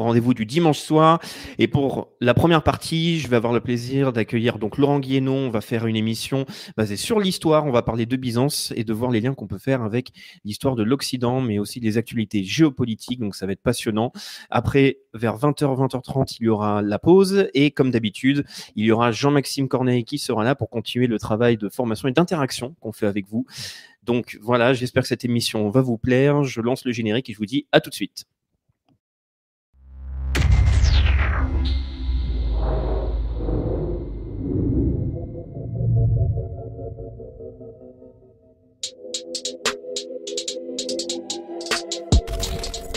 rendez-vous du dimanche soir. Et pour la première partie, je vais avoir le plaisir d'accueillir donc Laurent Guénon. On va faire une émission basée sur l'histoire. On va parler de Byzance et de voir les liens qu'on peut faire avec l'histoire de l'Occident, mais aussi des actualités géopolitiques. Donc ça va être passionnant. Après, vers 20h, 20h30, il y aura la pause. Et comme d'habitude, il y aura Jean-Maxime Corneille qui sera là pour continuer le travail de formation et d'interaction qu'on fait avec vous. Donc voilà, j'espère que cette émission va vous plaire. Je lance le générique et je vous dis à tout de suite.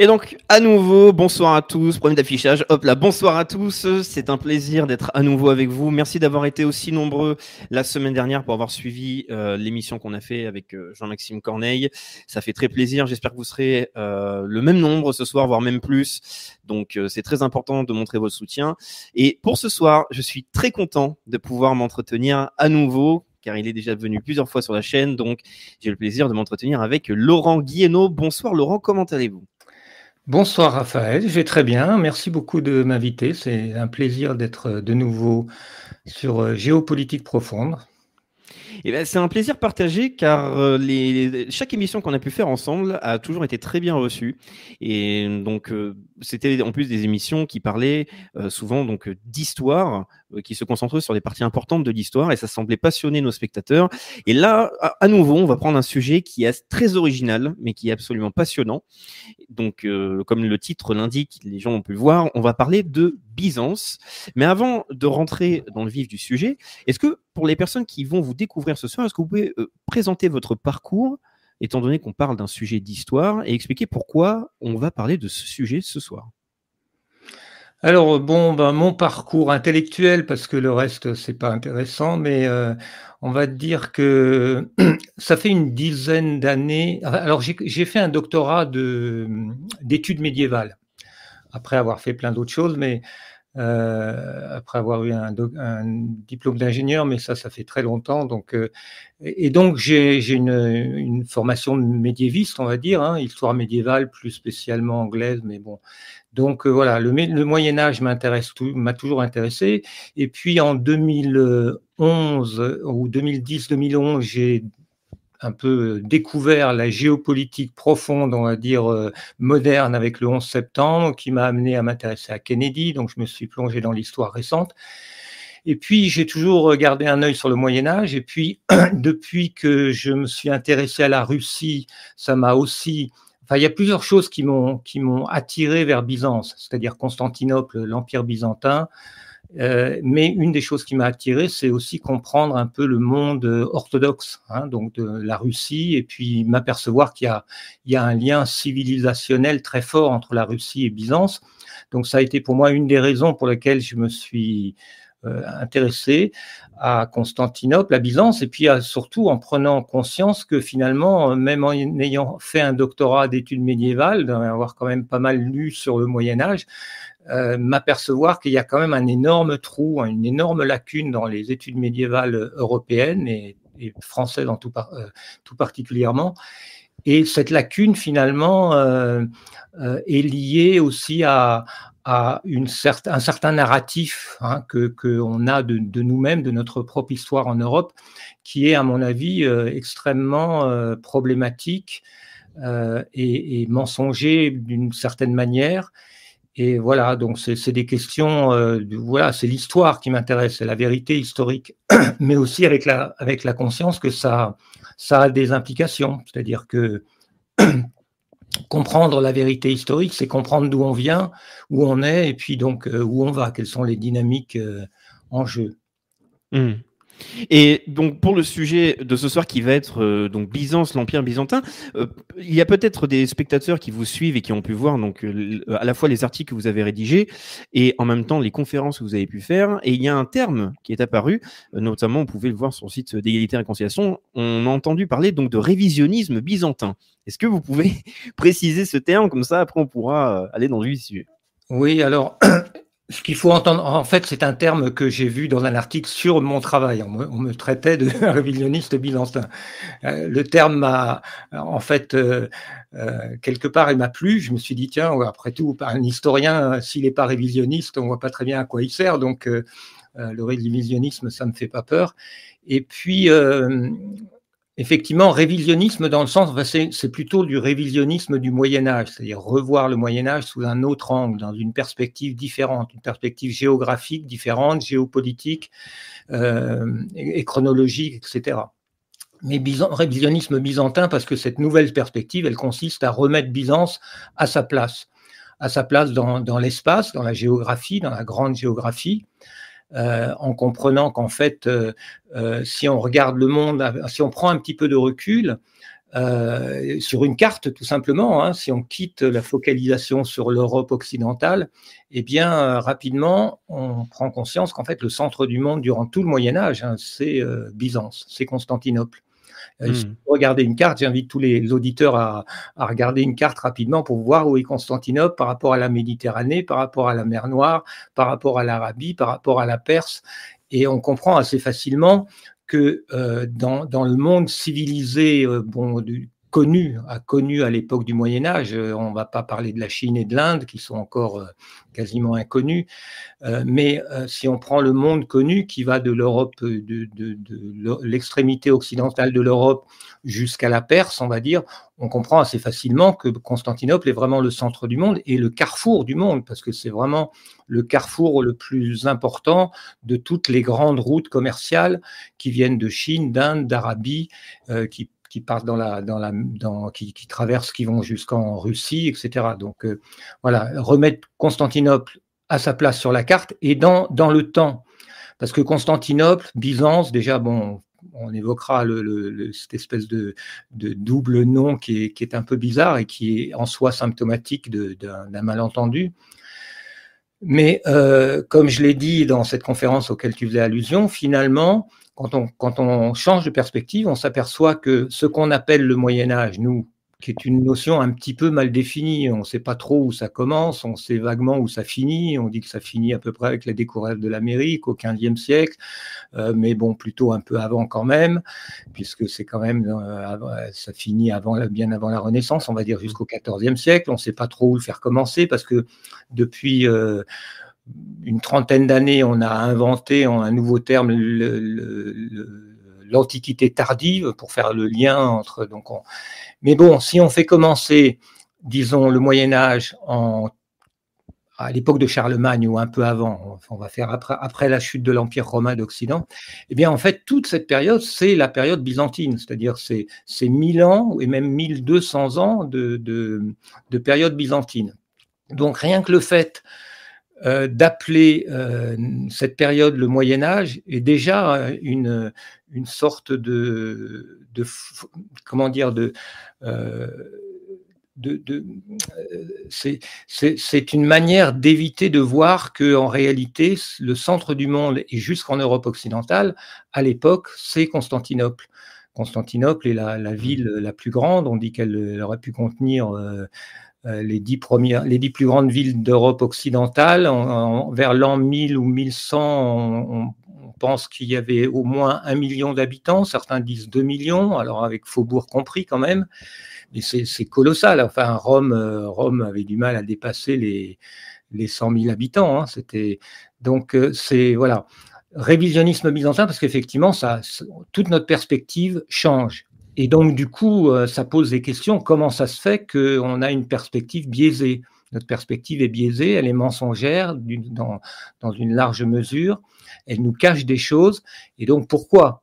Et donc, à nouveau, bonsoir à tous. Problème d'affichage. Hop là, bonsoir à tous. C'est un plaisir d'être à nouveau avec vous. Merci d'avoir été aussi nombreux la semaine dernière pour avoir suivi euh, l'émission qu'on a fait avec euh, Jean-Maxime Corneille. Ça fait très plaisir. J'espère que vous serez euh, le même nombre ce soir, voire même plus. Donc, c'est très important de montrer votre soutien. Et pour ce soir, je suis très content de pouvoir m'entretenir à nouveau car il est déjà venu plusieurs fois sur la chaîne. Donc, j'ai le plaisir de m'entretenir avec Laurent Guieno. Bonsoir Laurent, comment allez-vous? Bonsoir Raphaël, je vais très bien. Merci beaucoup de m'inviter. C'est un plaisir d'être de nouveau sur euh, Géopolitique profonde. Eh ben, c'est un plaisir partagé car euh, chaque émission qu'on a pu faire ensemble a toujours été très bien reçue. Et donc, euh, c'était en plus des émissions qui parlaient euh, souvent donc d'histoire, qui se concentraient sur des parties importantes de l'histoire et ça semblait passionner nos spectateurs. Et là, à, nouveau, on va prendre un sujet qui est très original, mais qui est absolument passionnant. Donc, comme le titre l'indique, les gens ont pu le voir, on va parler de Byzance. Mais avant de rentrer dans le vif du sujet, est-ce que pour les personnes qui vont vous découvrir ce soir, est-ce que vous pouvez euh, présenter votre parcours, étant donné qu'on parle d'un sujet d'histoire, et expliquer pourquoi on va parler de ce sujet ce soir? Alors bon, ben, mon parcours intellectuel, parce que le reste c'est pas intéressant, mais euh, on va dire que ça fait une dizaine d'années. Alors j'ai fait un doctorat d'études médiévales après avoir fait plein d'autres choses, mais euh, après avoir eu un, diplôme d'ingénieur, mais ça, ça fait très longtemps. Donc, euh, et donc j'ai une, formation médiéviste, on va dire, hein, histoire médiévale, plus spécialement anglaise, mais bon. Donc euh, voilà, le, le, Moyen Âge m'intéresse, m'a toujours intéressé. Et puis en 2011 ou 2010-2011, j'ai un peu découvert la géopolitique profonde, on va dire euh, moderne avec le 11 septembre, qui m'a amené à m'intéresser à Kennedy. Donc je me suis plongé dans l'histoire récente. Et puis j'ai toujours gardé un œil sur le Moyen Âge. Et puis depuis que je me suis intéressé à la Russie, ça m'a aussi Enfin, il y a plusieurs choses qui m'ont attiré vers Byzance, c'est-à-dire Constantinople, l'Empire byzantin, euh, mais une des choses qui m'a attiré, c'est aussi comprendre un peu le monde orthodoxe, hein, donc de la Russie, et puis m'apercevoir qu'il y a, un lien civilisationnel très fort entre la Russie et Byzance. Donc ça a été pour moi une des raisons pour lesquelles je me suis euh, intéressé à Constantinople, à Byzance, et puis surtout en prenant conscience que finalement, même en ayant fait un doctorat d'études médiévales, d'avoir quand même pas mal lu sur le Moyen Âge, euh, m'apercevoir qu'il y a quand même un énorme trou, une énorme lacune dans les études médiévales européennes et, françaises euh, tout, particulièrement. Et cette lacune, finalement, euh, est liée aussi à, un certain narratif hein, que qu'on a de, nous-mêmes, de notre propre histoire en Europe, qui est, à mon avis, extrêmement problématique et mensonger d'une certaine manière et voilà, donc c'est des questions, euh, voilà, c'est l'histoire qui m'intéresse, c'est la vérité historique, mais aussi avec la, avec la conscience que ça, a des implications. C'est-à-dire que comprendre la vérité historique, c'est comprendre d'où on vient, où on est, et puis donc où on va, quelles sont les dynamiques en jeu. Mmh. Et donc pour le sujet de ce soir qui va être euh, donc Byzance, l'empire byzantin, euh, il y a peut-être des spectateurs qui vous suivent et qui ont pu voir donc euh, à la fois les articles que vous avez rédigés et en même temps les conférences que vous avez pu faire. Et il y a un terme qui est apparu, notamment vous pouvez le voir sur le site d'égalité et réconciliation. On a entendu parler donc de révisionnisme byzantin. Est-ce que vous pouvez préciser ce terme? Comme ça après on pourra aller dans le sujet. Oui, alors ce qu'il faut entendre, en fait, c'est un terme que j'ai vu dans un article sur mon travail. On me, traitait de révisionniste byzantin. Euh, le terme m'a, en fait, euh, euh, quelque part, il m'a plu. Je me suis dit, tiens, après tout, un historien, s'il n'est pas révisionniste, on voit pas très bien à quoi il sert. Donc, le révisionnisme, ça me fait pas peur. Et puis, Effectivement, révisionnisme dans le sens, c'est plutôt du révisionnisme du Moyen Âge, c'est-à-dire revoir le Moyen Âge sous un autre angle, dans une perspective différente, une perspective géographique différente, géopolitique euh, et, chronologique, etc. Mais révisionnisme byzantin, parce que cette nouvelle perspective, elle consiste à remettre Byzance à sa place, à sa place dans, dans l'espace, dans la géographie, dans la grande géographie, euh, en comprenant qu'en fait, euh, euh, si on regarde le monde, si on prend un petit peu de recul, sur une carte, tout simplement, hein, si on quitte la focalisation sur l'Europe occidentale, eh bien, rapidement, on prend conscience qu'en fait, le centre du monde durant tout le Moyen Âge, hein, c'est Byzance, c'est Constantinople. Euh, hmm. Regardez une carte, j'invite tous les auditeurs à, regarder une carte rapidement pour voir où est Constantinople par rapport à la Méditerranée, par rapport à la mer Noire, par rapport à l'Arabie, par rapport à la Perse. Et on comprend assez facilement que euh, dans, le monde civilisé, euh, bon, connu, a connu à l'époque du Moyen Âge. Euh, on ne va pas parler de la Chine et de l'Inde, qui sont encore euh, quasiment inconnus. Euh, mais si on prend le monde connu, qui va de l'Europe, de, l'extrémité occidentale de l'Europe jusqu'à la Perse, on va dire, on comprend assez facilement que Constantinople est vraiment le centre du monde et le carrefour du monde, parce que c'est vraiment le carrefour le plus important de toutes les grandes routes commerciales qui viennent de Chine, d'Inde, d'Arabie, qui qui partent dans la, dans la, dans, qui, traversent, qui vont jusqu'en Russie, etc. Donc euh, voilà, remettre Constantinople à sa place sur la carte et dans, dans le temps. Parce que Constantinople, Byzance, déjà, bon, on évoquera cette espèce de, double nom qui est, qui est un peu bizarre et qui est en soi symptomatique d'un malentendu. Mais euh, comme je l'ai dit dans cette conférence auquel tu faisais allusion, finalement, quand on, change de perspective, on s'aperçoit que ce qu'on appelle le Moyen Âge, nous, qui est une notion un petit peu mal définie, on ne sait pas trop où ça commence, on sait vaguement où ça finit, on dit que ça finit à peu près avec la découverte de l'Amérique au XVe siècle, euh, mais bon, plutôt un peu avant quand même, puisque c'est quand même, euh, ça finit bien avant la Renaissance, on va dire jusqu'au XIVe siècle, on ne sait pas trop où le faire commencer, parce que depuis... Euh, une trentaine d'années, on a inventé un nouveau terme, l'Antiquité tardive, pour faire le lien entre. Donc Mais bon, si on fait commencer, disons, le Moyen Âge en à l'époque de Charlemagne ou un peu avant, on va faire après, après la chute de l'Empire romain d'Occident, eh bien en fait toute cette période, c'est la période byzantine, c'est-à-dire c'est, c'est 1000 ans et même 1200 ans de, de période byzantine. Donc rien que le fait euh, d'appeler euh, cette période le Moyen Âge est déjà euh, une, une sorte de, de comment dire de, de, de c'est une manière d'éviter de voir que en réalité le centre du monde et jusqu'en Europe occidentale à l'époque c'est Constantinople. Constantinople est la, la, ville la plus grande. On dit qu'elle aurait pu contenir les dix, premières, les dix plus grandes villes d'Europe occidentale. vers l'an 1000 ou 1100, on, pense qu'il y avait au moins un million d'habitants, certains disent deux millions, alors avec Faubourg compris quand même, mais c'est colossal. Enfin, Rome, euh, Rome avait du mal à dépasser les, les 100 000 habitants. Hein. C'était donc euh, c'est voilà révisionnisme byzantin parce qu'effectivement ça, toute notre perspective change. Et donc, du coup, euh, ça pose des questions. Comment ça se fait qu'on a une perspective biaisée? Notre perspective est biaisée, elle est mensongère dans, dans une large mesure. Elle nous cache des choses. Et donc, pourquoi?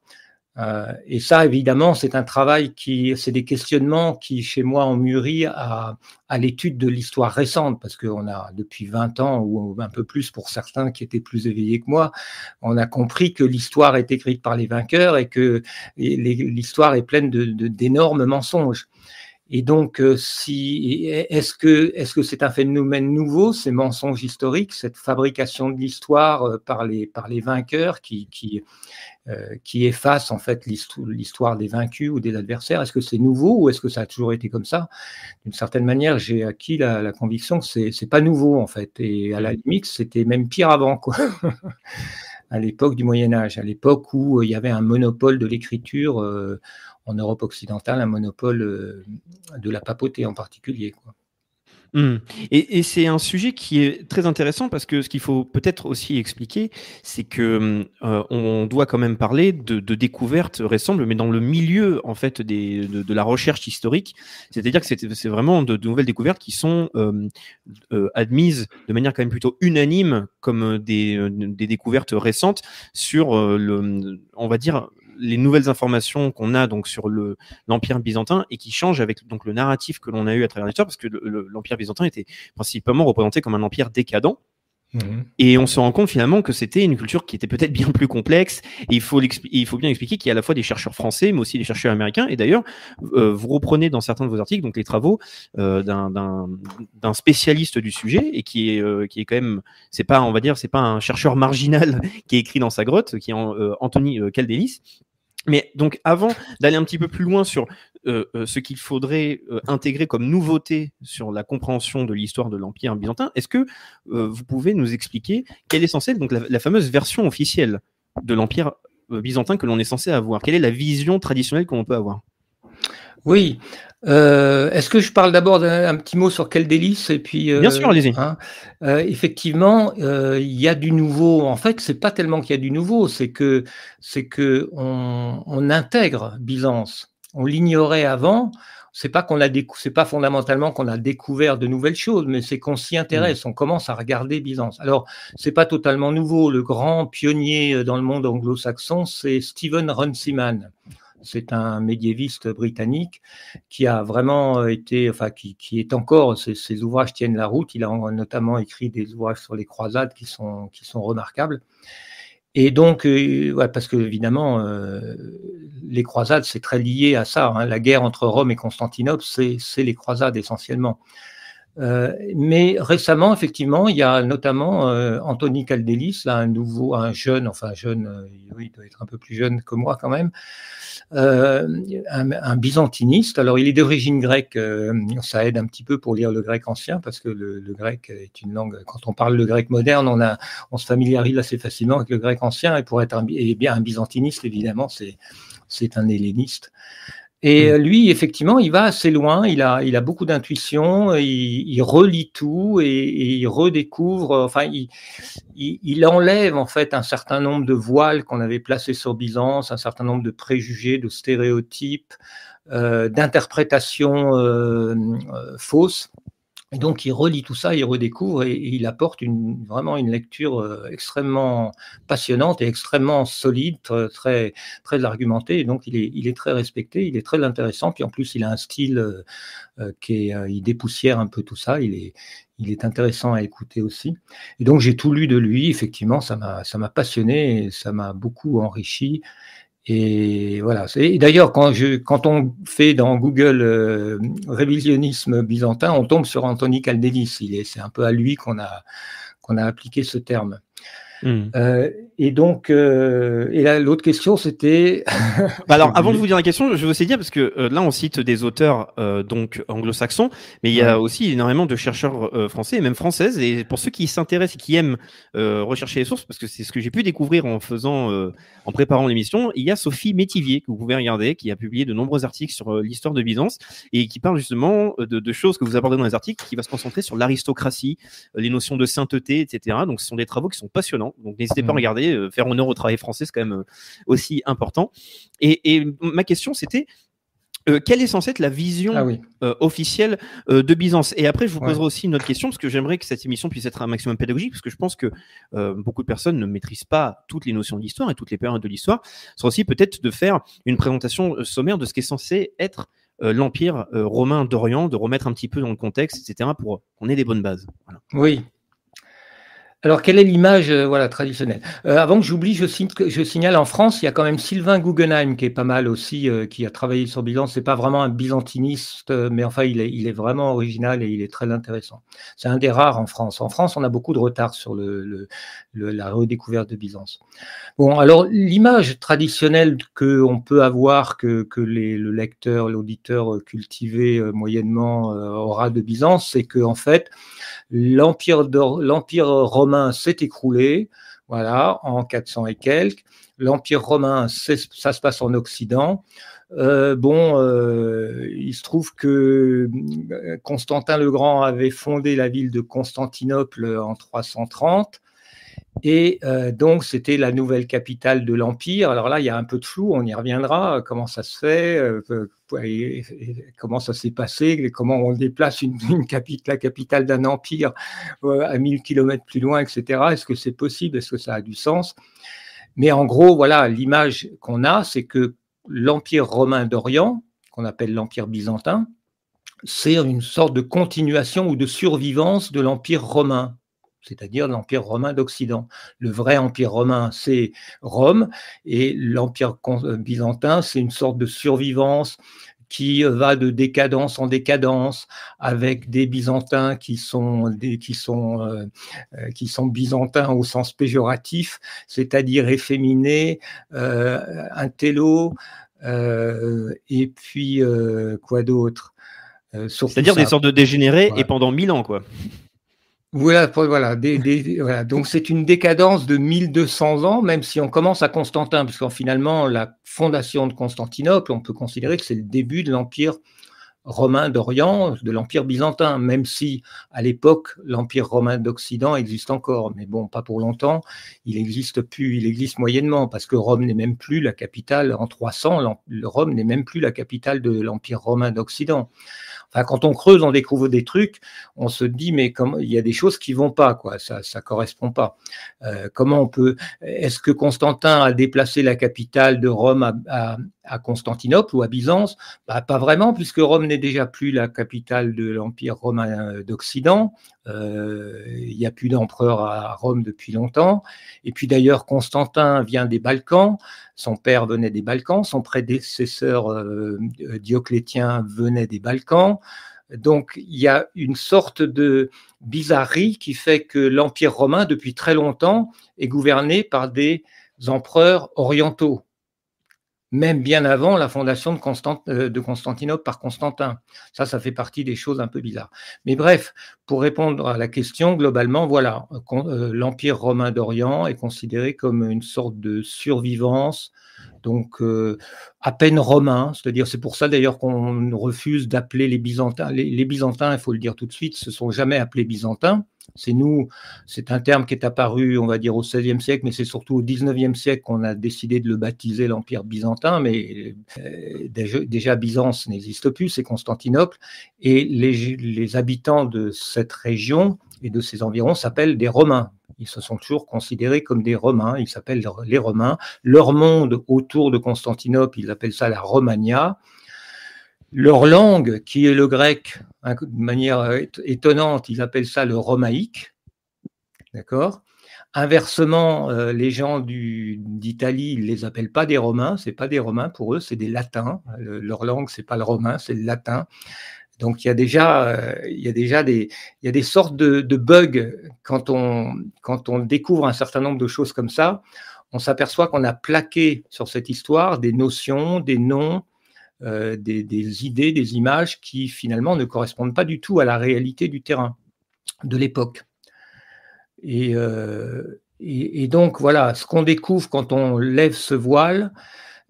Et ça, évidemment, c'est un travail qui, c'est des questionnements qui, chez moi, ont mûri à, l'étude de l'histoire récente, parce qu'on a, depuis 20 ans, ou un peu plus pour certains qui étaient plus éveillés que moi, on a compris que l'histoire est écrite par les vainqueurs et que l'histoire est pleine de, d'énormes mensonges. Et donc, euh, si, est-ce que est-ce que c'est un phénomène nouveau, ces mensonges historiques, cette fabrication de l'histoire euh, par les par les vainqueurs qui qui euh, qui efface en fait l'histoire des vaincus ou des adversaires? Est-ce que c'est nouveau ou est-ce que ça a toujours été comme ça? D'une certaine manière, j'ai acquis la, la, conviction que c'est c'est pas nouveau en fait, et à la limite, c'était même pire avant quoi. à l'époque du Moyen Âge, à l'époque où euh, il y avait un monopole de l'écriture euh, en Europe occidentale, un monopole de la papauté en particulier. Mmh. Et, c'est un sujet qui est très intéressant parce que ce qu'il faut peut-être aussi expliquer, c'est que euh, on doit quand même parler de, découvertes récentes, mais dans le milieu en fait de, la recherche historique. C'est-à-dire que c'est vraiment de, nouvelles découvertes qui sont euh, euh, admises de manière quand même plutôt unanime comme des, des découvertes récentes sur le, on va dire les nouvelles informations qu'on a donc sur le l'empire byzantin et qui changent avec donc le narratif que l'on a eu à travers l'histoire parce que l'empire byzantin était principalement représenté comme un empire décadent Mhm. Et on se rend compte finalement que c'était une culture qui était peut-être bien plus complexe. Il faut, il faut bien expliquer qu'il y a à la fois des chercheurs français, mais aussi des chercheurs américains. Et d'ailleurs, euh, vous reprenez dans certains de vos articles donc les travaux euh, d'un spécialiste du sujet et qui est, euh, qui est quand même, c'est pas, on va dire, c'est pas un chercheur marginal qui est écrit dans sa grotte, qui est Anthony Caldelis, mais donc, avant d'aller un petit peu plus loin sur euh, euh, ce qu'il faudrait euh, intégrer comme nouveauté sur la compréhension de l'histoire de l'Empire byzantin, est-ce que vous pouvez nous expliquer quelle est censée donc la, fameuse version officielle de l'Empire byzantin que l'on est censé avoir? Quelle est la vision traditionnelle qu'on peut avoir? Oui. Euh, Est-ce que je parle d'abord d'un petit mot sur quel délice et puis euh, Bien sûr, allez-y. Hein, euh, effectivement, euh, il y a du nouveau. En fait, c'est pas tellement qu'il y a du nouveau, c'est que c'est que on, on, intègre Byzance. On l'ignorait avant. C'est pas qu'on a c'est pas fondamentalement qu'on a découvert de nouvelles choses, mais c'est qu'on s'y intéresse. Mm. On commence à regarder Byzance. Alors, c'est pas totalement nouveau. Le grand pionnier dans le monde anglo-saxon, c'est Stephen Runciman c'est un médiéviste britannique qui a vraiment euh, été, enfin, qui, est encore, ses, ouvrages tiennent la route. Il a notamment écrit des ouvrages sur les croisades qui sont, qui sont remarquables. Et donc, euh, parce que évidemment, euh, les croisades, c'est très lié à ça. Hein. La guerre entre Rome et Constantinople, c'est les croisades essentiellement. Mais récemment, effectivement, il y a notamment Anthony Caldelis, là, un nouveau, un jeune, enfin jeune, oui, il doit être un peu plus jeune que moi quand même, euh, un, byzantiniste. Alors, il est d'origine grecque, euh, ça aide un petit peu pour lire le grec ancien, parce que le, grec est une langue, quand on parle le grec moderne, on, a, on se familiarise assez facilement avec le grec ancien, et pour être un, et bien un byzantiniste, évidemment, c'est un helléniste. Et mm. lui, effectivement, il va assez loin, il a, il a beaucoup d'intuition, il, il, relit tout et, il redécouvre, enfin, il, il, enlève en fait un certain nombre de voiles qu'on avait placés sur Byzance, un certain nombre de préjugés, de stéréotypes, euh, d'interprétations euh, euh fausses. Et donc, il relit tout ça, il redécouvre et, il apporte une, vraiment une lecture euh, extrêmement passionnante et extrêmement solide, très, très, argumentée. Et donc, il est, très respecté, il est très intéressant. Puis en plus, il a un style euh, euh, qui dépoussière un peu tout ça. Il est, il est intéressant à écouter aussi. Et donc, j'ai tout lu de lui. Effectivement, ça m'a, ça m'a passionné, et ça m'a beaucoup enrichi. Et voilà. Et d'ailleurs, quand, quand on fait dans Google euh, révisionnisme byzantin, on tombe sur Anthony Caldelis. C'est un peu à lui qu'on a, qu'on a appliqué ce terme. Hmm. Euh, et donc, euh, et là, l'autre question, c'était. Bah alors, avant de vous dire la question, je veux aussi dire parce que euh, là, on cite des auteurs donc anglo-saxons, mais il y a aussi énormément de chercheurs français et même françaises. Et pour ceux qui s'intéressent et qui aiment rechercher les sources, parce que c'est ce que j'ai pu découvrir en faisant, en préparant l'émission, il y a Sophie Métivier que vous pouvez regarder, qui a publié de nombreux articles sur l'histoire de Byzance et qui parle justement de, de, choses que vous abordez dans les articles, qui va se concentrer sur l'aristocratie, les notions de sainteté, etc. Donc, ce sont des travaux qui sont passionnants. Donc, n'hésitez pas à mmh. regarder euh, faire honneur au travail français, c'est quand même euh, aussi important. Et, ma question, c'était euh, quelle est censée être la vision Ah oui. euh, officielle euh, de Byzance? Et après, je vous Ouais. poserai aussi une autre question, parce que j'aimerais que cette émission puisse être un maximum pédagogique, parce que je pense que beaucoup de personnes ne maîtrisent pas toutes les notions de l'histoire et toutes les périodes de l'histoire. Ce sera aussi peut-être de faire une présentation sommaire de ce qui est censé être l'Empire romain d'Orient, de remettre un petit peu dans le contexte, etc., pour qu'on ait des bonnes bases. Voilà. Oui. Alors, quelle est l'image euh, voilà, traditionnelle? Euh, Avant que j'oublie, je, signale en France, il y a quand même Sylvain Guggenheim qui est pas mal aussi, euh, qui a travaillé sur Byzance. C'est pas vraiment un byzantiniste, euh, mais enfin, il est, il est vraiment original et il est très intéressant. C'est un des rares en France. En France, on a beaucoup de retard sur le, le- le- la redécouverte de Byzance. Bon, alors l'image traditionnelle que on peut avoir, que, que les- le lecteur, l'auditeur cultivé euh, moyennement aura de Byzance, c'est que en fait, l'empire romain s'est écroulé, voilà, en 400 et quelques. L'empire romain, ça se passe en Occident. Euh, bon, euh, il se trouve que euh, Constantin le Grand avait fondé la ville de Constantinople en 330. Et euh, donc, c'était la nouvelle capitale de l'Empire. Alors là, il y a un peu de flou, on y reviendra. Comment ça se fait euh, et Comment ça s'est passé Comment on déplace la capitale d'un empire euh, à 1000 km plus loin, etc. Est-ce que c'est possible? Est-ce que ça a du sens? Mais en gros, voilà, l'image qu'on a, c'est que l'Empire romain d'Orient, qu'on appelle l'Empire byzantin, c'est une sorte de continuation ou de survivance de l'Empire romain c'est-à-dire l'Empire romain d'Occident. Le vrai Empire romain, c'est Rome, et l'Empire euh, byzantin, c'est une sorte de survivance qui va de décadence en décadence, avec des Byzantins qui sont, des, qui sont, euh, euh, qui sont byzantins au sens péjoratif, c'est-à-dire efféminés, euh, intello, euh, et puis quoi d'autre? C'est-à-dire des sortes de dégénérés Ouais. et pendant mille ans, quoi. Voilà. Donc c'est une décadence de 1200 ans, même si on commence à Constantin, parce finalement la fondation de Constantinople, on peut considérer que c'est le début de l'empire romain d'Orient, de l'empire byzantin, même si à l'époque l'empire romain d'Occident existe encore, mais bon, pas pour longtemps. Il existe plus, il existe moyennement, parce que Rome n'est même plus la capitale en 300. l'em- Rome n'est même plus la capitale de l'empire romain d'Occident. Quand on creuse, on découvre des trucs on se dit mais comment il y a des choses qui vont pas ça ça correspond pas. Euh, comment on peut est-ce que Constantin a déplacé la capitale de Rome à, Constantinople ou à Byzance? Bah, pas vraiment puisque Rome n'est déjà plus la capitale de l'empire romain d'Occident. Euh, il n'y a plus d'empereur à Rome depuis longtemps. Et puis d'ailleurs Constantin vient des Balkans. Son père venait des Balkans. Son prédécesseur euh, Dioclétien venait des Balkans. Donc, il y a une sorte de bizarrerie qui fait que l'Empire romain, depuis très longtemps, est gouverné par des empereurs orientaux, même bien avant la fondation euh, de Constantinople par Constantin. Ça, ça fait partie des choses un peu bizarres. Mais bref, pour répondre à la question, globalement, voilà, con- euh, l'Empire romain d'Orient est considéré comme une sorte de survivance donc euh, à peine romain, c'est-à-dire c'est pour ça d'ailleurs qu'on refuse d'appeler les Byzantins. Les, les Byzantins, il faut le dire tout de suite, se sont jamais appelés Byzantins. C'est nous, c'est un terme qui est apparu, on va dire, au XVIe siècle, mais c'est surtout au XIXe siècle qu'on a décidé de le baptiser l'Empire byzantin. Mais euh, déjà, Byzance n'existe plus, c'est Constantinople, et les habitants de cette région et de ses environs s'appellent des Romains. Ils se sont toujours considérés comme des Romains, ils s'appellent les Romains. Leur monde autour de Constantinople, ils appellent ça la Romagna. Leur langue, qui est le grec, hein, de manière euh, étonnante, ils appellent ça le romaïque. D'accord? Inversement, euh, les gens d'Italie, ils les appellent pas des Romains, c'est pas des Romains pour eux, c'est des Latins. Le- leur langue, c'est pas le romain, c'est le latin. Donc il y a déjà, euh, il y a déjà des, il y a des sortes de, de bugs quand on, quand on découvre un certain nombre de choses comme ça. On s'aperçoit qu'on a plaqué sur cette histoire des notions, des noms, euh, des, idées, des images qui finalement ne correspondent pas du tout à la réalité du terrain de l'époque. Et, euh, et, donc voilà, ce qu'on découvre quand on lève ce voile,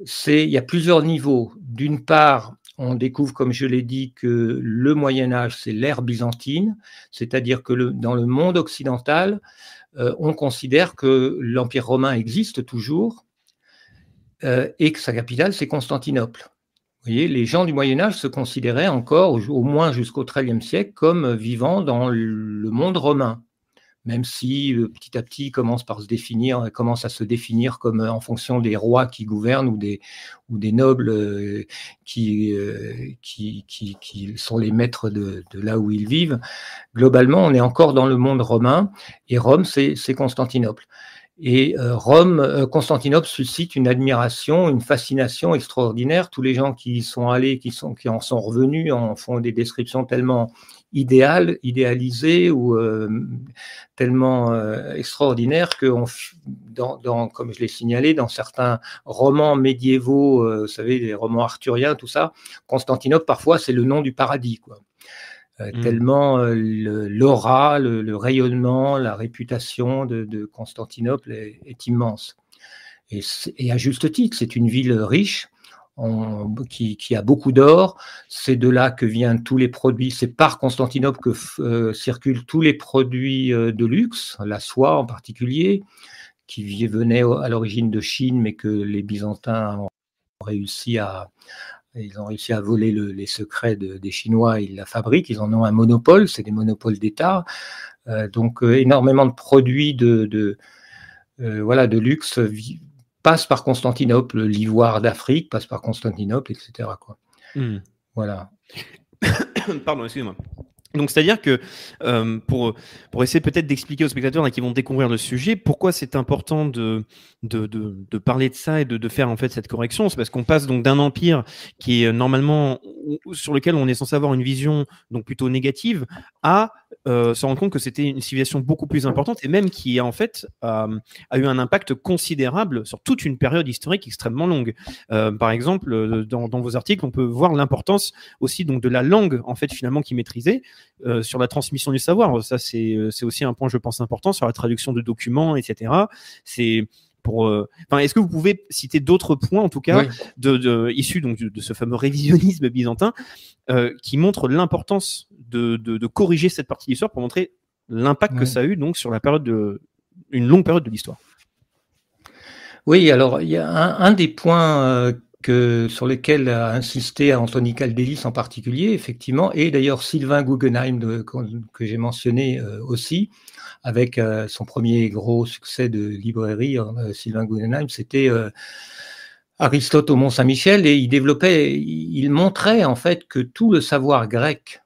c'est il y a plusieurs niveaux. D'une part, on découvre, comme je l'ai dit, que le Moyen Âge, c'est l'ère byzantine, c'est-à-dire que dans le monde occidental, euh, on considère que l'Empire romain existe toujours et que sa capitale, c'est Constantinople. Les gens du Moyen Âge se considéraient encore, au moins jusqu'au XIIIe siècle, comme vivant dans le monde romain même si euh, petit à petit commence par se définir, commence à se définir comme euh, en fonction des rois qui gouvernent ou des nobles euh, qui, sont les maîtres de, là où ils vivent. Globalement, on est encore dans le monde romain et Rome, c'est Constantinople. Et Rome, Constantinople suscite une admiration, une fascination extraordinaire. Tous les gens qui y sont allés, qui, en sont revenus, en font des descriptions tellement idéal, idéalisé ou euh, tellement euh, extraordinaire que, comme je l'ai signalé, dans certains romans médiévaux, euh, vous savez, les romans arthuriens, tout ça, Constantinople, parfois, c'est le nom du paradis, quoi. Mmh. Tellement l'aura, le, rayonnement, la réputation de, Constantinople est, immense. Et, et, à juste titre, c'est une ville riche, qui, a beaucoup d'or. C'est de là que viennent tous les produits. C'est par Constantinople que euh, circulent tous les produits euh, de luxe, la soie en particulier, qui venait à l'origine de Chine, mais que les Byzantins ont réussi à, ils ont réussi à voler les secrets des Chinois, ils la fabriquent, ils en ont un monopole, c'est des monopoles d'État. Euh, donc énormément de produits de, de voilà, de luxe passe par Constantinople, l'ivoire d'Afrique passe par Constantinople, etc. Quoi. Hmm. Voilà. Pardon, excusez-moi. Donc, c'est-à-dire que euh, pour, pour essayer peut-être d'expliquer aux spectateurs qui vont découvrir le sujet, pourquoi c'est important de, de, de, parler de ça et de, de faire en fait cette correction, c'est parce qu'on passe donc d'un empire qui est normalement sur lequel on est censé avoir une vision donc plutôt négative à euh, se rendre compte que c'était une civilisation beaucoup plus importante et même qui en fait euh, a eu un impact considérable sur toute une période historique extrêmement longue. Euh, par exemple, euh, dans, vos articles, on peut voir l'importance aussi donc de la langue en fait finalement qui maîtrisait euh, sur la transmission du savoir. Ça c'est c'est aussi un point je pense important sur la traduction de documents, etc. C'est pour, enfin, est-ce que vous pouvez citer d'autres points, en tout cas, de, de, issus donc de, ce fameux révisionnisme byzantin, euh, qui montrent l'importance de, corriger cette partie de l'histoire pour montrer l'impact que ça a eu donc sur la période de une longue période de l'histoire? Oui, alors il y a un, des points euh, que, sur lesquels a insisté Anthony Caldelis en particulier, effectivement, et d'ailleurs Sylvain Guggenheim que, j'ai mentionné euh, aussi, avec euh, son premier gros succès de librairie, Sylvain Guggenheim, c'était Aristote au Mont Saint-Michel, et il développait, il montrait en fait que tout le savoir grec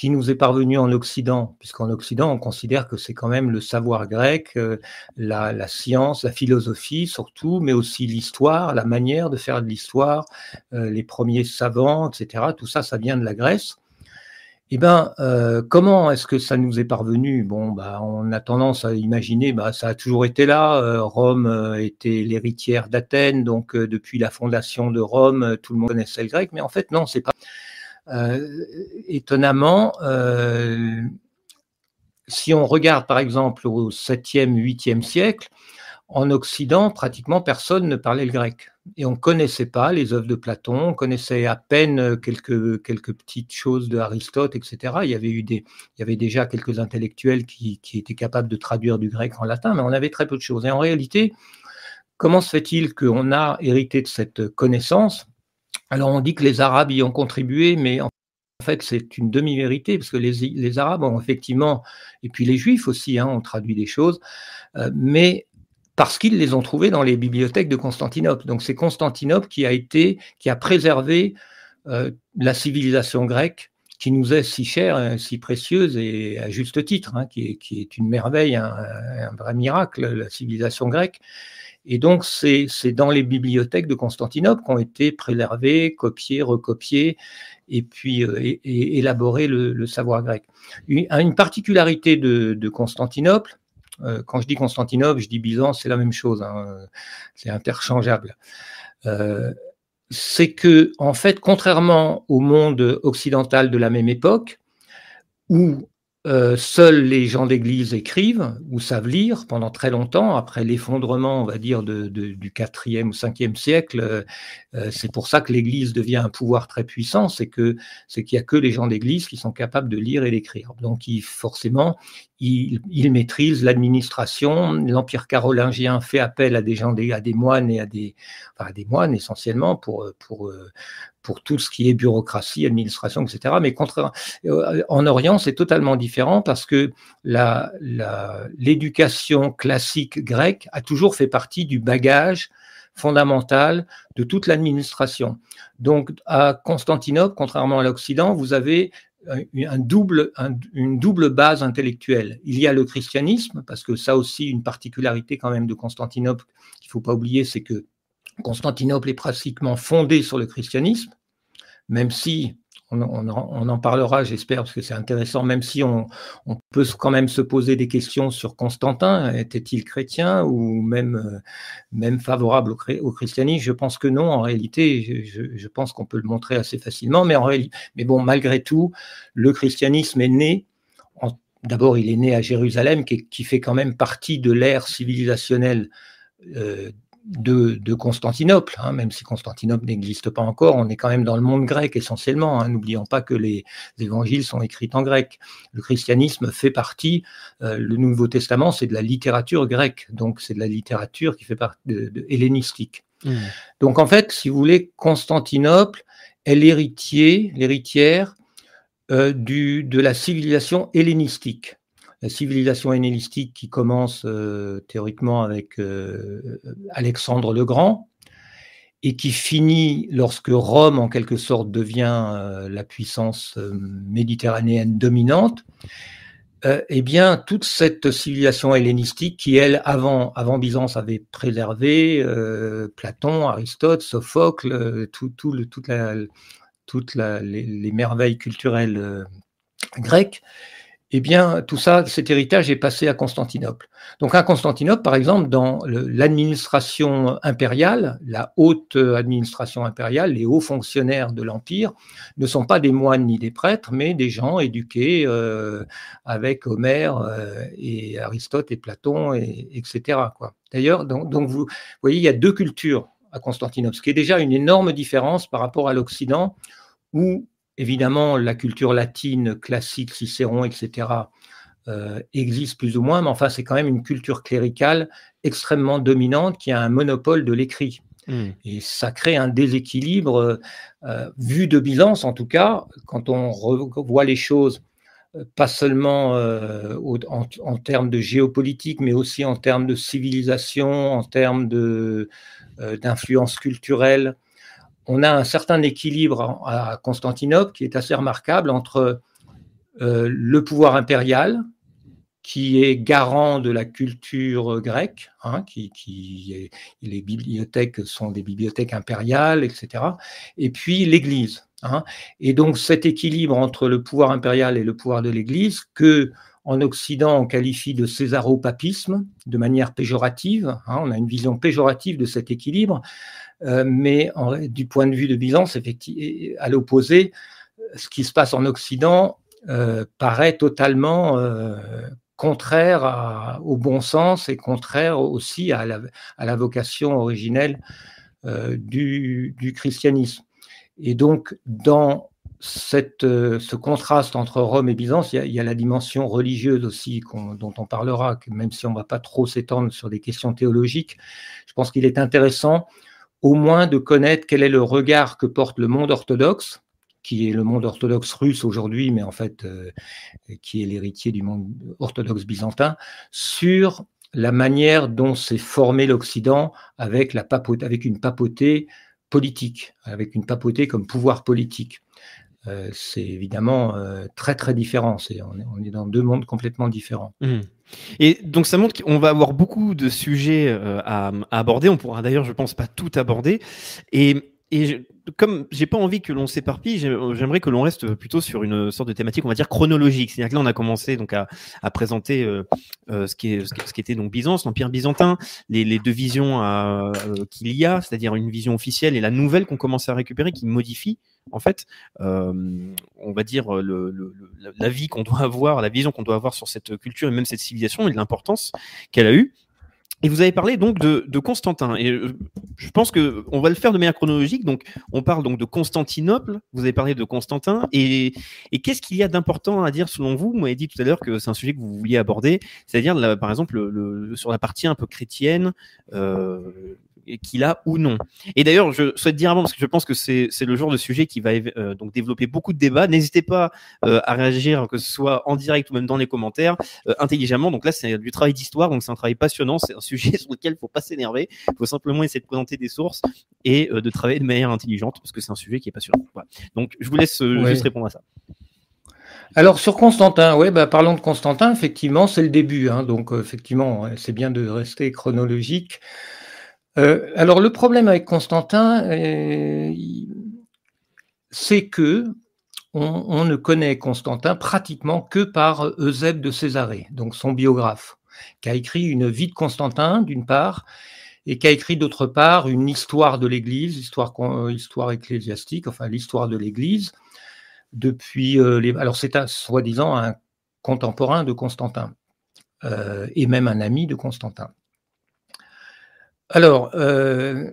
qui nous est parvenu en Occident, puisqu'en Occident, on considère que c'est quand même le savoir grec, euh, la, science, la philosophie surtout, mais aussi l'histoire, la manière de faire de l'histoire, euh, les premiers savants, etc. Tout ça, ça vient de la Grèce. Eh bien, euh, comment est-ce que ça nous est parvenu? Bon, bah, on a tendance à imaginer, bah, ça a toujours été là. Rome était l'héritière d'Athènes, donc depuis la fondation de Rome, tout le monde connaissait le grec. Mais en fait, non, c'est pas. Euh, étonnamment, euh, si on regarde par exemple au 7e, 8e siècle, en Occident, pratiquement personne ne parlait le grec. Et on ne connaissait pas les œuvres de Platon, on connaissait à peine quelques, petites choses de Aristote, etc. Il y avait, déjà quelques intellectuels qui, qui étaient capables de traduire du grec en latin, mais on avait très peu de choses. Et en réalité, comment se fait-il qu'on a hérité de cette connaissance alors on dit que les Arabes y ont contribué, mais en fait c'est une demi-vérité, parce que les, Arabes ont effectivement, et puis les Juifs aussi, hein, ont traduit des choses, euh, mais parce qu'ils les ont trouvés dans les bibliothèques de Constantinople. Donc c'est Constantinople qui a été, qui a préservé euh, la civilisation grecque qui nous est si chère, hein, si précieuse et à juste titre, hein, qui, est, une merveille, un, vrai miracle, la civilisation grecque. Et donc, c'est dans les bibliothèques de Constantinople qu'ont été préservés, copiés, recopiés, et puis euh, élaboré le, savoir grec. Une, particularité de, Constantinople, euh, quand je dis Constantinople, je dis Byzance, c'est la même chose, hein, c'est interchangeable. Euh, c'est que, en fait, contrairement au monde occidental de la même époque, où euh, seuls les gens d'église écrivent ou savent lire pendant très longtemps. Après l'effondrement, on va dire, de, du 4e ou 5e siècle, euh, euh, c'est pour ça que l'église devient un pouvoir très puissant, c'est que c'est qu'il n'y a que les gens d'église qui sont capables de lire et d'écrire. Donc, il, forcément, ils, ils maîtrisent l'administration. L'Empire carolingien fait appel à des gens, à des moines et à des, enfin, à des moines essentiellement pour, pour, pour tout ce qui est bureaucratie, administration, etc. Mais euh, en Orient, c'est totalement différent parce que l'éducation la, classique grecque a toujours fait partie du bagage fondamental de toute l'administration. Donc, à Constantinople, contrairement à l'Occident, vous avez une double base intellectuelle. Il y a le christianisme, parce que ça aussi, une particularité quand même de Constantinople qu'il ne faut pas oublier, c'est que Constantinople est pratiquement fondée sur le christianisme, même si on, en parlera, j'espère, parce que c'est intéressant, même si on, peut quand même se poser des questions sur Constantin, était-il chrétien ou même, euh, même favorable au, christianisme Je pense que non, en réalité, je, pense qu'on peut le montrer assez facilement, mais, en mais bon, malgré tout, le christianisme est né D'abord, il est né à Jérusalem, qui, fait quand même partie de l'ère civilisationnelle euh, de, Constantinople, hein, même si Constantinople n'existe pas encore, on est quand même dans le monde grec essentiellement. Hein. N'oublions pas que les, évangiles sont écrits en grec. Le christianisme fait partie, euh, le Nouveau Testament, c'est de la littérature grecque, donc c'est de la littérature qui fait partie de, hellénistique. Mmh. Donc en fait, si vous voulez, Constantinople est l'héritier, l'héritière euh, de la civilisation hellénistique la civilisation hellénistique qui commence euh, théoriquement avec euh, Alexandre le Grand et qui finit lorsque Rome, en quelque sorte, devient euh, la puissance méditerranéenne dominante. eh bien, toute cette civilisation hellénistique qui, elle, avant, Byzance, avait préservé Platon, Aristote, Sophocle, tout, tout le, toute la, toutes les, merveilles culturelles grecques, eh bien, tout ça, cet héritage est passé à Constantinople. Donc, à Constantinople, par exemple, dans l'administration impériale, la haute administration impériale, les hauts fonctionnaires de l'Empire ne sont pas des moines ni des prêtres, mais des gens éduqués euh, avec Homère euh, et Aristote et Platon, et, etc. D'ailleurs, donc, donc, vous voyez, il y a deux cultures à Constantinople, ce qui est déjà une énorme différence par rapport à l'Occident, où Évidemment, la culture latine classique, Cicéron, etc., euh, existe plus ou moins, mais enfin, c'est quand même une culture cléricale extrêmement dominante qui a un monopole de l'écrit. Hmm. Et ça crée un déséquilibre, euh, vu de Byzance en tout cas, quand on voit les choses, euh, pas seulement en, en, termes de géopolitique, mais aussi en termes de civilisation, en termes d'influence culturelle, on a un certain équilibre à Constantinople qui est assez remarquable entre euh, le pouvoir impérial, qui est garant de la culture grecque, hein, qui, les bibliothèques sont des bibliothèques impériales, etc., et puis l'Église. Hein. Et donc cet équilibre entre le pouvoir impérial et le pouvoir de l'Église, que en Occident on qualifie de césaropapisme, de manière péjorative, hein, on a une vision péjorative de cet équilibre, euh, mais du point de vue de Byzance, à l'opposé, ce qui se passe en Occident euh, paraît totalement euh, contraire au bon sens et contraire aussi à la, vocation originelle du, christianisme. Et donc, dans ce contraste entre Rome et Byzance, il y a, la dimension religieuse aussi dont on parlera, même si on ne va pas trop s'étendre sur des questions théologiques. Je pense qu'il est intéressant au moins de connaître quel est le regard que porte le monde orthodoxe, qui est le monde orthodoxe russe aujourd'hui, mais en fait euh, qui est l'héritier du monde orthodoxe byzantin, sur la manière dont s'est formé l'Occident avec, une papauté politique, avec une papauté comme pouvoir politique. Euh, c'est évidemment euh, très très différent. on, est, dans deux mondes complètement différents. Mmh. Et donc ça montre qu'on va avoir beaucoup de sujets euh, à, aborder. On pourra d'ailleurs, je pense, pas tout aborder. Et, et je, comme j'ai pas envie que l'on s'éparpille, j'aimerais que l'on reste plutôt sur une sorte de thématique, on va dire chronologique. C'est-à-dire que là, on a commencé donc à, à présenter euh, euh ce, qui est, ce, qui était donc Byzance, l'Empire byzantin, les, les deux visions euh, qu'il y a, c'est-à-dire une vision officielle et la nouvelle qu'on commence à récupérer, qui modifie en fait, euh, on va dire le, le, la vie qu'on doit avoir, la vision qu'on doit avoir sur cette culture et même cette civilisation et l'importance qu'elle a eue. Et vous avez parlé donc de, de Constantin. Et euh, je pense que on va le faire de manière chronologique. Donc, on parle donc de Constantinople. Vous avez parlé de Constantin. Et, et qu'est-ce qu'il y a d'important à dire selon vous? Vous m'avez dit tout à l'heure que c'est un sujet que vous vouliez aborder, c'est-à-dire par exemple le, sur la partie un peu chrétienne. Euh, qu'il a ou non. Et d'ailleurs, je souhaite dire avant, parce que je pense que c'est le genre de sujet qui va euh, donc développer beaucoup de débats. N'hésitez pas euh, à réagir, que ce soit en direct ou même dans les commentaires, euh, intelligemment. Donc là, c'est du travail d'histoire, donc c'est un travail passionnant. C'est un sujet sur lequel il faut pas s'énerver. Il faut simplement essayer de présenter des sources et de travailler de manière intelligente, parce que c'est un sujet qui est passionnant. Donc, je vous laisse juste répondre à ça. Alors sur Constantin, ouais, bah, parlons de Constantin, effectivement, c'est le début, hein, donc effectivement, c'est bien de rester chronologique. Euh, alors le problème avec Constantin, euh, c'est que on, ne connaît Constantin pratiquement que par Eusèbe de Césarée, donc son biographe, qui a écrit une vie de Constantin d'une part, et qui a écrit d'autre part une histoire de l'Église, histoire, histoire ecclésiastique, enfin l'histoire de l'Église, depuis euh. Alors c'est soi-disant un contemporain de Constantin et même un ami de Constantin. Alors, euh,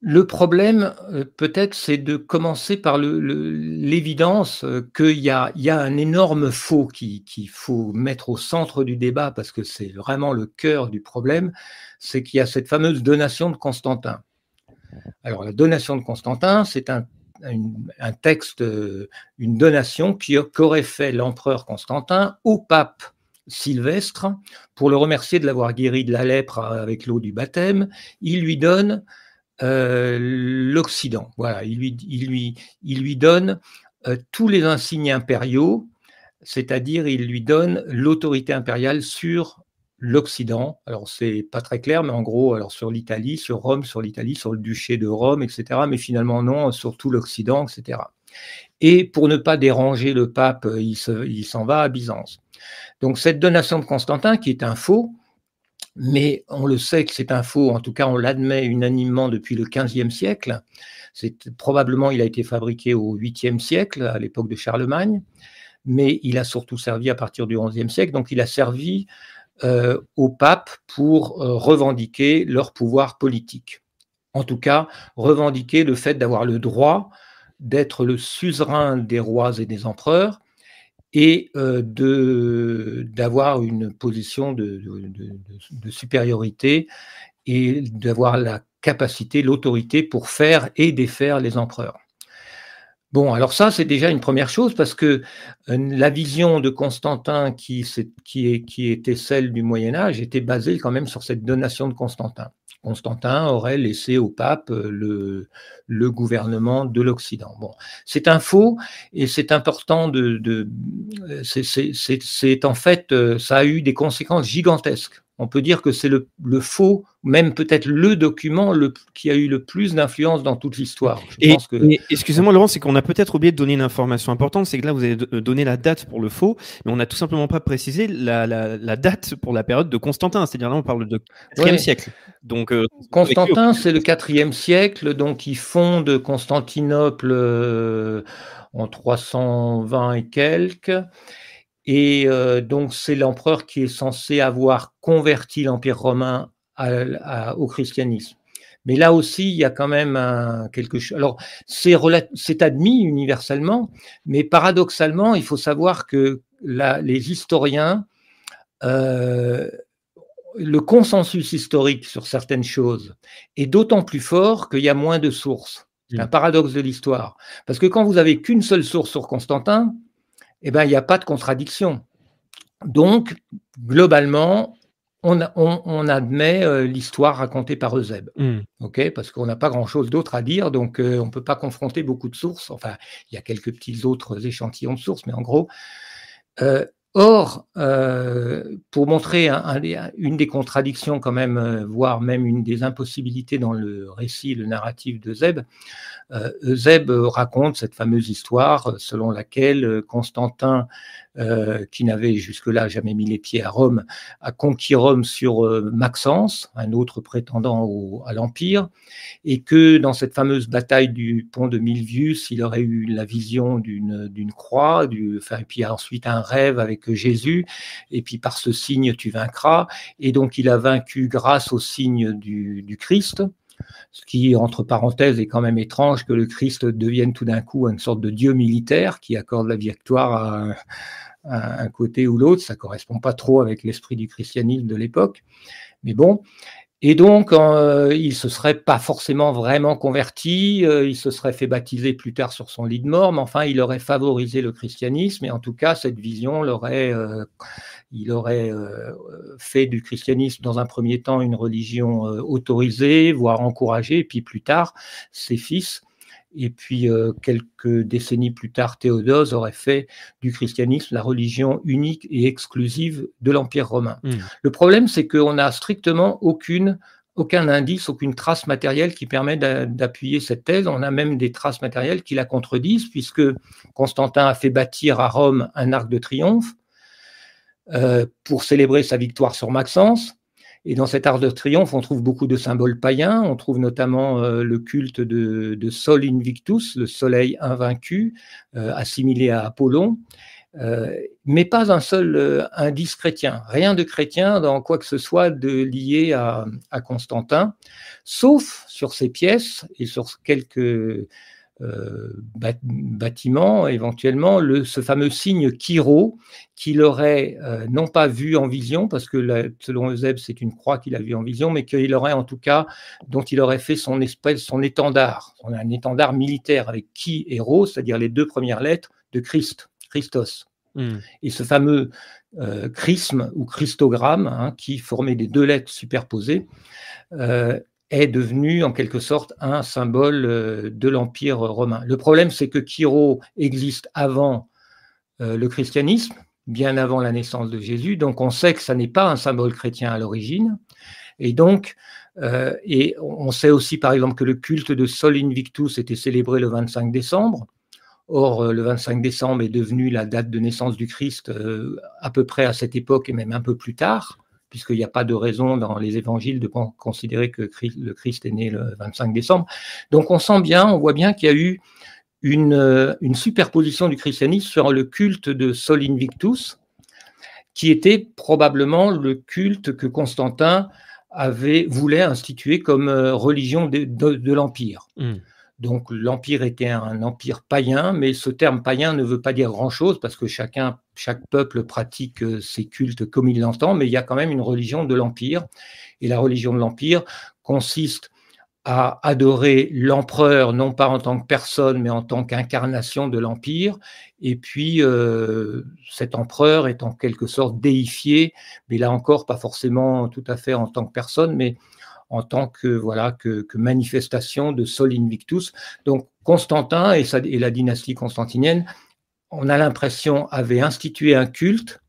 le problème, euh, peut-être, c'est de commencer par l'évidence euh, qu'il y, a, un énorme faux qu'il faut mettre au centre du débat, parce que c'est vraiment le cœur du problème, c'est qu'il y a cette fameuse donation de Constantin. Alors, la donation de Constantin, c'est un, texte, une donation qu'aurait fait l'empereur Constantin au pape Sylvestre, pour le remercier de l'avoir guéri de la lèpre avec l'eau du baptême, il lui donne euh, l'Occident. Voilà, il lui, il lui, il lui donne euh, tous les insignes impériaux, c'est-à-dire il lui donne l'autorité impériale sur l'Occident. Alors c'est pas très clair, mais en gros, alors sur l'Italie, sur Rome, sur l'Italie, sur le duché de Rome, etc. Mais finalement non, sur tout l'Occident, etc. Et pour ne pas déranger le pape, il s'en va à Byzance. Donc cette donation de Constantin, qui est un faux, mais on le sait que c'est un faux, en tout cas on l'admet unanimement depuis le XVe siècle. Probablement il a été fabriqué au 8e siècle, à l'époque de Charlemagne, mais il a surtout servi à partir du XIe siècle. Donc il a servi euh, au pape pour euh, revendiquer leur pouvoir politique. En tout cas, revendiquer le fait d'avoir le droit d'être le suzerain des rois et des empereurs et euh, d'avoir une position de, de, supériorité et d'avoir la capacité, l'autorité pour faire et défaire les empereurs. Bon, alors ça, c'est déjà une première chose parce que euh, la vision de Constantin qui, était celle du Moyen Âge était basée quand même sur cette donation de Constantin. Constantin aurait laissé au pape euh, le, gouvernement de l'Occident. Bon, c'est un faux et c'est important de, de c'est en fait, euh, ça a eu des conséquences gigantesques on peut dire que c'est le, faux, même peut-être le document le, qui a eu le plus d'influence dans toute l'histoire. Et, excusez-moi Laurent, c'est qu'on a peut-être oublié de donner une information importante, c'est que là vous avez donné la date pour le faux, mais on n'a tout simplement pas précisé la, date pour la période de Constantin, c'est-à-dire là on parle de 4e siècle. Donc, euh, Constantin, c'est le 4e siècle, donc il fonde Constantinople euh, en 320 et quelques. Et euh, donc, c'est l'empereur qui est censé avoir converti l'Empire romain au christianisme. Mais là aussi, il y a quand même quelque chose. Alors, c'est admis universellement, mais paradoxalement, il faut savoir que les historiens, euh, le consensus historique sur certaines choses est d'autant plus fort qu'il y a moins de sources. C'est un mmh. paradoxe de l'histoire. Parce que quand vous avez qu'une seule source sur Constantin, eh ben, il n'y a pas de contradiction. Donc, globalement, on, admet euh, l'histoire racontée par Eusèbe, hmm. ok parce qu'on n'a pas grand-chose d'autre à dire, donc euh, on ne peut pas confronter beaucoup de sources. Enfin, il y a quelques petits autres échantillons de sources, mais en gros, euh, Or, pour montrer une des contradictions quand même, voire même une des impossibilités dans le récit, le narratif de Zeb, euh, raconte cette fameuse histoire selon laquelle Constantin euh, qui n'avait jusque-là jamais mis les pieds à Rome, a conquis Rome sur euh, Maxence, un autre prétendant à l'Empire, et que dans cette fameuse bataille du pont de Milvius, il aurait eu la vision d'une croix, du, enfin, et puis ensuite un rêve avec Jésus, et puis par ce signe tu vaincras, et donc il a vaincu grâce au signe du, du Christ. Ce qui, entre parenthèses, est quand même étrange que le Christ devienne tout d'un coup une sorte de dieu militaire qui accorde la victoire à, un côté ou l'autre. Ça correspond pas trop avec l'esprit du christianisme de l'époque. Mais bon. Et donc, euh, il se serait pas forcément vraiment converti, euh, il se serait fait baptiser plus tard sur son lit de mort, mais enfin, il aurait favorisé le christianisme, et en tout cas, cette vision l'aurait, euh, il aurait euh, fait du christianisme dans un premier temps une religion autorisée, voire encouragée, et puis plus tard, ses fils et puis, euh, quelques décennies plus tard, Théodose aurait fait du christianisme la religion unique et exclusive de l'Empire romain. Hmm. Le problème, c'est qu'on n'a strictement aucune, aucun indice, aucune trace matérielle qui permet d'appuyer cette thèse. On a même des traces matérielles qui la contredisent, puisque Constantin a fait bâtir à Rome un arc de triomphe euh, pour célébrer sa victoire sur Maxence. Et dans cet art de triomphe, on trouve beaucoup de symboles païens. On trouve notamment euh, le culte de, Sol Invictus, le soleil invaincu, euh, assimilé à Apollon. Mais pas un seul indice chrétien, rien de chrétien dans quoi que ce soit de lié à, Constantin, sauf sur ces pièces et sur quelques bâtiment, éventuellement, le, ce fameux signe Kiro, qu'il aurait euh, non pas vu en vision, parce que selon Eusèbe, c'est une croix qu'il a vue en vision, mais qu'il aurait en tout cas, dont il aurait fait son espèce, son étendard, on a un étendard militaire avec qui et Ro, c'est-à-dire les deux premières lettres de Christ, Christos. Hmm. Et ce fameux euh, chrisme ou christogramme, hein, qui formait des deux lettres superposées, euh, est devenu en quelque sorte un symbole euh, de l'Empire romain. Le problème, c'est que Kiro existe avant euh, le christianisme, bien avant la naissance de Jésus, donc on sait que ça n'est pas un symbole chrétien à l'origine. Et donc, euh, et on sait aussi par exemple que le culte de Sol Invictus était célébré le 25 décembre. Or, le 25 décembre est devenu la date de naissance du Christ à peu près à cette époque et même un peu plus tard puisqu'il n'y a pas de raison dans les évangiles de considérer que le Christ est né le 25 décembre. Donc on sent bien, on voit bien qu'il y a eu une, euh, une, superposition du christianisme sur le culte de Sol Invictus, qui était probablement le culte que Constantin avait voulait instituer comme euh, religion de, de, l'Empire. Hmm. Donc l'empire était un empire païen, mais ce terme païen ne veut pas dire grand-chose parce que chacun, chaque peuple pratique euh, ses cultes comme il l'entend, mais il y a quand même une religion de l'empire. Et la religion de l'empire consiste à adorer l'empereur, non pas en tant que personne, mais en tant qu'incarnation de l'empire. Et puis, euh, cet empereur est en quelque sorte déifié, mais là encore, pas forcément tout à fait en tant que personne, mais en tant que voilà que, manifestation de Sol Invictus. Donc Constantin et, et la dynastie constantinienne, on a l'impression, avait institué un culte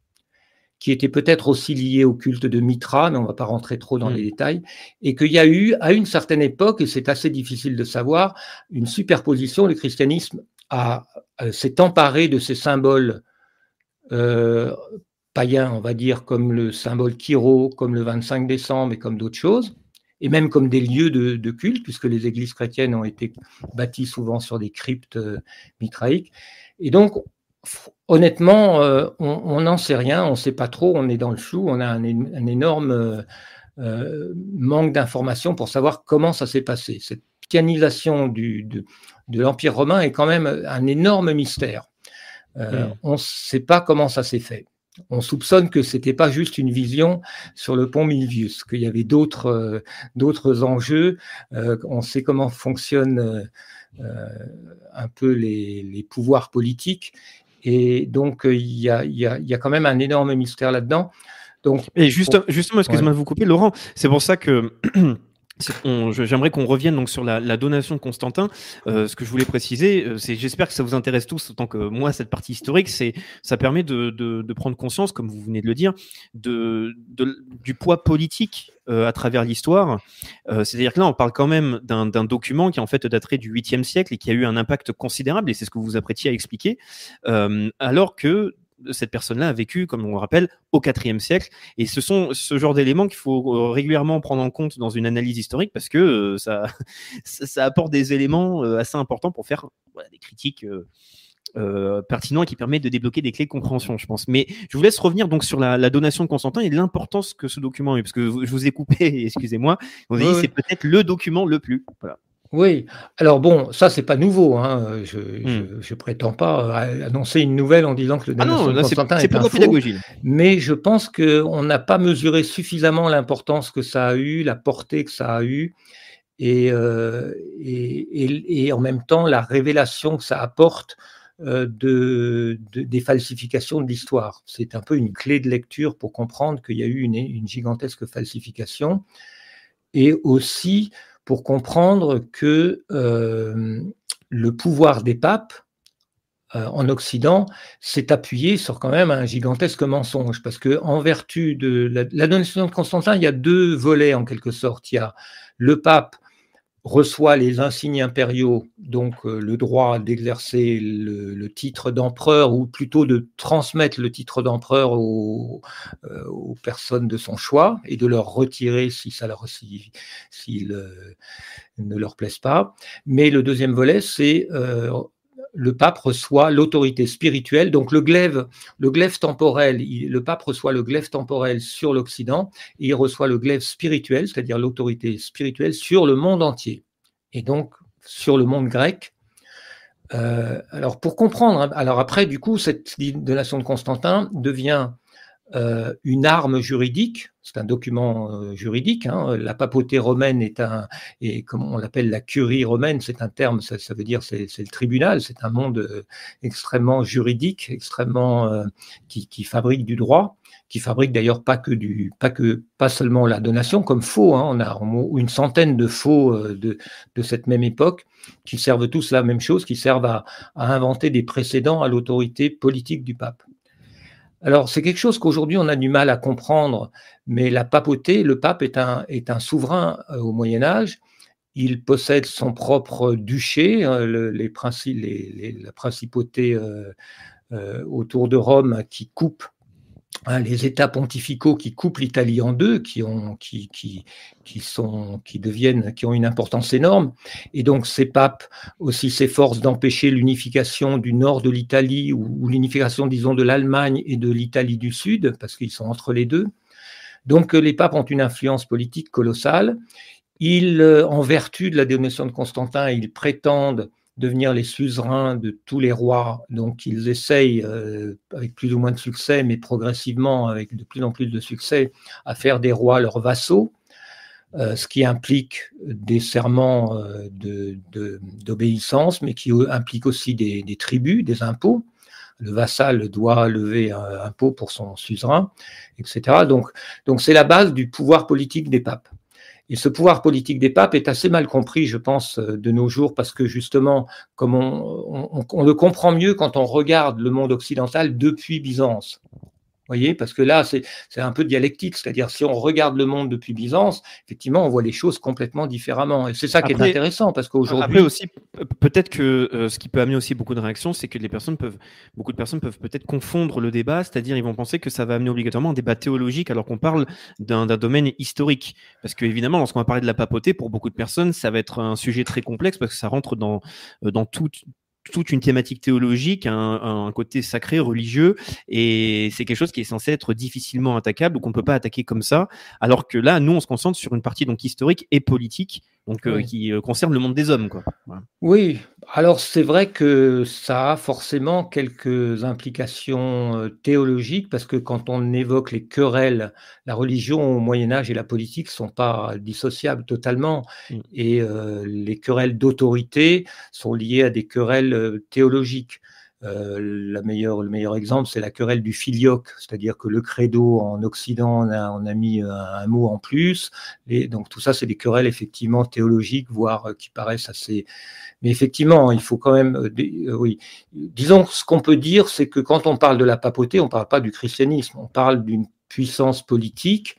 qui était peut-être aussi lié au culte de Mitra, mais on ne va pas rentrer trop dans mm. les détails, et qu'il y a eu, à une certaine époque, et c'est assez difficile de savoir, une superposition. Le christianisme a, euh, s'est emparé de ces symboles euh, païens, on va dire, comme le symbole Kiro, comme le 25 décembre et comme d'autres choses, et même comme des lieux de, culte, puisque les églises chrétiennes ont été bâties souvent sur des cryptes euh, mitraïques. Et donc, honnêtement, euh, on n'en sait rien, on ne sait pas trop, on est dans le flou, on a un, énorme euh, manque d'informations pour savoir comment ça s'est passé. Cette pianisation du, de, l'Empire romain est quand même un énorme mystère. Hmm. On ne sait pas comment ça s'est fait on soupçonne que c'était pas juste une vision sur le pont Milvius, qu'il y avait d'autres euh, enjeux. Euh, on sait comment fonctionnent euh, un peu les, pouvoirs politiques, et donc il y a, y, a, y a quand même un énorme mystère là-dedans. Donc, et juste, justement, excusez-moi de vous couper, Laurent, c'est pour ça que J'aimerais qu'on revienne donc sur la, donation de Constantin. Euh, ce que je voulais préciser, euh, c'est j'espère que ça vous intéresse tous autant que moi cette partie historique. C'est ça permet de, prendre conscience, comme vous venez de le dire, du poids politique euh, à travers l'histoire. C'est-à-dire que là, on parle quand même d'un document qui en fait daterait du 8e siècle et qui a eu un impact considérable. Et c'est ce que vous apprêtiez à expliquer. alors que cette personne-là a vécu, comme on le rappelle, au IVe siècle. Et ce sont ce genre d'éléments qu'il faut euh, régulièrement prendre en compte dans une analyse historique parce que euh, ça, ça, apporte des éléments euh, assez importants pour faire des critiques. pertinents et qui permettent de débloquer des clés de compréhension, je pense. Mais je vous laisse revenir donc sur la, donation de Constantin et l'importance que ce document a eu, parce que je vous ai coupé, excusez-moi. On a dit c'est peut-être le document le plus. Voilà. Oui, alors bon, ça c'est pas nouveau. Hein. Je, je, prétends pas annoncer une nouvelle en disant que le ah de Constantin est, un faux, mais je pense qu'on n'a pas mesuré suffisamment l'importance que ça a eu, la portée que ça a eu, et, euh, et, et, en même temps la révélation que ça apporte euh, de, des falsifications de l'histoire. C'est un peu une clé de lecture pour comprendre qu'il y a eu une, une gigantesque falsification, et aussi pour comprendre que euh, le pouvoir des papes euh, en Occident s'est appuyé sur quand même un gigantesque mensonge, parce que en vertu de la, la donation de Constantin, il y a deux volets en quelque sorte. Il y a le pape reçoit les insignes impériaux, donc euh, le droit d'exercer le, titre d'empereur, ou plutôt de transmettre le titre d'empereur aux, euh, aux, personnes de son choix et de leur retirer si ça si, ne leur plaise pas. Mais le deuxième volet, c'est euh, le pape reçoit l'autorité spirituelle, donc le glaive, le glaive temporel, le pape reçoit le glaive temporel sur l'Occident et il reçoit le glaive spirituel, c'est-à-dire l'autorité spirituelle sur le monde entier et donc sur le monde grec. Euh, alors pour comprendre, hein, alors après du coup cette donation de Constantin devient euh, une arme juridique, c'est un document euh, juridique. Hein. La papauté romaine est un, et comme on l'appelle la curie romaine, c'est un terme, ça, veut dire c'est, le tribunal, c'est un monde euh, extrêmement juridique, extrêmement qui, fabrique du droit, qui fabrique d'ailleurs pas que du, pas que pas seulement la donation comme faux. Hein. On a une centaine de faux de, cette même époque qui servent tous la même chose, qui servent à inventer des précédents à l'autorité politique du pape. Alors, c'est quelque chose qu'aujourd'hui on a du mal à comprendre, mais la papauté, le pape est un, est un souverain euh, au Moyen Âge. Il possède son propre duché, hein, la principauté euh, euh, autour de Rome qui coupe Hein, les États pontificaux qui coupent l'Italie en deux, qui ont, qui, qui, qui sont, qui deviennent, qui ont une importance énorme, et donc ces papes aussi s'efforcent d'empêcher l'unification du nord de l'Italie ou, l'unification, disons, de l'Allemagne et de l'Italie du Sud, parce qu'ils sont entre les deux. Donc les papes ont une influence politique colossale. Ils, euh, en vertu de la donation de Constantin, ils prétendent devenir les suzerains de tous les rois. Donc ils essayent, euh, avec plus ou moins de succès, mais progressivement, avec de plus en plus de succès, à faire des rois leurs vassaux, euh, ce qui implique des serments euh, d'obéissance, mais qui implique aussi des, tribus, des impôts. Le vassal doit lever un impôt pour son suzerain, etc. Donc c'est la base du pouvoir politique des papes. Et ce pouvoir politique des papes est assez mal compris, je pense, euh, de nos jours, parce que justement, comme on, on le comprend mieux quand on regarde le monde occidental depuis Byzance voyez, parce que là, c'est un peu dialectique, c'est-à-dire si on regarde le monde depuis Byzance, effectivement, on voit les choses complètement différemment. Et c'est ça qui est intéressant, parce qu'aujourd'hui. Après aussi, peut-être que euh, ce qui peut amener aussi beaucoup de réactions, c'est que les personnes peuvent, beaucoup de personnes peuvent peut-être confondre le débat, c'est-à-dire ils vont penser que ça va amener obligatoirement un débat théologique alors qu'on parle d'un domaine historique. Parce que évidemment, lorsqu'on va parler de la papauté, pour beaucoup de personnes, ça va être un sujet très complexe parce que ça rentre dans, euh, dans tout, toute une thématique théologique, un, un côté sacré, religieux, et c'est quelque chose qui est censé être difficilement attaquable ou qu'on ne peut pas attaquer comme ça. Alors que là, nous, on se concentre sur une partie donc historique et politique, donc euh, qui euh, concerne le monde des hommes, quoi. Oui, alors c'est vrai que ça a forcément quelques implications euh, théologiques parce que quand on évoque les querelles, la religion au Moyen Âge et la politique sont pas dissociables totalement mm. et euh, les querelles d'autorité sont liées à des querelles euh, théologiques. Euh, la meilleure, le meilleur exemple, c'est la querelle du filioque, c'est-à-dire que le credo en Occident, on a, mis un, un, mot en plus. Et donc tout ça, c'est des querelles effectivement théologiques, voire qui paraissent assez mais effectivement, il faut quand même, euh, euh, oui, disons ce qu'on peut dire, c'est que quand on parle de la papauté, on ne parle pas du christianisme, on parle d'une puissance politique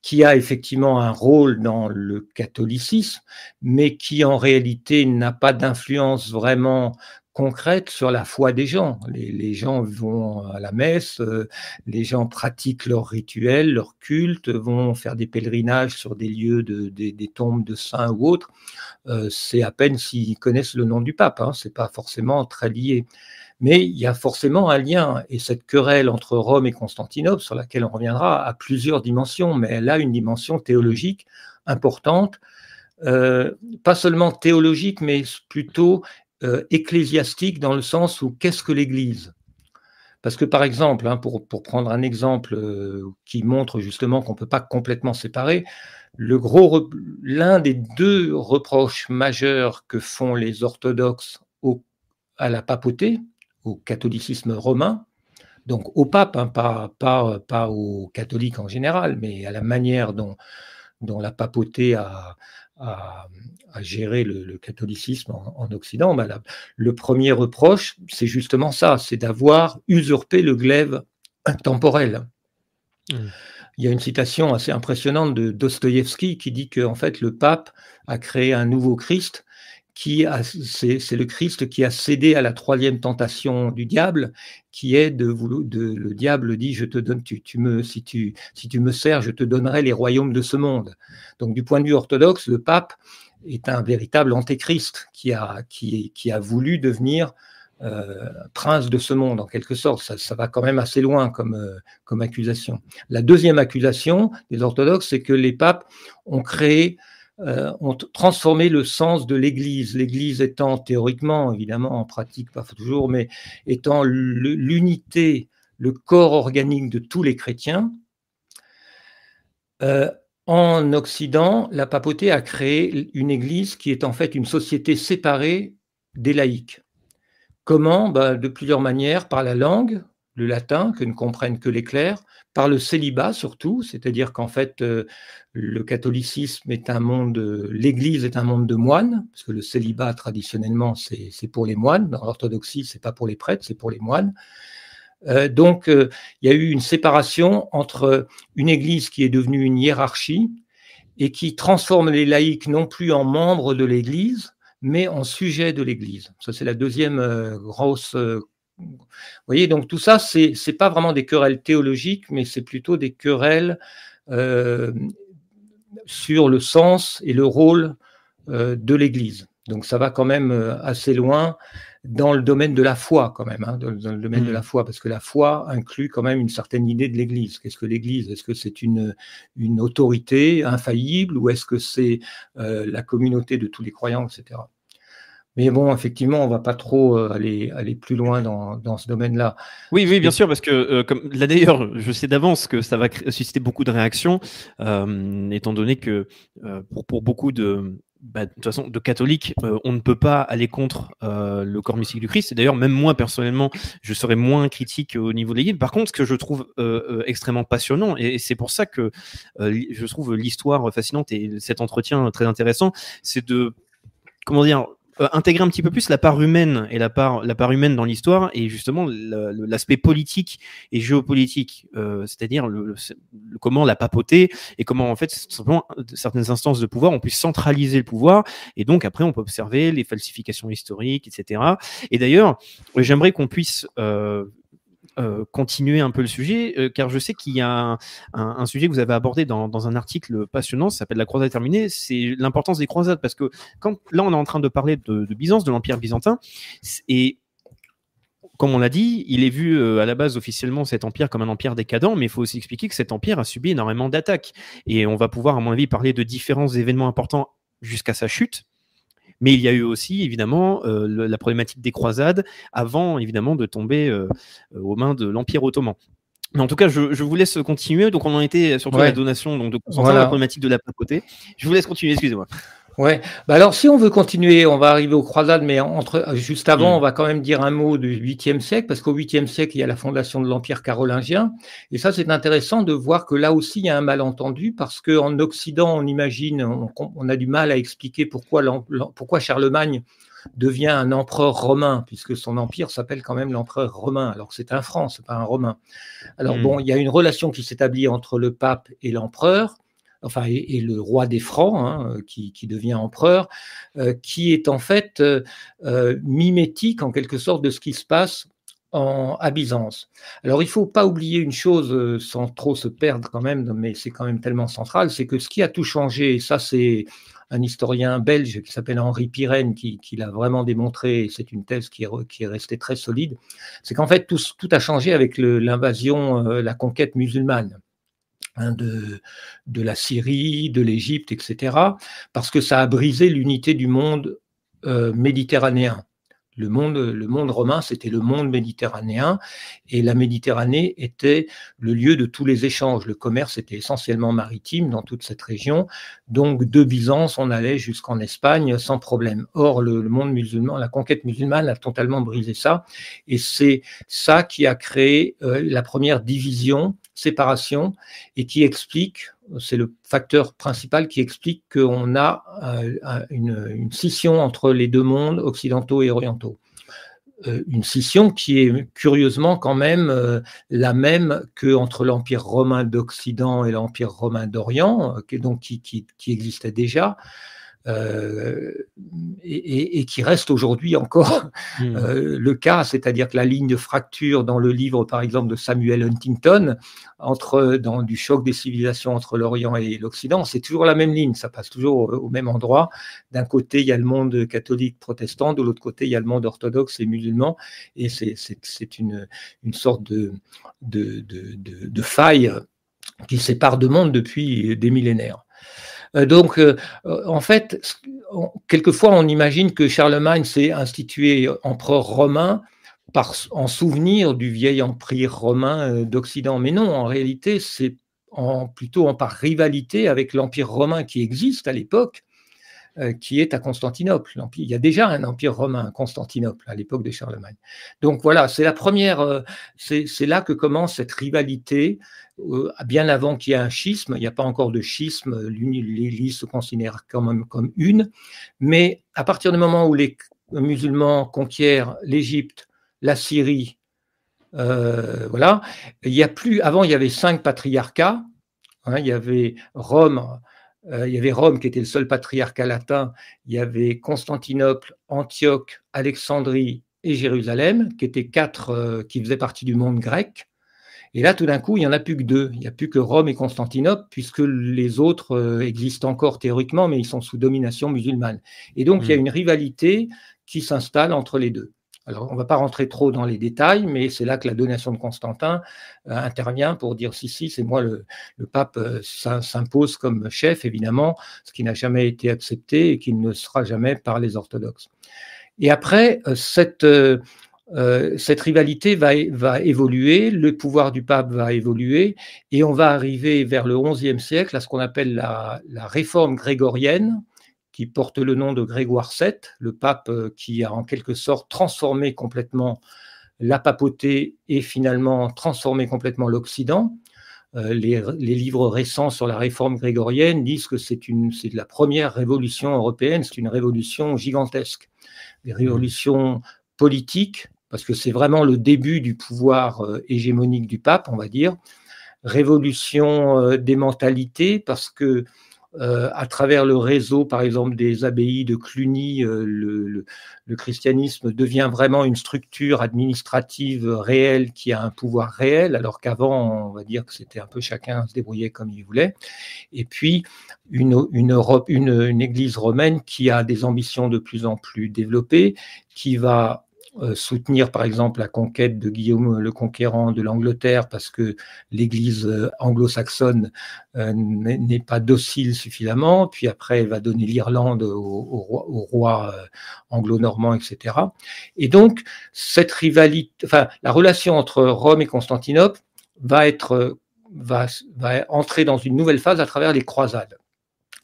qui a effectivement un rôle dans le catholicisme, mais qui en réalité n'a pas d'influence vraiment concrète sur la foi des gens. Les, gens vont à la messe, euh, les gens pratiquent leurs rituels, leurs cultes, vont faire des pèlerinages sur des lieux de, des tombes de saints ou autres. Euh, c'est à peine s'ils connaissent le nom du pape, hein, c'est pas forcément très lié. Mais il y a forcément un lien, et cette querelle entre Rome et Constantinople, sur laquelle on reviendra, a plusieurs dimensions, mais elle a une dimension théologique importante pas seulement théologique, mais plutôt ecclésiastique dans le sens où qu'est-ce que l'Église? Parce que par exemple, hein, pour, prendre un exemple qui montre justement qu'on ne peut pas complètement séparer, le gros, l'un des deux reproches majeurs que font les orthodoxes à la papauté, au catholicisme romain, donc au pape, hein, pas, pas, pas aux catholiques en général, mais à la manière dont, dont la papauté a, a, géré le, catholicisme en, Occident, bah, le premier reproche, c'est justement ça, c'est d'avoir usurpé le glaive temporel. Mmh. Il y a une citation assez impressionnante de Dostoïevski qui dit que en fait le pape a créé un nouveau Christ qui c'est, le Christ qui a cédé à la troisième tentation du diable, qui est de, de le diable dit je te donne, si tu, me sers, je te donnerai les royaumes de ce monde. Donc du point de vue orthodoxe, le pape est un véritable antéchrist qui a, voulu devenir euh, prince de ce monde, en quelque sorte. Ça, va quand même assez loin euh, comme accusation. La deuxième accusation des orthodoxes, c'est que les papes ont créé euh, ont transformé le sens de l'Église. L'Église étant théoriquement, évidemment, en pratique pas toujours, mais étant l'unité, le corps organique de tous les chrétiens. Euh, en Occident, la papauté a créé une Église qui est en fait une société séparée des laïcs. Comment? Ben, De plusieurs manières, par la langue, le latin, que ne comprennent que les clercs, par le célibat surtout, c'est-à-dire qu'en fait, euh, le catholicisme est un monde, l'Église est un monde de moines, parce que le célibat, traditionnellement, c'est pour les moines. Dans l'orthodoxie, c'est pas pour les prêtres, c'est pour les moines. Euh, donc, euh, il y a eu une séparation entre une Église qui est devenue une hiérarchie et qui transforme les laïcs non plus en membres de l'Église, mais en sujets de l'Église. Ça, c'est la deuxième grosse vous voyez, donc tout ça, c'est n'est pas vraiment des querelles théologiques, mais c'est plutôt des querelles euh, sur le sens et le rôle euh, de l'Église. Donc ça va quand même euh, assez loin dans le domaine de la foi, quand même, hein, dans, le domaine de la mmh. foi, parce que la foi inclut quand même une certaine idée de l'Église. Qu'est-ce que l'Église? Est-ce que c'est une, une autorité infaillible ou est-ce que c'est la communauté de tous les croyants, etc. Mais bon, effectivement, on va pas trop euh, aller, aller plus loin dans, dans ce domaine-là. Oui, oui, bien sûr, parce que euh, comme là d'ailleurs, je sais d'avance que ça va susciter beaucoup de réactions, euh, étant donné que pour, pour beaucoup de, bah, de toute façon, de catholiques, on ne peut pas aller contre le corps mystique du Christ. Et d'ailleurs, même moi, personnellement, je serais moins critique au niveau de l'Église. Par contre, ce que je trouve extrêmement passionnant, et, c'est pour ça que je trouve l'histoire fascinante et cet entretien très intéressant, c'est de, comment dire, euh, intégrer un petit peu plus la part humaine et la part la part humaine dans l'histoire et justement l'aspect politique et géopolitique, euh, c'est-à-dire le, comment la papauté et comment en fait simplement certaines instances de pouvoir ont pu centraliser le pouvoir et donc après on peut observer les falsifications historiques, etc. Et d'ailleurs, j'aimerais qu'on puisse euh, euh, continuer un peu le sujet, euh, car je sais qu'il y a un, sujet que vous avez abordé dans, un article passionnant, ça s'appelle La croisade terminée, c'est l'importance des croisades, parce que quand là on est en train de parler de, Byzance, de l'Empire byzantin, et comme on l'a dit, il est vu euh, à la base officiellement cet empire comme un empire décadent, mais il faut aussi expliquer que cet empire a subi énormément d'attaques. Et on va pouvoir, à mon avis, parler de différents événements importants jusqu'à sa chute. Mais il y a eu aussi, évidemment, euh, la problématique des croisades avant, évidemment, de tomber euh, aux mains de l'Empire ottoman. Mais en tout cas, je, vous laisse continuer. Donc, on en était surtout à la donation, donc de concentrer la problématique de la papauté. Je vous laisse continuer, excusez-moi. Ouais. Bah alors, si on veut continuer, on va arriver aux croisades, mais entre, juste avant, mm. on va quand même dire un mot du 8e siècle, parce qu'au 8e siècle, il y a la fondation de l'Empire carolingien. Et ça, c'est intéressant de voir que là aussi, il y a un malentendu, parce qu'en Occident, on imagine, on, a du mal à expliquer pourquoi, pourquoi Charlemagne devient un empereur romain, puisque son empire s'appelle quand même l'empereur romain, alors que c'est un franc, c'est pas un romain. Alors mm. bon, il y a une relation qui s'établit entre le pape et l'empereur, enfin, et, le roi des Francs, hein, qui, devient empereur, euh, qui est en fait euh, euh, mimétique en quelque sorte de ce qui se passe en, à Byzance. Alors, il faut pas oublier une chose, sans trop se perdre quand même, mais c'est quand même tellement central, c'est que ce qui a tout changé, et ça c'est un historien belge qui s'appelle Henri Pirenne qui, l'a vraiment démontré, c'est une thèse qui est, restée très solide, c'est qu'en fait tout, a changé avec l'invasion, la conquête musulmane. Hein, de, de la Syrie, de l'Égypte, etc., parce que ça a brisé l'unité du monde euh, méditerranéen. Le monde, le monde romain, c'était le monde méditerranéen, et la Méditerranée était le lieu de tous les échanges. Le commerce était essentiellement maritime dans toute cette région. Donc, de Byzance, on allait jusqu'en Espagne sans problème. Or, le, monde musulman, la conquête musulmane a totalement brisé ça, et c'est ça qui a créé euh, la première division, séparation, et qui explique c'est le facteur principal qui explique qu'on a euh, une, scission entre les deux mondes, occidentaux et orientaux. Euh, une scission qui est curieusement quand même euh, la même que entre l'Empire romain d'Occident et l'Empire romain d'Orient, qui, existait déjà. Euh, et, qui reste aujourd'hui encore hmm. euh, le cas, c'est-à-dire que la ligne de fracture dans le livre, par exemple, de Samuel Huntington, entre, dans du choc des civilisations entre l'Orient et l'Occident, c'est toujours la même ligne, ça passe toujours au, même endroit. D'un côté, il y a le monde catholique protestant, de l'autre côté, il y a le monde orthodoxe et musulman, et c'est une, une sorte de, de, de, de faille qui sépare deux mondes depuis des millénaires. Euh, donc, euh, en fait, quelquefois, on imagine que Charlemagne s'est institué empereur romain en souvenir du vieil empire romain euh, d'Occident. Mais non, en réalité, c'est plutôt en par rivalité avec l'empire romain qui existe à l'époque, qui est à Constantinople. Il y a déjà un empire romain, Constantinople, à l'époque de Charlemagne. Donc voilà, c'est la première, c'est là que commence cette rivalité euh, bien avant qu'il y ait un schisme, il n'y a pas encore de schisme, l'Église se considère quand même comme une, mais à partir du moment où les musulmans conquièrent l'Égypte, la Syrie, euh, voilà, il y a plus, avant il y avait cinq patriarcats, hein, il y avait Rome, euh, il y avait Rome qui était le seul patriarcat latin, il y avait Constantinople, Antioche, Alexandrie et Jérusalem, qui étaient quatre qui faisaient partie du monde grec. Et là, tout d'un coup, il n'y en a plus que deux. Il n'y a plus que Rome et Constantinople, puisque les autres euh, existent encore théoriquement, mais ils sont sous domination musulmane. Et donc, il y a hmm. une rivalité qui s'installe entre les deux. Alors, on ne va pas rentrer trop dans les détails, mais c'est là que la donation de Constantin euh, intervient pour dire si, si, c'est moi le, pape euh, s'impose comme chef, évidemment, ce qui n'a jamais été accepté et qui ne sera jamais par les orthodoxes. Et après, cette, euh, cette rivalité va, va, évoluer, le pouvoir du pape va évoluer, et on va arriver vers le XIe siècle à ce qu'on appelle la, réforme grégorienne, qui porte le nom de Grégoire VII, le pape euh, qui a en quelque sorte transformé complètement la papauté et finalement transformé complètement l'Occident. Euh, les, livres récents sur la réforme grégorienne disent que c'est la première révolution européenne, c'est une révolution gigantesque, des révolutions politiques, parce que c'est vraiment le début du pouvoir euh, hégémonique du pape, on va dire. Révolution des mentalités, parce que euh, à travers le réseau, par exemple, des abbayes de Cluny, le, christianisme devient vraiment une structure administrative réelle qui a un pouvoir réel, alors qu'avant, on va dire que c'était un peu chacun se débrouillait comme il voulait. Et puis, une, une, Europe, une, une église romaine qui a des ambitions de plus en plus développées, qui va euh, soutenir par exemple la conquête de Guillaume le Conquérant de l'Angleterre parce que l'Église euh, anglo-saxonne euh, n'est pas docile suffisamment, puis après elle va donner l'Irlande au, roi, anglo-normand, etc. Et donc cette rivalité, enfin la relation entre Rome et Constantinople va être va, va entrer dans une nouvelle phase à travers les croisades.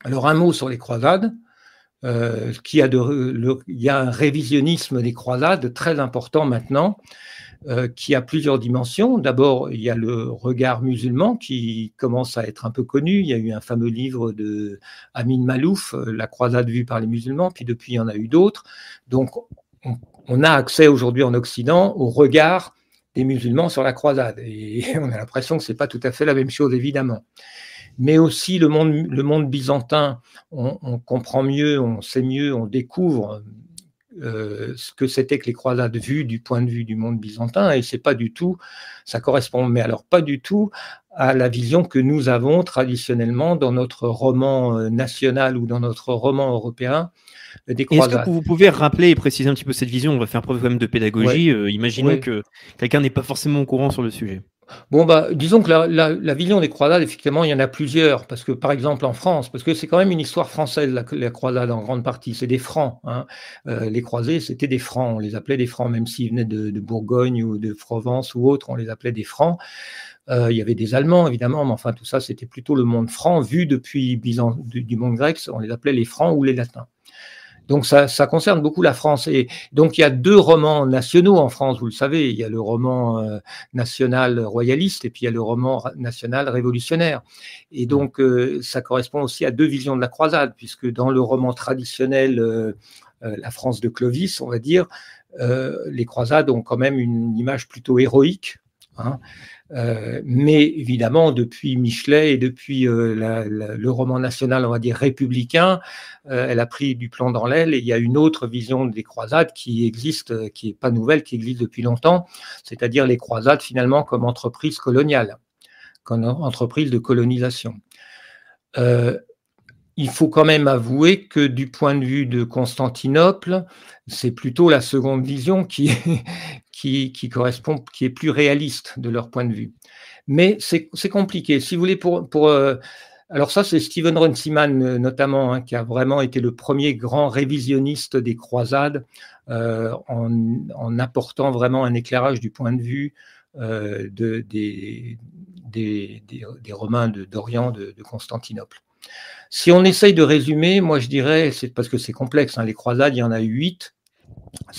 Alors un mot sur les croisades. Euh, qui a de, il y a un révisionnisme des croisades très important maintenant, euh, qui a plusieurs dimensions. D'abord, il y a le regard musulman qui commence à être un peu connu. Il y a eu un fameux livre de Amin Malouf, euh, La croisade vue par les musulmans, puis depuis, il y en a eu d'autres. Donc, on, on a accès aujourd'hui en Occident au regard des musulmans sur la croisade. Et on a l'impression que ce n'est pas tout à fait la même chose, évidemment mais aussi le monde, le monde byzantin, on, comprend mieux, on sait mieux, on découvre euh, ce que c'était que les croisades vues du point de vue du monde byzantin, et c'est pas du tout, ça correspond, mais alors pas du tout à la vision que nous avons traditionnellement dans notre roman euh, national ou dans notre roman européen des croisades. Est-ce que vous pouvez rappeler et préciser un petit peu cette vision? On va faire preuve quand même de pédagogie. Euh, imaginons que quelqu'un n'est pas forcément au courant sur le sujet. Bon, bah, disons que la, vision des croisades, effectivement, il y en a plusieurs. Parce que, par exemple, en France, parce que c'est quand même une histoire française, la, croisade, en grande partie. C'est des francs. Hein. Euh, les croisés, c'était des francs. On les appelait des francs, même s'ils venaient de, Bourgogne ou de Provence ou autre, on les appelait des francs. Euh, il y avait des Allemands, évidemment, mais enfin, tout ça, c'était plutôt le monde franc. Vu depuis du monde grec, on les appelait les francs ou les latins. Donc ça, concerne beaucoup la France. Et donc il y a deux romans nationaux en France, vous le savez. Il y a le roman euh, national royaliste et puis il y a le roman national révolutionnaire. Et donc euh, ça correspond aussi à deux visions de la croisade, puisque dans le roman traditionnel, euh, la France de Clovis, on va dire, les croisades ont quand même une image plutôt héroïque. Hein. Euh, mais évidemment, depuis Michelet et depuis euh, le roman national, on va dire républicain, euh, elle a pris du plomb dans l'aile et il y a une autre vision des croisades qui existe, qui n'est pas nouvelle, qui existe depuis longtemps, c'est-à-dire les croisades finalement comme entreprise coloniale, comme entreprise de colonisation. Il faut quand même avouer que du point de vue de Constantinople, c'est plutôt la seconde vision qui, qui, correspond, qui est plus réaliste de leur point de vue. Mais c'est compliqué. Si vous voulez, pour, euh, alors ça, c'est Stephen Runciman euh, notamment, hein, qui a vraiment été le premier grand révisionniste des croisades, euh, en, apportant vraiment un éclairage du point de vue de, des, Romains d'Orient, de Constantinople. Si on essaye de résumer, moi je dirais, c'est parce que c'est complexe, hein, les croisades, il y en a eu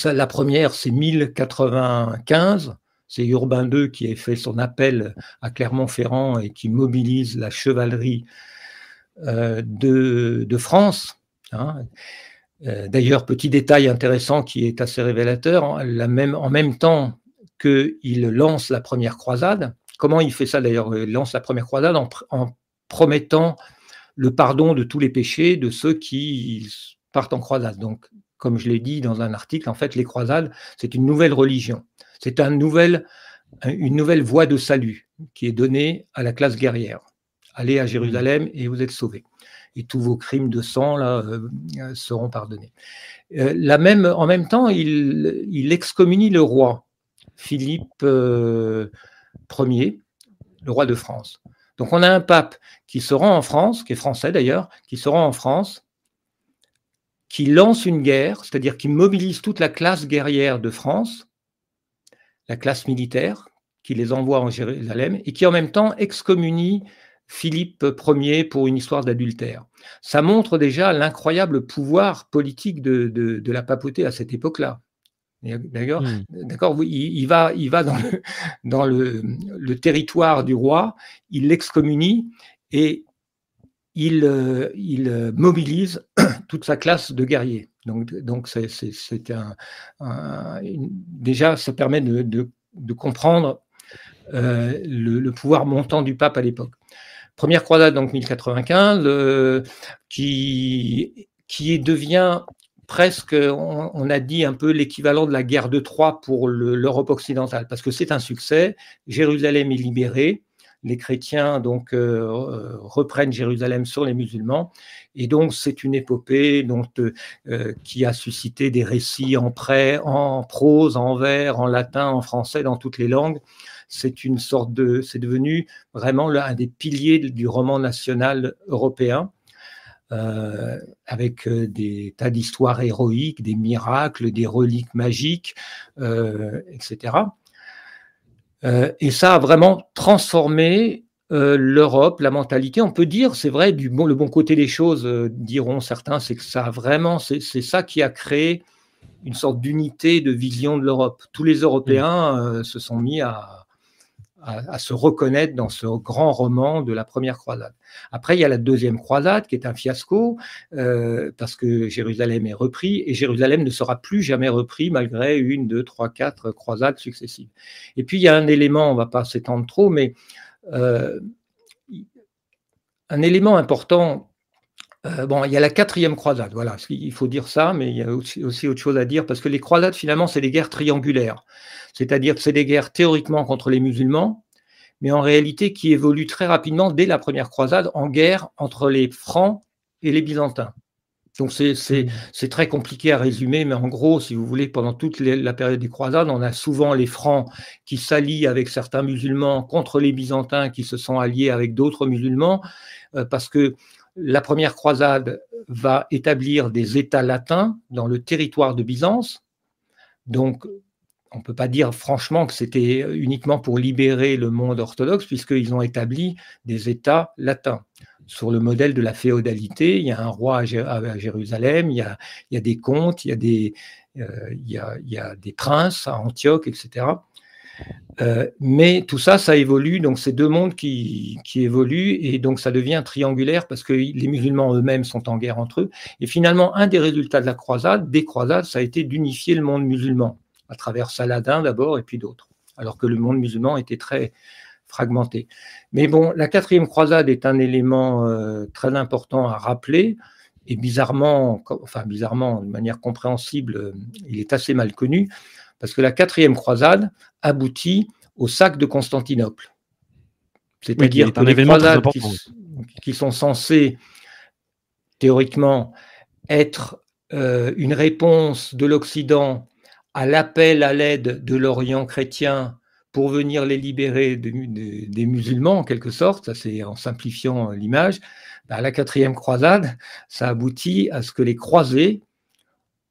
La première, c'est 1095. C'est Urbain II qui a fait son appel à Clermont-Ferrand et qui mobilise la chevalerie euh, de, France. Hein. Euh, d'ailleurs, petit détail intéressant qui est assez révélateur, en même temps qu'il lance la première croisade, comment il fait ça d'ailleurs? Il lance la première croisade en promettant le pardon de tous les péchés de ceux qui partent en croisade. Donc, comme je l'ai dit dans un article, en fait, les croisades, c'est une nouvelle religion. C'est une nouvelle voie de salut qui est donnée à la classe guerrière. Allez à Jérusalem et vous êtes sauvés. Et tous vos crimes de sang là, euh, seront pardonnés. Euh, la même, en même temps, il, excommunie le roi, Philippe euh, Ier, le roi de France. Donc on a un pape qui se rend en France, qui est français d'ailleurs, qui se rend en France, qui lance une guerre, c'est-à-dire qui mobilise toute la classe guerrière de France, la classe militaire, qui les envoie en Jérusalem, et qui en même temps excommunie Philippe Ier pour une histoire d'adultère. Ça montre déjà l'incroyable pouvoir politique de, de la papauté à cette époque-là. D'accord, hmm. d'accord. Il, va, il va dans le, dans le, territoire du roi, il l'excommunie et il, euh, euh, mobilise toute sa classe de guerriers. Donc, déjà, ça permet de, comprendre euh, le, pouvoir montant du pape à l'époque. Première croisade, donc 1095, qui, qui devient presque, on, a dit un peu l'équivalent de la guerre de Troie pour l'Europe occidentale, parce que c'est un succès. Jérusalem est libérée, les chrétiens donc euh, reprennent Jérusalem sur les musulmans, et donc c'est une épopée donc, euh, qui a suscité des récits en prêt, en prose, en vers, en latin, en français, dans toutes les langues. C'est une sorte de, c'est devenu vraiment l'un des piliers du roman national européen. Euh, avec des tas d'histoires héroïques, des miracles, des reliques magiques, euh, et ça a vraiment transformé l'Europe, la mentalité. On peut dire, c'est vrai, du bon, le bon côté des choses, diront certains, c'est que ça a vraiment, c'est ça qui a créé une sorte d'unité de vision de l'Europe. Tous les Européens se sont mis à, à, se reconnaître dans ce grand roman de la première croisade. Après, il y a la deuxième croisade qui est un fiasco euh, parce que Jérusalem est repris et Jérusalem ne sera plus jamais repris malgré une, deux, trois, quatre croisades successives. Et puis il y a un élément, on ne va pas s'étendre trop, mais euh, un élément important euh, bon, il y a la quatrième croisade, voilà, il faut dire ça, mais il y a aussi, aussi, autre chose à dire, parce que les croisades, finalement, c'est des guerres triangulaires. C'est-à-dire que c'est des guerres théoriquement contre les musulmans, mais en réalité qui évoluent très rapidement dès la première croisade en guerre entre les Francs et les Byzantins. Donc c'est mmh. très compliqué à résumer, mais en gros, si vous voulez, pendant toute la période des croisades, on a souvent les Francs qui s'allient avec certains musulmans contre les Byzantins qui se sont alliés avec d'autres musulmans, euh, parce que la première croisade va établir des États latins dans le territoire de Byzance. Donc, on ne peut pas dire franchement que c'était uniquement pour libérer le monde orthodoxe, puisqu'ils ont établi des États latins sur le modèle de la féodalité. Il y a un roi à, Jérusalem, il y a, des comtes, il y a des, euh, il, y a, des princes à Antioche, etc. Euh, mais tout ça, ça évolue, donc c'est deux mondes qui, qui, évoluent, et donc ça devient triangulaire parce que les musulmans eux-mêmes sont en guerre entre eux. Et finalement, un des résultats de la croisade, des croisades, ça a été d'unifier le monde musulman, à travers Saladin d'abord, et puis d'autres, alors que le monde musulman était très, fragmenté. Mais bon, la quatrième croisade est un élément euh, très important à rappeler. Et bizarrement, enfin bizarrement, de manière compréhensible, euh, il est assez mal connu, parce que la quatrième croisade aboutit au sac de Constantinople. C'est-à-dire que les croisades qui, sont censées théoriquement être euh, une réponse de l'Occident à l'appel à l'aide de l'Orient chrétien pour venir les libérer des musulmans, en quelque sorte, ça c'est en simplifiant l'image, bah, la quatrième croisade, ça aboutit à ce que les croisés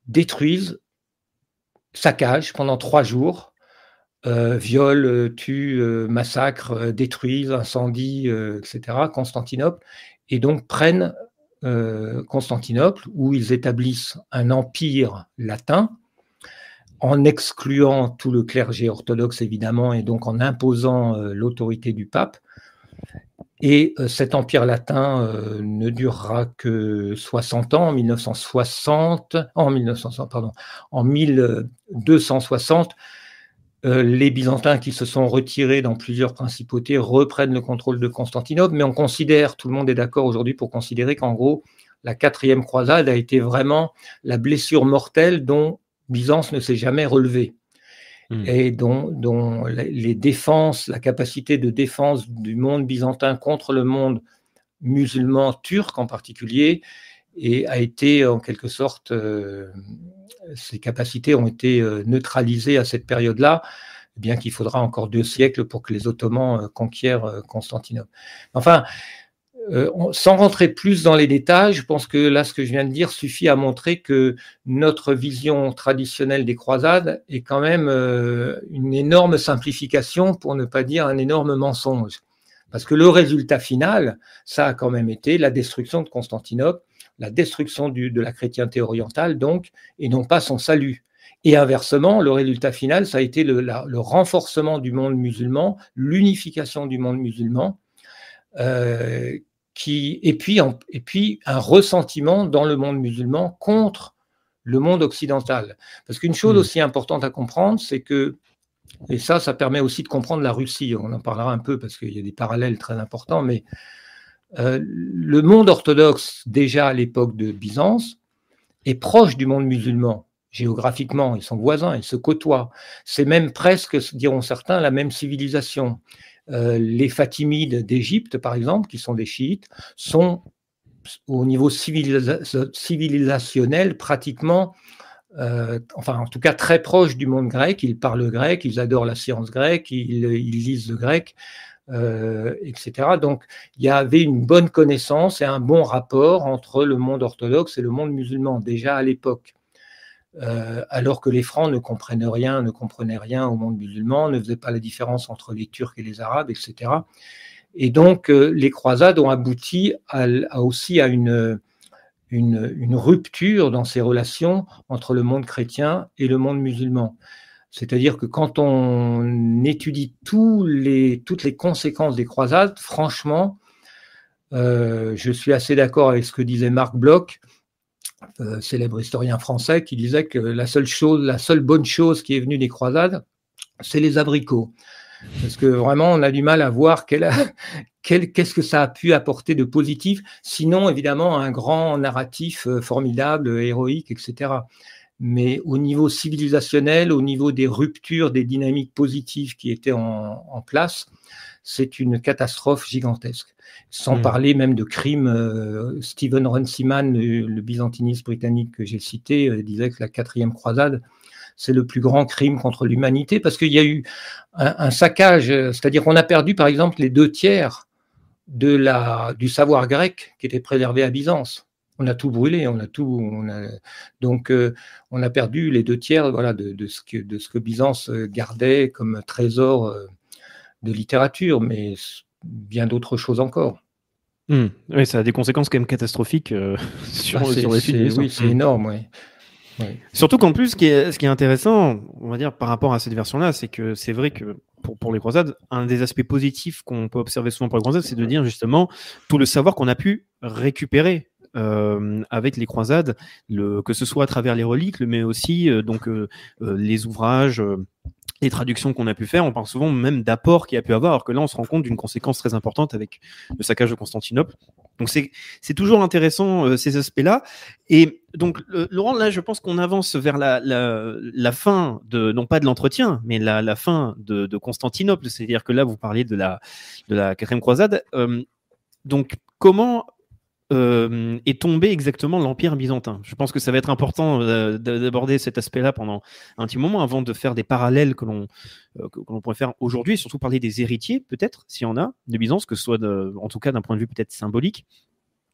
détruisent, saccagent pendant trois jours, euh, violent, tuent, euh, massacrent, euh, détruisent, incendient, etc., Constantinople, et donc prennent Constantinople, où ils établissent un empire latin, en excluant tout le clergé orthodoxe, évidemment, et donc en imposant euh, l'autorité du pape. Et euh, cet empire latin euh, ne durera que 60 ans, en 1960, en 1900, pardon, en 1260, les Byzantins qui se sont retirés dans plusieurs principautés reprennent le contrôle de Constantinople, mais on considère, tout le monde est d'accord aujourd'hui pour considérer qu'en gros, la quatrième croisade a été vraiment la blessure mortelle dont Byzance ne s'est jamais relevé hmm. et dont, les défenses, la capacité de défense du monde byzantin contre le monde musulman turc en particulier, et a été en quelque sorte, euh, ces capacités ont été euh, neutralisées à cette période-là, bien qu'il faudra encore deux siècles pour que les Ottomans euh, conquièrent Constantinople. Enfin, euh, sans rentrer plus dans les détails, je pense que là, ce que je viens de dire suffit à montrer que notre vision traditionnelle des croisades est quand même euh, une énorme simplification, pour ne pas dire un énorme mensonge. Parce que le résultat final, ça a quand même été la destruction de Constantinople, la destruction de la chrétienté orientale, donc, et non pas son salut. Et inversement, le résultat final, ça a été le, le renforcement du monde musulman, l'unification du monde musulman, euh, et, puis, et puis un ressentiment dans le monde musulman contre le monde occidental. Parce qu'une chose hmm. aussi importante à comprendre, c'est que, et ça, ça permet aussi de comprendre la Russie, on en parlera un peu parce qu'il y a des parallèles très importants, mais euh, le monde orthodoxe, déjà à l'époque de Byzance, est proche du monde musulman. Géographiquement, ils sont voisins, ils se côtoient. C'est même presque, diront certains, la même civilisation. Euh, les Fatimides d'Égypte, par exemple, qui sont des chiites, sont au niveau civilisationnel pratiquement, euh, enfin en tout cas très proches du monde grec. Ils parlent grec, ils adorent la science grecque, ils, lisent le grec, euh, etc. Donc il y avait une bonne connaissance et un bon rapport entre le monde orthodoxe et le monde musulman déjà à l'époque. Euh, alors que les Francs ne comprennent rien, ne comprenaient rien au monde musulman, ne faisaient pas la différence entre les Turcs et les Arabes, etc. Et donc, euh, les croisades ont abouti aussi à une, rupture dans ces relations entre le monde chrétien et le monde musulman. C'est-à-dire que quand on étudie toutes les conséquences des croisades, franchement, euh, je suis assez d'accord avec ce que disait Marc Bloch. Euh, célèbre historien français, qui disait que la seule chose, la seule bonne chose qui est venue des croisades, c'est les abricots. Parce que vraiment, on a du mal à voir qu'est-ce que ça a pu apporter de positif, sinon évidemment un grand narratif euh, formidable, héroïque, etc. mais au niveau civilisationnel, au niveau des ruptures, des dynamiques positives qui étaient en, place, c'est une catastrophe gigantesque. Sans mmh. parler même de crimes. Euh, Stephen Runciman, le, byzantiniste britannique que j'ai cité, euh, disait que la quatrième croisade, c'est le plus grand crime contre l'humanité parce qu'il y a eu un, saccage, c'est-à-dire qu'on a perdu par exemple les deux tiers de la, du savoir grec qui était préservé à Byzance on a tout brûlé, on a tout, donc euh, on a perdu les deux tiers voilà, de, ce que, de ce que Byzance euh, gardait comme trésor euh, de littérature, mais bien d'autres choses encore. Hmm. Oui, ça a des conséquences quand même catastrophiques sur, bah, les films. Oui, c'est énorme, oui. Surtout qu'en plus, ce qui, est, ce qui est intéressant, on va dire, par rapport à cette version-là, c'est que c'est vrai que pour, pour, les croisades, un des aspects positifs qu'on peut observer souvent pour les croisades, c'est de dire justement tout le savoir qu'on a pu récupérer euh, avec les croisades, que ce soit à travers les reliques, mais aussi euh, donc euh, les ouvrages les traductions qu'on a pu faire, on parle souvent même d'apport qu'il y a pu avoir, alors que là, on se rend compte d'une conséquence très importante avec le saccage de Constantinople. Donc, c'est, toujours intéressant, ces aspects-là. Et donc, Laurent, là, je pense qu'on avance vers la, la, la, fin de, non pas de l'entretien, mais la, la fin de, de Constantinople. C'est-à-dire que là, vous parlez de la, de la quatrième croisade. donc, comment euh, est tombé exactement l'Empire byzantin. Je pense que ça va être important euh, d'aborder cet aspect-là pendant un petit moment avant de faire des parallèles que l'on euh, que, l'on pourrait faire aujourd'hui surtout parler des héritiers, peut-être, s'il y en a, de Byzance, que ce soit en tout cas d'un point de vue peut-être symbolique.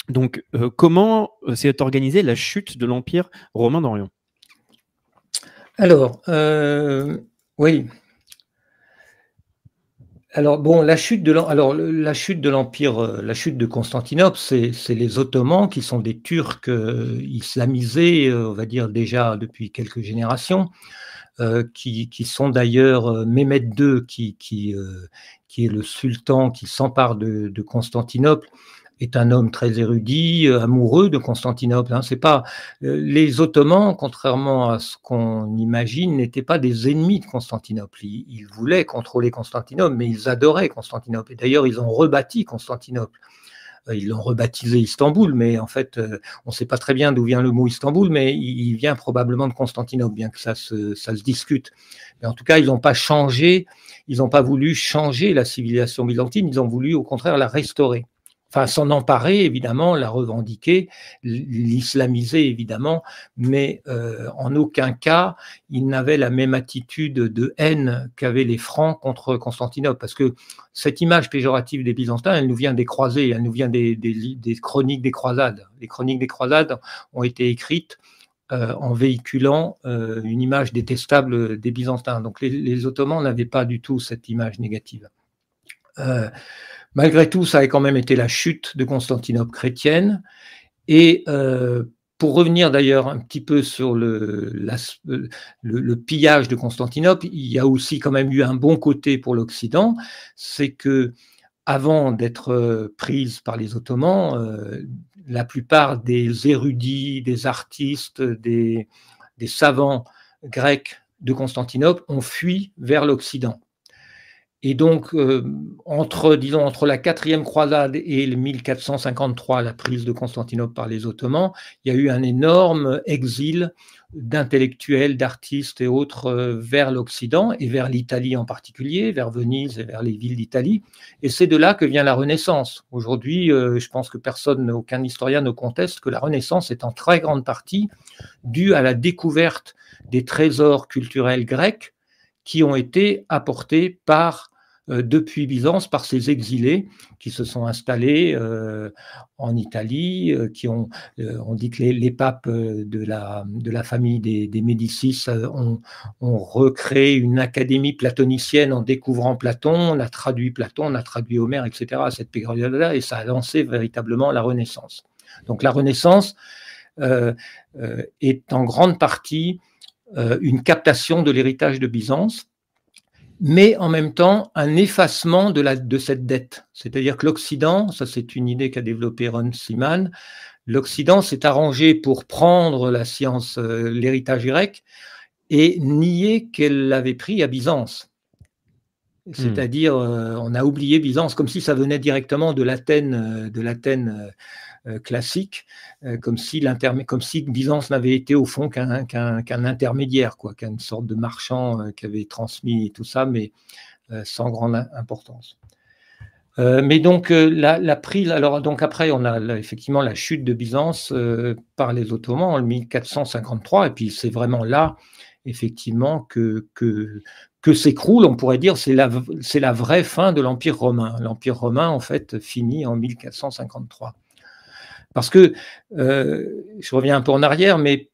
Donc, comment s'est organisée la chute de l'Empire romain d'Orient? Alors, oui, alors bon, la chute de l'empire, euh, la chute de Constantinople, c'est les Ottomans qui sont des Turcs euh, islamisés, euh, on va dire déjà depuis quelques générations, qui, sont d'ailleurs Mehmed II, qui est le sultan qui s'empare de, Constantinople est un homme très érudit, euh, amoureux de Constantinople. Hein. C'est pas euh, les Ottomans, contrairement à ce qu'on imagine, n'étaient pas des ennemis de Constantinople. Ils, voulaient contrôler Constantinople, mais ils adoraient Constantinople. Et d'ailleurs, ils ont rebâti Constantinople. Euh, ils l'ont rebaptisé Istanbul, mais en fait, on ne sait pas très bien d'où vient le mot Istanbul, mais il vient probablement de Constantinople, bien que ça se, ça se discute. Mais en tout cas, ils n'ont pas changé, ils n'ont pas voulu changer la civilisation byzantine, ils ont voulu au contraire la restaurer enfin s'en emparer évidemment, la revendiquer, l'islamiser évidemment, mais euh, en aucun cas il n'avait la même attitude de haine qu'avaient les Francs contre Constantinople, parce que cette image péjorative des Byzantins, elle nous vient des croisés, elle nous vient des, chroniques des croisades. Les chroniques des croisades ont été écrites euh, en véhiculant euh, une image détestable des Byzantins. Donc les, les Ottomans n'avaient pas du tout cette image négative. Malgré tout, ça a quand même été la chute de Constantinople chrétienne. Et euh, pour revenir d'ailleurs un petit peu sur le, pillage de Constantinople, il y a aussi quand même eu un bon côté pour l'Occident, c'est que avant d'être euh, prise par les Ottomans, euh, la plupart des érudits, des artistes, des savants grecs de Constantinople ont fui vers l'Occident. Et donc, euh, entre, disons, entre la quatrième croisade et le 1453, la prise de Constantinople par les Ottomans, il y a eu un énorme exil d'intellectuels, d'artistes et autres euh, vers l'Occident et vers l'Italie en particulier, vers Venise et vers les villes d'Italie. Et c'est de là que vient la Renaissance. Aujourd'hui, euh, je pense que personne, aucun historien ne conteste que la Renaissance est en très grande partie due à la découverte des trésors culturels grecs qui ont été apportés par depuis Byzance par ces exilés qui se sont installés euh, en Italie, euh, qui ont, on dit que les, papes de la, de la famille des, des Médicis ont, ont, recréé une académie platonicienne en découvrant Platon, on a traduit Platon, on a traduit Homère, etc. à cette période-là, et ça a lancé véritablement la Renaissance. Donc la Renaissance est en grande partie une captation de l'héritage de Byzance mais en même temps un effacement de, la, de cette dette. C'est-à-dire que l'Occident, ça c'est une idée qu'a développée Ron Siman, l'Occident s'est arrangé pour prendre la science, euh, l'héritage grec, et nier qu'elle l'avait pris à Byzance. C'est-à-dire, on a oublié Byzance comme si ça venait directement de l'Athènes, de l'Athènes classique, comme si comme si Byzance n'avait été au fond qu'un intermédiaire, quoi, qu'une sorte de marchand qui avait transmis tout ça, mais sans grande importance. Euh, mais donc euh, la, prise, alors donc après on a effectivement la chute de Byzance euh, par les Ottomans en 1453 et puis c'est vraiment là effectivement que s'écroule, on pourrait dire, c'est la c'est la vraie fin de l'Empire romain. L'Empire romain en fait finit en 1453 parce que je reviens un peu en arrière, mais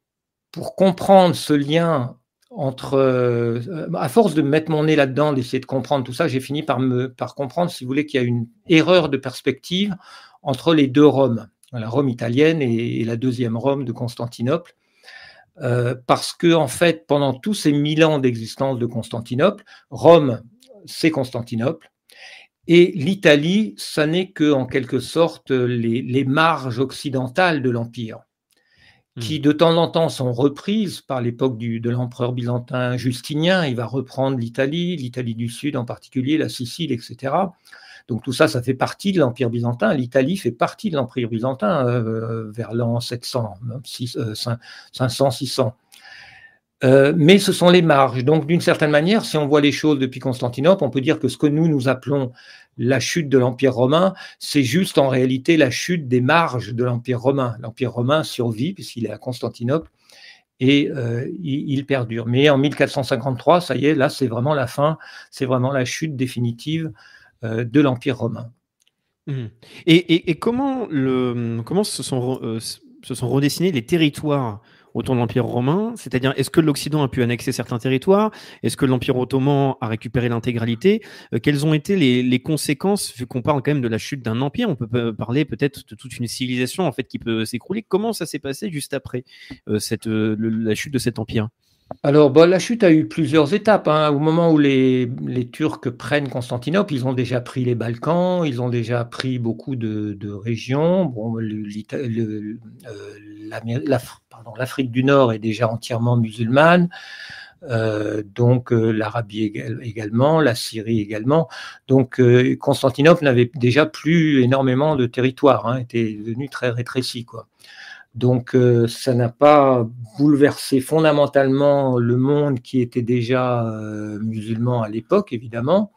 pour comprendre ce lien entre, euh, à force de mettre mon nez là-dedans, d'essayer de comprendre tout ça, j'ai fini par comprendre, si vous voulez, qu'il y a une erreur de perspective entre les deux Roms, la Rome italienne et, la deuxième Rome de Constantinople, euh, parce que en fait, pendant tous ces mille ans d'existence de Constantinople, Rome, c'est Constantinople, et l'Italie, ça n'est que en quelque sorte les marges occidentales de l'empire qui hmm. de temps en temps sont reprises par l'époque de l'empereur byzantin Justinien. Il va reprendre l'Italie, l'Italie du Sud en particulier, la Sicile, etc. Donc tout ça, ça fait partie de l'Empire byzantin. L'Italie fait partie de l'Empire byzantin euh, vers l'an 700, 500, 600. Euh, mais ce sont les marges. Donc, d'une certaine manière, si on voit les choses depuis Constantinople, on peut dire que ce que nous, nous appelons la chute de l'Empire romain, c'est juste en réalité la chute des marges de l'Empire romain. L'Empire romain survit puisqu'il est à Constantinople et euh, il, perdure. Mais en 1453, ça y est, là, c'est vraiment la fin, c'est vraiment la chute définitive euh, de l'Empire romain. Mmh. Et, comment, se sont redessinés les territoires autour de l'Empire romain C'est-à-dire, est-ce que l'Occident a pu annexer certains territoires? Est-ce que l'Empire ottoman a récupéré l'intégralité? Euh, Quelles ont été les, conséquences, vu qu'on parle quand même de la chute d'un empire? On peut parler peut-être de toute une civilisation en fait qui peut s'écrouler. Comment ça s'est passé juste après euh, cette, euh, la chute de cet empire? Alors, bon, la chute a eu plusieurs étapes. Hein. Au moment où les, les, Turcs prennent Constantinople, ils ont déjà pris les Balkans, ils ont déjà pris beaucoup de, de régions. Bon, l'Afrique du Nord est déjà entièrement musulmane. Euh, donc euh, l'Arabie également, la Syrie également. Donc euh, Constantinople n'avait déjà plus énormément de territoire, hein, était devenu très rétréci. Quoi. Donc euh, ça n'a pas bouleversé fondamentalement le monde qui était déjà euh, musulman à l'époque, évidemment.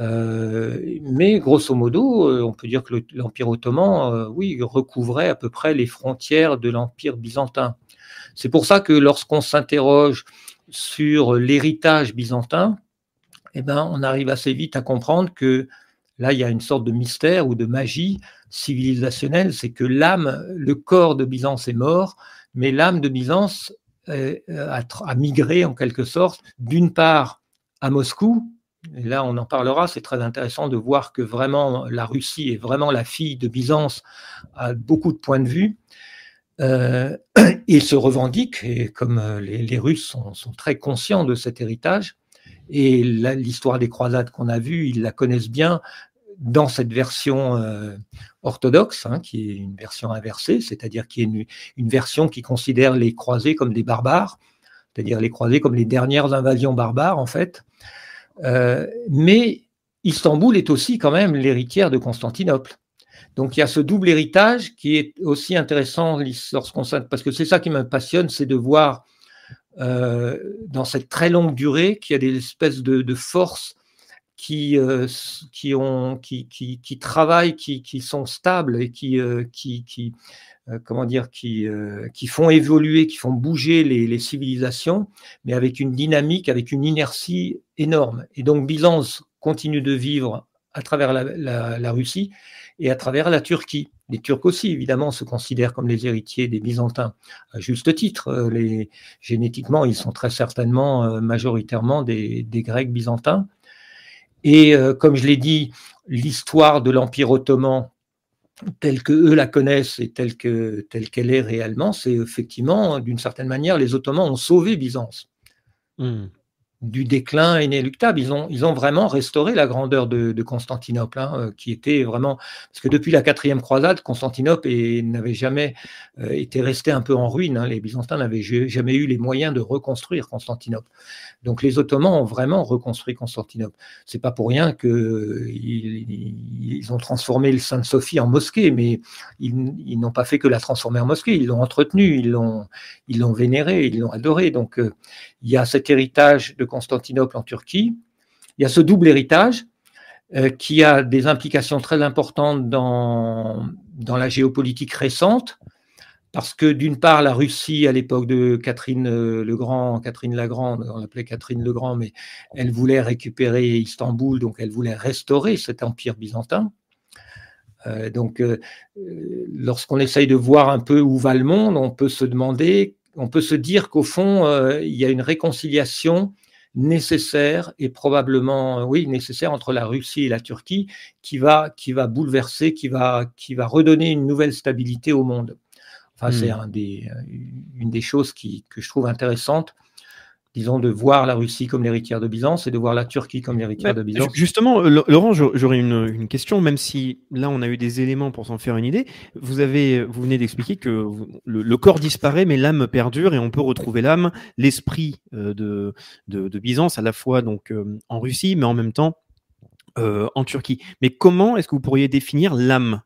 Euh, mais grosso modo, on peut dire que l'Empire ottoman, oui, recouvrait à peu près les frontières de l'Empire byzantin. C'est pour ça que lorsqu'on s'interroge sur l'héritage byzantin, eh ben, on arrive assez vite à comprendre que Là, il y a une sorte de mystère ou de magie civilisationnelle, c'est que l'âme, le corps de Byzance est mort, mais l'âme de Byzance euh, a, migré en quelque sorte, d'une part à Moscou, et là on en parlera, c'est très intéressant de voir que vraiment la Russie est vraiment la fille de Byzance à beaucoup de points de vue. Euh, il se revendique, et comme euh, les, Russes sont, très conscients de cet héritage, et l'histoire des croisades qu'on a vue, ils la connaissent bien dans cette version euh, orthodoxe, hein, qui est une version inversée, c'est-à-dire qui est une, version qui considère les croisés comme des barbares, c'est-à-dire les croisés comme les dernières invasions barbares en fait. Euh, mais Istanbul est aussi quand même l'héritière de Constantinople. Donc il y a ce double héritage qui est aussi intéressant lorsqu'on parce que c'est ça qui me passionne, c'est de voir euh, dans cette très longue durée qu'il y a des espèces de, de forces qui, euh, qui, ont, qui, qui, travaillent, qui, qui sont stables et qui, euh, qui, qui euh, comment dire, qui, qui font évoluer, qui font bouger les, les, civilisations, mais avec une dynamique, avec une inertie énorme. Et donc Byzance continue de vivre à travers la, la, la Russie et à travers la Turquie. Les Turcs aussi, évidemment, se considèrent comme les héritiers des Byzantins, à juste titre. Les, génétiquement, ils sont très certainement majoritairement des, des Grecs byzantins. Et euh, comme je l'ai dit, l'histoire de l'Empire ottoman telle que eux la connaissent et telle que telle qu'elle est réellement, c'est effectivement d'une certaine manière les Ottomans ont sauvé Byzance. Hmm. Du déclin inéluctable. Ils ont, ils ont vraiment restauré la grandeur de, Constantinople, hein, euh, qui était vraiment parce que depuis la quatrième croisade, Constantinople n'avait jamais euh, été resté un peu en ruine. Hein. Les Byzantins n'avaient jamais eu les moyens de reconstruire Constantinople. Donc les Ottomans ont vraiment reconstruit Constantinople. C'est pas pour rien que ils, ont transformé le Sainte-Sophie en mosquée, mais ils, n'ont pas fait que la transformer en mosquée. Ils l'ont entretenue, ils l'ont, ils l'ont vénérée, ils l'ont adorée. Donc euh, il y a cet héritage de Constantinople en Turquie. Il y a ce double héritage euh, qui a des implications très importantes dans, la géopolitique récente, parce que d'une part, la Russie, à l'époque de Catherine euh, le Grand, Catherine la Grande, on l'appelait Catherine le Grand, mais elle voulait récupérer Istanbul, donc elle voulait restaurer cet empire byzantin. Euh, donc, lorsqu'on essaye de voir un peu où va le monde, on peut se demander, on peut se dire qu'au fond, il y a une réconciliation nécessaire et probablement, oui, nécessaire entre la Russie et la Turquie qui va, qui va bouleverser, qui va, qui va redonner une nouvelle stabilité au monde. Enfin, c'est hmm. un des, une des choses qui, que je trouve intéressante disons, de voir la Russie comme l'héritière de Byzance et de voir la Turquie comme l'héritière de Byzance. Justement, Laurent, j'aurais une, question, même si là on a eu des éléments pour s'en faire une idée. Vous avez, vous venez d'expliquer que le, corps disparaît, mais l'âme perdure et on peut retrouver l'âme, l'esprit euh, de, de, Byzance à la fois donc euh, en Russie, mais en même temps euh, en Turquie. Mais comment est-ce que vous pourriez définir l'âme?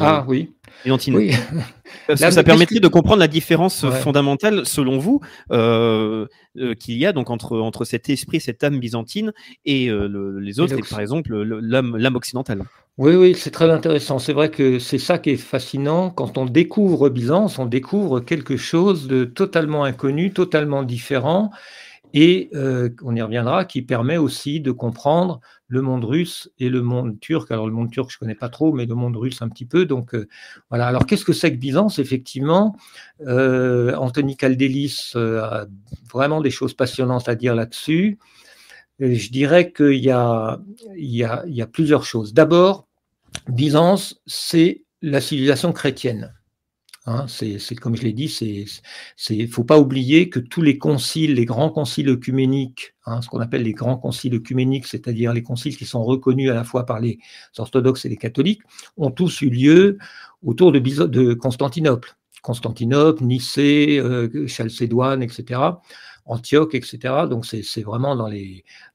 Ah oui. Oui. ça permettrait de comprendre la différence fondamentale, selon vous, euh, euh, qu'il y a donc entre, entre cet esprit, cette âme byzantine et euh, les autres, par exemple l'âme occidentale. Oui, oui, c'est très intéressant. C'est vrai que c'est ça qui est fascinant. Quand on découvre Byzance, on découvre quelque chose de totalement inconnu, totalement différent et euh, on y reviendra, qui permet aussi de comprendre le monde russe et le monde turc. Alors le monde turc, je ne connais pas trop, mais le monde russe un petit peu. Donc euh, voilà. Alors qu'est-ce que c'est que Byzance Effectivement, euh, Anthony Kaldelis a vraiment des choses passionnantes à dire là-dessus. Je dirais qu'il y, il y a plusieurs choses. D'abord, Byzance, c'est la civilisation chrétienne. Hein, c'est comme je l'ai dit, il faut pas oublier que tous les conciles, les grands conciles œcuméniques, hein, ce qu'on appelle les grands conciles œcuméniques, c'est-à-dire les conciles qui sont reconnus à la fois par les orthodoxes et les catholiques, ont tous eu lieu autour de, Constantinople. Constantinople, Nicée, euh, Chalcédoine, etc. Antioche, etc. Donc c'est vraiment dans,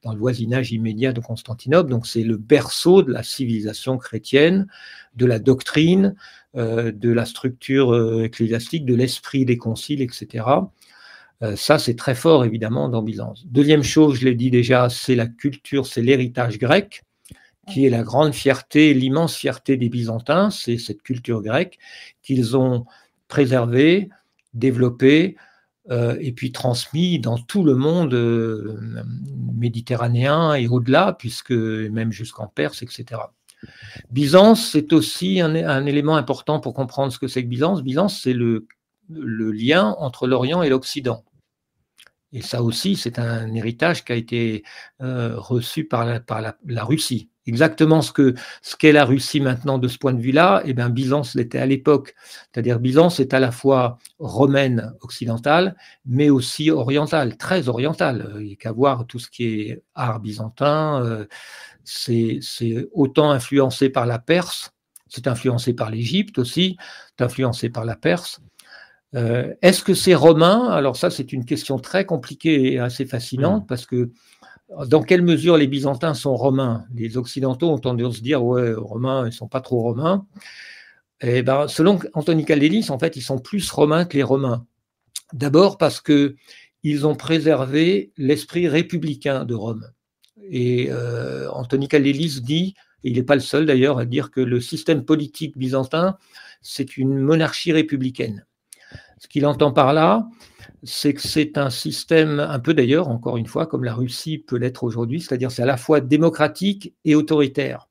dans le voisinage immédiat de Constantinople. Donc c'est le berceau de la civilisation chrétienne, de la doctrine, de la structure euh, ecclésiastique, de l'esprit des conciles, etc. Euh, ça, c'est très fort, évidemment, dans Byzance. Deuxième chose, je l'ai dit déjà, c'est la culture, c'est l'héritage grec, qui est la grande fierté, l'immense fierté des Byzantins, c'est cette culture grecque qu'ils ont préservée, développée, et puis transmis dans tout le monde méditerranéen et au-delà, puisque même jusqu'en Perse, etc. Byzance, c'est aussi un, élément important pour comprendre ce que c'est que Byzance. Byzance, c'est le, lien entre l'Orient et l'Occident. Et ça aussi, c'est un héritage qui a été euh, reçu par, la, Russie. Exactement ce que ce qu'est la Russie maintenant de ce point de vue-là, eh bien Byzance l'était à l'époque. C'est-à-dire Byzance est à la fois romaine occidentale, mais aussi orientale, très orientale. Il n'y a qu'à voir tout ce qui est art byzantin. Euh, c'est autant influencé par la Perse, c'est influencé par l'Égypte aussi, c'est influencé par la Perse. Euh, est-ce que c'est romain? Alors ça, c'est une question très compliquée et assez fascinante mmh. parce que dans quelle mesure les Byzantins sont romains? Les Occidentaux ont tendance à se dire ouais, romains, ils sont pas trop romains. Et eh ben, selon Anthony Caldelis, en fait, ils sont plus romains que les Romains. D'abord parce que ils ont préservé l'esprit républicain de Rome. Et euh, Anthony Kaldelis dit, et il n'est pas le seul d'ailleurs à dire que le système politique byzantin, c'est une monarchie républicaine. Ce qu'il entend par là, c'est que c'est un système, un peu d'ailleurs, encore une fois, comme la Russie peut l'être aujourd'hui, c'est-à-dire c'est à la fois démocratique et autoritaire.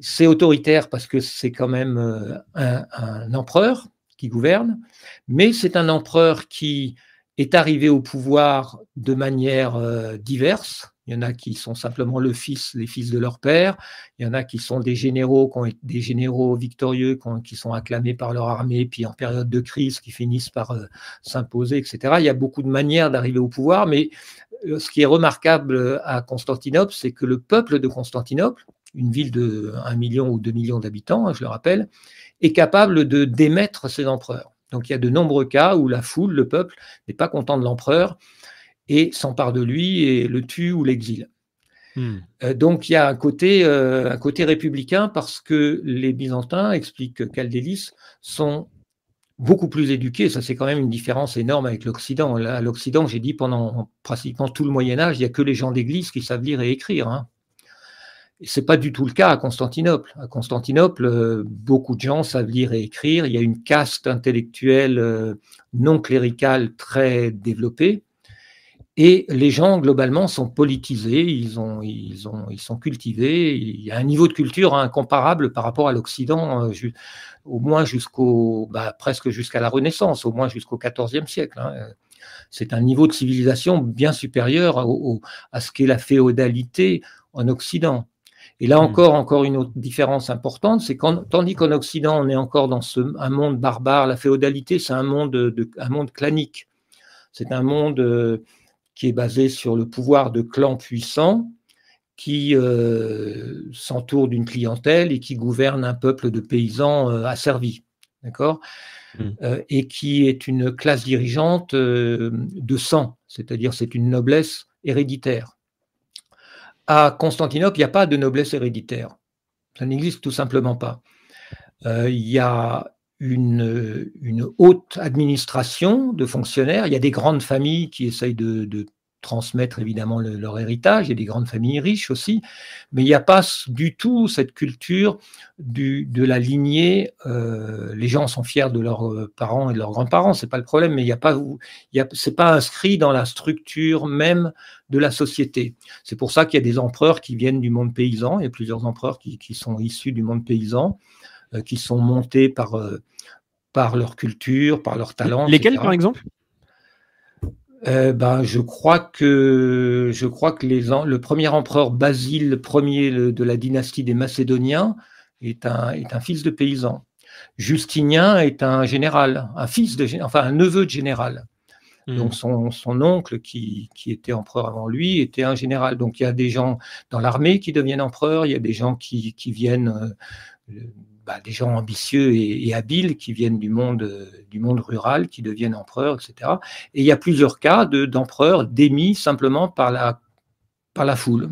C'est autoritaire parce que c'est quand même euh, un, un, empereur qui gouverne, mais c'est un empereur qui est arrivé au pouvoir de manière euh, diverse, Il y en a qui sont simplement le fils, les fils de leur père. Il y en a qui sont des généraux, qui des généraux victorieux, qui, sont acclamés par leur armée, puis en période de crise, qui finissent par euh, s'imposer, etc. Il y a beaucoup de manières d'arriver au pouvoir, mais euh, ce qui est remarquable à Constantinople, c'est que le peuple de Constantinople, une ville de 1 million ou 2 millions d'habitants, hein, je le rappelle, est capable de démettre ses empereurs. Donc il y a de nombreux cas où la foule, le peuple, n'est pas content de l'empereur et s'empare de lui et le tue ou l'exile. Hmm. Euh, donc il y a un côté, euh, un côté républicain parce que les Byzantins, expliquent Caldélis, sont beaucoup plus éduqués. Ça, c'est quand même une différence énorme avec l'Occident. À l'Occident, j'ai dit pendant pratiquement tout le Moyen Âge, il n'y a que les gens d'Église qui savent lire et écrire. Hein. Ce n'est pas du tout le cas à Constantinople. À Constantinople, euh, beaucoup de gens savent lire et écrire. Il y a une caste intellectuelle non cléricale très développée. Et les gens, globalement, sont politisés, ils, ont, ils, ont, ils sont cultivés. Il y a un niveau de culture incomparable par rapport à l'Occident, euh, au moins jusqu'au, bah, presque jusqu'à la Renaissance, au moins jusqu'au XIVe siècle. Hein. C'est un niveau de civilisation bien supérieur à ce qu'est la féodalité en Occident. Et là hmm. encore, encore une autre différence importante, c'est qu'en tandis qu'en Occident, on est encore dans ce, un monde barbare, la féodalité, c'est un monde, de, un monde clanique. C'est un monde euh, qui est basé sur le pouvoir de clans puissants qui euh, s'entourent d'une clientèle et qui gouverne un peuple de paysans euh, asservis. D'accord? Hmm. Et qui est une classe dirigeante de sang, c'est-à-dire c'est une noblesse héréditaire à Constantinople, il n'y a pas de noblesse héréditaire. Ça n'existe tout simplement pas. Euh, il y a une, haute administration de fonctionnaires, il y a des grandes familles qui essayent de, transmettre évidemment leur héritage, il y a des grandes familles riches aussi, mais il n'y a pas du tout cette culture de la lignée. Euh, les gens sont fiers de leurs euh, parents et de leurs grands-parents, c'est pas le problème, mais il n'y a pas, c'est pas inscrit dans la structure même de la société. C'est pour ça qu'il y a des empereurs qui viennent du monde paysan, il y a plusieurs empereurs qui, sont issus du monde paysan, qui sont montés par euh, par leur culture, par leur talent. Lesquels, par exemple? Euh, ben, je crois que je crois que les, le premier empereur Basile Ier de la dynastie des Macédoniens est un, est un fils de paysan. Justinien est un général, un fils de enfin un neveu de général. Hmm. Donc son, son oncle qui, qui, était empereur avant lui était un général. Donc il y a des gens dans l'armée qui deviennent empereurs, il y a des gens qui, qui viennent euh, bah, des gens ambitieux et, habiles qui viennent du monde, du monde rural, qui deviennent empereurs, etc. Et il y a plusieurs cas d'empereurs démis simplement par la, par la foule,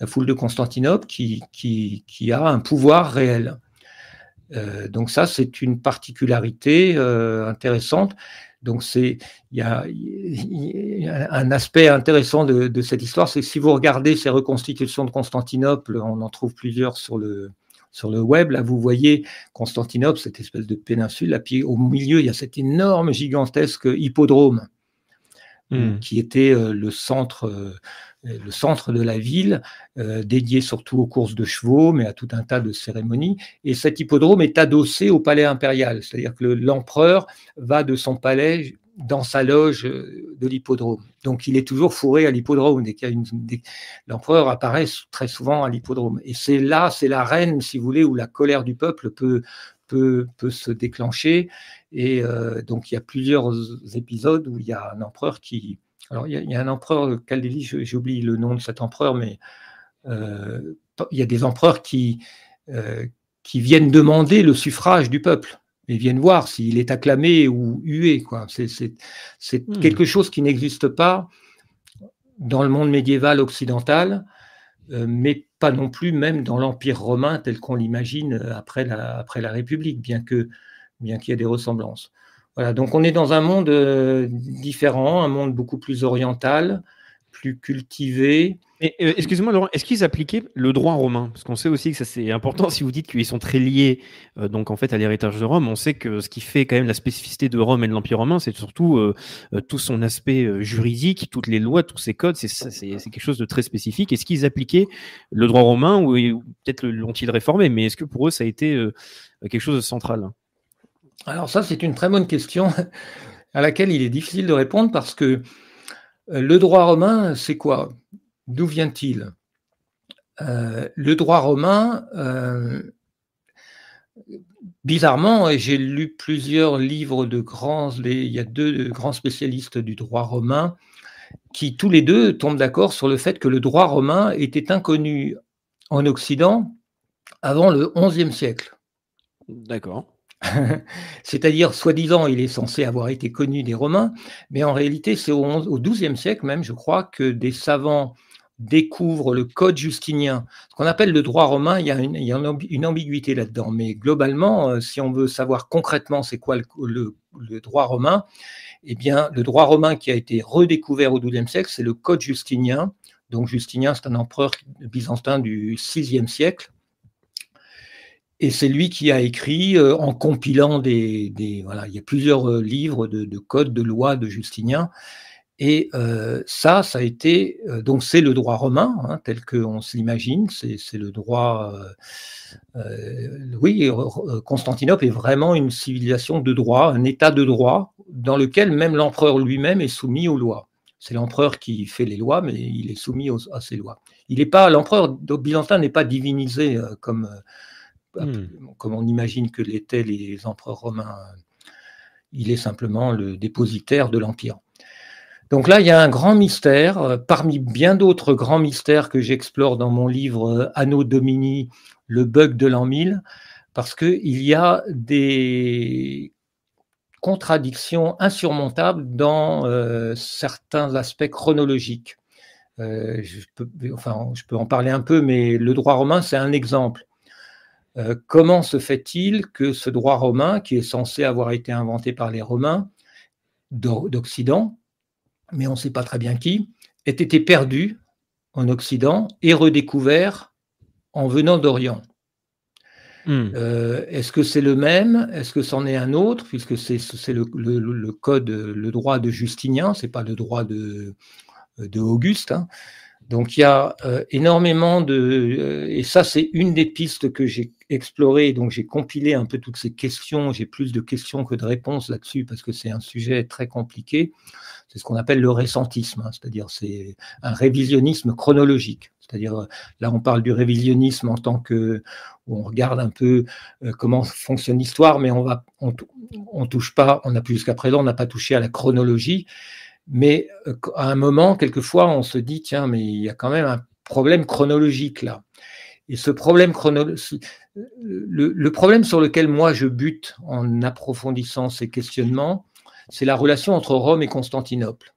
la foule de Constantinople qui, qui, qui a un pouvoir réel. Euh, donc ça, c'est une particularité euh, intéressante. Donc c'est il y, a, un aspect intéressant de, de cette histoire, c'est que si vous regardez ces reconstitutions de Constantinople, on en trouve plusieurs sur le sur le web. Là, vous voyez Constantinople, cette espèce de péninsule. Là, puis au milieu, il y a cet énorme, gigantesque hippodrome hmm. qui était euh, le centre, euh, le centre de la ville, euh, dédié surtout aux courses de chevaux, mais à tout un tas de cérémonies. Et cet hippodrome est adossé au palais impérial, c'est-à-dire que l'empereur va de son palais dans sa loge euh, de l'hippodrome. Donc il est toujours fourré à l'hippodrome. L'empereur apparaît très souvent à l'hippodrome. Et c'est là, c'est la reine, si vous voulez, où la colère du peuple peut se déclencher. Et euh, donc il y a plusieurs épisodes où il y a un empereur qui, alors il y a, un empereur Caldéli, j'ai oublié le nom de cet empereur, mais euh, il y a des empereurs qui viennent demander le suffrage du peuple et viennent voir s'il est acclamé ou hué. Quoi. C'est, hmm. quelque chose qui n'existe pas dans le monde médiéval occidental, euh, mais pas non plus même dans l'Empire romain tel qu'on l'imagine après la, après la République, bien, que, bien qu'il y ait des ressemblances. Voilà, donc on est dans un monde euh, différent, un monde beaucoup plus oriental, plus cultivés. Euh, excusez-moi, Laurent, est-ce qu'ils appliquaient le droit romain? Parce qu'on sait aussi que ça c'est important. Si vous dites qu'ils sont très liés, euh, donc en fait à l'héritage de Rome, on sait que ce qui fait quand même la spécificité de Rome et de l'Empire romain, c'est surtout euh, tout son aspect juridique, toutes les lois, tous ses codes. C'est quelque chose de très spécifique. Est-ce qu'ils appliquaient le droit romain ou, peut-être l'ont-ils réformé? Mais est-ce que pour eux ça a été quelque chose de central? Alors ça, c'est une très bonne question à laquelle il est difficile de répondre parce que euh, le droit romain, c'est quoi? D'où vient-il? Le droit romain, bizarrement, j'ai lu plusieurs livres de grands, il y a deux grands spécialistes du droit romain qui tous les deux tombent d'accord sur le fait que le droit romain était inconnu en Occident avant le XIe siècle. D'accord. C'est-à-dire, soi-disant, il est censé avoir été connu des Romains, mais en réalité, c'est au XIIe siècle même, je crois, que des savants découvrent le code justinien. Ce qu'on appelle le droit romain, il y a une, ambiguïté là-dedans, mais globalement, euh, si on veut savoir concrètement c'est quoi le, droit romain, eh bien, le droit romain qui a été redécouvert au XIIe siècle, c'est le Code justinien. Donc, Justinien, c'est un empereur byzantin du VIe siècle. Et c'est lui qui a écrit, euh, en compilant des, Voilà, il y a plusieurs euh, livres de, de codes, de lois de Justinien. Et euh, ça, ça a été. donc, c'est le droit romain, hein, tel qu'on se l'imagine. C'est le droit. oui, Constantinople est vraiment une civilisation de droit, un état de droit dans lequel même l'empereur lui-même est soumis aux lois. C'est l'empereur qui fait les lois, mais il est soumis à ces lois. Il n'est pas l'empereur byzantin n'est pas divinisé comme hmm. comme on imagine que l'étaient les empereurs romains. Il est simplement le dépositaire de l'empire. Donc là, il y a un grand mystère, euh, parmi bien d'autres grands mystères que j'explore dans mon livre Anno Domini, le bug de l'an 1000, parce qu'il y a des contradiction insurmontable dans euh, certains aspects chronologiques. Euh, je, peux, enfin, je peux en parler un peu, mais le droit romain, c'est un exemple. Euh, comment se fait-il que ce droit romain, qui est censé avoir été inventé par les Romains d'Occident, mais on ne sait pas très bien qui, ait été perdu en Occident et redécouvert en venant d'Orient? Hmm. Euh, est-ce que c'est le même? Est-ce que c'en est un autre? Puisque c'est le, code, le droit de Justinien, c'est pas le droit de, de Auguste. Hein. Donc il y a euh, énormément de euh, et ça c'est une des pistes que j'ai explorées. Donc j'ai compilé un peu toutes ces questions. J'ai plus de questions que de réponses là-dessus parce que c'est un sujet très compliqué. C'est ce qu'on appelle le récentisme, hein. c'est-à-dire c'est un révisionnisme chronologique. C'est-à-dire là on parle du révisionnisme en tant que où on regarde un peu euh, comment fonctionne l'histoire, mais on va, on, touche pas, on n'a plus jusqu'à présent, on n'a pas touché à la chronologie. Mais euh, à un moment, quelquefois, on se dit tiens, mais il y a quand même un problème chronologique là. Et ce problème chronologique, le, problème sur lequel moi je bute en approfondissant ces questionnements, c'est la relation entre Rome et Constantinople.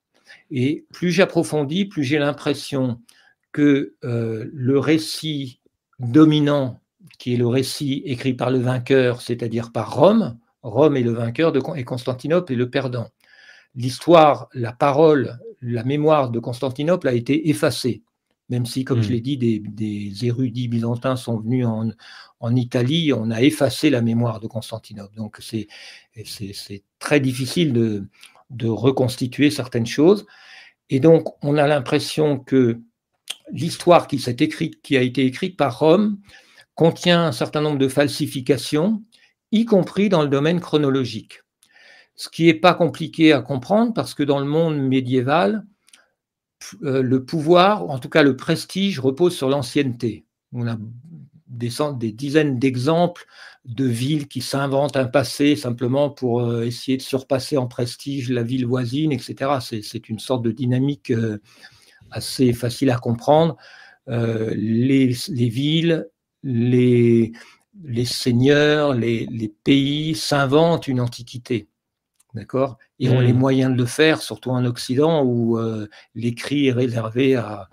Et plus j'approfondis, plus j'ai l'impression que euh, le récit dominant qui est le récit écrit par le vainqueur, c'est-à-dire par Rome. Rome est le vainqueur et Constantinople est le perdant. L'histoire, la parole, la mémoire de Constantinople a été effacée, même si, comme je hmm. l'ai dit, des, érudits byzantins sont venus en, en, Italie, on a effacé la mémoire de Constantinople. Donc c'est très difficile de, de reconstituer certaines choses. Et donc, on a l'impression que l'histoire qui, écrite, qui a été écrite par Rome contient un certain nombre de falsifications, y compris dans le domaine chronologique. Ce qui n'est pas compliqué à comprendre parce que dans le monde médiéval, euh, le pouvoir, en tout cas le prestige, repose sur l'ancienneté. On a des, dizaines d'exemples de villes qui s'inventent un passé simplement pour euh, essayer de surpasser en prestige la ville voisine, etc. C'est une sorte de dynamique euh, assez facile à comprendre. les, les, villes les, les seigneurs, les, pays s'inventent une antiquité. D'accord? Ils ont les hmm. moyens de le faire, surtout en Occident où euh, l'écrit est réservé à,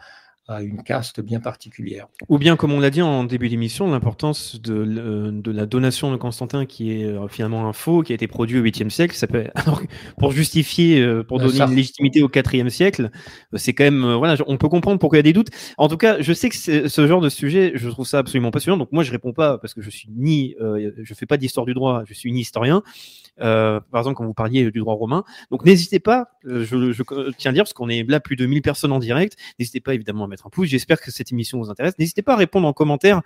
à une caste bien particulière. Ou bien, comme on l'a dit en début d'émission, l'importance de, de, la donation de Constantin, qui est euh, finalement un faux, qui a été produit au 8e siècle. Ça peut, alors, pour justifier, euh, pour donner une légitimité au 4e siècle, euh, c'est quand même, voilà, on peut comprendre pourquoi il y a des doutes. En tout cas, je sais que ce genre de sujet, je trouve ça absolument passionnant. Donc moi, je réponds pas parce que je suis ni, je fais pas d'histoire du droit, je suis ni historien. Euh, par exemple, quand vous parliez du droit romain. Donc n'hésitez pas, je, je, tiens à dire, parce qu'on est là plus de 1000 personnes en direct, n'hésitez pas évidemment à un pouce. J'espère que cette émission vous intéresse. N'hésitez pas à répondre en commentaire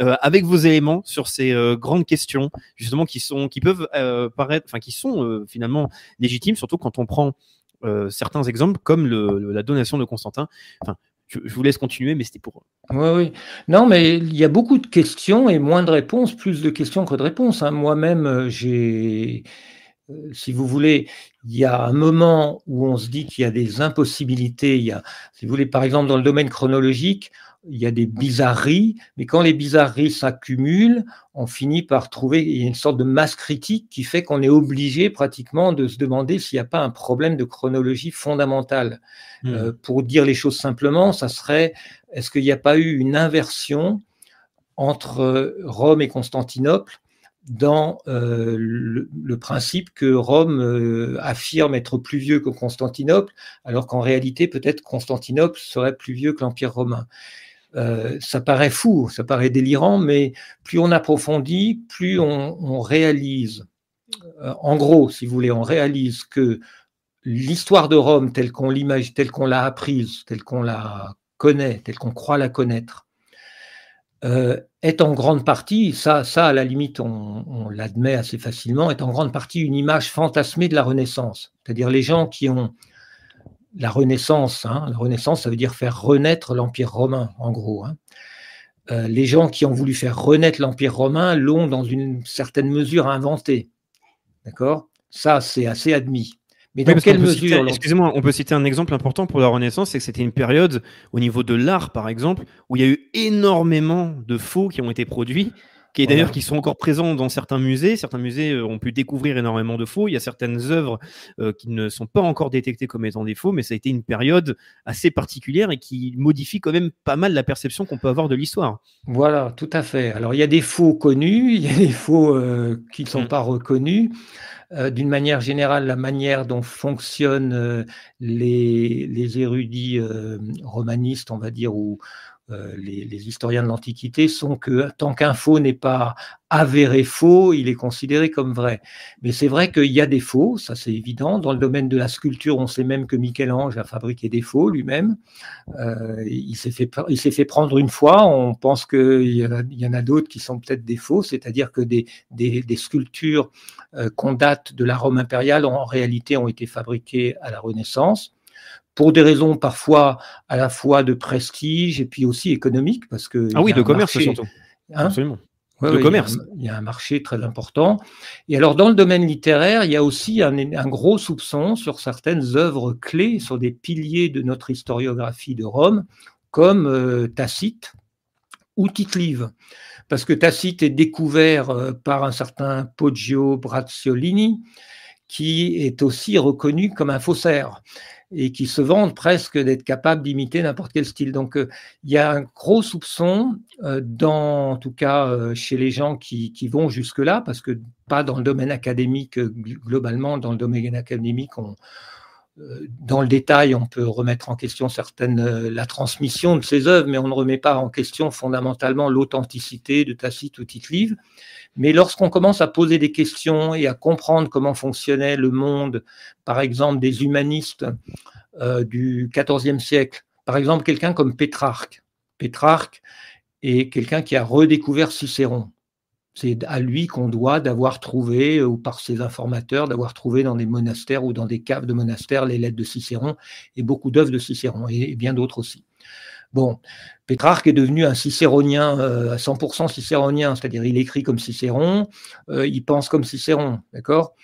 euh, avec vos éléments sur ces euh, grandes questions, justement qui sont, qui peuvent euh, paraître, enfin qui sont finalement légitimes, surtout quand on prend certains exemples comme le, la donation de Constantin. Enfin, je, vous laisse continuer, mais c'était pour. Oui, oui. Non, mais il y a beaucoup de questions et moins de réponses, plus de questions que de réponses. Hein. Moi-même, j'ai, si vous voulez, il y a un moment où on se dit qu'il y a des impossibilités. Il y a, si vous voulez, par exemple, dans le domaine chronologique, il y a des bizarreries, mais quand les bizarreries s'accumulent, on finit par trouver une sorte de masse critique qui fait qu'on est obligé pratiquement de se demander s'il n'y a pas un problème de chronologie fondamentale. Hmm. Euh, pour dire les choses simplement, ça serait est-ce qu'il n'y a pas eu une inversion entre Rome et Constantinople dans euh, le, principe que Rome euh, affirme être plus vieux que Constantinople, alors qu'en réalité, peut-être Constantinople serait plus vieux que l'Empire romain. Euh, ça paraît fou, ça paraît délirant, mais plus on approfondit, plus on, réalise, euh, en gros, si vous voulez, on réalise que l'histoire de Rome telle qu'on l'imagine, telle qu'on l'a apprise, telle qu'on la connaît, telle qu'on croit la connaître, euh, est en grande partie, ça, ça à la limite, on, l'admet assez facilement, est en grande partie une image fantasmée de la Renaissance. C'est-à-dire les gens qui ont la Renaissance. Hein. La Renaissance, ça veut dire faire renaître l'Empire romain, en gros. Hein. Euh, les gens qui ont voulu faire renaître l'Empire romain l'ont, dans une certaine mesure, inventé. D'accord? Ça, c'est assez admis. Mais dans quelle mesure Excusez-moi, on peut citer un exemple important pour la Renaissance, c'est que c'était une période, au niveau de l'art, par exemple, où il y a eu énormément de faux qui ont été produits qui d'ailleurs qui sont encore présents dans certains musées. Certains musées euh, ont pu découvrir énormément de faux. Il y a certaines œuvres euh, qui ne sont pas encore détectées comme étant des faux, mais ça a été une période assez particulière et qui modifie quand même pas mal la perception qu'on peut avoir de l'histoire. Voilà, tout à fait. Alors il y a des faux connus, il y a des faux euh, qui ne sont mmh. pas reconnus. D'une manière générale, la manière dont fonctionnent les, les érudits romanistes, on va dire, ou, euh, les, historiens de l'Antiquité sont que tant qu'un faux n'est pas avéré faux, il est considéré comme vrai. Mais c'est vrai qu'il y a des faux, ça c'est évident. Dans le domaine de la sculpture, on sait même que Michel-Ange a fabriqué des faux lui-même. Euh, il s'est fait, prendre une fois. On pense qu'il y, en a d'autres qui sont peut-être des faux, c'est-à-dire que des, des, sculptures euh, qu'on date de la Rome impériale en réalité ont été fabriquées à la Renaissance pour des raisons parfois à la fois de prestige et puis aussi économique, parce que ah oui, de commerce surtout. Hein Absolument. de commerce. Il y, a un, marché très important. Et alors, dans le domaine littéraire, il y a aussi un, gros soupçon sur certaines œuvres clés, sur des piliers de notre historiographie de Rome, comme euh, Tacite ou Tite-Live. Parce que Tacite est découvert euh, par un certain Poggio Bracciolini, qui est aussi reconnu comme un faussaire et qui se vendent presque d'être capables d'imiter n'importe quel style. Donc euh, il y a un gros soupçon, euh, dans, en tout cas euh, chez les gens qui, qui vont jusque-là, parce que pas dans le domaine académique, globalement, dans le domaine académique, on, dans le détail, on peut remettre en question certaines, la transmission de ces œuvres, mais on ne remet pas en question fondamentalement l'authenticité de Tacite ou Tite-Live. Mais lorsqu'on commence à poser des questions et à comprendre comment fonctionnait le monde, par exemple des humanistes euh, du XIVe siècle, par exemple quelqu'un comme Pétrarque. Pétrarque est quelqu'un qui a redécouvert Cicéron. C'est à lui qu'on doit d'avoir trouvé, ou par ses informateurs, d'avoir trouvé dans des monastères ou dans des caves de monastères les lettres de Cicéron et beaucoup d'œuvres de Cicéron et bien d'autres aussi. Bon, Pétrarque est devenu un cicéronien euh, à 100% cicéronien, c'est-à-dire il écrit comme Cicéron, euh, il pense comme Cicéron, d'accord?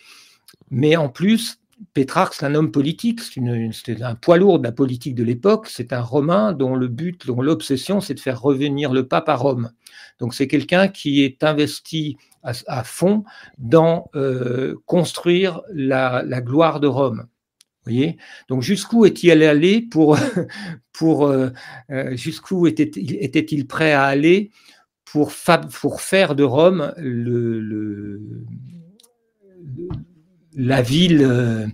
Mais en plus, Pétrarque, c'est un homme politique, c'est un poids lourd de la politique de l'époque, c'est un Romain dont le but, dont l'obsession, c'est de faire revenir le pape à Rome. Donc c'est quelqu'un qui est investi à, fond dans euh, construire la, gloire de Rome. Donc jusqu'où est-il allé pour, pour euh, euh, jusqu'où était-il était prêt à aller pour, pour faire de Rome le, la ville euh,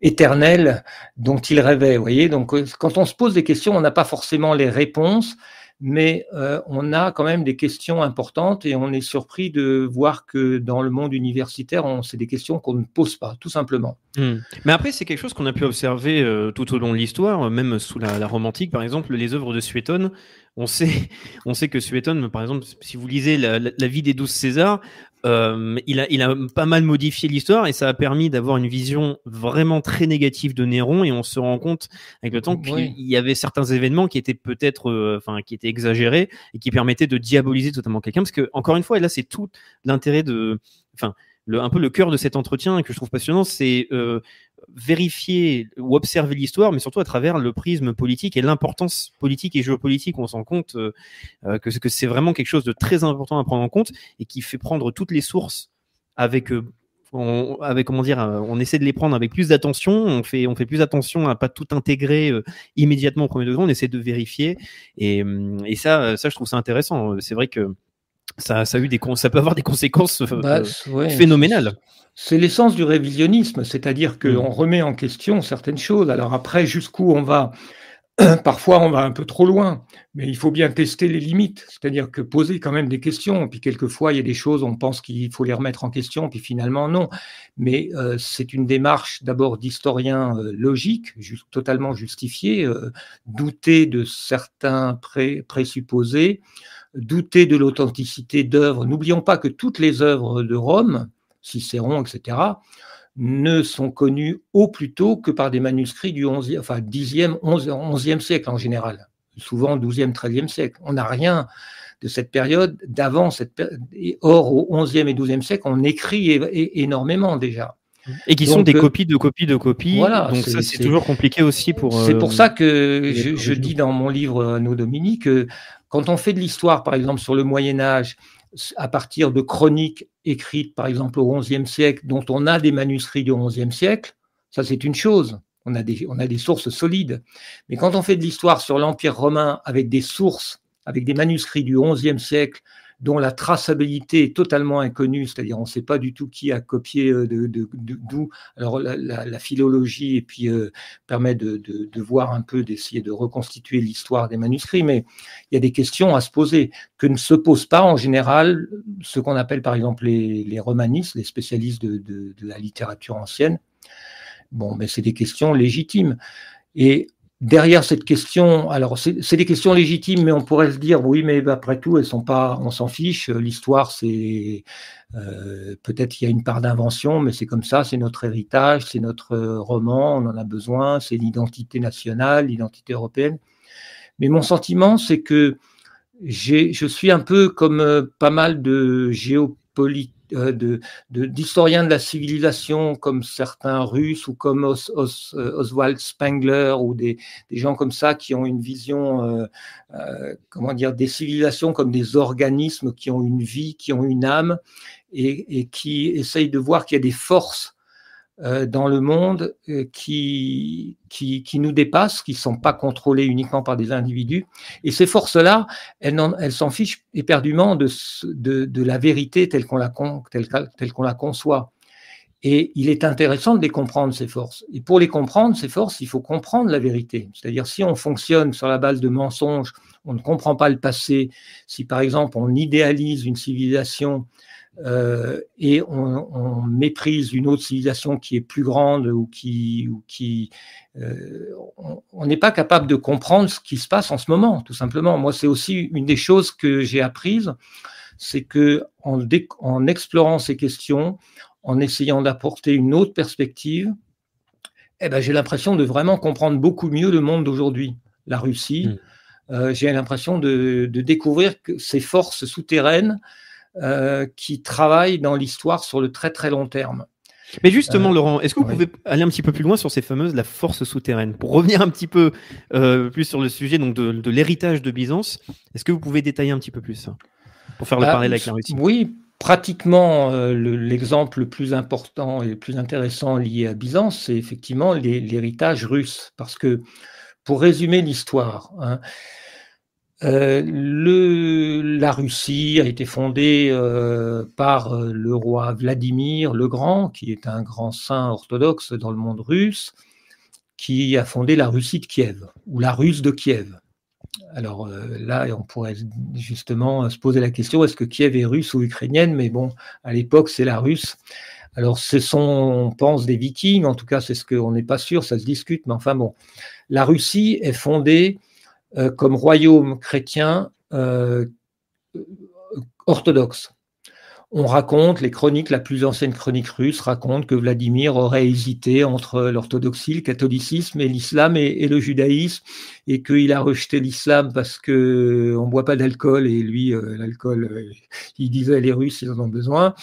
éternelle dont il rêvait. voyez Donc quand on se pose des questions, on n'a pas forcément les réponses, mais euh, on a quand même des questions importantes et on est surpris de voir que dans le monde universitaire, c'est des questions qu'on ne pose pas, tout simplement. Hmm. Mais après, c'est quelque chose qu'on a pu observer euh, tout au long de l'histoire, même sous la, romantique, par exemple, les œuvres de Suétone. On sait, on sait que Suétone, par exemple, si vous lisez la, vie des douze Césars, euh, il, a, il a pas mal modifié l'histoire et ça a permis d'avoir une vision vraiment très négative de Néron et on se rend compte avec le temps qu'il y avait certains événements qui étaient peut-être, euh, enfin, qui étaient exagérés et qui permettaient de diaboliser totalement quelqu'un parce que encore une fois, et là c'est tout l'intérêt de, enfin, le, un peu le cœur de cet entretien que je trouve passionnant, c'est euh, vérifier ou observer l'histoire, mais surtout à travers le prisme politique et l'importance politique et géopolitique. On s'en compte euh, euh, que, c'est vraiment quelque chose de très important à prendre en compte et qui fait prendre toutes les sources avec euh, on, avec comment dire, on essaie de les prendre avec plus d'attention. On fait, on fait plus attention à pas tout intégrer immédiatement au premier degré. On essaie de vérifier et, et ça, ça, je trouve ça intéressant. C'est vrai que ça, ça, a eu des, ça peut avoir des conséquences bah, phénoménales. C'est l'essence du révisionnisme, c'est-à-dire qu'on mm. remet en question certaines choses. Alors après, jusqu'où on va? Parfois, on va un peu trop loin, mais il faut bien tester les limites, c'est-à-dire que poser quand même des questions. Puis quelquefois, il y a des choses, on pense qu'il faut les remettre en question, puis finalement, non. Mais euh, c'est une démarche d'abord d'historien euh, logique, totalement justifiée, euh, douter de certains présupposés, douter de l'authenticité d'œuvres. N'oublions pas que toutes les œuvres de Rome, Cicéron, etc., ne sont connus au plus tôt que par des manuscrits du 11e, enfin 10e, 11e, siècle en général, souvent 12e, 13e siècle. On n'a rien de cette période, d'avant cette période. Or, au 11e et 12e siècle, on écrit énormément déjà. Et qui sont des euh, copies de copies de copies. Voilà, donc ça, c'est toujours compliqué aussi pour. C'est pour euh, ça que je, je, dis dans mon livre Nos Dominique que quand on fait de l'histoire, par exemple, sur le Moyen Âge, à partir de chroniques écrites, par exemple, au XIe siècle, dont on a des manuscrits du XIe siècle, ça c'est une chose. On a, des, on a des sources solides. Mais quand on fait de l'histoire sur l'Empire romain avec des sources, avec des manuscrits du XIe siècle, dont la traçabilité est totalement inconnue, c'est-à-dire on ne sait pas du tout qui a copié euh, d'où. De, de, Alors la, philologie et puis euh, permet de, de, voir un peu, d'essayer de reconstituer l'histoire des manuscrits, mais il y a des questions à se poser que ne se posent pas en général ce qu'on appelle par exemple les, les romanistes, les spécialistes de, la littérature ancienne. Bon, mais c'est des questions légitimes. Et derrière cette question, alors c'est des questions légitimes, mais on pourrait se dire oui, mais après tout, elles sont pas, on s'en fiche. L'histoire, c'est euh, peut-être qu'il y a une part d'invention, mais c'est comme ça, c'est notre héritage, c'est notre roman, on en a besoin, c'est l'identité nationale, l'identité européenne. Mais mon sentiment, c'est que je suis un peu comme euh, pas mal de géopolitiques euh, de, d'historiens de, la civilisation comme certains Russes ou comme euh, Oswald Spengler ou des, gens comme ça qui ont une vision, euh, comment dire, des civilisations comme des organismes qui ont une vie, qui ont une âme et, qui essayent de voir qu'il y a des forces euh, dans le monde euh, qui, qui, qui, nous dépassent, qui ne sont pas contrôlées uniquement par des individus. Et ces forces-là, elles, s'en fichent éperdument de, de, de, la vérité telle qu'on la, telle, telle qu'on la conçoit. Et il est intéressant de les comprendre, ces forces. Et pour les comprendre, ces forces, il faut comprendre la vérité. C'est-à-dire, si on fonctionne sur la base de mensonges, on ne comprend pas le passé. Si, par exemple, on idéalise une civilisation euh, et on, méprise une autre civilisation qui est plus grande ou qui, ou qui euh, on n'est pas capable de comprendre ce qui se passe en ce moment, tout simplement. Moi, c'est aussi une des choses que j'ai apprises, c'est que en, en, explorant ces questions, en essayant d'apporter une autre perspective, eh ben, j'ai l'impression de vraiment comprendre beaucoup mieux le monde d'aujourd'hui, la Russie. Mmh. Euh, j'ai l'impression de, de, découvrir que ces forces souterraines euh, qui travaillent dans l'histoire sur le très très long terme. Mais justement, euh, Laurent, est-ce que vous pouvez aller un petit peu plus loin sur ces fameuses la force souterraine? Pour revenir un petit peu euh, plus sur le sujet donc de, l'héritage de Byzance, est-ce que vous pouvez détailler un petit peu plus pour faire le bah, parallèle avec la Russie? Oui, pratiquement l'exemple le, plus important et le plus intéressant lié à Byzance, c'est effectivement l'héritage russe. Parce que, pour résumer l'histoire, hein, euh, la Russie a été fondée euh, par euh, le roi Vladimir le Grand, qui est un grand saint orthodoxe dans le monde russe, qui a fondé la Russie de Kiev, ou la Russe de Kiev. Alors là, on pourrait justement se poser la question, est-ce que Kiev est russe ou ukrainienne? Mais bon, à l'époque, c'est la russe. Alors, ce sont, on pense, des vikings, en tout cas, c'est ce qu'on n'est pas sûr, ça se discute, mais enfin bon. La Russie est fondée euh, comme royaume chrétien euh, orthodoxe. on raconte, les chroniques, la plus ancienne chronique russe raconte que Vladimir aurait hésité entre l'orthodoxie, le catholicisme et l'islam et, le judaïsme, et qu'il a rejeté l'islam parce que on boit pas d'alcool et lui, euh, l'alcool, euh, il disait les Russes, ils en ont besoin.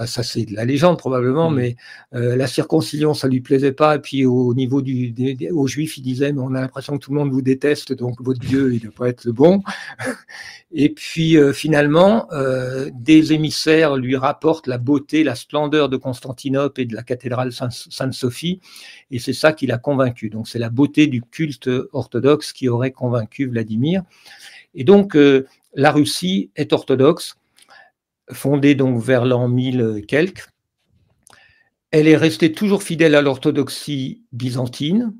Euh, ça c'est de la légende probablement, mmh. mais la circoncision, ça lui plaisait pas. Et puis au niveau du, des, aux Juifs, il disait, mais on a l'impression que tout le monde vous déteste, donc votre Dieu, il ne doit pas être le bon. Et puis finalement, des émissaires lui rapportent la beauté, la splendeur de Constantinople et de la cathédrale Sainte-Sophie, et c'est ça qui l'a convaincu. Donc c'est la beauté du culte orthodoxe qui aurait convaincu Vladimir. Et donc euh, la Russie est orthodoxe, fondée donc vers l'an 1000 quelques. Elle est restée toujours fidèle à l'orthodoxie byzantine,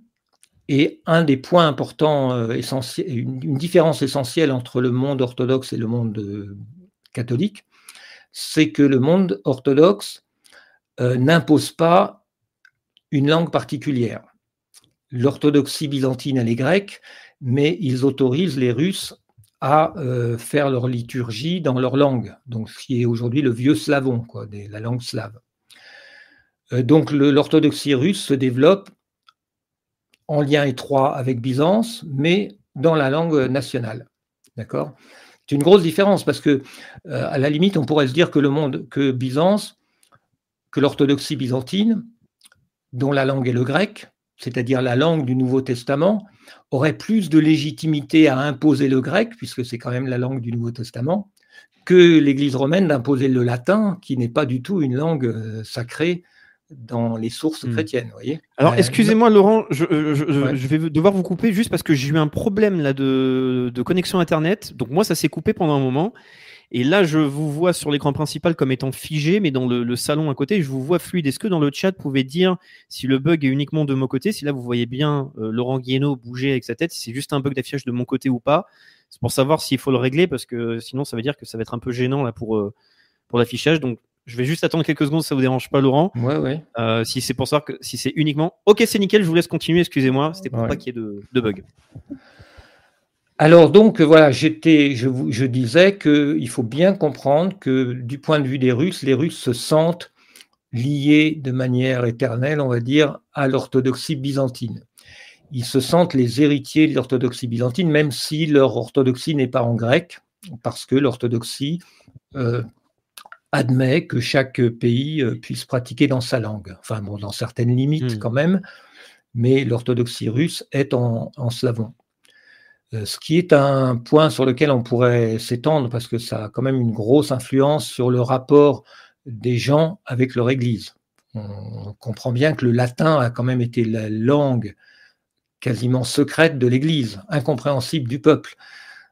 et un des points importants, euh, une, différence essentielle entre le monde orthodoxe et le monde euh, catholique, c'est que le monde orthodoxe euh, n'impose pas une langue particulière. L'orthodoxie byzantine, elle est grecque, mais ils autorisent les Russes à euh, faire leur liturgie dans leur langue, donc ce qui est aujourd'hui le vieux slavon, quoi, la langue slave. Euh, donc l'orthodoxie russe se développe en lien étroit avec Byzance, mais dans la langue nationale. D'accord? C'est une grosse différence parce que, euh, à la limite, on pourrait se dire que le monde, que Byzance, que l'orthodoxie byzantine, dont la langue est le grec, c'est-à-dire la langue du Nouveau Testament, aurait plus de légitimité à imposer le grec, puisque c'est quand même la langue du Nouveau Testament, que l'Église romaine d'imposer le latin, qui n'est pas du tout une langue euh, sacrée dans les sources hmm. chrétiennes. Voyez Alors, euh, excusez-moi, Laurent, je, vais devoir vous couper juste parce que j'ai eu un problème là de, connexion Internet. Donc, moi, ça s'est coupé pendant un moment. Et là, je vous vois sur l'écran principal comme étant figé, mais dans le, salon à côté, je vous vois fluide. Est-ce que dans le chat, vous pouvez dire si le bug est uniquement de mon côté, si là, vous voyez bien euh, Laurent Guieno bouger avec sa tête, si c'est juste un bug d'affichage de mon côté ou pas? C'est pour savoir s'il faut le régler, parce que sinon, ça veut dire que ça va être un peu gênant là pour, euh, pour l'affichage. Donc, je vais juste attendre quelques secondes, ça vous dérange pas, Laurent Ouais, ouais. Euh, si c'est pour ça que si c'est uniquement. Ok, c'est nickel, je vous laisse continuer, excusez-moi, c'était pour pas qu'il y ait de, de bug. Alors donc voilà, j'étais, je, je disais qu'il faut bien comprendre que du point de vue des Russes, les Russes se sentent liés de manière éternelle, on va dire, à l'orthodoxie byzantine. Ils se sentent les héritiers de l'orthodoxie byzantine, même si leur orthodoxie n'est pas en grec, parce que l'orthodoxie euh, admet que chaque pays euh, puisse pratiquer dans sa langue. Enfin, bon, dans certaines limites hmm. quand même, mais l'orthodoxie russe est en, slavon. Euh, ce qui est un point sur lequel on pourrait s'étendre parce que ça a quand même une grosse influence sur le rapport des gens avec leur Église. On comprend bien que le latin a quand même été la langue quasiment secrète de l'Église, incompréhensible du peuple,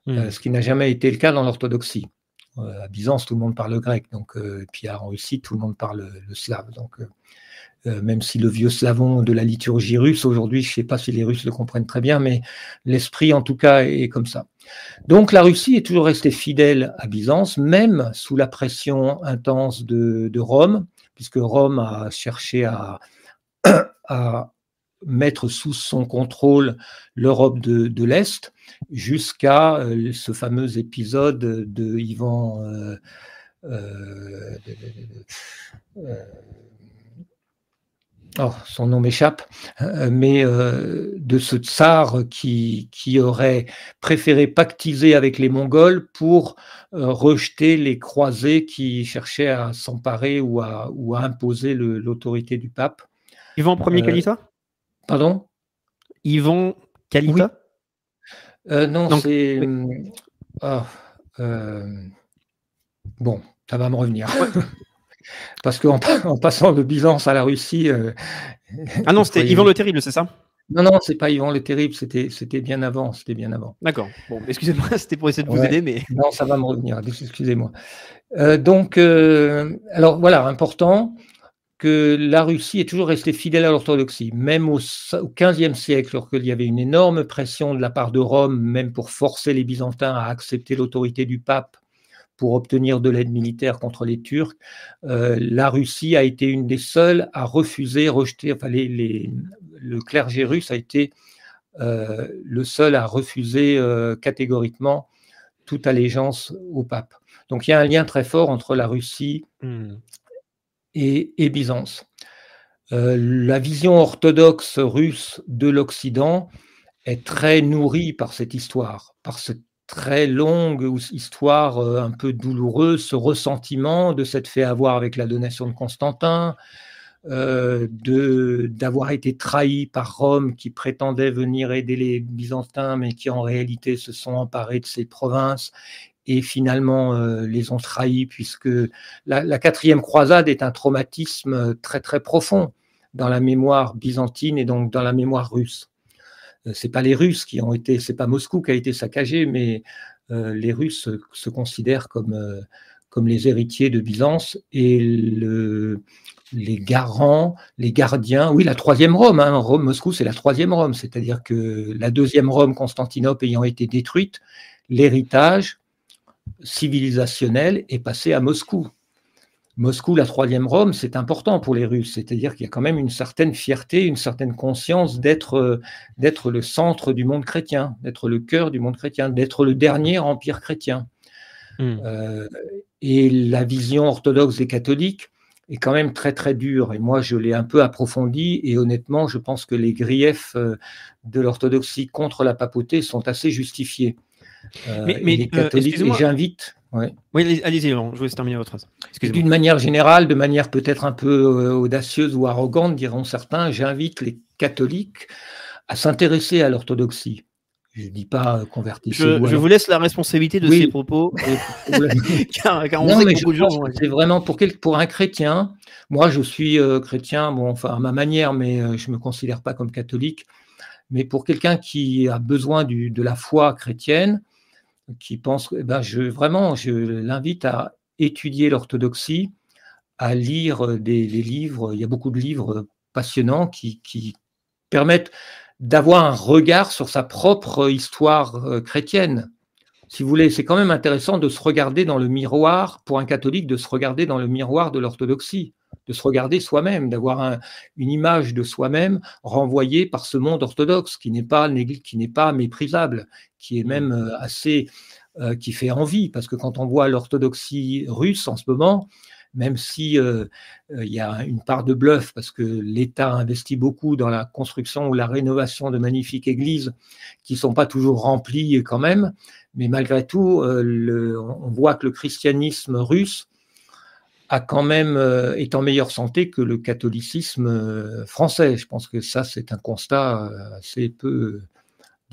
hmm. euh, ce qui n'a jamais été le cas dans l'orthodoxie. Euh, à Byzance, tout le monde parle grec, donc, et puis en Russie, tout le monde parle le slave. Donc, euh, même si le vieux slavon de la liturgie russe, aujourd'hui, je ne sais pas si les Russes le comprennent très bien, mais l'esprit, en tout cas, est comme ça. Donc, la Russie est toujours restée fidèle à Byzance, même sous la pression intense de, Rome, puisque Rome a cherché à, à mettre sous son contrôle l'Europe de, l'Est jusqu'à euh, ce fameux épisode de Ivan. Euh, euh, oh, son nom m'échappe, mais de ce tsar qui, qui, aurait préféré pactiser avec les Mongols pour rejeter les croisés qui cherchaient à s'emparer ou à, ou à imposer l'autorité du pape. Ivan Ier Kalita? Pardon? Yvan Kalita? Euh, Non, c'est. Ah, euh, bon, ça va me revenir. Parce qu'en en passant de Byzance à la Russie. Euh, ah non, c'était Yvan le Terrible, c'est ça? Non, non, c'est pas Yvan le Terrible, c'était, c'était bien avant, c'était bien avant. D'accord. Bon, excusez-moi, c'était pour essayer de vous aider, mais. Non, ça va me revenir, excusez-moi. donc, alors voilà, important, que la Russie est toujours restée fidèle à l'orthodoxie, même au, XVe siècle, lorsqu'il y avait une énorme pression de la part de Rome, même pour forcer les Byzantins à accepter l'autorité du pape pour obtenir de l'aide militaire contre les Turcs, euh, la Russie a été une des seules à refuser, rejeter, enfin le clergé russe a été euh, le seul à refuser euh, catégoriquement toute allégeance au pape. Donc il y a un lien très fort entre la Russie hmm. et, Byzance. Euh, la vision orthodoxe russe de l'Occident est très nourrie par cette histoire, par cette très longue histoire euh, un peu douloureuse, ce ressentiment de s'être fait avoir avec la donation de Constantin, euh, d'avoir été trahi par Rome qui prétendait venir aider les Byzantins, mais qui en réalité se sont emparés de ces provinces et finalement euh, les ont trahis, puisque la, quatrième croisade est un traumatisme très très profond dans la mémoire byzantine et donc dans la mémoire russe. Euh, c'est pas les Russes qui ont été, c'est pas Moscou qui a été saccagé, mais euh, les Russes se, considèrent comme comme les héritiers de Byzance et le, les garants, les gardiens. Oui, la troisième hein, Rome Moscou, c'est la troisième Rome, c'est-à-dire que la deuxième Rome, Constantinople ayant été détruite, l'héritage civilisationnel est passé à Moscou. Moscou, la troisième Rome, c'est important pour les Russes, c'est-à-dire qu'il y a quand même une certaine fierté, une certaine conscience d'être d'être le centre du monde chrétien, d'être le cœur du monde chrétien, d'être le dernier empire chrétien. Hmm. Euh, et la vision orthodoxe des catholiques est quand même très très dure. Et moi, je l'ai un peu approfondi et honnêtement, je pense que les griefs euh, de l'orthodoxie contre la papauté sont assez justifiés. Euh, mais, les euh, catholiques, et j'invite. Oui, allez-y, je vous laisse terminer votre phrase. D'une manière générale, de manière peut-être un peu audacieuse ou arrogante, diront certains, j'invite les catholiques à s'intéresser à l'orthodoxie. Je ne dis pas convertir. Je, je vous laisse la responsabilité de ces propos. car, car on sait que beaucoup de gens. C'est vraiment pour, quel, pour un chrétien. Moi, je suis euh, chrétien, bon, enfin à ma manière, mais euh, je ne me considère pas comme catholique. Mais pour quelqu'un qui a besoin du, de la foi chrétienne, qui pense, eh ben, je vraiment, je l'invite à étudier l'orthodoxie, à lire des, livres. Il y a beaucoup de livres passionnants qui, qui permettent d'avoir un regard sur sa propre histoire euh, chrétienne. Si vous voulez, c'est quand même intéressant de se regarder dans le miroir, pour un catholique, de se regarder dans le miroir de l'orthodoxie, de se regarder soi-même, d'avoir une image de soi-même renvoyée par ce monde orthodoxe qui n'est pas, qui n'est pas méprisable, qui est même euh, assez, euh, qui fait envie, parce que quand on voit l'orthodoxie russe en ce moment, même si euh, il y a une part de bluff parce que l'État investit beaucoup dans la construction ou la rénovation de magnifiques églises qui sont pas toujours remplies quand même, mais malgré tout, euh, on voit que le christianisme russe a quand même est en meilleure santé que le catholicisme français. Je pense que ça c'est un constat assez peu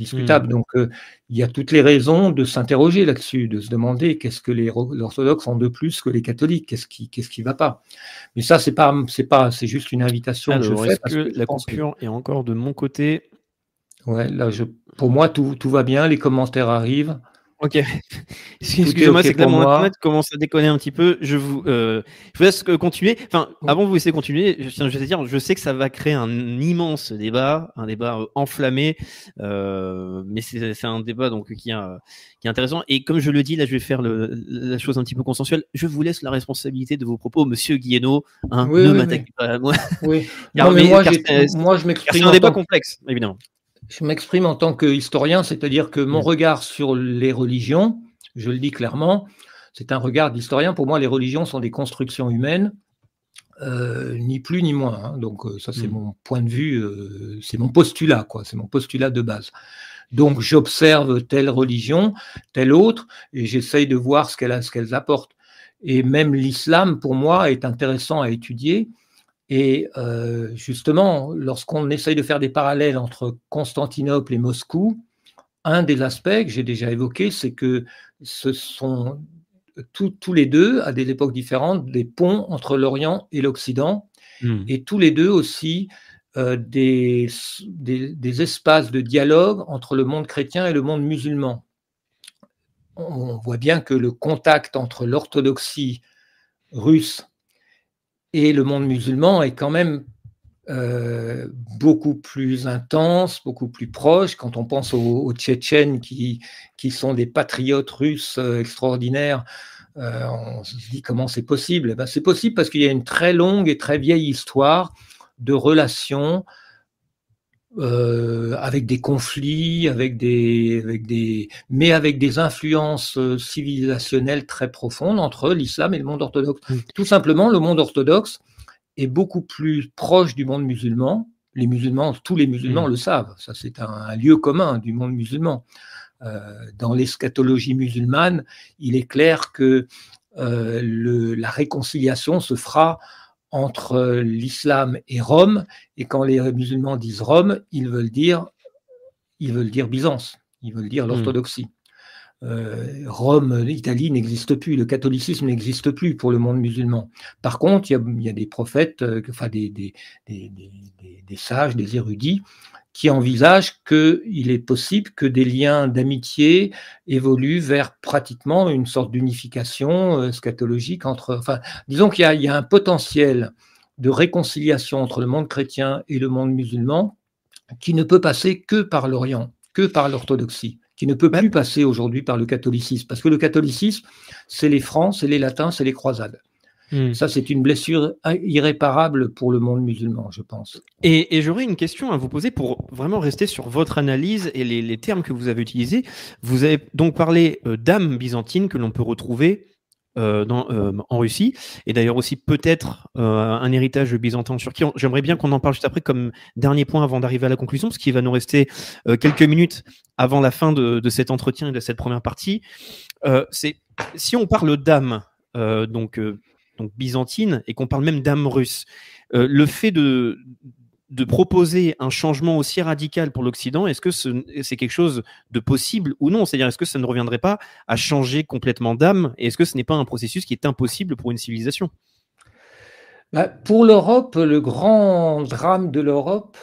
discutable. Hmm. Donc, euh, il y a toutes les raisons de s'interroger là-dessus, de se demander qu'est-ce que les orthodoxes ont de plus que les catholiques, qu'est-ce qui, qu'est-ce qui va pas. Mais ça, c'est pas, c'est pas, c'est juste une invitation que je fais. Que, la coupure est encore de mon côté? Ouais, là, je, pour moi, tout, tout va bien, les commentaires arrivent. Ok. Excusez-moi, c'est que là, mon internet commence à déconner un petit peu. Je vous, euh, je vous laisse continuer. Enfin, avant de vous laisser continuer, je, je vais dire, je sais que ça va créer un immense débat, un débat euh, enflammé, euh, mais c'est un débat donc qui, est intéressant. Et comme je le dis, là, je vais faire le, la chose un petit peu consensuelle. Je vous laisse la responsabilité de vos propos, Monsieur Guillenot. Hein, ne m'attaquez pas à moi. Oui. non, mais moi, moi, je m'exprime. C'est un débat complexe, évidemment je m'exprime en tant qu'historien, c'est-à-dire que mon regard sur les religions, je le dis clairement, c'est un regard d'historien. Pour moi, les religions sont des constructions humaines, euh, ni plus ni moins. Hein. Donc euh, ça, c'est mm. mon point de vue, euh, c'est mon postulat, quoi. C'est mon postulat de base. Donc j'observe telle religion, telle autre, et j'essaye de voir ce qu'elles apportent. Et même l'islam, pour moi, est intéressant à étudier et euh, justement, lorsqu'on essaye de faire des parallèles entre Constantinople et Moscou, un des aspects que j'ai déjà évoqué, c'est que ce sont tous les deux, à des époques différentes, des ponts entre l'Orient et l'Occident, hmm. et tous les deux aussi euh, des, des, espaces de dialogue entre le monde chrétien et le monde musulman. On voit bien que le contact entre l'orthodoxie russe et le monde musulman est quand même euh, beaucoup plus intense, beaucoup plus proche. Quand on pense aux, Tchétchènes qui, qui sont des patriotes russes euh, extraordinaires, euh, on se dit comment c'est possible? Eh ben, c'est possible parce qu'il y a une très longue et très vieille histoire de relations euh, avec des conflits, avec des, avec des, mais avec des influences euh, civilisationnelles très profondes entre l'islam et le monde orthodoxe. Tout simplement, le monde orthodoxe est beaucoup plus proche du monde musulman. Les musulmans, tous les musulmans le savent. Ça, c'est un, lieu commun du monde musulman. Euh, dans l'eschatologie musulmane, il est clair que le, la réconciliation se fera entre l'islam et Rome, et quand les musulmans disent Rome, ils veulent dire, ils veulent dire Byzance, ils veulent dire l'orthodoxie. Euh, Rome, l'Italie n'existe plus, le catholicisme n'existe plus pour le monde musulman. Par contre, il y a, des prophètes, euh, enfin des, des, des, sages, des érudits qui envisage qu'il est possible que des liens d'amitié évoluent vers pratiquement une sorte d'unification euh, scatologique entre. Enfin, disons qu'il y, a un potentiel de réconciliation entre le monde chrétien et le monde musulman qui ne peut passer que par l'Orient, que par l'orthodoxie, qui ne peut plus passer aujourd'hui par le catholicisme, parce que le catholicisme, c'est les francs, c'est les latins, c'est les croisades. Hmm. Ça, c'est une blessure irréparable pour le monde musulman, je pense. Et, j'aurais une question à vous poser pour vraiment rester sur votre analyse et les, termes que vous avez utilisés. Vous avez donc parlé euh, d'âme byzantine que l'on peut retrouver euh, dans, euh, en Russie, et d'ailleurs aussi peut-être un héritage byzantin en Turquie. J'aimerais bien qu'on en parle juste après comme dernier point avant d'arriver à la conclusion, parce qu'il va nous rester quelques minutes avant la fin de, de, cet entretien et de cette première partie. C'est si on parle d'âme, donc byzantine, et qu'on parle même d'âme russe. Euh, le fait de, de proposer un changement aussi radical pour l'Occident, est-ce que c'est quelque chose de possible ou non? C'est-à-dire, est-ce que ça ne reviendrait pas à changer complètement d'âme Et est-ce que ce n'est pas un processus qui est impossible pour une civilisation? Bah, Pour l'Europe, le grand drame de l'Europe,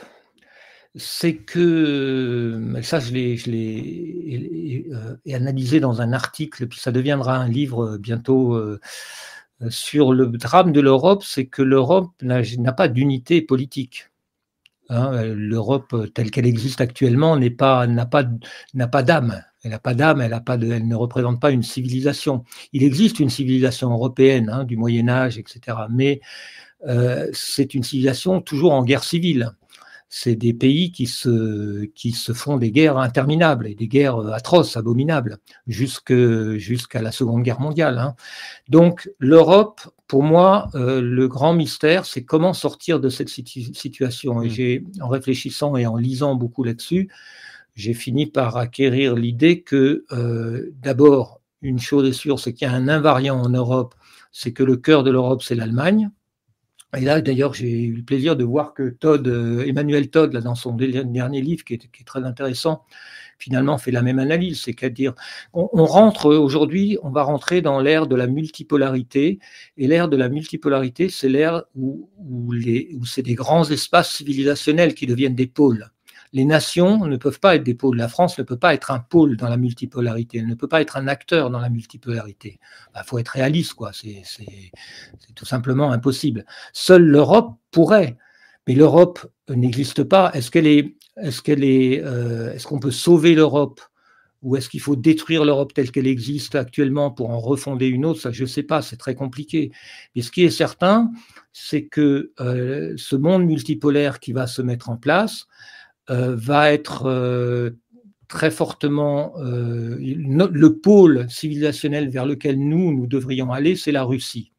c'est que, ça je l'ai euh, analysé dans un article, puis ça deviendra un livre bientôt. Euh, sur le drame de l'Europe, c'est que l'Europe n'a pas d'unité politique. Hein. L'Europe telle qu'elle existe actuellement n'a pas, pas, pas d'âme. Elle n'a pas d'âme, elle ne représente pas une civilisation. Il existe une civilisation européenne hein, du Moyen Âge, etc. Mais euh, c'est une civilisation toujours en guerre civile c'est des pays qui se, qui se font des guerres interminables et des guerres atroces, abominables, jusqu'à la Seconde Guerre mondiale. Hein. Donc l'Europe, pour moi, euh, le grand mystère, c'est comment sortir de cette situation. Et mmh. j'ai, en réfléchissant et en lisant beaucoup là-dessus, j'ai fini par acquérir l'idée que euh, d'abord, une chose est sûre, c'est qu'il y a un invariant en Europe, c'est que le cœur de l'Europe, c'est l'Allemagne. Et là, d'ailleurs, j'ai eu le plaisir de voir que Todd, euh, Emmanuel Todd, là, dans son dernier livre, qui est, très intéressant, finalement fait la même analyse. C'est-à-dire, on, rentre aujourd'hui, on va rentrer dans l'ère de la multipolarité. Et l'ère de la multipolarité, c'est l'ère où, où, où c'est des grands espaces civilisationnels qui deviennent des pôles les nations ne peuvent pas être des pôles. La France ne peut pas être un pôle dans la multipolarité. Elle ne peut pas être un acteur dans la multipolarité. Il bah, faut être réaliste, quoi. C'est tout simplement impossible. Seule l'Europe pourrait. Mais l'Europe n'existe pas. Est-ce qu'elle est, euh, est-ce qu'on peut sauver l'Europe? Ou est-ce qu'il faut détruire l'Europe telle qu'elle existe actuellement pour en refonder une autre? Ça, je ne sais pas, c'est très compliqué. Mais ce qui est certain, c'est que euh, ce monde multipolaire qui va se mettre en place, va être euh, très fortement euh, le pôle civilisationnel vers lequel nous, nous devrions aller, c'est la Russie.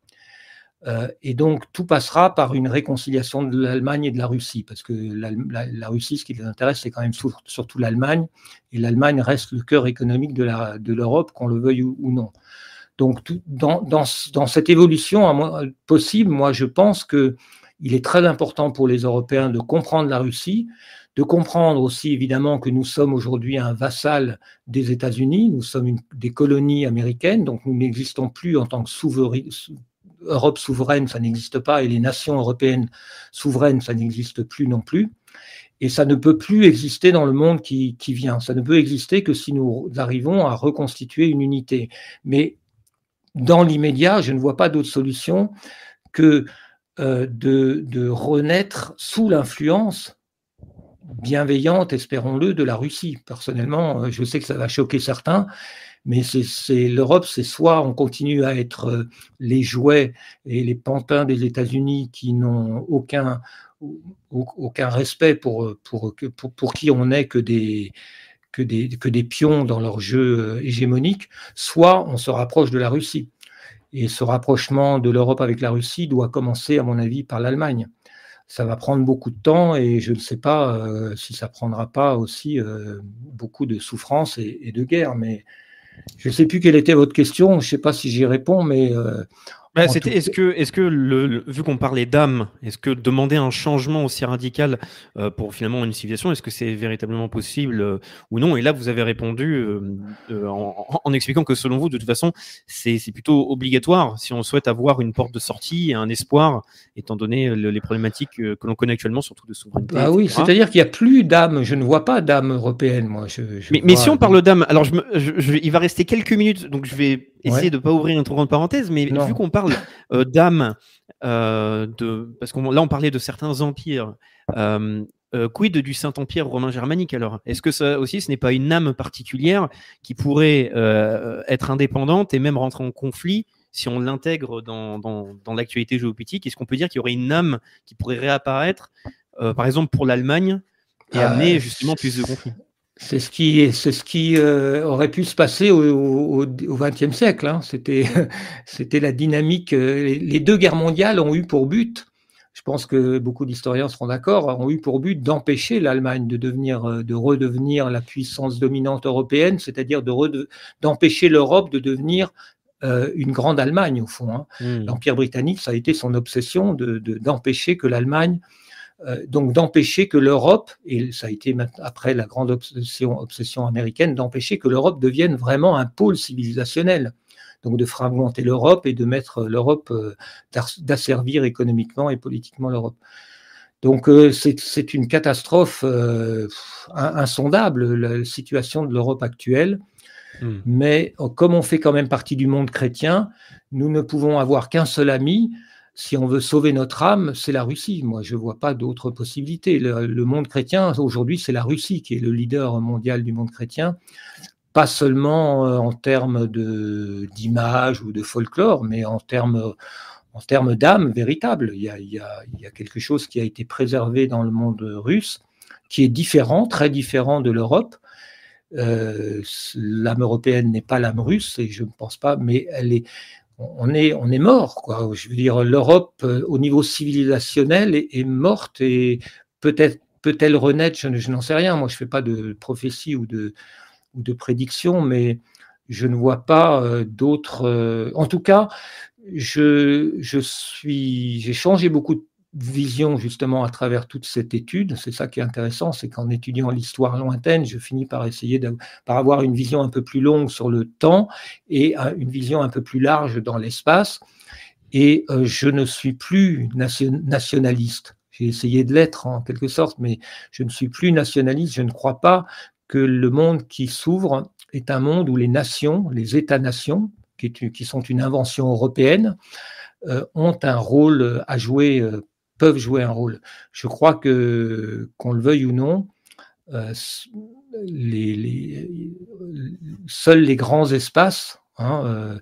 et donc, tout passera par une réconciliation de l'Allemagne et de la Russie, parce que la, Russie, ce qui les intéresse, c'est quand même surtout l'Allemagne, et l'Allemagne reste le cœur économique de l'Europe, qu'on le veuille ou, non. Donc, dans, dans, dans, cette évolution possible, moi, je pense que il est très important pour les Européens de comprendre la Russie, de comprendre aussi évidemment que nous sommes aujourd'hui un vassal des États-Unis, nous sommes des colonies américaines, donc nous n'existons plus en tant que Europe souveraine, ça n'existe pas, et les nations européennes souveraines, ça n'existe plus non plus. Et ça ne peut plus exister dans le monde qui, vient. Ça ne peut exister que si nous arrivons à reconstituer une unité. Mais dans l'immédiat, je ne vois pas d'autre solution que euh, de, de renaître sous l'influence bienveillante, espérons-le, de la Russie. Personnellement, euh, je sais que ça va choquer certains, Mais c'est l'Europe, c'est soit on continue à être les jouets et les pantins des États-Unis qui n'ont aucun, aucun respect pour, pour, pour, pour qui on n'est que des, que des, que des pions dans leur jeu hégémonique, soit on se rapproche de la Russie. Et ce rapprochement de l'Europe avec la Russie doit commencer, à mon avis, par l'Allemagne. Ça va prendre beaucoup de temps et je ne sais pas euh, si ça prendra pas aussi euh, beaucoup de souffrance et, de guerre. Mais je ne sais plus quelle était votre question. Je ne sais pas si j'y réponds, mais euh, bah, c'était, est-ce que, est-ce que le, vu qu'on parlait d'âme, est-ce que demander un changement aussi radical euh, pour finalement une civilisation, est-ce que c'est véritablement possible euh, ou non? Et là, vous avez répondu euh, en, en, expliquant que selon vous, de toute façon, c'est, c'est plutôt obligatoire si on souhaite avoir une porte de sortie et un espoir, étant donné les problématiques que l'on connaît actuellement, surtout de souveraineté. Ah oui, c'est-à-dire qu'il n'y a plus d'âme. Je ne vois pas d'âme européenne, moi. Je, je mais, mais, si on parle d'âme, alors je, je, il va rester quelques minutes, donc je vais essayer de ne pas ouvrir une trop grande parenthèse, mais vu qu'on parle euh, d'âme, euh, de, parce que là on parlait de certains empires, euh, quid du Saint-Empire romain germanique alors? Est-ce que ça aussi ce n'est pas une âme particulière qui pourrait être indépendante et même rentrer en conflit si on l'intègre dans, dans, dans l'actualité géopolitique Est-ce qu'on peut dire qu'il y aurait une âme qui pourrait réapparaître, par exemple pour l'Allemagne, et amener justement plus de conflits? C'est ce qui, c'est ce qui euh, aurait pu se passer au XXe siècle. Hein. C'était, c'était la dynamique. Euh, les deux guerres mondiales ont eu pour but, je pense que beaucoup d'historiens seront d'accord, ont eu pour but d'empêcher l'Allemagne de devenir, euh, de redevenir la puissance dominante européenne, c'est-à-dire de d'empêcher l'Europe de devenir euh, une grande Allemagne au fond. Hein. Mmh. L'Empire britannique, ça a été son obsession de, d'empêcher que l'Allemagne donc d'empêcher que l'Europe, et ça a été après la grande obsession, obsession américaine, d'empêcher que l'Europe devienne vraiment un pôle civilisationnel. Donc de fragmenter l'Europe et de mettre l'Europe, euh, d'asservir économiquement et politiquement l'Europe. Donc euh, c'est une catastrophe insondable, la situation de l'Europe actuelle. Hmm. Mais comme on fait quand même partie du monde chrétien, nous ne pouvons avoir qu'un seul ami, si on veut sauver notre âme, c'est la Russie. Moi, je ne vois pas d'autres possibilités. Le, monde chrétien, aujourd'hui, c'est la Russie qui est le leader mondial du monde chrétien, pas seulement euh, en termes d'image ou de folklore, mais en termes d'âme véritable. Il y, a, quelque chose qui a été préservé dans le monde russe, qui est différent, très différent de l'Europe. Euh, l'âme européenne n'est pas l'âme russe, et je ne pense pas, mais elle est, on est, on est mort. Quoi. Je veux dire, l'Europe, euh, au niveau civilisationnel, est, morte et peut-être peut-elle renaître, je, n'en sais rien. Moi, je ne fais pas de prophétie ou de, ou de prédiction, mais je ne vois pas euh, d'autres. Euh, en tout cas, je, je suis, j'ai changé beaucoup de vision justement à travers toute cette étude. C'est ça qui est intéressant, c'est qu'en étudiant l'histoire lointaine, je finis par essayer de, par avoir une vision un peu plus longue sur le temps et une vision un peu plus large dans l'espace. Et euh, je ne suis plus nationaliste. J'ai essayé de l'être en quelque sorte, mais je ne suis plus nationaliste. Je ne crois pas que le monde qui s'ouvre est un monde où les nations, les États-nations, qui, sont une invention européenne, euh, ont un rôle à jouer euh, peuvent jouer un rôle. Je crois que, qu'on le veuille ou non, euh, seuls les grands espaces hein, euh,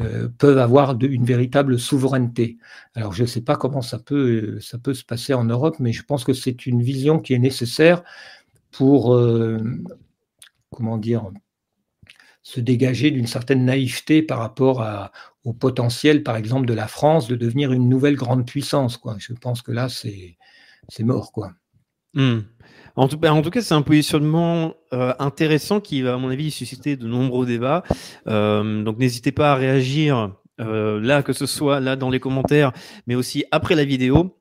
euh, peuvent avoir une véritable souveraineté. Alors je ne sais pas comment ça peut, ça peut se passer en Europe, mais je pense que c'est une vision qui est nécessaire pour, comment dire, se dégager d'une certaine naïveté par rapport au potentiel, par exemple, de la France de devenir une nouvelle grande puissance. Je pense que là, c'est, mort. Quoi. Hmm. En, tout, en, tout, cas, c'est un positionnement euh, intéressant qui va, à mon avis, susciter de nombreux débats. Euh, donc, n'hésitez pas à réagir euh, là, que ce soit là dans les commentaires, mais aussi après la vidéo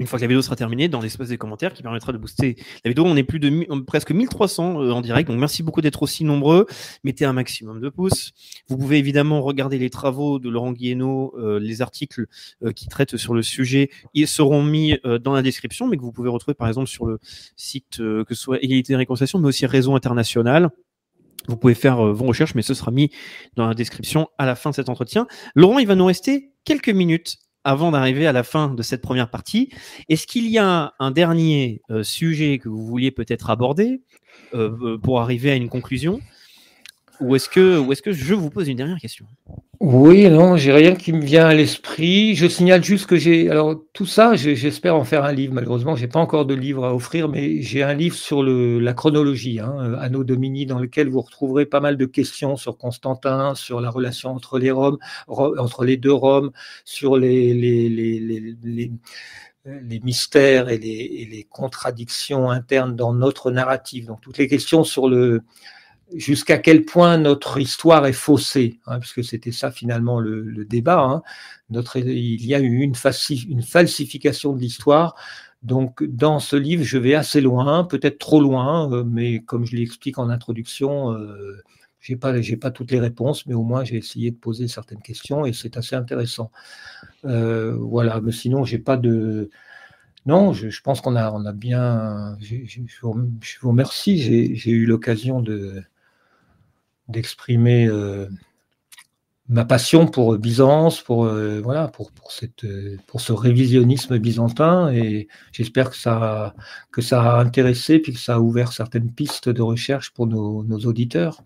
une fois que la vidéo sera terminée, dans l'espace des commentaires qui permettra de booster la vidéo. On est plus de presque 1300 euh, en direct, donc merci beaucoup d'être aussi nombreux. Mettez un maximum de pouces. Vous pouvez évidemment regarder les travaux de Laurent Guillenot, euh, les articles euh, qui traitent sur le sujet. Ils seront mis dans la description, mais que vous pouvez retrouver par exemple sur le site que ce soit Égalité et Réconciliation, mais aussi Réseau International. Vous pouvez faire vos recherches, mais ce sera mis dans la description à la fin de cet entretien. Laurent, il va nous rester quelques minutes avant d'arriver à la fin de cette première partie. Est-ce qu'il y a un dernier euh, sujet que vous vouliez peut-être aborder euh, euh, pour arriver à une conclusion? Ou est-ce que, ou est-ce que je vous pose une dernière question? Oui, non, j'ai rien qui me vient à l'esprit. Je signale juste que j'ai, alors tout ça, j'espère en faire un livre. Malheureusement, j'ai pas encore de livre à offrir, mais j'ai un livre sur le, la chronologie, hein, Anno Domini, dans lequel vous retrouverez pas mal de questions sur Constantin, sur la relation entre les Roms, entre les deux Roms, sur les, les, les, les les mystères et les, et les, contradictions internes dans notre narrative. Donc toutes les questions sur le, jusqu'à quel point notre histoire est faussée, hein, puisque c'était ça finalement le, débat. Hein. Notre, il y a eu une, falsification de l'histoire. Donc dans ce livre, je vais assez loin, peut-être trop loin, euh, mais comme je l'explique en introduction, euh, pas, j'ai pas toutes les réponses, mais au moins j'ai essayé de poser certaines questions et c'est assez intéressant. Euh, voilà, mais sinon j'ai pas de non, je, je pense qu'on a, on a bien. Je, je, vous remercie. J'ai eu l'occasion de, d'exprimer euh, ma passion pour Byzance, pour euh, voilà, pour, ce révisionnisme byzantin, et j'espère que ça a intéressé puis que ça a ouvert certaines pistes de recherche pour nos auditeurs.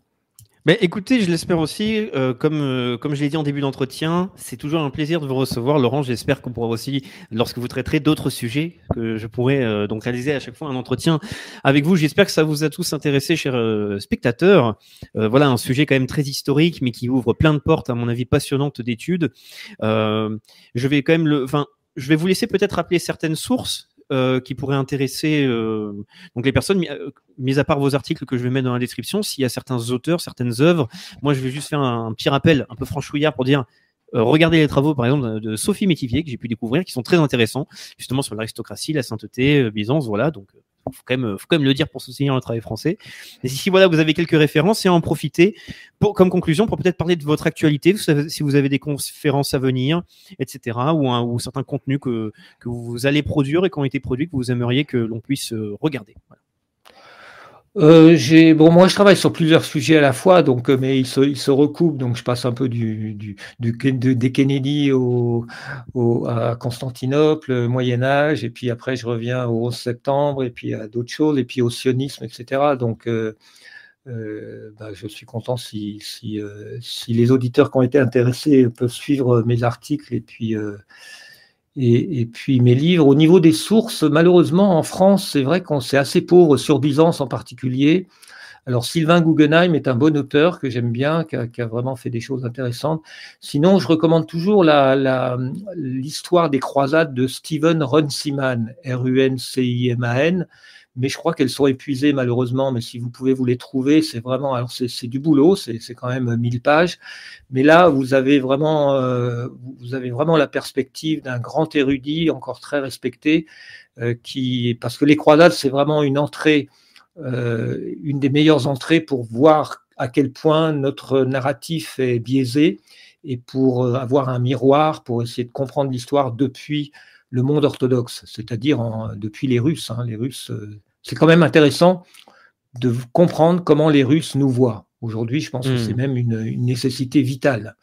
Mais écoutez, je l'espère aussi. Euh, comme, euh, comme je l'ai dit en début d'entretien, c'est toujours un plaisir de vous recevoir, Laurent. J'espère qu'on pourra aussi, lorsque vous traiterez d'autres sujets, que je pourrai euh, donc réaliser à chaque fois un entretien avec vous. J'espère que ça vous a tous intéressé, chers spectateurs. voilà, un sujet quand même très historique, mais qui ouvre plein de portes, à mon avis, passionnantes d'études. je vais quand même le, enfin, je vais vous laisser peut-être rappeler certaines sources euh, qui pourraient intéresser euh, les personnes, euh, mis à part vos articles que je vais mettre dans la description, s'il y a certains auteurs, certaines œuvres, moi je vais juste faire un, petit rappel un peu franchouillard pour dire regardez les travaux, par exemple, de Sophie Métivier, que j'ai pu découvrir, qui sont très intéressants, justement sur l'aristocratie, la sainteté, Byzance, voilà. Donc, faut quand même, faut quand même le dire pour soutenir le travail français. Et si voilà, vous avez quelques références et en profiter pour, comme conclusion pour peut-être parler de votre actualité, si vous avez des conférences à venir, etc., ou, certains contenus que, vous allez produire et qui ont été produits que vous aimeriez que l'on puisse euh, regarder. Euh, j'ai bon moi je travaille sur plusieurs sujets à la fois donc euh, mais ils se, ils se recoupent donc je passe un peu du, du, du de, des Kennedy au, au, à Constantinople Moyen Âge et puis après je reviens au 11 septembre et puis à d'autres choses et puis au sionisme etc donc euh, euh, bah, je suis content si si, euh, si les auditeurs qui ont été intéressés peuvent suivre mes articles et puis et, puis mes livres, au niveau des sources, malheureusement en France, c'est vrai qu'on c'est assez pauvre sur Byzance en particulier. Alors Sylvain Guggenheim est un bon auteur que j'aime bien, qui a, vraiment fait des choses intéressantes. Sinon, je recommande toujours l'histoire des croisades de Stephen Runciman, R-U-N-C-I-M-A-N, mais je crois qu'elles sont épuisées malheureusement. Mais si vous pouvez vous les trouver, c'est vraiment, alors c'est du boulot, c'est quand même 1000 pages. Mais là, vous avez vraiment, euh, vous avez vraiment la perspective d'un grand érudit, encore très respecté, euh, qui, parce que les croisades, c'est vraiment une entrée, euh, une des meilleures entrées pour voir à quel point notre narratif est biaisé et pour avoir un miroir, pour essayer de comprendre l'histoire depuis le monde orthodoxe, c'est-à-dire depuis les Russes. Hein. les Russes, euh, c'est quand même intéressant de comprendre comment les Russes nous voient. Aujourd'hui, je pense que c'est hmm. même une, nécessité vitale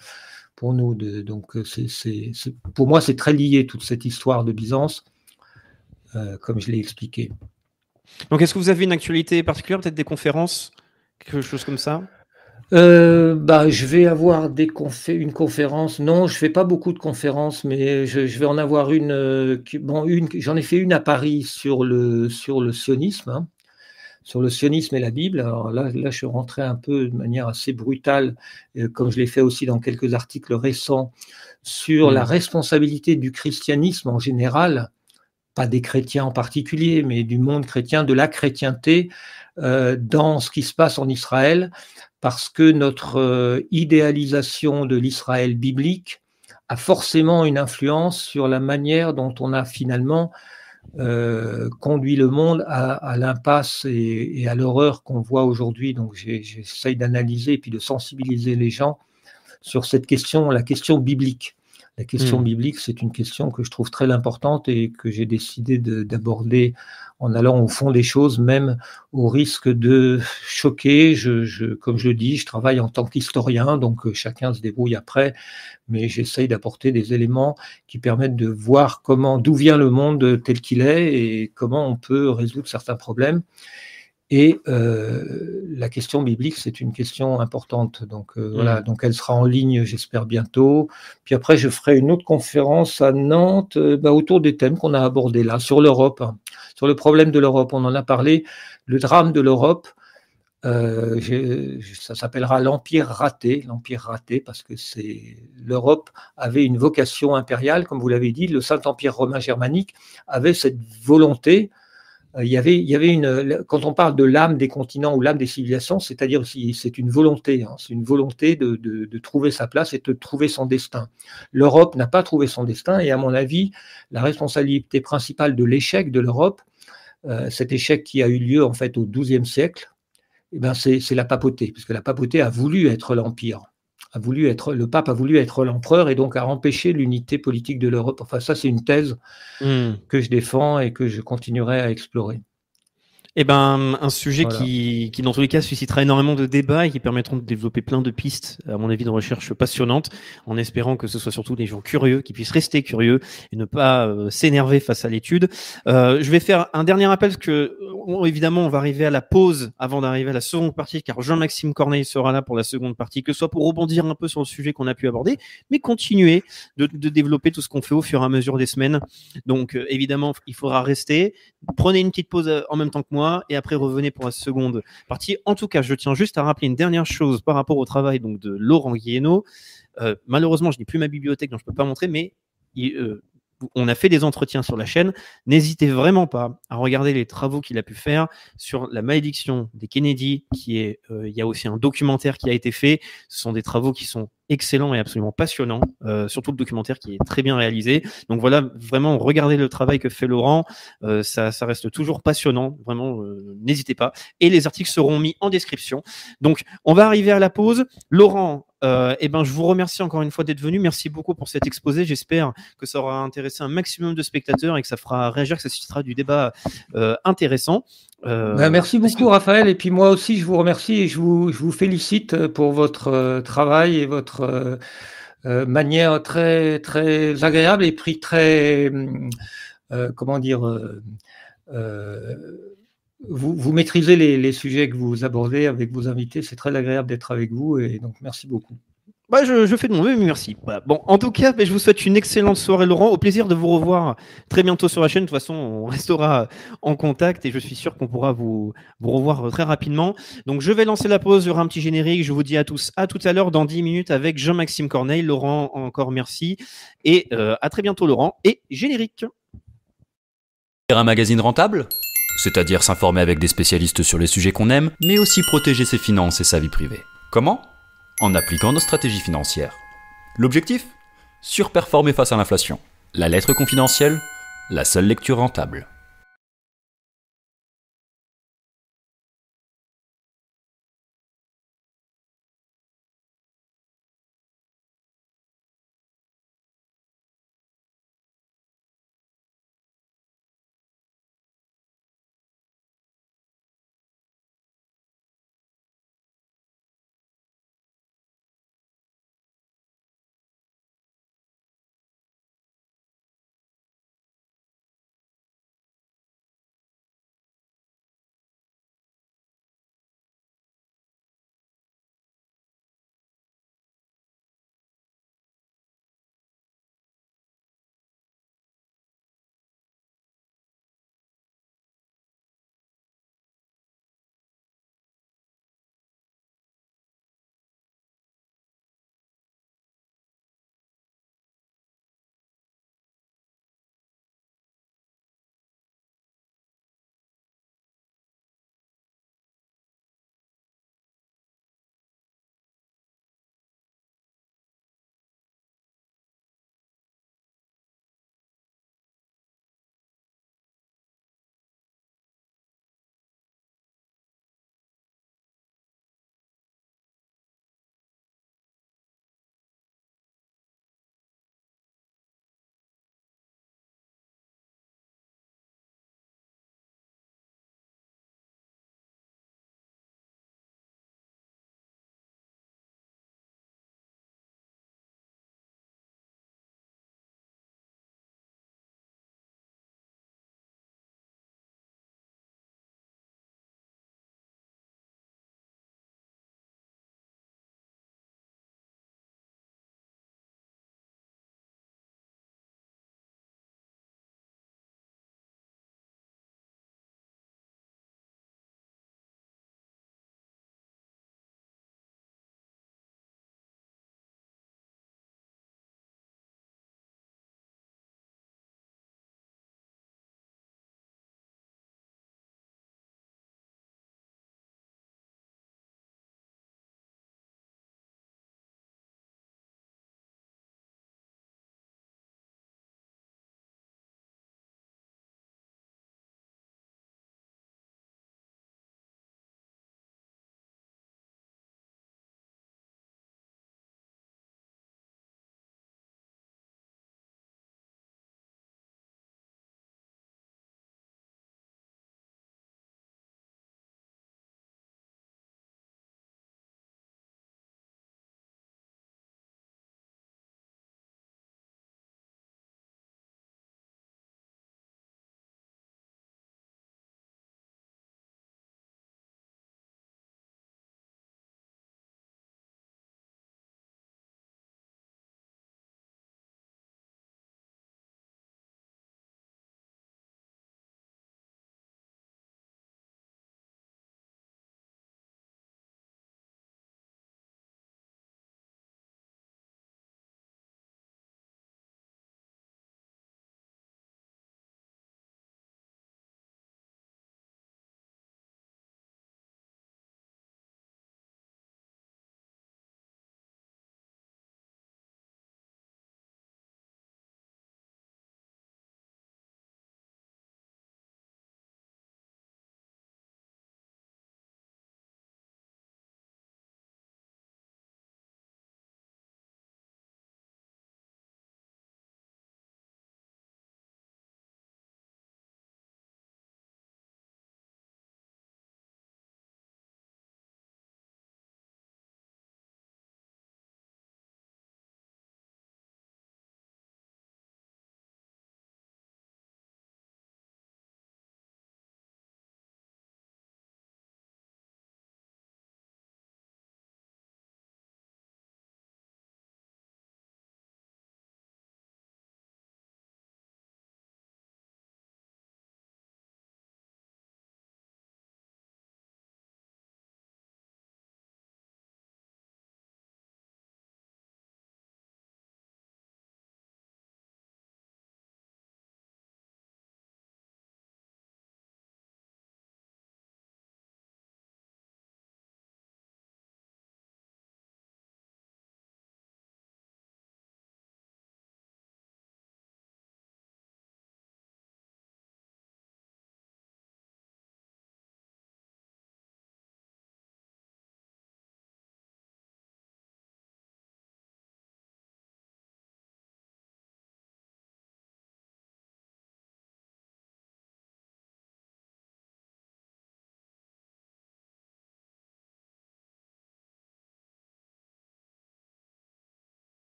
pour nous. De, donc, c'est, pour moi, c'est très lié toute cette histoire de Byzance, euh, comme je l'ai expliqué. Donc, est-ce que vous avez une actualité particulière, peut-être des conférences, quelque chose comme ça? Euh, bah, je vais avoir des une conférence. Non, je fais pas beaucoup de conférences, mais je, vais en avoir une. Euh, bon, une, j'en ai fait une à Paris sur le sur le sionisme, hein, sur le sionisme et la Bible. Alors là, là, je suis rentré un peu de manière assez brutale, euh, comme je l'ai fait aussi dans quelques articles récents, sur la mmh. responsabilité du christianisme en général, pas des chrétiens en particulier, mais du monde chrétien, de la chrétienté dans ce qui se passe en Israël parce que notre euh, idéalisation de l'Israël biblique a forcément une influence sur la manière dont on a finalement euh, conduit le monde à, l'impasse et, à l'horreur qu'on voit aujourd'hui. Donc j'essaye d'analyser et puis de sensibiliser les gens sur cette question, la question biblique. La question hmm. biblique, c'est une question que je trouve très importante et que j'ai décidé d'aborder en allant au fond des choses, même au risque de choquer. Je, je, comme je le dis, je travaille en tant qu'historien, donc euh, chacun se débrouille après, mais j'essaye d'apporter des éléments qui permettent de voir comment, d'où vient le monde tel qu'il est et comment on peut résoudre certains problèmes. Et euh, la question biblique, c'est une question importante. Donc euh, voilà, mm. donc elle sera en ligne, j'espère bientôt. Puis après, je ferai une autre conférence à Nantes euh, bah, autour des thèmes qu'on a abordés là, sur l'Europe, hein. sur le problème de l'Europe. On en a parlé, le drame de l'Europe. ça s'appellera l'empire raté, l'empire raté, parce que c'est l'Europe avait une vocation impériale, comme vous l'avez dit, le Saint Empire romain germanique avait cette volonté il y avait, il y avait quand on parle de l'âme des continents ou l'âme des civilisations, c'est-à-dire aussi, c'est une volonté, hein, c'est une volonté de, trouver sa place et de trouver son destin. L'Europe n'a pas trouvé son destin et à mon avis, la responsabilité principale de l'échec de l'Europe, euh, cet échec qui a eu lieu en fait au XIIe siècle, eh ben c'est la papauté, puisque la papauté a voulu être l'empire a voulu être, le pape a voulu être l'empereur et donc a empêché l'unité politique de l'Europe. Enfin, ça, c'est une thèse hmm. que je défends et que je continuerai à explorer. Eh ben, un sujet qui, qui, dans tous les cas, suscitera énormément de débats et qui permettront de développer plein de pistes, à mon avis, de recherche passionnantes, en espérant que ce soit surtout des gens curieux, qui puissent rester curieux et ne pas euh, s'énerver face à l'étude. Euh, je vais faire un dernier appel parce que, évidemment, on va arriver à la pause avant d'arriver à la seconde partie, car Jean-Maxime Corneille sera là pour la seconde partie, que ce soit pour rebondir un peu sur le sujet qu'on a pu aborder, mais continuer de, de développer tout ce qu'on fait au fur et à mesure des semaines. Donc, euh, évidemment, il faudra rester. Prenez une petite pause euh, en même temps que moi et après revenez pour la seconde partie. En tout cas, je tiens juste à rappeler une dernière chose par rapport au travail donc de Laurent Guillenot. Euh, malheureusement, je n'ai plus ma bibliothèque, donc je ne peux pas montrer, mais euh, on a fait des entretiens sur la chaîne. N'hésitez vraiment pas à regarder les travaux qu'il a pu faire sur la malédiction des Kennedy, qui est, euh, il y a aussi un documentaire qui a été fait. Ce sont des travaux qui sont excellent et absolument passionnant, euh, surtout le documentaire qui est très bien réalisé. Donc voilà, vraiment, regardez le travail que fait Laurent, euh, ça, reste toujours passionnant, vraiment, n'hésitez pas. Et les articles seront mis en description. Donc, on va arriver à la pause. Laurent, euh, eh ben, je vous remercie encore une fois d'être venu. Merci beaucoup pour cet exposé. J'espère que ça aura intéressé un maximum de spectateurs et que ça fera réagir, que ça suscitera du débat euh, intéressant. Euh, ben, merci beaucoup, Raphaël. Et puis moi aussi, je vous remercie et je vous, je vous félicite pour votre travail et votre manière très, très agréable et puis très, comment dire, vous, vous, maîtrisez les, les, sujets que vous abordez avec vos invités. C'est très agréable d'être avec vous et donc merci beaucoup. Bah, je, je, fais de mon mieux, merci. bon, en tout cas, bah, je vous souhaite une excellente soirée, Laurent. Au plaisir de vous revoir très bientôt sur la chaîne. De toute façon, on restera en contact et je suis sûr qu'on pourra vous, vous revoir très rapidement. Donc, je vais lancer la pause. Il y aura un petit générique. Je vous dis à tous à tout à l'heure dans 10 minutes avec Jean-Maxime Corneille. Laurent, encore merci. Et euh, à très bientôt, Laurent. Et générique. Un magazine rentable? C'est-à-dire s'informer avec des spécialistes sur les sujets qu'on aime, mais aussi protéger ses finances et sa vie privée. Comment? En appliquant nos stratégies financières. L'objectif? Surperformer face à l'inflation. La lettre confidentielle, la seule lecture rentable.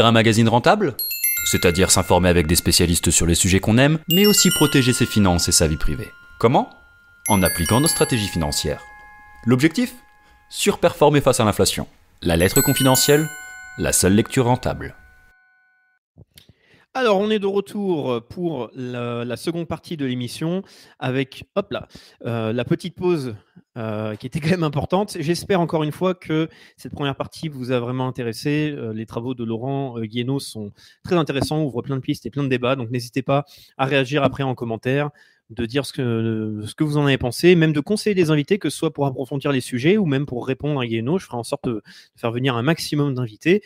Un magazine rentable? C'est-à-dire s'informer avec des spécialistes sur les sujets qu'on aime, mais aussi protéger ses finances et sa vie privée. Comment? En appliquant nos stratégies financières. L'objectif? Surperformer face à l'inflation. La lettre confidentielle? La seule lecture rentable. Alors, on est de retour pour la, seconde partie de l'émission avec, hop là, euh, la petite pause euh, qui était quand même importante. J'espère encore une fois que cette première partie vous a vraiment intéressé. Euh, les travaux de Laurent Guénaud sont très intéressants, ouvrent plein de pistes et plein de débats. Donc, n'hésitez pas à réagir après en commentaire de dire ce que, ce que vous en avez pensé, même de conseiller des invités, que ce soit pour approfondir les sujets ou même pour répondre à Guénaud. Je ferai en sorte de faire venir un maximum d'invités.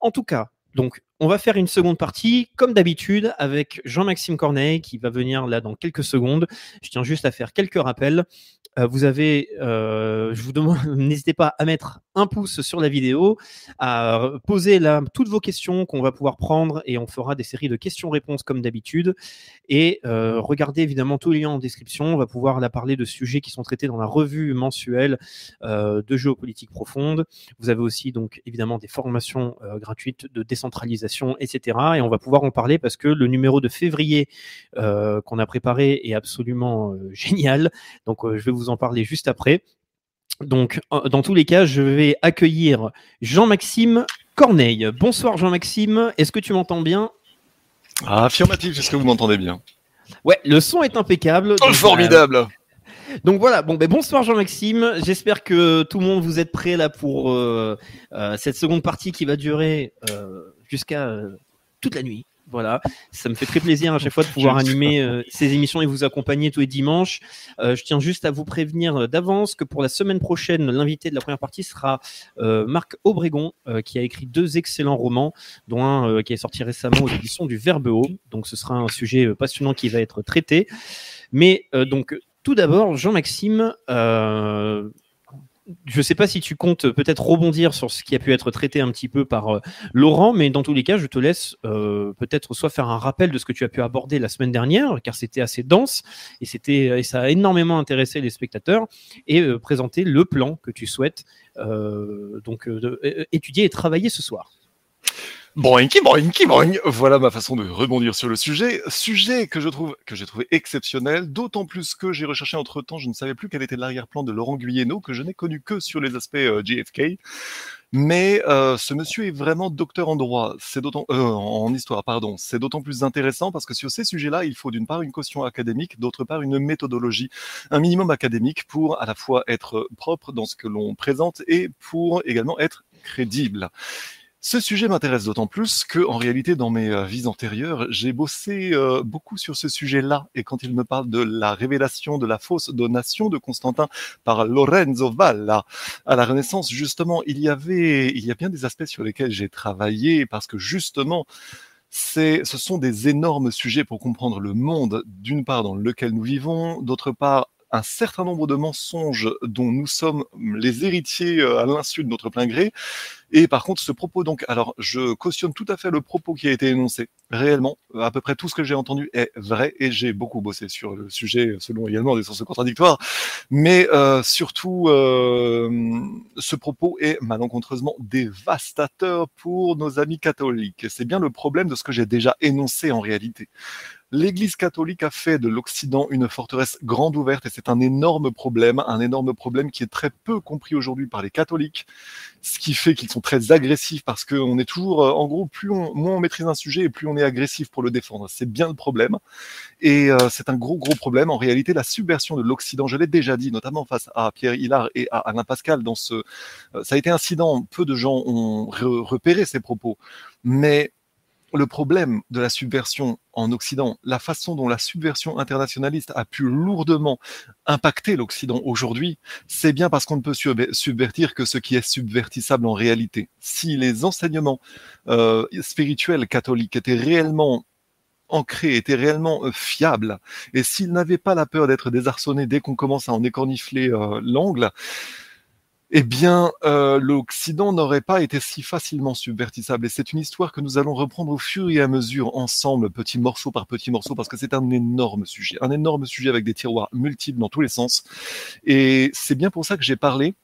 En tout cas, donc, on va faire une seconde partie, comme d'habitude, avec Jean-Maxime Corneille, qui va venir là dans quelques secondes. Je tiens juste à faire quelques rappels. Euh, vous avez, euh, je vous demande, n'hésitez pas à mettre un pouce sur la vidéo, à poser là toutes vos questions qu'on va pouvoir prendre et on fera des séries de questions-réponses comme d'habitude. Et euh, regardez évidemment tous les liens en description. On va pouvoir là parler de sujets qui sont traités dans la revue mensuelle de géopolitique profonde. Vous avez aussi donc évidemment des formations gratuites de décentralisation, etc. Et on va pouvoir en parler parce que le numéro de février qu'on a préparé est absolument génial. Donc je vais vous en parler juste après. Donc, euh, dans tous les cas, je vais accueillir Jean-Maxime Corneille. Bonsoir Jean-Maxime, est-ce que tu m'entends bien? Ah, affirmatif, est-ce que vous m'entendez bien? Ouais, le son est impeccable. Oh, donc, formidable euh, donc voilà, bon, ben, bonsoir Jean-Maxime. J'espère que tout le monde vous êtes prêt là pour euh, euh, cette seconde partie qui va durer jusqu'à toute la nuit. Voilà, ça me fait très plaisir à chaque fois de pouvoir animer euh, ces émissions et vous accompagner tous les dimanches. Euh, je tiens juste à vous prévenir euh, d'avance que pour la semaine prochaine, l'invité de la première partie sera euh, Marc Obregon, euh, qui a écrit deux excellents romans, dont un qui est sorti récemment aux éditions du Verbe Haut. Donc ce sera un sujet passionnant qui va être traité. Mais donc tout d'abord, Jean-Maxime, euh, je ne sais pas si tu comptes peut-être rebondir sur ce qui a pu être traité un petit peu par euh, Laurent, mais dans tous les cas, je te laisse euh, peut-être soit faire un rappel de ce que tu as pu aborder la semaine dernière, car c'était assez dense et c'était et ça a énormément intéressé les spectateurs, et euh, présenter le plan que tu souhaites donc étudier et travailler ce soir. Boinky, boinky, boing. Voilà ma façon de rebondir sur le sujet. Sujet que je trouve, que j'ai trouvé exceptionnel, d'autant plus que j'ai recherché entre temps, je ne savais plus quel était l'arrière-plan de Laurent Guyeno, que je n'ai connu que sur les aspects euh, JFK. Mais euh, ce monsieur est vraiment docteur en droit, c'est d'autant euh, en histoire, pardon. C'est d'autant plus intéressant parce que sur ces sujets-là, il faut d'une part une caution académique, d'autre part une méthodologie, un minimum académique pour à la fois être propre dans ce que l'on présente et pour également être crédible. Ce sujet m'intéresse d'autant plus que, en réalité, dans mes euh, vies antérieures, j'ai bossé euh, beaucoup sur ce sujet-là. Et quand il me parle de la révélation de la fausse donation de Constantin par Lorenzo Valla à la Renaissance, justement, il y avait, il y a bien des aspects sur lesquels j'ai travaillé parce que justement, ce sont des énormes sujets pour comprendre le monde, d'une part dans lequel nous vivons, d'autre part un certain nombre de mensonges dont nous sommes les héritiers euh, à l'insu de notre plein gré. Et par contre, ce propos, donc, alors, je cautionne tout à fait le propos qui a été énoncé. Réellement, à peu près tout ce que j'ai entendu est vrai et j'ai beaucoup bossé sur le sujet, selon également des sources contradictoires. Mais euh, surtout, euh, ce propos est malencontreusement dévastateur pour nos amis catholiques. C'est bien le problème de ce que j'ai déjà énoncé en réalité. L'Église catholique a fait de l'Occident une forteresse grande ouverte et c'est un énorme problème, un énorme problème qui est très peu compris aujourd'hui par les catholiques, ce qui fait qu'ils sont très agressifs parce qu'on est toujours, euh, en gros, plus on, moins on maîtrise un sujet et plus on est agressif pour le défendre. C'est bien le problème et euh, c'est un gros gros problème. En réalité, la subversion de l'Occident, je l'ai déjà dit, notamment face à Pierre Hillard et à Alain Pascal dans ce, euh, ça a été incident. Peu de gens ont re- repéré ces propos, mais le problème de la subversion en Occident, la façon dont la subversion internationaliste a pu lourdement impacter l'Occident aujourd'hui, c'est bien parce qu'on ne peut sub- subvertir que ce qui est subvertissable en réalité. Si les enseignements euh, spirituels catholiques étaient réellement ancrés, étaient réellement euh, fiables, et s'ils n'avaient pas la peur d'être désarçonnés dès qu'on commence à en écornifler euh, l'angle, eh bien, euh, l'Occident n'aurait pas été si facilement subvertissable. Et c'est une histoire que nous allons reprendre au fur et à mesure, ensemble, petit morceau par petit morceau, parce que c'est un énorme sujet. Un énorme sujet avec des tiroirs multiples dans tous les sens. Et c'est bien pour ça que j'ai parlé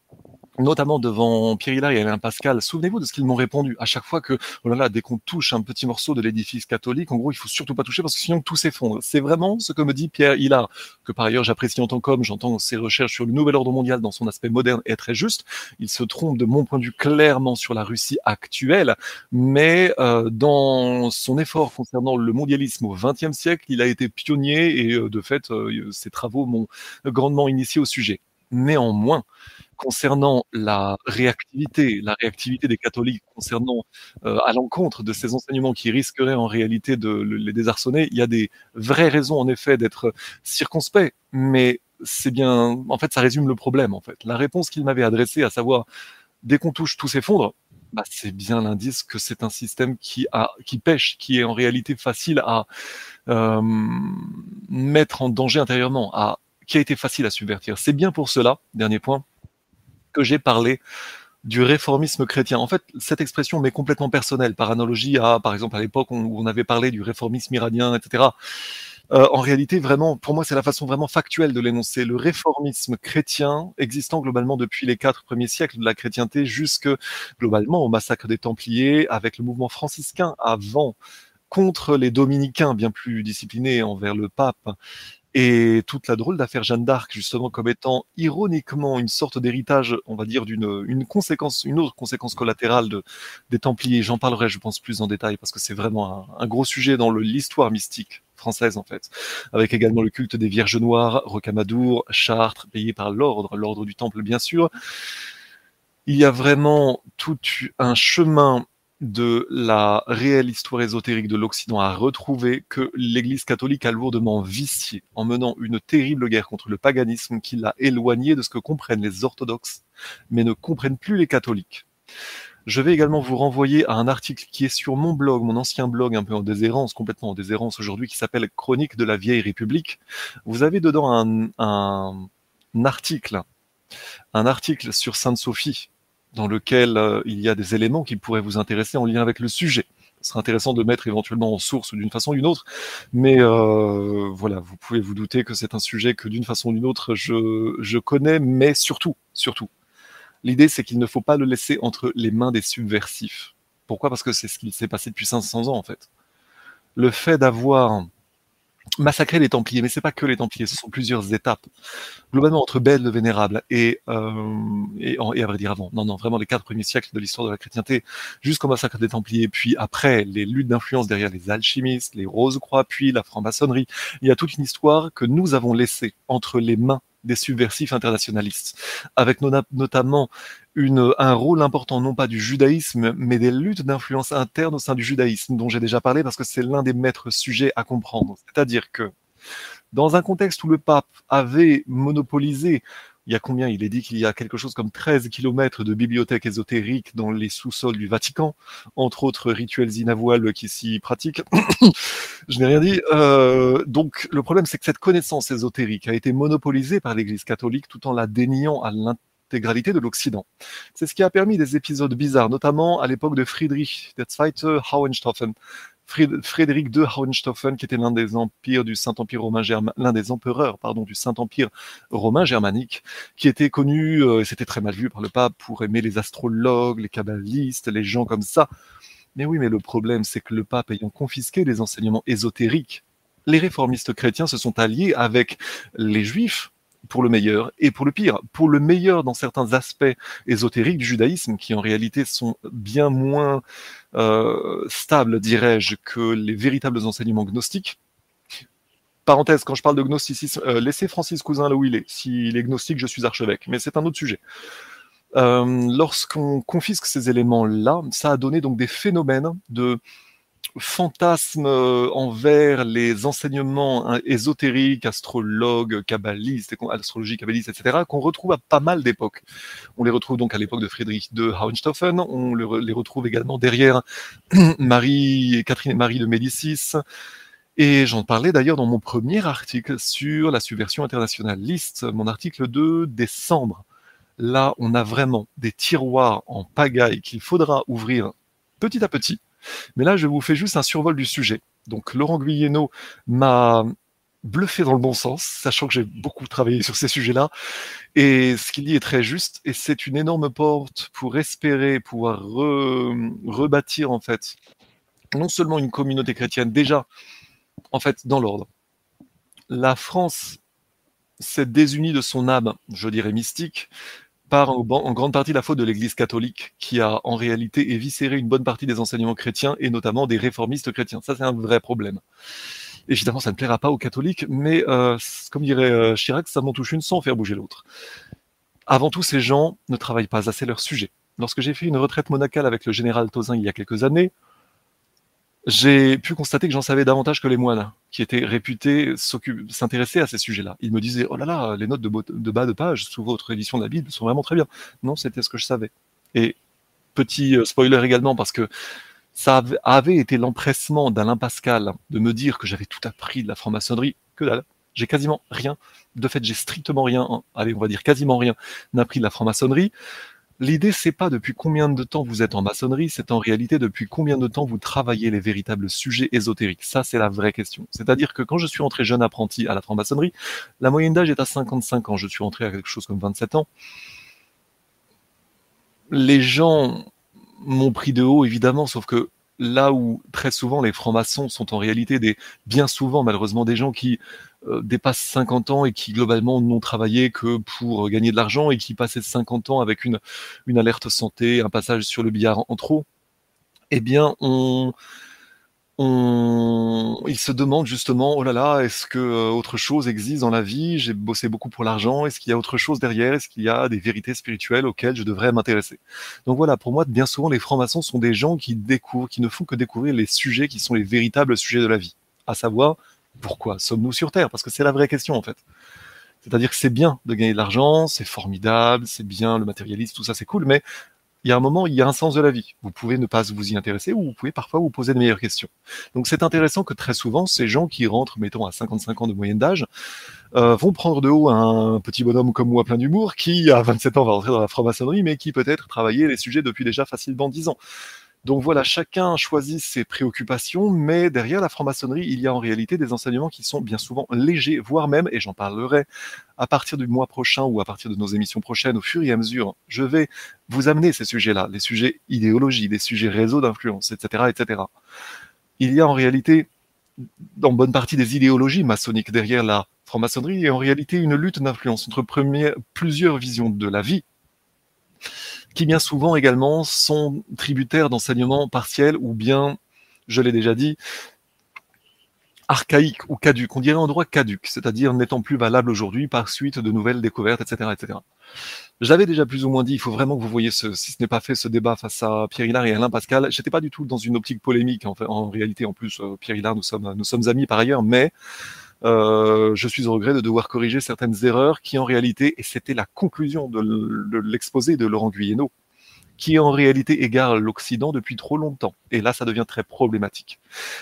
notamment devant Pierre Hillard et Alain Pascal, souvenez-vous de ce qu'ils m'ont répondu à chaque fois que, oh là là, dès qu'on touche un petit morceau de l'édifice catholique, en gros, il faut surtout pas toucher parce que sinon tout s'effondre. C'est vraiment ce que me dit Pierre Hillard, que par ailleurs j'apprécie en tant qu'homme, j'entends ses recherches sur le nouvel ordre mondial dans son aspect moderne et très juste. Il se trompe de mon point de vue clairement sur la Russie actuelle, mais euh, dans son effort concernant le mondialisme au XXe siècle, il a été pionnier et euh, de fait, euh, ses travaux m'ont grandement initié au sujet. Néanmoins, concernant la réactivité, la réactivité des catholiques concernant euh, à l'encontre de ces enseignements qui risqueraient en réalité de les désarçonner, il y a des vraies raisons en effet d'être circonspect, mais c'est bien, en fait, ça résume le problème en fait. La réponse qu'il m'avait adressée, à savoir dès qu'on touche tout s'effondre, bah, c'est bien l'indice que c'est un système qui pêche, qui est en réalité facile à euh, mettre en danger intérieurement, à qui a été facile à subvertir. C'est bien pour cela, dernier point, que j'ai parlé du réformisme chrétien. En fait, cette expression m'est complètement personnelle, par analogie à, par exemple, à l'époque où on avait parlé du réformisme iranien, etc. Euh, en réalité, vraiment, pour moi, c'est la façon vraiment factuelle de l'énoncer. Le réformisme chrétien, existant globalement depuis les quatre premiers siècles de la chrétienté, jusque globalement au massacre des Templiers, avec le mouvement franciscain avant, contre les dominicains bien plus disciplinés envers le pape, et toute la drôle d'affaire Jeanne d'Arc, justement, comme étant ironiquement une sorte d'héritage, on va dire, d'une une conséquence, une autre conséquence collatérale de, des Templiers. J'en parlerai, je pense, plus en détail parce que c'est vraiment un, gros sujet dans l'histoire mystique française, en fait. Avec également le culte des Vierges Noires, Rocamadour, Chartres, payé par l'ordre, l'ordre du Temple, bien sûr. Il y a vraiment tout un chemin de la réelle histoire ésotérique de l'Occident a retrouvé que l'Église catholique a lourdement vicié en menant une terrible guerre contre le paganisme qui l'a éloigné de ce que comprennent les orthodoxes, mais ne comprennent plus les catholiques. Je vais également vous renvoyer à un article qui est sur mon blog, mon ancien blog un peu en déshérence, complètement en déshérence aujourd'hui, qui s'appelle Chronique de la vieille République. Vous avez dedans article, un article sur Sainte-Sophie, dans lequel euh, il y a des éléments qui pourraient vous intéresser en lien avec le sujet. Ce serait intéressant de mettre éventuellement en source d'une façon ou d'une autre, mais euh, voilà, vous pouvez vous douter que c'est un sujet que d'une façon ou d'une autre je, je connais, mais surtout, surtout, l'idée c'est qu'il ne faut pas le laisser entre les mains des subversifs. Pourquoi? Parce que c'est ce qui s'est passé depuis 500 ans en fait. Le fait d'avoir massacrer les Templiers, mais c'est pas que les Templiers, ce sont plusieurs étapes. Globalement, entre Belle le Vénérable et, euh, et, et, à vrai dire avant, non, non, vraiment les quatre premiers siècles de l'histoire de la chrétienté, jusqu'au massacre des Templiers, puis après les luttes d'influence derrière les alchimistes, les Rose-Croix, puis la franc-maçonnerie, il y a toute une histoire que nous avons laissée entre les mains des subversifs internationalistes, avec notamment un rôle important non pas du judaïsme, mais des luttes d'influence interne au sein du judaïsme, dont j'ai déjà parlé parce que c'est l'un des maîtres sujets à comprendre. C'est-à-dire que dans un contexte où le pape avait monopolisé il y a combien Il est dit qu'il y a quelque chose comme 13 kilomètres de bibliothèques ésotériques dans les sous-sols du Vatican, entre autres rituels inavouables qui s'y pratiquent. Je n'ai rien dit. Euh, donc le problème, c'est que cette connaissance ésotérique a été monopolisée par l'Église catholique tout en la déniant à l'intégralité de l'Occident. C'est ce qui a permis des épisodes bizarres, notamment à l'époque de Friedrich II Frédéric de Hohenstaufen, qui était l'un des empires du Saint-Empire romain l'un des empereurs, pardon, du Saint-Empire romain germanique, qui était connu, euh, c'était très mal vu par le pape pour aimer les astrologues, les kabbalistes, les gens comme ça. Mais oui, mais le problème, c'est que le pape ayant confisqué les enseignements ésotériques, les réformistes chrétiens se sont alliés avec les juifs pour le meilleur et pour le pire. Pour le meilleur dans certains aspects ésotériques du judaïsme, qui en réalité sont bien moins euh, stables, dirais-je, que les véritables enseignements gnostiques. Parenthèse, quand je parle de gnosticisme, euh, laissez Francis Cousin là où il est. S'il est gnostique, je suis archevêque, mais c'est un autre sujet. Euh, lorsqu'on confisque ces éléments-là, ça a donné donc des phénomènes de fantasme euh, envers les enseignements hein, ésotériques, astrologues, kabbalistes, astrologie, kabbalistes, etc., qu'on retrouve à pas mal d'époques. On les retrouve donc à l'époque de Friedrich de Hohenstaufen, on les retrouve également derrière Marie, Catherine et Marie de Médicis, et j'en parlais d'ailleurs dans mon premier article sur la subversion internationaliste, mon article de décembre. Là, on a vraiment des tiroirs en pagaille qu'il faudra ouvrir petit à petit mais là, je vous fais juste un survol du sujet. Donc, Laurent Guyeno m'a bluffé dans le bon sens, sachant que j'ai beaucoup travaillé sur ces sujets-là. Et ce qu'il dit est très juste, et c'est une énorme porte pour espérer pouvoir rebâtir en fait non seulement une communauté chrétienne déjà en fait dans l'ordre. La France s'est désunie de son âme, je dirais mystique, par en, grande partie la faute de l'Église catholique, qui a en réalité éviscéré une bonne partie des enseignements chrétiens et notamment des réformistes chrétiens. Ça, c'est un vrai problème. Évidemment, ça ne plaira pas aux catholiques, mais euh, comme dirait euh, Chirac, ça m'en touche une sans faire bouger l'autre. Avant tout, ces gens ne travaillent pas assez leur sujet. Lorsque j'ai fait une retraite monacale avec le général Tozin il y a quelques années, j'ai pu constater que j'en savais davantage que les moines, qui étaient réputés s'intéresser à ces sujets-là. Ils me disaient, oh là là, les notes de, bas de page sous votre édition de la Bible sont vraiment très bien. Non, c'était ce que je savais. Et petit euh, spoiler également, parce que ça avait été l'empressement d'Alain Pascal de me dire que j'avais tout appris de la franc-maçonnerie, que dalle. J'ai quasiment rien. De fait, j'ai strictement rien, allez, on va dire quasiment rien, appris de la franc-maçonnerie. L'idée, c'est pas depuis combien de temps vous êtes en maçonnerie, c'est en réalité depuis combien de temps vous travaillez les véritables sujets ésotériques. Ça, c'est la vraie question. C'est-à-dire que quand je suis entré jeune apprenti à la franc-maçonnerie, la moyenne d'âge est à 55 ans. Je suis entré à quelque chose comme 27 ans. Les gens m'ont pris de haut, évidemment, sauf que là où très souvent les francs-maçons sont en réalité des, bien souvent malheureusement des gens qui euh, dépassent 50 ans et qui globalement n'ont travaillé que pour gagner de l'argent et qui passaient 50 ans avec une, une alerte santé, un passage sur le billard en trop, eh bien on, on, il se demande justement, oh là là, est-ce que euh, autre chose existe dans la vie? J'ai bossé beaucoup pour l'argent. Est-ce qu'il y a autre chose derrière? Est-ce qu'il y a des vérités spirituelles auxquelles je devrais m'intéresser? Donc voilà, pour moi, bien souvent, les francs-maçons sont des gens qui découvrent, qui ne font que découvrir les sujets qui sont les véritables sujets de la vie. À savoir, pourquoi sommes-nous sur Terre? Parce que c'est la vraie question en fait. C'est-à-dire que c'est bien de gagner de l'argent, c'est formidable, c'est bien le matérialisme, tout ça c'est cool, mais il y a un moment, il y a un sens de la vie. Vous pouvez ne pas vous y intéresser ou vous pouvez parfois vous poser de meilleures questions. Donc c'est intéressant que très souvent, ces gens qui rentrent, mettons, à 55 ans de moyenne d'âge, euh, vont prendre de haut un petit bonhomme comme moi plein d'humour qui, à 27 ans, va rentrer dans la franc-maçonnerie, mais qui peut-être travaillait les sujets depuis déjà facilement 10 ans. Donc voilà, chacun choisit ses préoccupations, mais derrière la franc-maçonnerie, il y a en réalité des enseignements qui sont bien souvent légers, voire même, et j'en parlerai à partir du mois prochain ou à partir de nos émissions prochaines, au fur et à mesure, je vais vous amener ces sujets-là, les sujets idéologie, les sujets réseau d'influence, etc., etc. Il y a en réalité, dans bonne partie des idéologies maçonniques derrière la franc-maçonnerie, et en réalité une lutte d'influence entre plusieurs visions de la vie qui bien souvent également sont tributaires d'enseignements partiels ou bien, je l'ai déjà dit, archaïques ou caduques. On dirait en droit caduque, c'est-à-dire n'étant plus valable aujourd'hui par suite de nouvelles découvertes, etc., etc. J'avais déjà plus ou moins dit, il faut vraiment que vous voyez ce, si ce n'est pas fait, ce débat face à Pierre Hillard et Alain Pascal. J'étais pas du tout dans une optique polémique, en, réalité, en plus, euh, Pierre Hillard, nous sommes, nous sommes amis par ailleurs, mais euh, je suis au regret de devoir corriger certaines erreurs qui en réalité, et c'était la conclusion de l'exposé de Laurent Guyeno, qui en réalité égare l'Occident depuis trop longtemps. Et là, ça devient très problématique.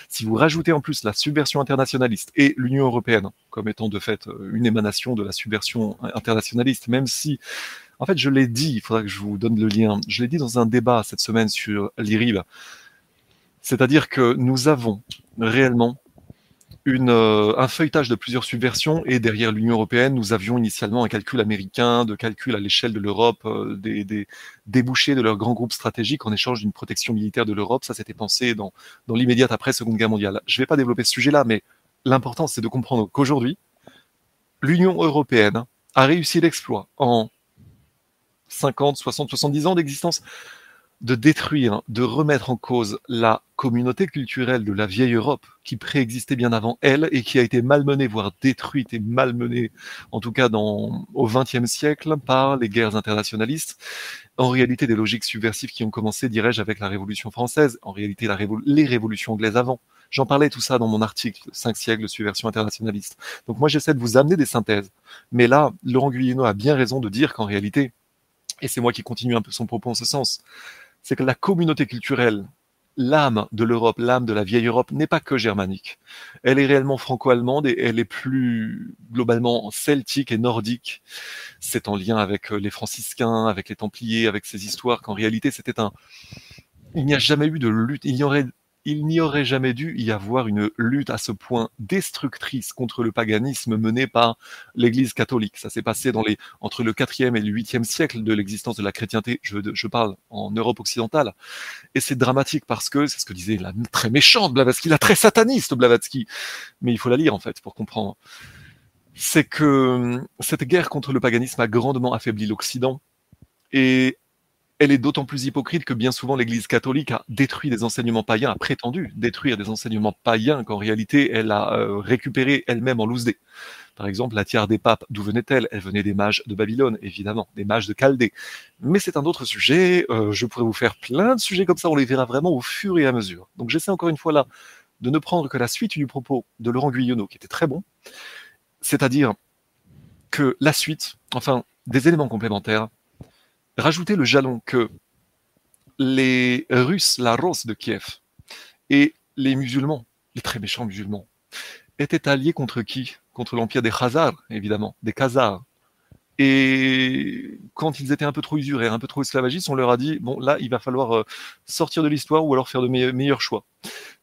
Si vous rajoutez en plus la subversion internationaliste et l'Union européenne comme étant de fait une émanation de la subversion internationaliste, même si, en fait, je l'ai dit, il faudra que je vous donne le lien, je l'ai dit dans un débat cette semaine sur l'IRIB, c'est-à-dire que nous avons réellement une, euh, un feuilletage de plusieurs subversions et derrière l'Union européenne, nous avions initialement un calcul américain, de calcul à l'échelle de l'Europe, euh, des, des, débouchés de leur grand groupe stratégique en échange d'une protection militaire de l'Europe. Ça s'était pensé dans, dans l'immédiate après Seconde Guerre mondiale. Je ne vais pas développer ce sujet-là, mais l'important c'est de comprendre qu'aujourd'hui, l'Union européenne a réussi l'exploit en 50, 60, 70 ans d'existence de détruire, de remettre en cause la communauté culturelle de la vieille Europe qui préexistait bien avant elle et qui a été malmenée, voire détruite et malmenée, en tout cas dans, au XXe siècle, par les guerres internationalistes. En réalité, des logiques subversives qui ont commencé, dirais-je, avec la Révolution française. En réalité, les révolutions anglaises avant. J'en parlais tout ça dans mon article, 5 siècles subversion internationaliste. Donc moi, j'essaie de vous amener des synthèses. Mais là, Laurent Guyeno a bien raison de dire qu'en réalité, et c'est moi qui continue un peu son propos en ce sens, c'est que la communauté culturelle, l'âme de l'Europe, l'âme de la vieille Europe n'est pas que germanique. Elle est réellement franco-allemande et elle est plus globalement celtique et nordique. C'est en lien avec euh, les franciscains, avec les templiers, avec ces histoires qu'en réalité c'était un... Il n'y a jamais eu de lutte. Il y aurait il n'y aurait jamais dû y avoir une lutte à ce point destructrice contre le paganisme menée par l'Église catholique. Ça s'est passé dans les, entre le 4e et le 8e siècle de l'existence de la chrétienté, je, je, parle en Europe occidentale. Et c'est dramatique parce que, c'est ce que disait la très méchante Blavatsky, la très sataniste Blavatsky, mais il faut la lire en fait pour comprendre. C'est que cette guerre contre le paganisme a grandement affaibli l'Occident et elle est d'autant plus hypocrite que bien souvent l'Église catholique a détruit des enseignements païens, a prétendu détruire des enseignements païens qu'en réalité elle a euh, récupéré elle-même en loose Par exemple, la tiare des papes, d'où venait-elle Elle venait des mages de Babylone, évidemment, des mages de Chaldée. Mais c'est un autre sujet, euh, je pourrais vous faire plein de sujets comme ça, on les verra vraiment au fur et à mesure. Donc j'essaie encore une fois là de ne prendre que la suite du propos de Laurent Guyonneau, qui était très bon, c'est-à-dire que la suite, enfin des éléments complémentaires, rajouter le jalon que les Russes, la Rose de Kiev, et les musulmans, les très méchants musulmans, étaient alliés contre qui? Contre l'empire des Khazars, évidemment, des Khazars. Et quand ils étaient un peu trop usurés, un peu trop esclavagistes, on leur a dit bon là, il va falloir euh, sortir de l'histoire ou alors faire de meilleurs choix.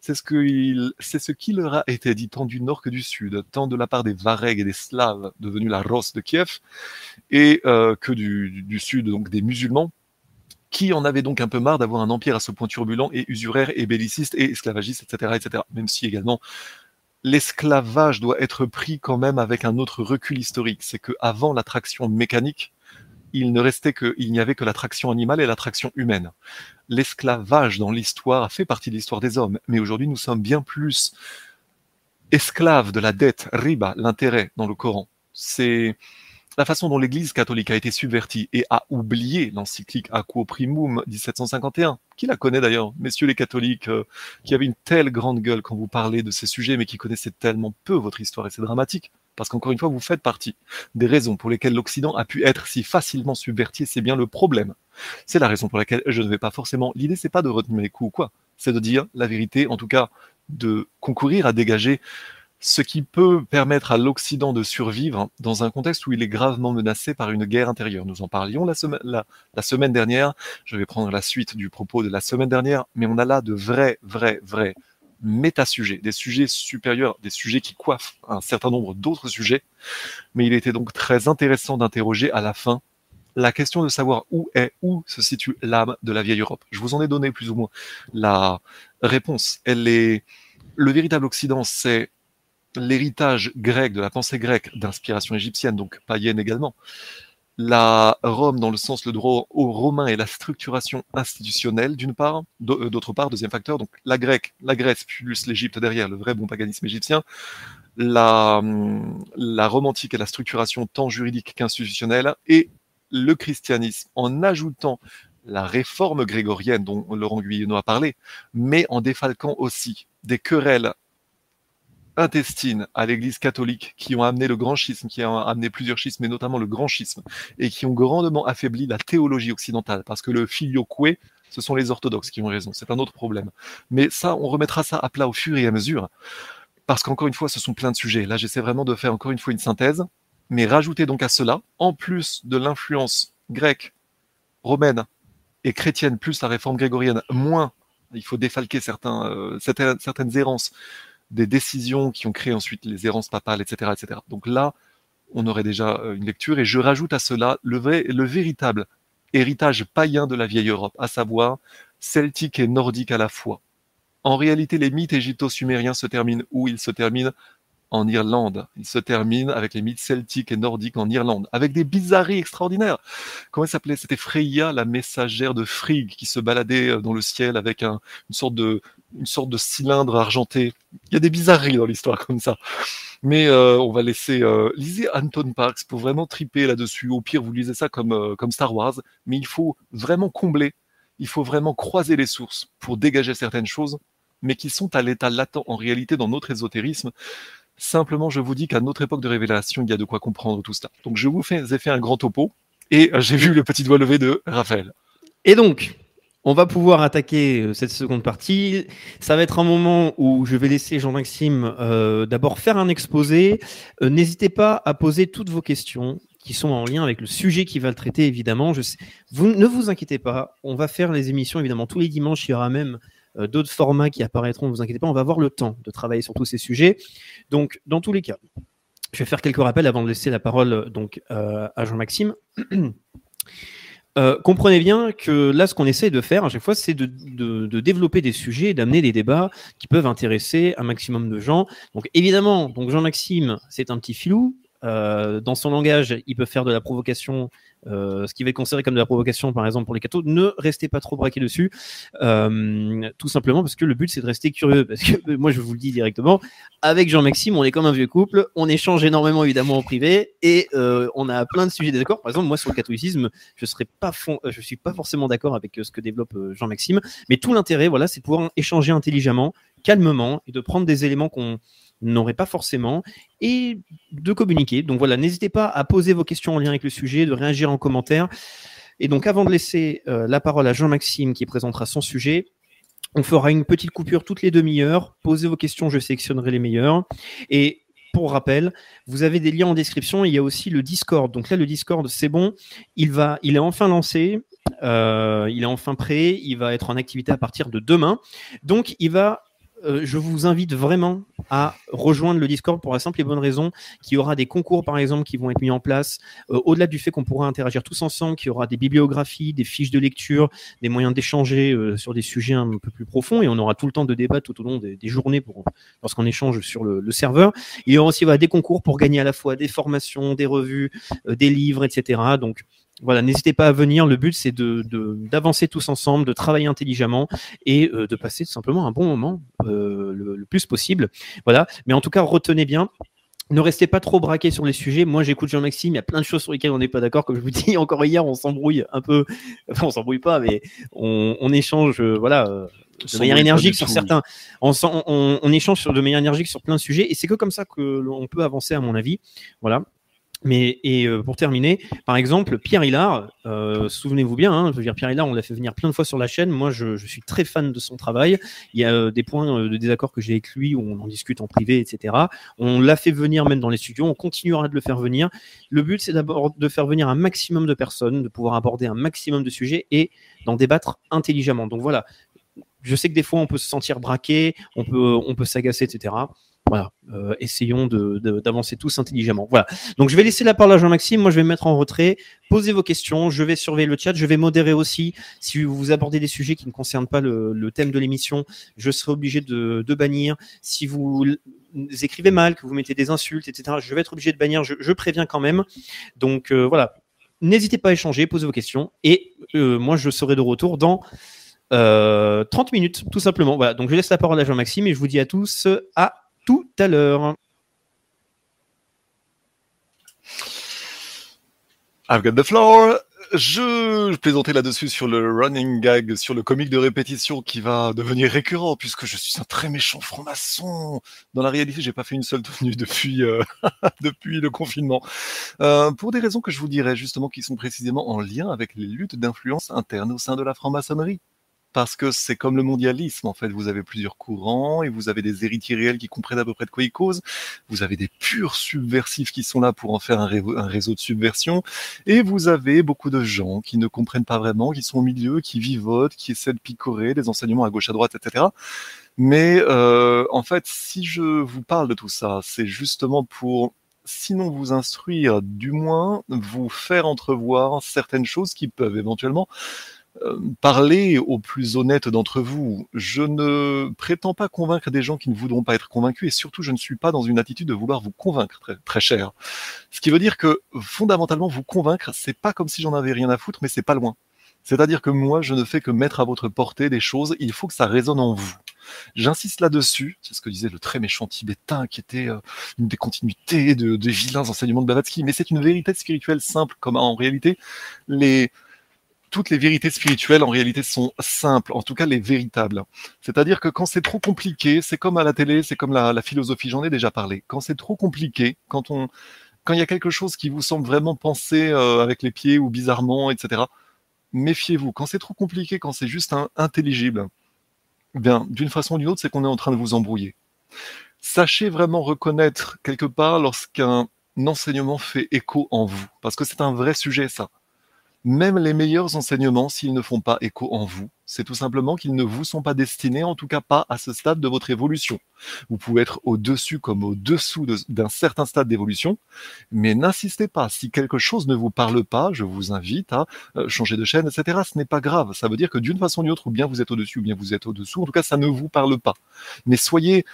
C'est ce, c'est ce qui leur a été dit tant du nord que du sud, tant de la part des Varegs et des Slaves devenus la Rosse de Kiev, et euh, que du, du, sud, donc des musulmans, qui en avaient donc un peu marre d'avoir un empire à ce point turbulent et usuraire et belliciste et esclavagiste, etc., etc. Même si également l'esclavage doit être pris quand même avec un autre recul historique. C'est que avant l'attraction mécanique, il ne restait que, il n'y avait que l'attraction animale et l'attraction humaine. L'esclavage dans l'histoire a fait partie de l'histoire des hommes, mais aujourd'hui nous sommes bien plus esclaves de la dette, riba, l'intérêt dans le Coran. C'est, la façon dont l'Église catholique a été subvertie et a oublié l'encyclique Aquo Primum 1751, qui la connaît d'ailleurs, messieurs les catholiques, euh, qui avaient une telle grande gueule quand vous parlez de ces sujets, mais qui connaissaient tellement peu votre histoire, et c'est dramatique, parce qu'encore une fois, vous faites partie des raisons pour lesquelles l'Occident a pu être si facilement subverti, c'est bien le problème. C'est la raison pour laquelle je ne vais pas forcément, l'idée c'est pas de retenir les coups ou quoi, c'est de dire la vérité, en tout cas de concourir à dégager ce qui peut permettre à l'Occident de survivre dans un contexte où il est gravement menacé par une guerre intérieure. Nous en parlions la, semaine, dernière, je vais prendre la suite du propos de la semaine dernière, mais on a là de vrais, vrais, vrais méta-sujets, des sujets supérieurs, des sujets qui coiffent un certain nombre d'autres sujets, mais il était donc très intéressant d'interroger à la fin la question de savoir où est, où se situe l'âme de la vieille Europe. Je vous en ai donné plus ou moins la réponse. Elle est, le véritable Occident, c'est l'héritage grec, de la pensée grecque, d'inspiration égyptienne, donc païenne également, la Rome dans le sens le droit au romain et la structuration institutionnelle d'une part, euh, d'autre part, deuxième facteur, donc la grecque, la Grèce plus l'Égypte derrière, le vrai bon paganisme égyptien, la, hum, la romantique et la structuration tant juridique qu'institutionnelle, et le christianisme en ajoutant la réforme grégorienne dont Laurent Guyonneau a parlé, mais en défalquant aussi des querelles intestines à l'Église catholique qui ont amené le grand schisme, qui ont amené plusieurs schismes, mais notamment le grand schisme, et qui ont grandement affaibli la théologie occidentale, parce que le filioque, ce sont les orthodoxes qui ont raison, c'est un autre problème. Mais ça, on remettra ça à plat au fur et à mesure, parce qu'encore une fois, ce sont plein de sujets. Là, j'essaie vraiment de faire encore une fois une synthèse, mais rajouter donc à cela, en plus de l'influence grecque, romaine et chrétienne, plus la réforme grégorienne, moins, il faut défalquer euh, certaines, certaines errances, des décisions qui ont créé ensuite les errances papales, etc., etc. Donc là, on aurait déjà euh, une lecture. Et je rajoute à cela le, vrai, le véritable héritage païen de la vieille Europe, à savoir celtique et nordique à la fois. En réalité, les mythes égypto-sumériens se terminent où? Ils se terminent en Irlande. Il se termine avec les mythes celtiques et nordiques en Irlande, avec des bizarreries extraordinaires. Comment elle s'appelait? C'était Freya, la messagère de Frigg, qui se baladait euh, dans le ciel avec un, une sorte de une sorte de cylindre argenté. Il y a des bizarreries dans l'histoire comme ça. Mais euh, on va laisser euh, lisez Anton Parks pour vraiment triper là-dessus. Au pire, vous lisez ça comme euh, comme Star Wars, mais il faut vraiment combler, il faut vraiment croiser les sources pour dégager certaines choses, mais qui sont à l'état latent en réalité dans notre ésotérisme. Simplement, je vous dis qu'à notre époque de révélation, il y a de quoi comprendre tout ça. Donc, je vous fais, ai fait un grand topo et j'ai vu le petit doigt levé de Raphaël. Et donc, on va pouvoir attaquer euh, cette seconde partie. Ça va être un moment où je vais laisser Jean-Maxime euh, d'abord faire un exposé. N'hésitez pas à poser toutes vos questions qui sont en lien avec le sujet qui va le traiter, évidemment. Je vous, ne vous inquiétez pas, on va faire les émissions, évidemment, tous les dimanches. Il y aura même euh, d'autres formats qui apparaîtront, ne vous inquiétez pas, on va avoir le temps de travailler sur tous ces sujets. Donc, dans tous les cas, je vais faire quelques rappels avant de laisser la parole donc, à Jean-Maxime. comprenez bien que là, ce qu'on essaie de faire à chaque fois, c'est de, de, développer des sujets, d'amener des débats qui peuvent intéresser un maximum de gens. Donc, évidemment, donc Jean-Maxime, c'est un petit filou. Euh, dans son langage, il peut faire de la provocation, euh, ce qui va être considéré comme de la provocation, par exemple, pour les cathos. Ne restez pas trop braqué dessus, euh, tout simplement parce que le but, c'est de rester curieux. Parce que moi, je vous le dis directement, avec Jean-Maxime, on est comme un vieux couple, on échange énormément, évidemment, en privé, et on a plein de sujets d'accord. Par exemple, moi, sur le catholicisme, je je suis pas forcément d'accord avec ce que développe Jean-Maxime, mais tout l'intérêt, voilà, c'est de pouvoir échanger intelligemment, calmement, et de prendre des éléments qu'on n'aurait pas forcément, et de communiquer. Donc voilà, n'hésitez pas à poser vos questions en lien avec le sujet, de réagir en commentaire. Et donc avant de laisser euh, la parole à Jean-Maxime qui présentera son sujet, on fera une petite coupure toutes les demi-heures. Posez vos questions, je sélectionnerai les meilleures. Et pour rappel, vous avez des liens en description. Il y a aussi le Discord. Donc là, le Discord, c'est bon. Il va, il est enfin lancé. Euh, il est enfin prêt. Il va être en activité à partir de demain. Donc, il va euh, je vous invite vraiment à rejoindre le Discord pour la simple et bonne raison qu'il y aura des concours, par exemple, qui vont être mis en place. Euh, au-delà du fait qu'on pourra interagir tous ensemble, qu'il y aura des bibliographies, des fiches de lecture, des moyens d'échanger euh, sur des sujets un peu plus profonds, et on aura tout le temps de débattre tout au long des, journées lorsqu'on échange sur le, serveur. Il y aura aussi des concours pour gagner à la fois des formations, des revues, des livres, etc. Donc, voilà, n'hésitez pas à venir. Le but, c'est de, d'avancer tous ensemble, de travailler intelligemment et euh, de passer tout simplement un bon moment euh, le, plus possible. Voilà. Mais en tout cas, retenez bien. Ne restez pas trop braqués sur les sujets. Moi, j'écoute Jean-Maxime. Il y a plein de choses sur lesquelles on n'est pas d'accord. Comme je vous dis encore hier, on s'embrouille un peu. Enfin, on s'embrouille pas, mais on, échange, euh, voilà, de manière énergique sur certains. On, on, on, échange sur, de manière énergique sur plein de sujets. Et c'est que comme ça que l'on peut avancer, à mon avis. Voilà. Mais et euh, pour terminer, par exemple, Pierre Hillard, euh, souvenez-vous bien, hein, je veux dire Pierre Hillard, on l'a fait venir plein de fois sur la chaîne. Moi, je, je suis très fan de son travail. Il y a euh, des points euh, de désaccord que j'ai avec lui où on en discute en privé, etc. On l'a fait venir même dans les studios. On continuera de le faire venir. Le but, c'est d'abord de faire venir un maximum de personnes, de pouvoir aborder un maximum de sujets et d'en débattre intelligemment. Donc voilà. Je sais que des fois, on peut se sentir braqué, on peut, on peut s'agacer, etc. Voilà, euh, essayons d'avancer tous intelligemment. Voilà. Donc je vais laisser la parole à Jean-Maxime. Moi, je vais me mettre en retrait. Posez vos questions. Je vais surveiller le chat. Je vais modérer aussi. Si vous abordez des sujets qui ne concernent pas le, thème de l'émission, je serai obligé de, bannir. Si vous écrivez mal, que vous mettez des insultes, etc., je vais être obligé de bannir. Je, préviens quand même. Donc euh, voilà. N'hésitez pas à échanger, posez vos questions. Et euh, moi, je serai de retour dans 30 minutes, tout simplement. Voilà. Donc je laisse la parole à Jean-Maxime et je vous dis à tous à tout à l'heure. I've got the floor. Je, plaisantais là-dessus sur le running gag, sur le comique de répétition qui va devenir récurrent puisque je suis un très méchant franc-maçon. Dans la réalité, j'ai pas fait une seule tenue depuis euh, depuis le confinement, euh, pour des raisons que je vous dirai justement qui sont précisément en lien avec les luttes d'influence internes au sein de la franc-maçonnerie parce que c'est comme le mondialisme, en fait. Vous avez plusieurs courants et vous avez des héritiers réels qui comprennent à peu près de quoi ils causent. Vous avez des purs subversifs qui sont là pour en faire un, réseau de subversion. Et vous avez beaucoup de gens qui ne comprennent pas vraiment, qui sont au milieu, qui vivotent, qui essaient de picorer des enseignements à gauche, à droite, etc. Mais euh, en fait, si je vous parle de tout ça, c'est justement pour sinon vous instruire, du moins vous faire entrevoir certaines choses qui peuvent éventuellement euh, parler aux plus honnêtes d'entre vous. Je ne prétends pas convaincre des gens qui ne voudront pas être convaincus et surtout je ne suis pas dans une attitude de vouloir vous convaincre très, très cher. Ce qui veut dire que fondamentalement vous convaincre, c'est pas comme si j'en avais rien à foutre, mais c'est pas loin. C'est-à-dire que moi, je ne fais que mettre à votre portée des choses, il faut que ça résonne en vous. J'insiste là-dessus, c'est ce que disait le très méchant tibétain qui était euh, une des continuités de, des vilains enseignements de Blavatsky, mais c'est une vérité spirituelle simple, comme en réalité les, toutes les vérités spirituelles en réalité sont simples, en tout cas les véritables. C'est-à-dire que quand c'est trop compliqué, c'est comme à la télé, c'est comme la, philosophie, j'en ai déjà parlé. Quand c'est trop compliqué, quand on, quand il y a quelque chose qui vous semble vraiment penser euh, avec les pieds ou bizarrement, etc. Méfiez-vous. Quand c'est trop compliqué, quand c'est juste intelligible, bien, d'une façon ou d'une autre, c'est qu'on est en train de vous embrouiller. Sachez vraiment reconnaître quelque part lorsqu'un enseignement fait écho en vous, parce que c'est un vrai sujet, ça Même les meilleurs enseignements, s'ils ne font pas écho en vous, c'est tout simplement qu'ils ne vous sont pas destinés, en tout cas pas à ce stade de votre évolution. Vous pouvez être au-dessus comme au-dessous d'un certain stade d'évolution, mais n'insistez pas. Si quelque chose ne vous parle pas, je vous invite à euh, changer de chaîne, etc. Ce n'est pas grave. Ça veut dire que d'une façon ou d'une autre, ou bien vous êtes au-dessus, ou bien vous êtes au-dessous. En tout cas, ça ne vous parle pas. Mais soyez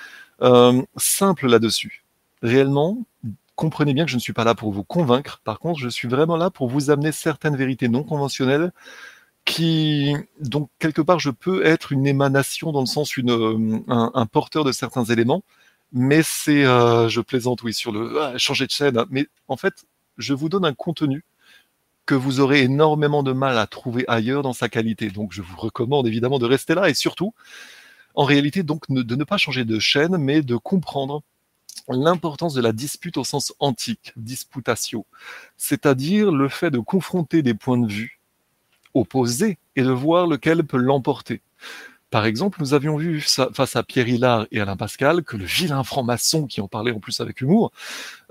euh, simple là-dessus. Réellement, comprenez bien que je ne suis pas là pour vous convaincre. Par contre, je suis vraiment là pour vous amener certaines vérités non conventionnelles qui, donc, quelque part, je peux être une émanation dans le sens une, euh, un, porteur de certains éléments, mais c'est, euh, je plaisante, oui, sur le ah, changer de chaîne, mais en fait, je vous donne un contenu que vous aurez énormément de mal à trouver ailleurs dans sa qualité. Donc, je vous recommande évidemment de rester là et surtout, en réalité, donc, de ne pas changer de chaîne, mais de comprendre l'importance de la dispute au sens antique, disputatio, c'est-à-dire le fait de confronter des points de vue opposés et de voir lequel peut l'emporter. Par exemple, nous avions vu face à Pierre Hillard et Alain Pascal que le vilain franc-maçon, qui en parlait en plus avec humour,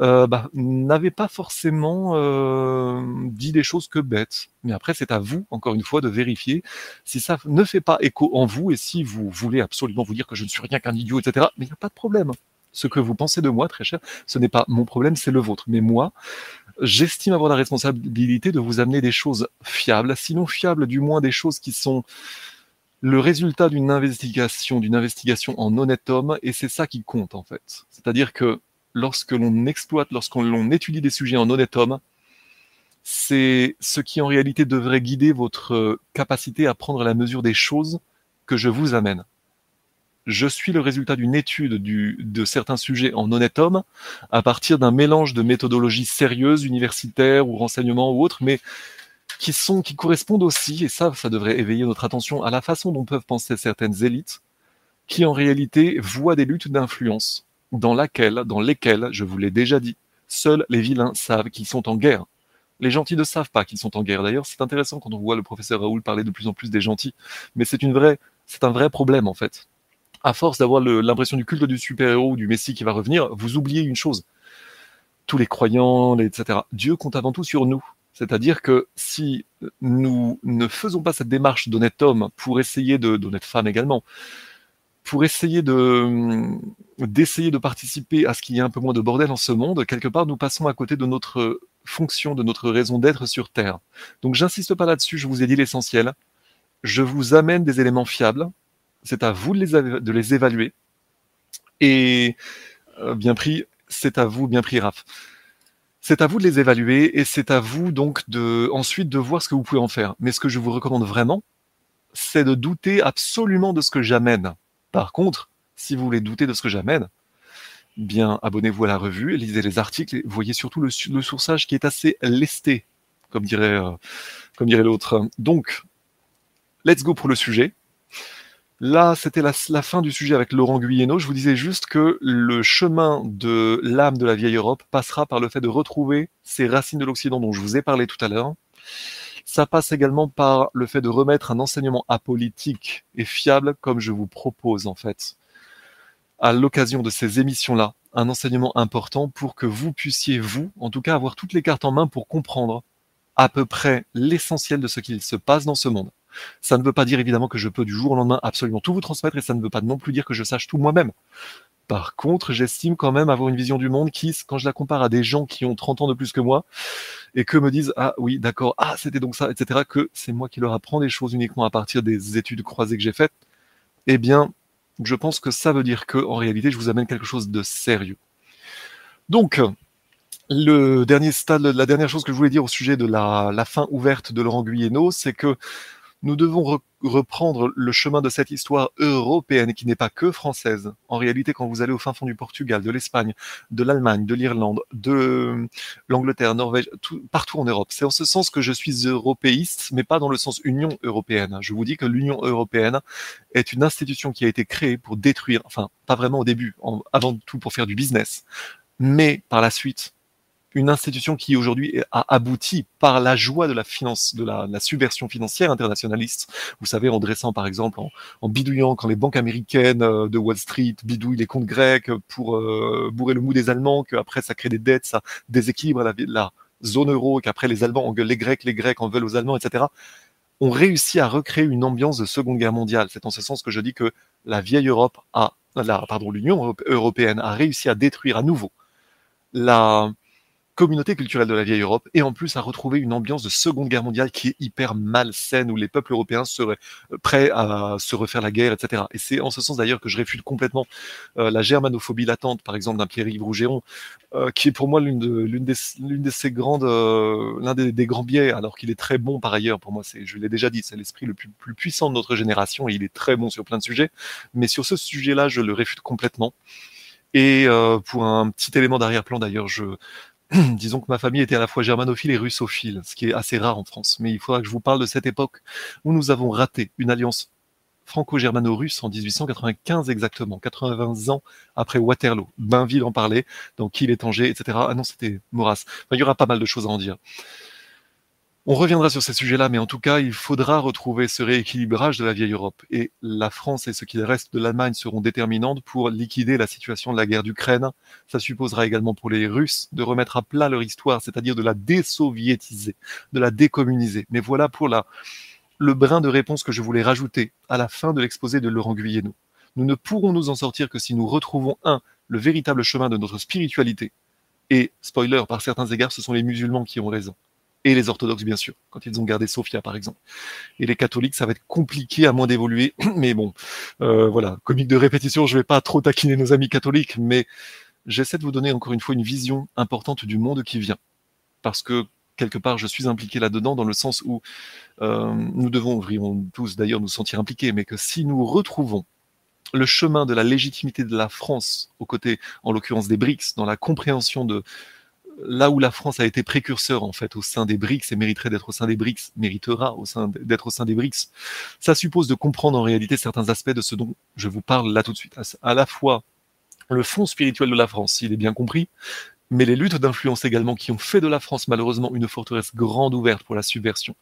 euh, bah, n'avait pas forcément euh, dit des choses que bêtes. Mais après, c'est à vous, encore une fois, de vérifier si ça ne fait pas écho en vous et si vous voulez absolument vous dire que je ne suis rien qu'un idiot, etc. Mais il n'y a pas de problème ce que vous pensez de moi, très cher, ce n'est pas mon problème, c'est le vôtre. Mais moi, j'estime avoir la responsabilité de vous amener des choses fiables, sinon fiables, du moins des choses qui sont le résultat d'une investigation, d'une investigation en honnête homme, et c'est ça qui compte en fait. C'est-à-dire que lorsque l'on exploite, lorsqu'on étudie des sujets en honnête homme, c'est ce qui en réalité devrait guider votre capacité à prendre la mesure des choses que je vous amène je suis le résultat d'une étude de certains sujets en honnête homme à partir d'un mélange de méthodologies sérieuses, universitaires ou renseignements ou autres, mais qui sont, qui correspondent aussi, et ça, ça devrait éveiller notre attention à la façon dont peuvent penser certaines élites, qui en réalité voient des luttes d'influence dans dans lesquelles, je vous l'ai déjà dit, seuls les vilains savent qu'ils sont en guerre. Les gentils ne savent pas qu'ils sont en guerre. D'ailleurs, c'est intéressant quand on voit le professeur Raoul parler de plus en plus des gentils, mais c'est une vraie, c'est un vrai problème en fait à force d'avoir l'impression du culte du super-héros ou du Messie qui va revenir, vous oubliez une chose. Tous les croyants, etc. Dieu compte avant tout sur nous. C'est-à-dire que si nous ne faisons pas cette démarche d'honnête homme pour essayer de, d'honnête femme également, pour essayer de, d'essayer de participer à ce qu'il y ait un peu moins de bordel en ce monde, quelque part, nous passons à côté de notre fonction, de notre raison d'être sur Terre. Donc, j'insiste pas là-dessus, je vous ai dit l'essentiel. Je vous amène des éléments fiables, c'est à vous de les, évaluer. Et euh, bien pris, c'est à vous, bien pris Raph. C'est à vous de les évaluer et c'est à vous donc ensuite de voir ce que vous pouvez en faire. Mais ce que je vous recommande vraiment, c'est de douter absolument de ce que j'amène. Par contre, si vous voulez douter de ce que j'amène, bien abonnez-vous à la revue, lisez les articles et voyez surtout le, le sourçage qui est assez lesté, comme dirait, euh, comme dirait l'autre. Donc, let's go pour le sujet. Là, c'était la, fin du sujet avec Laurent Guyeno. Je vous disais juste que le chemin de l'âme de la vieille Europe passera par le fait de retrouver ces racines de l'Occident dont je vous ai parlé tout à l'heure. Ça passe également par le fait de remettre un enseignement apolitique et fiable, comme je vous propose en fait, à l'occasion de ces émissions-là, un enseignement important pour que vous puissiez, vous, en tout cas, avoir toutes les cartes en main pour comprendre à peu près l'essentiel de ce qu'il se passe dans ce monde. Ça ne veut pas dire évidemment que je peux du jour au lendemain absolument tout vous transmettre et ça ne veut pas non plus dire que je sache tout moi-même. Par contre, j'estime quand même avoir une vision du monde qui, quand je la compare à des gens qui ont 30 ans de plus que moi, et que me disent, ah oui, d'accord, ah c'était donc ça, etc., que c'est moi qui leur apprends des choses uniquement à partir des études croisées que j'ai faites, eh bien, je pense que ça veut dire que, en réalité, je vous amène quelque chose de sérieux. Donc, le dernier stade, la dernière chose que je voulais dire au sujet de la, la fin ouverte de Laurent Guyeno, c'est que nous devons reprendre le chemin de cette histoire européenne qui n'est pas que française. En réalité, quand vous allez au fin fond du Portugal, de l'Espagne, de l'Allemagne, de l'Irlande, de l'Angleterre, Norvège, partout en Europe, c'est en ce sens que je suis européiste, mais pas dans le sens Union européenne. Je vous dis que l'Union européenne est une institution qui a été créée pour détruire, enfin, pas vraiment au début, avant tout pour faire du business, mais par la suite une institution qui aujourd'hui a abouti par la joie de la finance, de la, subversion financière internationaliste. Vous savez, en dressant par exemple, en, bidouillant quand les banques américaines euh, de Wall Street bidouillent les comptes grecs pour euh, bourrer le mou des Allemands, qu'après ça crée des dettes, ça déséquilibre la, zone euro, qu'après les Allemands engueulent les Grecs, les Grecs en veulent aux Allemands, etc., ont réussi à recréer une ambiance de Seconde Guerre mondiale. C'est en ce sens que je dis que la vieille Europe a, pardon, l'Union européenne a réussi à détruire à nouveau la, communauté culturelle de la vieille Europe, et en plus à retrouver une ambiance de Seconde Guerre mondiale qui est hyper malsaine, où les peuples européens seraient euh, prêts à se refaire la guerre, etc. Et c'est en ce sens d'ailleurs que je réfute complètement euh, la germanophobie latente, par exemple, d'un Pierre-Yves Rougeron, euh, qui est pour moi l'une de, l'une des, l'une de ces grandes, l'un des, grands biais, alors qu'il est très bon par ailleurs. Pour moi, c'est, je l'ai déjà dit, c'est l'esprit le plus, plus puissant de notre génération, et il est très bon sur plein de sujets. Mais sur ce sujet-là, je le réfute complètement. Et pour un petit élément d'arrière-plan d'ailleurs, je, disons que ma famille était à la fois germanophile et russophile, ce qui est assez rare en France. Mais il faudra que je vous parle de cette époque où nous avons raté une alliance franco-germano-russe en 1895 exactement, 80 ans après Waterloo. Bainville en parlait, donc Kiel est Tanger, etc. Ah non, c'était Maurras. il y aura pas mal de choses à en dire. On reviendra sur ces sujets-là, mais en tout cas, il faudra retrouver ce rééquilibrage de la vieille Europe. Et la France et ce qui reste de l'Allemagne seront déterminantes pour liquider la situation de la guerre d'Ukraine. Ça supposera également pour les Russes de remettre à plat leur histoire, c'est-à-dire de la désoviétiser, de la décommuniser. Mais voilà pour la, le brin de réponse que je voulais rajouter à la fin de l'exposé de Laurent Guyeno. Nous ne pourrons nous en sortir que si nous retrouvons, un, le véritable chemin de notre spiritualité. Et, spoiler, par certains égards, ce sont les musulmans qui ont raison et les orthodoxes bien sûr, quand ils ont gardé Sophia par exemple. Et les catholiques, ça va être compliqué à moins d'évoluer, mais bon, euh, voilà, comique de répétition, je vais pas trop taquiner nos amis catholiques, mais j'essaie de vous donner encore une fois une vision importante du monde qui vient, parce que quelque part, je suis impliqué là-dedans dans le sens où euh, nous devons, tous d'ailleurs, nous sentir impliqués, mais que si nous retrouvons le chemin de la légitimité de la France aux côtés, en l'occurrence des BRICS, dans la compréhension de là où la France a été précurseur en fait au sein des BRICS et mériterait d'être au sein des BRICS, méritera d'être au sein des BRICS, ça suppose de comprendre en réalité certains aspects de ce dont je vous parle là tout de suite. À la fois le fond spirituel de la France, il est bien compris, mais les luttes d'influence également qui ont fait de la France malheureusement une forteresse grande ouverte pour la subversion,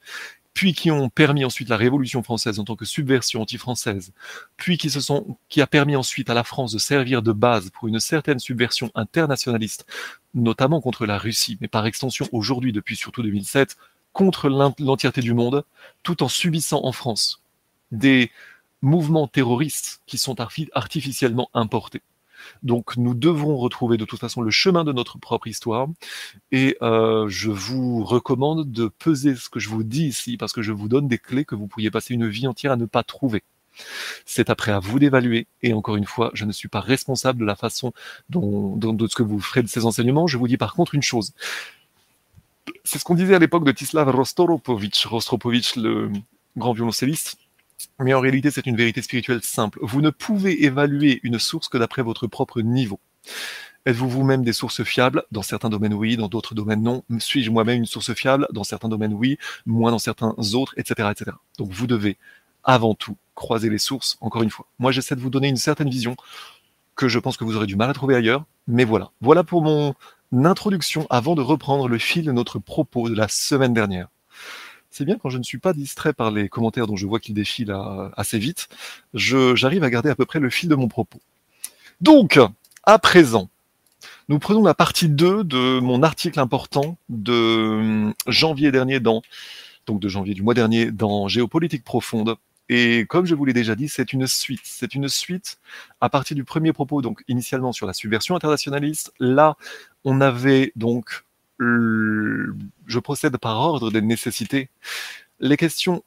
puis qui ont permis ensuite la Révolution française en tant que subversion anti-française, puis qui se sont, qui a permis ensuite à la France de servir de base pour une certaine subversion internationaliste, notamment contre la Russie, mais par extension aujourd'hui depuis surtout 2007 contre l'entièreté du monde, tout en subissant en France des mouvements terroristes qui sont artificiellement importés. Donc nous devons retrouver de toute façon le chemin de notre propre histoire. Et euh, je vous recommande de peser ce que je vous dis ici, parce que je vous donne des clés que vous pourriez passer une vie entière à ne pas trouver. C'est après à vous d'évaluer. Et encore une fois, je ne suis pas responsable de la façon dont, de ce que vous ferez de ces enseignements. Je vous dis par contre une chose. C'est ce qu'on disait à l'époque de Tislav Rostropovich, Rostropovich, le grand violoncelliste. Mais en réalité, c'est une vérité spirituelle simple. Vous ne pouvez évaluer une source que d'après votre propre niveau. Êtes-vous vous-même des sources fiables? Dans certains domaines, oui, dans d'autres domaines, non. Suis-je moi-même une source fiable? Dans certains domaines, oui, moins dans certains autres, etc., etc. Donc vous devez, avant tout, croiser les sources, encore une fois. Moi, j'essaie de vous donner une certaine vision que je pense que vous aurez du mal à trouver ailleurs, mais voilà. Voilà pour mon introduction avant de reprendre le fil de notre propos de la semaine dernière c'est bien quand je ne suis pas distrait par les commentaires dont je vois qu'ils défilent assez vite, j'arrive à garder à peu près le fil de mon propos. Donc, à présent, nous prenons la partie 2 de mon article important de hum, janvier dernier dans, donc de janvier du mois dernier dans Géopolitique profonde. Et comme je vous l'ai déjà dit, c'est une suite. C'est une suite à partir du premier propos, donc initialement sur la subversion internationaliste. Là, on avait donc je procède par ordre des nécessités. Les questions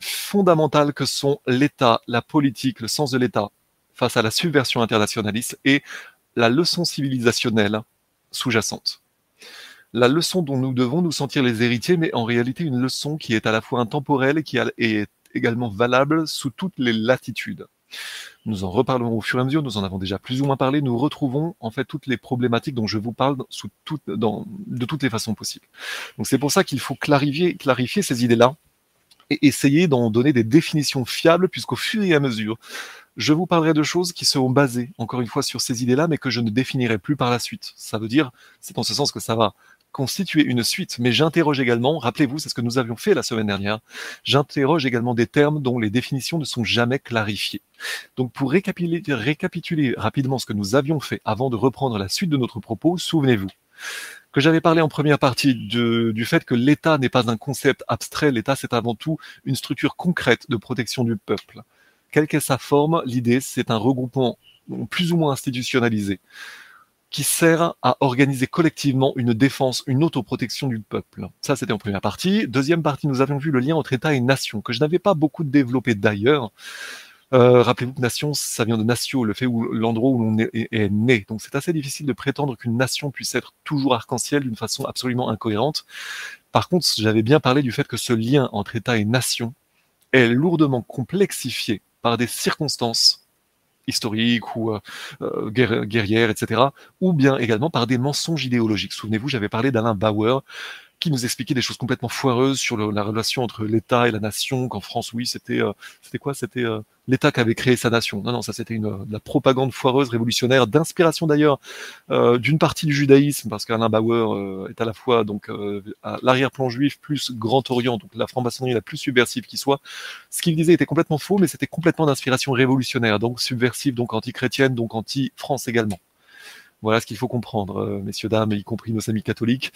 fondamentales que sont l'État, la politique, le sens de l'État face à la subversion internationaliste et la leçon civilisationnelle sous-jacente. La leçon dont nous devons nous sentir les héritiers, mais en réalité une leçon qui est à la fois intemporelle et qui est également valable sous toutes les latitudes. Nous en reparlerons au fur et à mesure, nous en avons déjà plus ou moins parlé, nous retrouvons en fait toutes les problématiques dont je vous parle dans, de toutes les façons possibles. Donc c'est pour ça qu'il faut clarifier, clarifier ces idées-là et essayer d'en donner des définitions fiables, puisqu'au fur et à mesure, je vous parlerai de choses qui seront basées, encore une fois, sur ces idées-là, mais que je ne définirai plus par la suite. Ça veut dire, c'est en ce sens que ça va constituer une suite, mais j'interroge également, rappelez-vous, c'est ce que nous avions fait la semaine dernière, j'interroge également des termes dont les définitions ne sont jamais clarifiées. Donc pour récapituler, rapidement ce que nous avions fait avant de reprendre la suite de notre propos, souvenez-vous, que j'avais parlé en première partie du fait que l'État n'est pas un concept abstrait, l'État c'est avant tout une structure concrète de protection du peuple. Quelle qu'est sa forme, l'idée c'est un regroupement plus ou moins institutionnalisé qui sert à organiser collectivement une défense, une autoprotection du peuple. Ça, c'était en première partie. Deuxième partie, nous avions vu le lien entre État et nation, que je n'avais pas beaucoup développé d'ailleurs. Euh, Rappelez-vous que nation, ça vient de natio, le fait où l'endroit où l'on est, est, né. Donc c'est assez difficile de prétendre qu'une nation puisse être toujours arc-en-ciel d'une façon absolument incohérente. Par contre, j'avais bien parlé du fait que ce lien entre État et nation est lourdement complexifié par des circonstances historiques ou euh, euh guerrières, etc., ou bien également par des mensonges idéologiques. Souvenez-vous, j'avais parlé d'Alain Bauer, qui nous expliquait des choses complètement foireuses sur le, la relation entre l'État et la nation, qu'en France, oui, c'était euh, c'était quoi? C'était euh, l'État qui avait créé sa nation. Non, non, ça c'était une de la propagande foireuse révolutionnaire, d'inspiration d'ailleurs euh, d'une partie du judaïsme, parce qu'Alain Bauer est à la fois donc à l'arrière-plan juif plus Grand Orient, donc la franc-maçonnerie la plus subversive qui soit. Ce qu'il disait était complètement faux, mais c'était complètement d'inspiration révolutionnaire, donc subversive, donc anti-chrétienne, donc anti-France également. Voilà ce qu'il faut comprendre, messieurs, dames, y compris nos amis catholiques.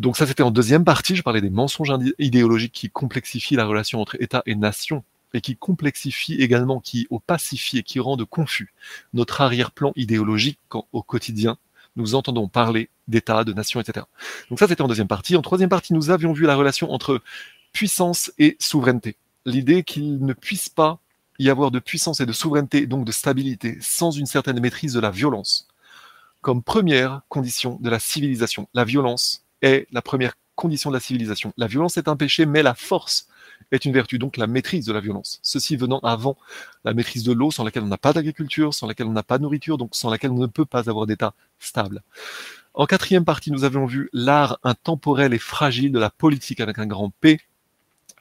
Donc ça c'était en deuxième partie, je parlais des mensonges idéologiques qui complexifient la relation entre État et nation et qui complexifient également, qui opacifient et qui rendent confus notre arrière-plan idéologique quand au quotidien nous entendons parler d'État, de nation, etc. Donc ça c'était en deuxième partie. En troisième partie, nous avions vu la relation entre puissance et souveraineté. L'idée qu'il ne puisse pas y avoir de puissance et de souveraineté, donc de stabilité, sans une certaine maîtrise de la violence comme première condition de la civilisation. La violence est la première condition de la civilisation. La violence est un péché, mais la force est une vertu, donc la maîtrise de la violence. Ceci venant avant la maîtrise de l'eau, sans laquelle on n'a pas d'agriculture, sans laquelle on n'a pas de nourriture, donc sans laquelle on ne peut pas avoir d'état stable. En quatrième partie, nous avions vu l'art intemporel et fragile de la politique avec un grand P,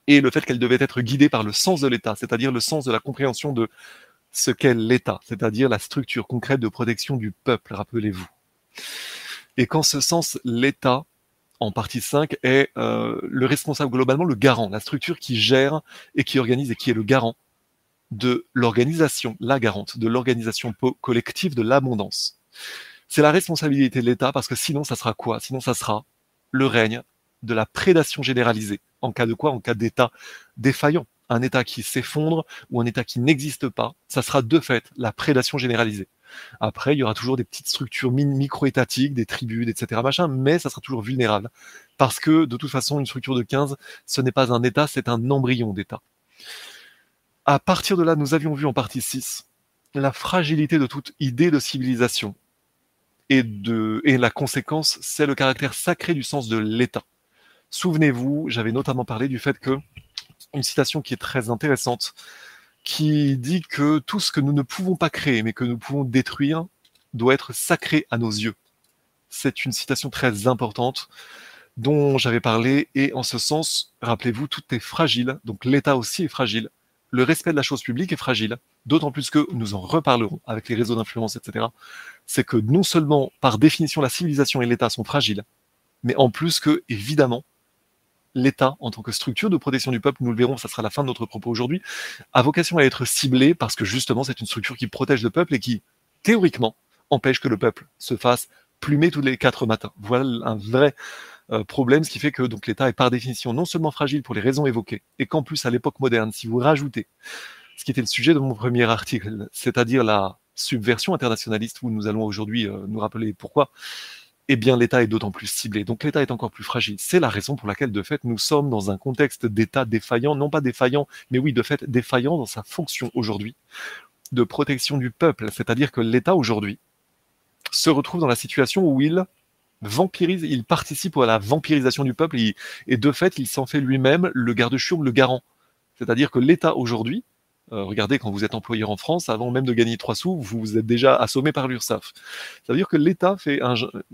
et le fait qu'elle devait être guidée par le sens de l'État, c'est-à-dire le sens de la compréhension de ce qu'est l'État, c'est-à-dire la structure concrète de protection du peuple, rappelez-vous. Et qu'en ce sens, l'État, en partie 5, est euh, le responsable globalement, le garant, la structure qui gère et qui organise et qui est le garant de l'organisation, la garante de l'organisation collective de l'abondance. C'est la responsabilité de l'État parce que sinon ça sera quoi? Sinon ça sera le règne de la prédation généralisée. En cas de quoi? En cas d'État défaillant un État qui s'effondre ou un État qui n'existe pas, ça sera de fait la prédation généralisée. Après, il y aura toujours des petites structures micro-étatiques, des tribus, etc., machin, mais ça sera toujours vulnérable. Parce que, de toute façon, une structure de 15, ce n'est pas un État, c'est un embryon d'État. À partir de là, nous avions vu en partie 6 la fragilité de toute idée de civilisation. Et, la conséquence, c'est le caractère sacré du sens de l'État. Souvenez-vous, j'avais notamment parlé du fait que une citation qui est très intéressante, qui dit que tout ce que nous ne pouvons pas créer, mais que nous pouvons détruire, doit être sacré à nos yeux. C'est une citation très importante dont j'avais parlé, et en ce sens, rappelez-vous, tout est fragile, donc l'État aussi est fragile, le respect de la chose publique est fragile, d'autant plus que nous en reparlerons avec les réseaux d'influence, etc. C'est que non seulement, par définition, la civilisation et l'État sont fragiles, mais en plus que, évidemment, l'État, en tant que structure de protection du peuple, nous le verrons, ça sera la fin de notre propos aujourd'hui, a vocation à être ciblé parce que justement c'est une structure qui protège le peuple et qui, théoriquement, empêche que le peuple se fasse plumer tous les quatre matins. Voilà un vrai euh, problème, ce qui fait que donc l'État est par définition non seulement fragile pour les raisons évoquées, et qu'en plus à l'époque moderne, si vous rajoutez ce qui était le sujet de mon premier article, c'est-à-dire la subversion internationaliste, où nous allons aujourd'hui euh, nous rappeler pourquoi, eh bien l'État est d'autant plus ciblé. Donc l'État est encore plus fragile. C'est la raison pour laquelle, de fait, nous sommes dans un contexte d'État défaillant, non pas défaillant, mais oui, de fait, défaillant dans sa fonction aujourd'hui de protection du peuple. C'est-à-dire que l'État aujourd'hui se retrouve dans la situation où il vampirise, il participe à la vampirisation du peuple et, de fait, il s'en fait lui-même le garde-chiourme, le garant. C'est-à-dire que l'État aujourd'hui euh, regardez, quand vous êtes employeur en France, avant même de gagner trois sous, vous êtes déjà assommé par l'URSSAF. Ça veut dire que l'État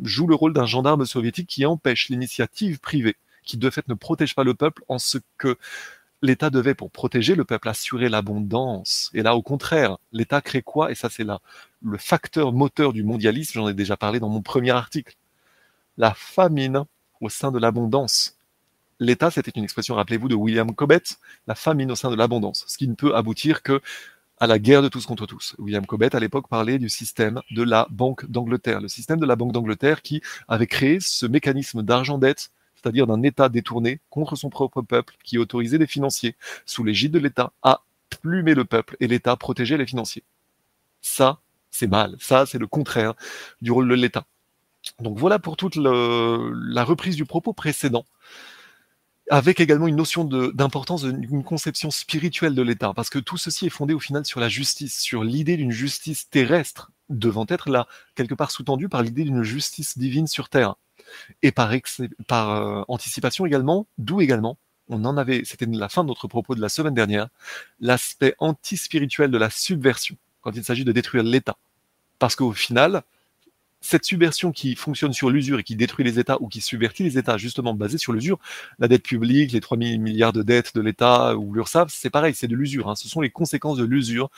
joue le rôle d'un gendarme soviétique qui empêche l'initiative privée, qui de fait ne protège pas le peuple en ce que l'État devait, pour protéger le peuple, assurer l'abondance. Et là, au contraire, l'État crée quoi? Et ça, c'est là le facteur moteur du mondialisme, j'en ai déjà parlé dans mon premier article. La famine au sein de l'abondance l'État, c'était une expression, rappelez-vous, de William Cobbett, la au sein de l'abondance, ce qui ne peut aboutir que à la guerre de tous contre tous. William Cobbett, à l'époque, parlait du système de la Banque d'Angleterre. Le système de la Banque d'Angleterre qui avait créé ce mécanisme d'argent-dette, c'est-à-dire d'un État détourné contre son propre peuple, qui autorisait les financiers, sous l'égide de l'État, à plumer le peuple et l'État protégeait les financiers. Ça, c'est mal. Ça, c'est le contraire du rôle de l'État. Donc voilà pour toute la reprise du propos précédent avec également une notion d'importance d'une conception spirituelle de l'État, parce que tout ceci est fondé au final sur la justice, sur l'idée d'une justice terrestre, devant être là, quelque part sous-tendue par l'idée d'une justice divine sur Terre. Et par, euh, anticipation également, d'où également, on en avait, c'était la fin de notre propos de la semaine dernière, l'aspect anti-spirituel de la subversion, quand il s'agit de détruire l'État. Parce qu'au final, cette subversion qui fonctionne sur l'usure et qui détruit les États ou qui subvertit les États, justement basée sur l'usure, la dette publique, les 3 000 milliards de dettes de l'État ou l'URSSAF, c'est pareil, c'est de l'usure. Hein. Ce sont les conséquences de l'usure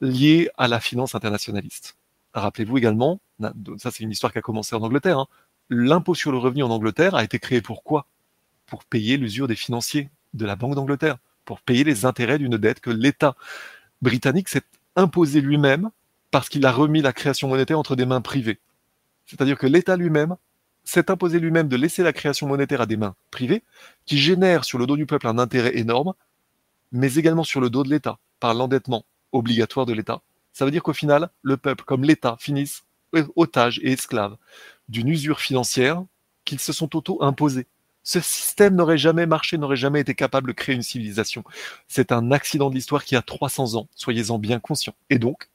liées à la finance internationaliste. Rappelez-vous également, ça c'est une histoire qui a commencé en Angleterre, hein. l'impôt sur le revenu en Angleterre a été créé pour quoi? Pour payer l'usure des financiers de la Banque d'Angleterre, pour payer les intérêts d'une dette que l'État britannique s'est imposé lui-même parce qu'il a remis la création monétaire entre des mains privées. C'est-à-dire que l'État lui-même s'est imposé lui-même de laisser la création monétaire à des mains privées, qui génèrent sur le dos du peuple un intérêt énorme, mais également sur le dos de l'État, par l'endettement obligatoire de l'État. Ça veut dire qu'au final, le peuple comme l'État finissent otages et esclaves d'une usure financière qu'ils se sont auto-imposés. Ce système n'aurait jamais marché, n'aurait jamais été capable de créer une civilisation. C'est un accident de l'histoire qui a 300 ans, soyez-en bien conscients. Et donc,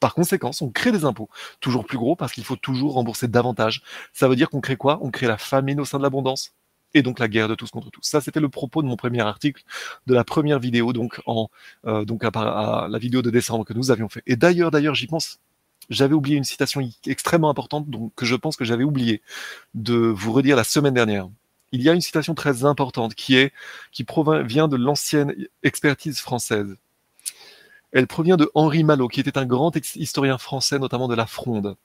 par conséquent, on crée des impôts toujours plus gros parce qu'il faut toujours rembourser davantage. Ça veut dire qu'on crée quoi? On crée la famine au sein de l'abondance et donc la guerre de tous contre tous. Ça, c'était le propos de mon premier article, de la première vidéo, donc en euh, donc à, la vidéo de décembre que nous avions fait. Et d'ailleurs, d'ailleurs, j'y pense. J'avais oublié une citation extrêmement importante, donc que je pense que j'avais oublié de vous redire la semaine dernière. Il y a une citation très importante qui est qui provient vient de l'ancienne expertise française. Elle provient de Henri Malot, qui était un grand historien français, notamment de la Fronde,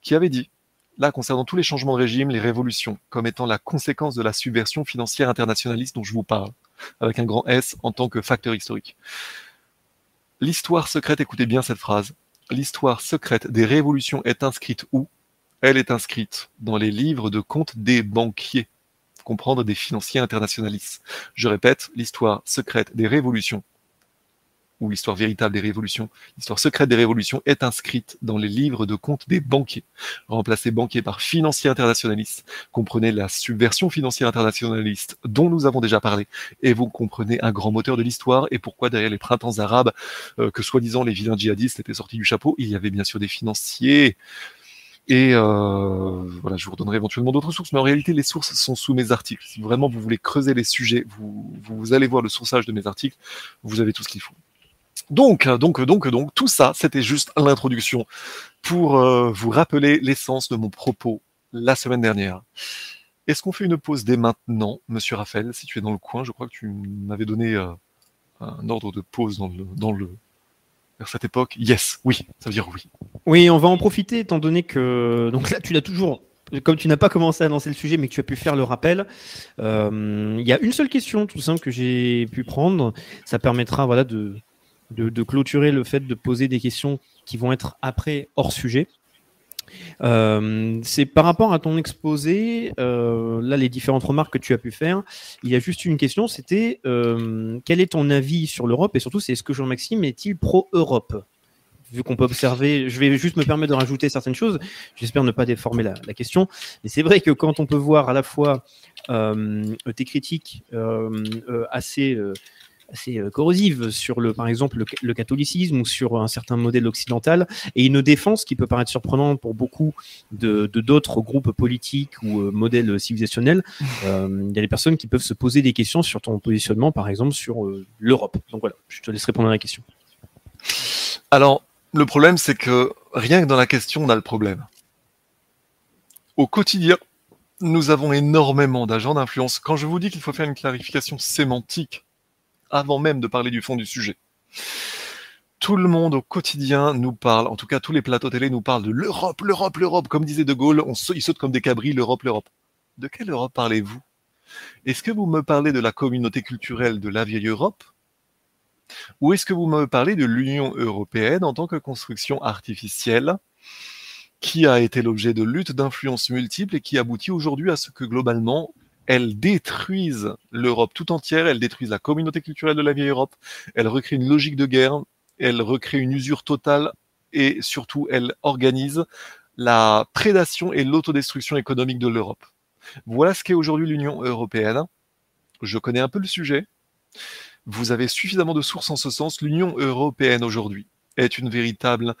qui avait dit, là, concernant tous les changements de régime, les révolutions, comme étant la conséquence de la subversion financière internationaliste dont je vous parle, avec un grand S en tant que facteur historique. L'histoire secrète, écoutez bien cette phrase, l'histoire secrète des révolutions est inscrite où? Elle est inscrite dans les livres de comptes des banquiers, comprendre des financiers internationalistes. Je répète, l'histoire secrète des révolutions ou l'histoire véritable des révolutions, l'histoire secrète des révolutions est inscrite dans les livres de comptes des banquiers. Remplacer banquier par financier internationaliste, comprenez la subversion financière internationaliste dont nous avons déjà parlé, et vous comprenez un grand moteur de l'histoire et pourquoi derrière les printemps arabes, euh, que soi-disant les vilains djihadistes étaient sortis du chapeau, il y avait bien sûr des financiers. Et euh, voilà, je vous redonnerai éventuellement d'autres sources, mais en réalité, les sources sont sous mes articles. Si vraiment vous voulez creuser les sujets, vous, vous allez voir le sourçage de mes articles, vous avez tout ce qu'il faut. Donc, donc, donc, donc, tout ça, c'était juste l'introduction pour euh, vous rappeler l'essence de mon propos la semaine dernière. Est-ce qu'on fait une pause dès maintenant, Monsieur Raphaël, si tu es dans le coin? Je crois que tu m'avais donné euh, un ordre de pause dans vers cette époque. Yes, oui, ça veut dire oui. Oui, on va en profiter étant donné que donc là, tu l'as toujours comme tu n'as pas commencé à lancer le sujet, mais que tu as pu faire le rappel, euh, il y a une seule question tout simple que j'ai pu prendre. Ça permettra voilà, de, de, clôturer le fait de poser des questions qui vont être après hors sujet. Euh, c'est par rapport à ton exposé, euh, là les différentes remarques que tu as pu faire, il y a juste une question, c'était euh, quel est ton avis sur l'Europe? Et surtout c'est est-ce que Jean-Maxime est-il pro-Europe? Vu qu'on peut observer, je vais juste me permettre de rajouter certaines choses, j'espère ne pas déformer la, la question, mais c'est vrai que quand on peut voir à la fois tes critiques assez assez euh, corrosive sur le, par exemple, le, catholicisme ou sur un certain modèle occidental, et une défense qui peut paraître surprenante pour beaucoup de d'autres groupes politiques ou euh, modèles civilisationnels. Euh, il y a des personnes qui peuvent se poser des questions sur ton positionnement, par exemple, sur l'Europe. Donc voilà, je te laisse répondre à la question. Alors, le problème, c'est que rien que dans la question, on a le problème. Au quotidien, nous avons énormément d'agents d'influence. Quand je vous dis qu'il faut faire une clarification sémantique avant même de parler du fond du sujet. Tout le monde au quotidien nous parle, en tout cas tous les plateaux télé nous parlent de l'Europe, l'Europe, l'Europe. Comme disait De Gaulle, on, ils sautent comme des cabris, l'Europe, l'Europe. De quelle Europe parlez-vous? Est-ce que vous me parlez de la communauté culturelle de la vieille Europe? Ou est-ce que vous me parlez de l'Union européenne en tant que construction artificielle qui a été l'objet de luttes d'influences multiples et qui aboutit aujourd'hui à ce que globalement, elle détruise l'Europe tout entière, elle détruise la communauté culturelle de la vieille Europe, elle recrée une logique de guerre, elle recrée une usure totale et surtout elle organise la prédation et l'autodestruction économique de l'Europe. Voilà ce qu'est aujourd'hui l'Union européenne. Je connais un peu le sujet. Vous avez suffisamment de sources en ce sens. L'Union européenne aujourd'hui est une véritable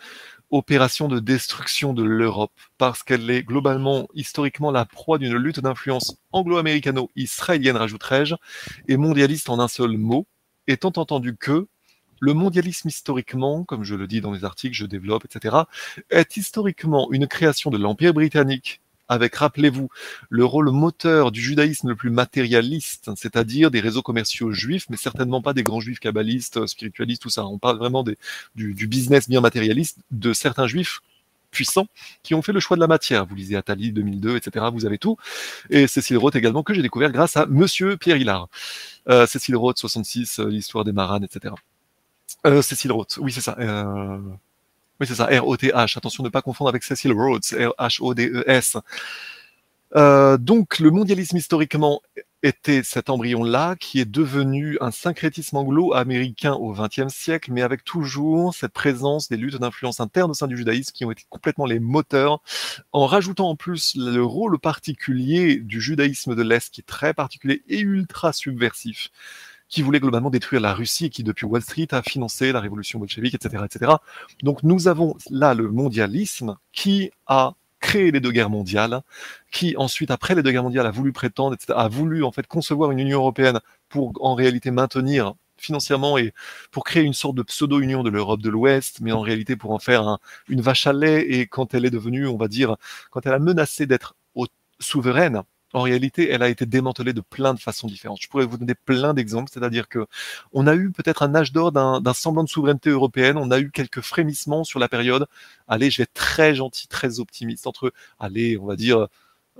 opération de destruction de l'Europe parce qu'elle est globalement, historiquement, la proie d'une lutte d'influence anglo-américano-israélienne, rajouterais-je, et mondialiste en un seul mot, étant entendu que le mondialisme historiquement, comme je le dis dans les articles, je développe, etc., est historiquement une création de l'Empire britannique avec, rappelez-vous, le rôle moteur du judaïsme le plus matérialiste, c'est-à-dire des réseaux commerciaux juifs, mais certainement pas des grands juifs kabbalistes, spiritualistes, tout ça. On parle vraiment du, du business bien matérialiste de certains juifs puissants qui ont fait le choix de la matière. Vous lisez Attali 2002, etc. Vous avez tout. Et Cécile Roth également que j'ai découvert grâce à Monsieur Pierre Hillard. Euh, Cécile Roth 66, euh, l'histoire des maranes, etc. Euh, Cécile Roth, oui c'est ça. Euh... Oui, c'est ça, R-O-T-H. Attention de ne pas confondre avec Cecil Rhodes, R-H-O-D-E-S. Euh, donc, le mondialisme historiquement était cet embryon-là qui est devenu un syncrétisme anglo-américain au XXe siècle, mais avec toujours cette présence des luttes d'influence interne au sein du judaïsme qui ont été complètement les moteurs, en rajoutant en plus le rôle particulier du judaïsme de l'Est qui est très particulier et ultra subversif qui voulait globalement détruire la Russie et qui, depuis Wall Street, a financé la révolution bolchevique, etc., etc. Donc nous avons là le mondialisme qui a créé les deux guerres mondiales, qui ensuite, après les deux guerres mondiales, a voulu prétendre, a voulu en fait concevoir une Union européenne pour en réalité maintenir financièrement et pour créer une sorte de pseudo-union de l'Europe de l'Ouest, mais en réalité pour en faire un, une vache à lait. Et quand elle est devenue, on va dire, quand elle a menacé d'être souveraine, en réalité, elle a été démantelée de plein de façons différentes. Je pourrais vous donner plein d'exemples, c'est-à-dire que on a eu peut-être un âge d'or d'un semblant de souveraineté européenne, on a eu quelques frémissements sur la période. Allez, je vais être très gentil, très optimiste entre, allez, on va dire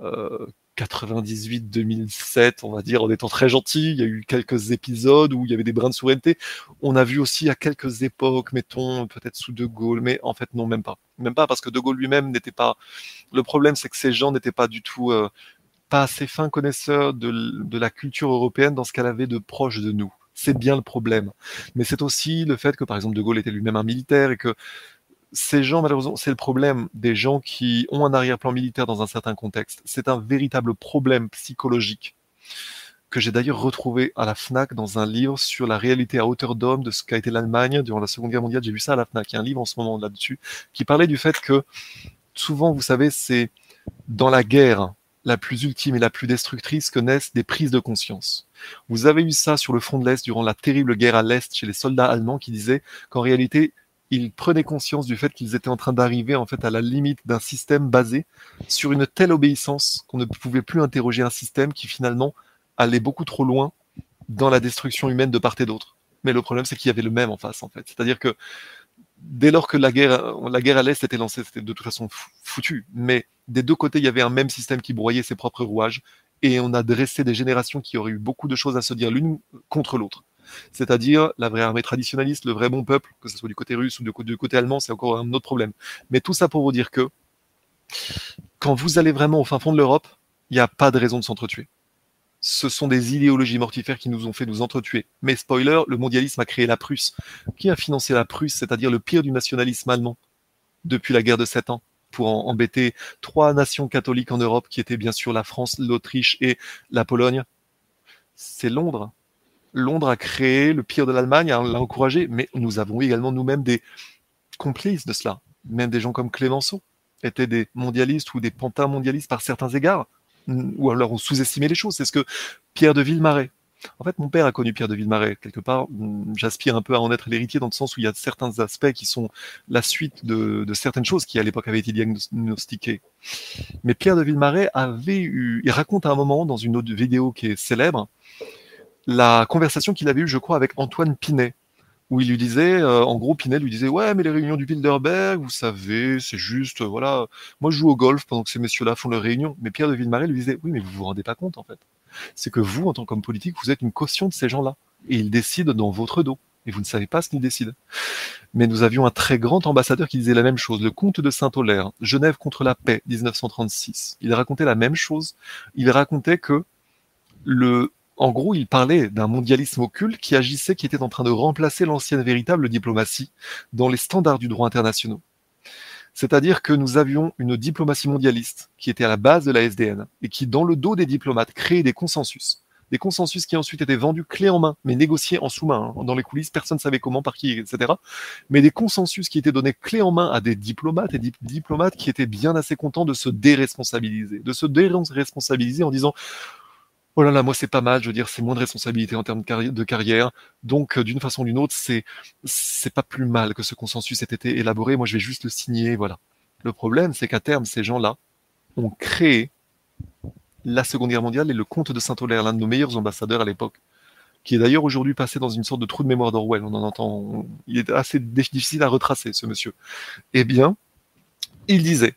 euh, 98-2007, on va dire, en étant très gentil. Il y a eu quelques épisodes où il y avait des brins de souveraineté. On a vu aussi à quelques époques, mettons, peut-être sous De Gaulle, mais en fait, non, même pas. Même pas parce que De Gaulle lui-même n'était pas. Le problème, c'est que ces gens n'étaient pas du tout. Euh, pas assez fin connaisseur de, la culture européenne dans ce qu'elle avait de proche de nous. C'est bien le problème. Mais c'est aussi le fait que, par exemple, De Gaulle était lui-même un militaire et que ces gens, malheureusement, c'est le problème des gens qui ont un arrière-plan militaire dans un certain contexte. C'est un véritable problème psychologique que j'ai d'ailleurs retrouvé à la FNAC dans un livre sur la réalité à hauteur d'homme de ce qu'a été l'Allemagne durant la Seconde Guerre mondiale. J'ai vu ça à la FNAC. Il y a un livre en ce moment là-dessus qui parlait du fait que souvent, vous savez, c'est dans la guerre la plus ultime et la plus destructrice que naissent des prises de conscience. Vous avez eu ça sur le front de l'Est durant la terrible guerre à l'Est chez les soldats allemands qui disaient qu'en réalité, ils prenaient conscience du fait qu'ils étaient en train d'arriver en fait à la limite d'un système basé sur une telle obéissance qu'on ne pouvait plus interroger un système qui finalement allait beaucoup trop loin dans la destruction humaine de part et d'autre. Mais le problème, c'est qu'il y avait le même en face, en fait. C'est-à-dire que dès lors que la guerre, la guerre à l'Est était lancée, c'était de toute façon foutu. Mais des deux côtés, il y avait un même système qui broyait ses propres rouages. Et on a dressé des générations qui auraient eu beaucoup de choses à se dire l'une contre l'autre. C'est-à-dire la vraie armée traditionnaliste, le vrai bon peuple, que ce soit du côté russe ou du côté allemand, c'est encore un autre problème. Mais tout ça pour vous dire que quand vous allez vraiment au fin fond de l'Europe, il n'y a pas de raison de s'entretuer ce sont des idéologies mortifères qui nous ont fait nous entretuer. Mais spoiler, le mondialisme a créé la Prusse. Qui a financé la Prusse, c'est-à-dire le pire du nationalisme allemand depuis la guerre de Sept Ans? Pour embêter trois nations catholiques en Europe qui étaient bien sûr la France, l'Autriche et la Pologne C'est Londres. Londres a créé le pire de l'Allemagne, l'a encouragé, mais nous avons également nous-mêmes des complices de cela. Même des gens comme Clémenceau étaient des mondialistes ou des pantins mondialistes par certains égards ou alors on sous-estimait les choses. C'est ce que Pierre de Villemarais. En fait, mon père a connu Pierre de Villemarais. Quelque part, j'aspire un peu à en être l'héritier dans le sens où il y a certains aspects qui sont la suite de, certaines choses qui à l'époque avaient été diagnostiquées. Mais Pierre de Villemarais avait eu, il raconte à un moment dans une autre vidéo qui est célèbre, la conversation qu'il avait eue, je crois, avec Antoine Pinet, où il lui disait, euh, en gros, Pinel lui disait, ouais, mais les réunions du Bilderberg, vous savez, c'est juste, voilà, moi je joue au golf pendant que ces messieurs-là font leurs réunions. Mais Pierre de Villemarais lui disait, oui, mais vous vous rendez pas compte, en fait. C'est que vous, en tant qu'homme politique, vous êtes une caution de ces gens-là. Et ils décident dans votre dos. et vous ne savez pas ce qu'il décide. Mais nous avions un très grand ambassadeur qui disait la même chose, le comte de Saint-Olaire, Genève contre la paix, 1936. Il racontait la même chose. Il racontait que le, en gros, il parlait d'un mondialisme occulte qui agissait, qui était en train de remplacer l'ancienne véritable diplomatie dans les standards du droit international. C'est-à-dire que nous avions une diplomatie mondialiste qui était à la base de la SDN et qui, dans le dos des diplomates, créait des consensus des consensus qui ensuite étaient vendus clé en main, mais négociés en sous-main. Hein. Dans les coulisses, personne ne savait comment, par qui, etc. Mais des consensus qui étaient donnés clé en main à des diplomates et diplomates qui étaient bien assez contents de se déresponsabiliser, de se déresponsabiliser en disant Oh là là, moi c'est pas mal, je veux dire, c'est moins de responsabilité en termes de carrière. Donc, euh, d'une façon ou d'une autre, c'est c'est pas plus mal que ce consensus ait été élaboré. Moi, je vais juste le signer, voilà. Le problème, c'est qu'à terme, ces gens-là ont créé la Seconde Guerre mondiale et le comte de Saint-Olaire, l'un de nos meilleurs ambassadeurs à l'époque, qui est d'ailleurs aujourd'hui passé dans une sorte de trou de mémoire d'Orwell. On en entend, il est assez difficile à retracer, ce monsieur. Eh bien, il disait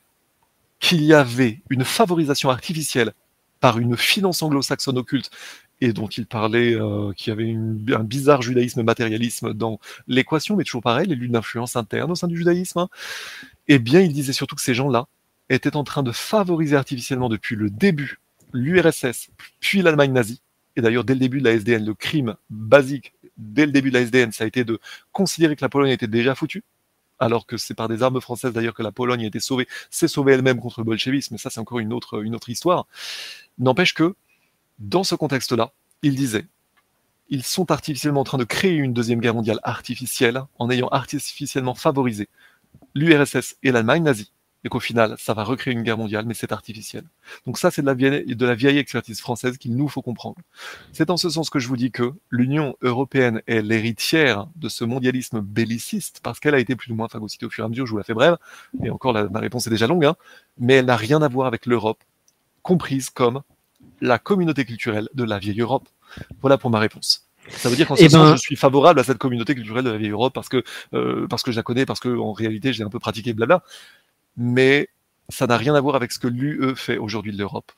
qu'il y avait une favorisation artificielle par une finance anglo-saxonne occulte et dont il parlait euh, qu'il y avait un bizarre judaïsme matérialisme dans l'équation, mais toujours pareil, les luttes d'influence interne au sein du judaïsme. Hein. Eh bien, il disait surtout que ces gens-là étaient en train de favoriser artificiellement depuis le début l'URSS, puis l'Allemagne nazie. Et d'ailleurs, dès le début de la SDN, le crime basique, dès le début de la SDN, ça a été de considérer que la Pologne était déjà foutue, alors que c'est par des armes françaises d'ailleurs que la Pologne a été sauvée, s'est sauvée elle-même contre le bolchevisme, mais ça c'est encore une autre, une autre histoire. N'empêche que, dans ce contexte-là, il disait, ils sont artificiellement en train de créer une deuxième guerre mondiale artificielle en ayant artificiellement favorisé l'URSS et l'Allemagne nazie et qu'au final, ça va recréer une guerre mondiale, mais c'est artificiel. Donc ça, c'est de la vieille, expertise française qu'il nous faut comprendre. C'est en ce sens que je vous dis que l'Union européenne est l'héritière de ce mondialisme belliciste, parce qu'elle a été plus ou moins phagocytée au fur et à mesure, je vous la fais brève, et encore, la, ma réponse est déjà longue, hein, mais elle n'a rien à voir avec l'Europe, comprise comme la communauté culturelle de la vieille Europe. Voilà pour ma réponse. Ça veut dire qu'en ce eh sens, ben je suis favorable à cette communauté culturelle de la vieille Europe parce que euh, parce que je la connais, parce que en réalité j'ai un peu pratiqué blabla mais ça n'a rien à voir avec ce que l'UE fait aujourd'hui de l'Europe.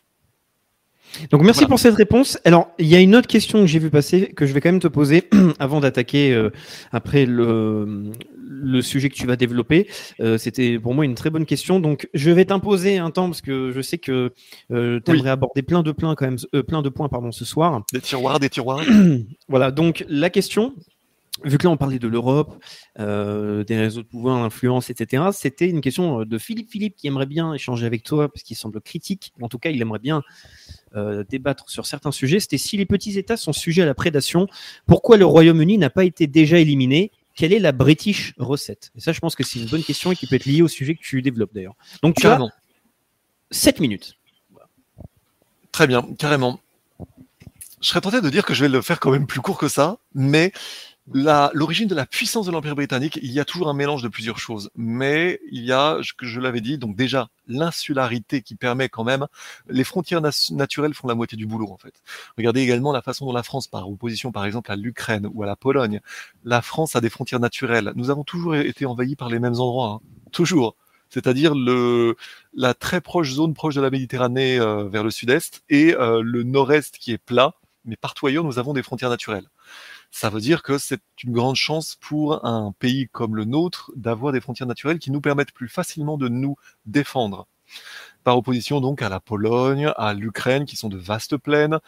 Donc merci pour cette réponse. Alors il y a une autre question que j'ai vu passer que je vais quand même te poser avant d'attaquer euh, après le, le sujet que tu vas développer. Euh, C'était pour moi une très bonne question. Donc je vais t'imposer un temps parce que je sais que euh, tu aimerais aborder plein de plein quand même plein de points pardon ce soir. Des tiroirs, des tiroirs. voilà donc la question vu que là on parlait de l'Europe, des réseaux de pouvoir, l'influence, etc., c'était une question de Philippe Philippe qui aimerait bien échanger avec toi, parce qu'il semble critique, en tout cas il aimerait bien euh, débattre sur certains sujets. C'était si les petits États sont sujets à la prédation, pourquoi le Royaume-Uni n'a pas été déjà éliminé quelle est la British recette? Et ça, je pense que c'est une bonne question et qui peut être liée au sujet que tu développes d'ailleurs. Donc, tu as 7 minutes. Très bien, carrément. Je serais tenté de dire que je vais le faire quand même plus court que ça, mais l'origine de la puissance de l'Empire britannique, il y a toujours un mélange de plusieurs choses. Mais il y a, que je l'avais dit, donc déjà l'insularité qui permet quand même, les frontières naturelles font la moitié du boulot en fait. Regardez également la façon dont la France, par opposition par exemple à l'Ukraine ou à la Pologne, la France a des frontières naturelles. Nous avons toujours été envahis par les mêmes endroits, hein. toujours. C'est-à-dire le, la très proche zone proche de la Méditerranée euh, vers le sud-est et euh, le nord-est qui est plat, mais partout ailleurs nous avons des frontières naturelles ça veut dire que c'est une grande chance pour un pays comme le nôtre d'avoir des frontières naturelles qui nous permettent plus facilement de nous défendre. Par opposition donc à la Pologne, à l'Ukraine, qui sont de vastes plaines,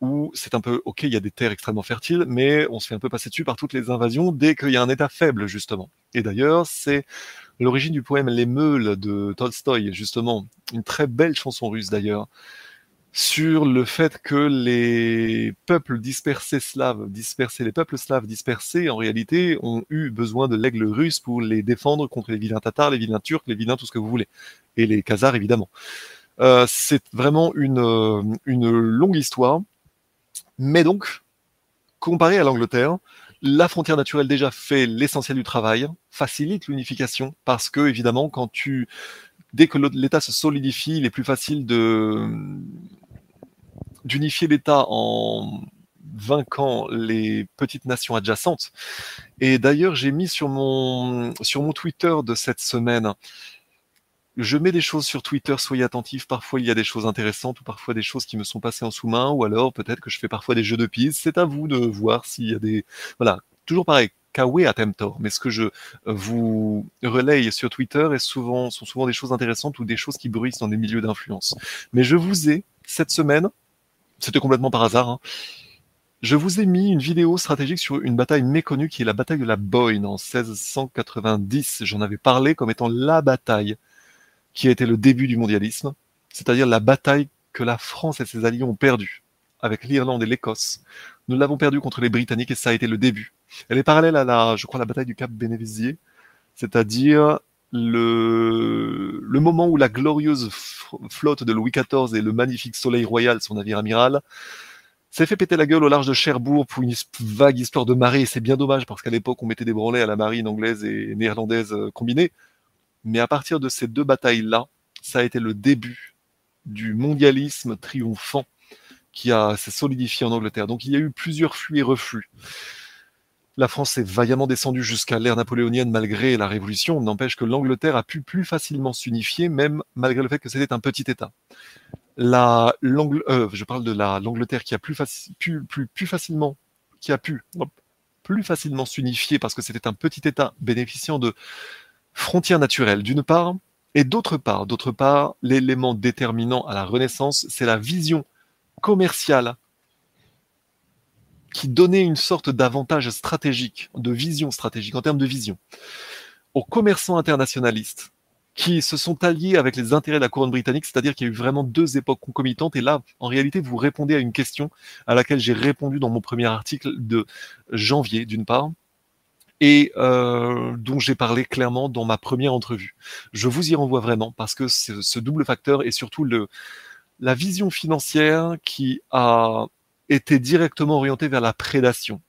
où c'est un peu, ok, il y a des terres extrêmement fertiles, mais on se fait un peu passer dessus par toutes les invasions dès qu'il y a un État faible, justement. Et d'ailleurs, c'est l'origine du poème Les Meules de Tolstoï, justement, une très belle chanson russe d'ailleurs, sur le fait que les peuples dispersés slaves, dispersés, les peuples slaves dispersés, en réalité, ont eu besoin de l'aigle russe pour les défendre contre les vilains tatars, les vilains turcs, les vilains tout ce que vous voulez, et les khazars évidemment. Euh, c'est vraiment une, euh, une longue histoire, mais donc, comparé à l'Angleterre, la frontière naturelle déjà fait l'essentiel du travail, facilite l'unification, parce que évidemment, quand tu dès que l'État se solidifie, il est plus facile de d'unifier l'État en vainquant les petites nations adjacentes. Et d'ailleurs, j'ai mis sur mon sur mon Twitter de cette semaine je mets des choses sur Twitter, soyez attentifs. Parfois, il y a des choses intéressantes ou parfois des choses qui me sont passées en sous-main ou alors peut-être que je fais parfois des jeux de pistes. C'est à vous de voir s'il y a des. Voilà, toujours pareil. Kawe Attemptor. Mais ce que je vous relaye sur Twitter est souvent, sont souvent des choses intéressantes ou des choses qui bruissent dans des milieux d'influence. Mais je vous ai, cette semaine, c'était complètement par hasard, hein, je vous ai mis une vidéo stratégique sur une bataille méconnue qui est la bataille de la Boyne en 1690. J'en avais parlé comme étant la bataille qui a été le début du mondialisme, c'est-à-dire la bataille que la France et ses alliés ont perdue avec l'Irlande et l'Écosse. Nous l'avons perdue contre les Britanniques et ça a été le début. Elle est parallèle à la, je crois, la bataille du Cap Bénévisier, c'est-à-dire le, le moment où la glorieuse flotte de Louis XIV et le magnifique Soleil Royal, son navire amiral, s'est fait péter la gueule au large de Cherbourg pour une vague histoire de marée. C'est bien dommage parce qu'à l'époque, on mettait des branlets à la marine anglaise et néerlandaise euh, combinée. Mais à partir de ces deux batailles-là, ça a été le début du mondialisme triomphant qui a s'est solidifié en Angleterre. Donc il y a eu plusieurs flux et reflux. La France est vaillamment descendue jusqu'à l'ère napoléonienne malgré la Révolution. N'empêche que l'Angleterre a pu plus facilement s'unifier, même malgré le fait que c'était un petit État. La, euh, je parle de la l'Angleterre qui a pu plus facilement s'unifier parce que c'était un petit État bénéficiant de frontières naturelles d'une part, et d'autre part, d'autre part, l'élément déterminant à la Renaissance, c'est la vision commerciale qui donnait une sorte d'avantage stratégique, de vision stratégique, en termes de vision, aux commerçants internationalistes qui se sont alliés avec les intérêts de la couronne britannique, c'est-à-dire qu'il y a eu vraiment deux époques concomitantes. Et là, en réalité, vous répondez à une question à laquelle j'ai répondu dans mon premier article de janvier, d'une part, et euh, dont j'ai parlé clairement dans ma première entrevue. Je vous y renvoie vraiment parce que ce double facteur et surtout la vision financière qui a été directement orientée vers la prédation.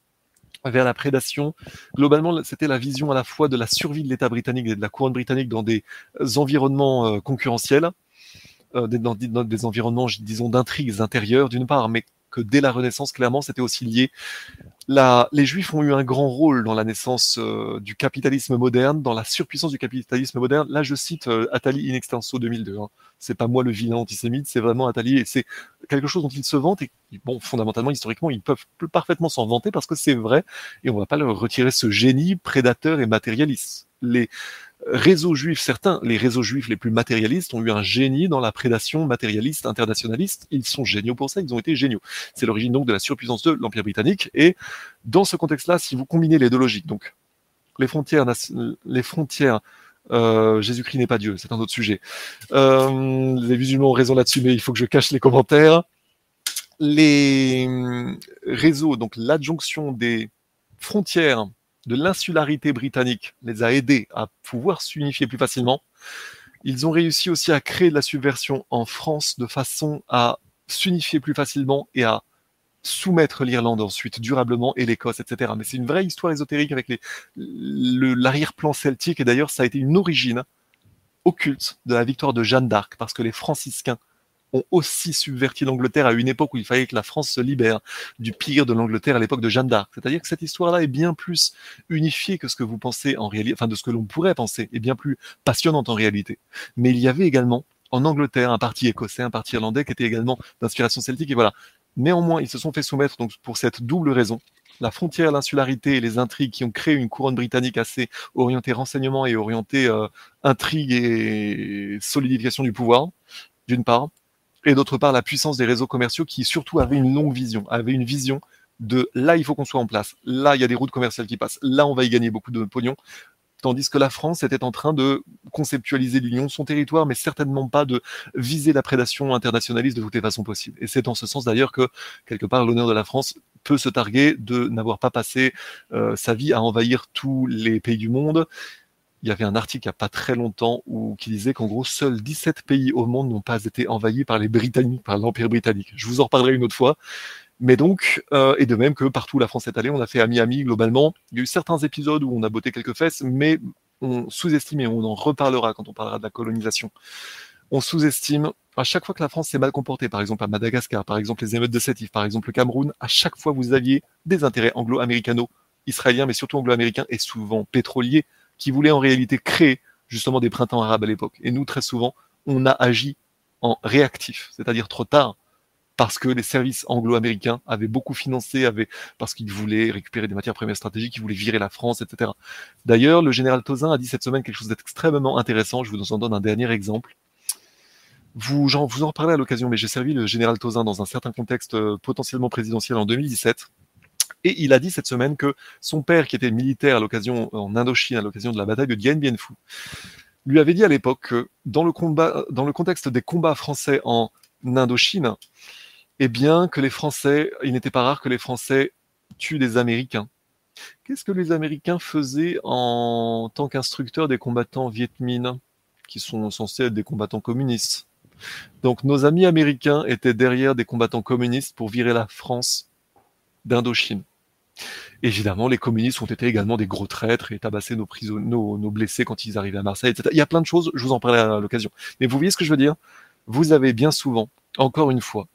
Vers la prédation. Globalement, c'était la vision à la fois de la survie de l'État britannique et de la couronne britannique dans des environnements euh, concurrentiels, euh, dans, des environnements, disons, d'intrigues intérieures d'une part, mais que dès la Renaissance, clairement, c'était aussi lié les Juifs ont eu un grand rôle dans la naissance euh, du capitalisme moderne, dans la surpuissance du capitalisme moderne. Là, je cite euh, Attali in extenso 2002. Hein. C'est pas moi le vilain antisémite, c'est vraiment Attali, et c'est quelque chose dont ils se vantent. Et bon, fondamentalement, historiquement, ils peuvent parfaitement s'en vanter parce que c'est vrai, et on va pas leur retirer ce génie prédateur et matérialiste. Les réseaux juifs, certains, les réseaux juifs les plus matérialistes ont eu un génie dans la prédation matérialiste internationaliste. Ils sont géniaux pour ça, ils ont été géniaux. C'est l'origine donc de la surpuissance de l'Empire britannique. Et dans ce contexte-là, si vous combinez les deux logiques, donc les frontières, les frontières euh, Jésus-Christ n'est pas Dieu, c'est un autre sujet. Euh, les musulmans ont raison là-dessus, mais il faut que je cache les commentaires. Les réseaux, donc l'adjonction des frontières de l'insularité britannique les a aidés à pouvoir s'unifier plus facilement. Ils ont réussi aussi à créer de la subversion en France de façon à s'unifier plus facilement et à soumettre l'Irlande ensuite durablement et l'Écosse, etc. Mais c'est une vraie histoire ésotérique avec l'arrière-plan celtique et d'ailleurs ça a été une origine occulte de la victoire de Jeanne d'Arc parce que les franciscains ont aussi subverti l'Angleterre à une époque où il fallait que la France se libère du pire de l'Angleterre à l'époque de Jeanne d'Arc. C'est-à-dire que cette histoire-là est bien plus unifiée que ce que vous pensez en réalité, enfin de ce que l'on pourrait penser, et bien plus passionnante en réalité. Mais il y avait également en Angleterre un parti écossais, un parti irlandais qui était également d'inspiration celtique, et voilà. Néanmoins, ils se sont fait soumettre donc pour cette double raison, la frontière, l'insularité et les intrigues qui ont créé une couronne britannique assez orientée renseignement et orientée euh, intrigue et solidification du pouvoir, d'une part, et d'autre part la puissance des réseaux commerciaux qui surtout avaient une longue vision, avaient une vision de là il faut qu'on soit en place, là il y a des routes commerciales qui passent, là on va y gagner beaucoup de pognon, tandis que la France était en train de conceptualiser l'Union, son territoire, mais certainement pas de viser la prédation internationaliste de toutes les façons possibles. Et c'est en ce sens d'ailleurs que, quelque part, l'honneur de la France peut se targuer de n'avoir pas passé euh, sa vie à envahir tous les pays du monde il y avait un article il n'y a pas très longtemps où, qui disait qu'en gros, seuls 17 pays au monde n'ont pas été envahis par les Britanniques, par l'Empire britannique. Je vous en reparlerai une autre fois. Mais donc, euh, et de même que partout où la France est allée, on a fait à Miami globalement. Il y a eu certains épisodes où on a botté quelques fesses, mais on sous-estime, et on en reparlera quand on parlera de la colonisation, on sous-estime à chaque fois que la France s'est mal comportée, par exemple à Madagascar, par exemple les émeutes de Sétif, par exemple le Cameroun, à chaque fois vous aviez des intérêts anglo-américano, israéliens, mais surtout anglo-américains et souvent pétroliers qui voulait en réalité créer justement des printemps arabes à l'époque. Et nous, très souvent, on a agi en réactif, c'est-à-dire trop tard. parce que les services anglo-américains avaient beaucoup financé, avaient, parce qu'ils voulaient récupérer des matières premières stratégiques, ils voulaient virer la France, etc. D'ailleurs, le général Tozin a dit cette semaine quelque chose d'extrêmement intéressant. Je vous en donne un dernier exemple. Vous, vous en parlez à l'occasion, mais j'ai servi le général Tozin dans un certain contexte euh, potentiellement présidentiel en 2017. Et il a dit cette semaine que son père, qui était militaire à l'occasion en Indochine, à l'occasion de la bataille de Dien Bien Phu, lui avait dit à l'époque que dans le combat, dans le contexte des combats français en Indochine, eh bien que les Français, il n'était pas rare que les Français tuent des Américains. Qu'est-ce que les Américains faisaient en tant qu'instructeurs des combattants Viet Minh, qui sont censés être des combattants communistes? Donc nos amis américains étaient derrière des combattants communistes pour virer la France d'Indochine. Évidemment, les communistes ont été également des gros traîtres et prisonniers, nos, nos, blessés quand ils arrivaient à Marseille, etc. Il y a plein de choses, je vous en parlerai à l'occasion. Mais vous voyez ce que je veux dire? Vous avez bien souvent, encore une fois,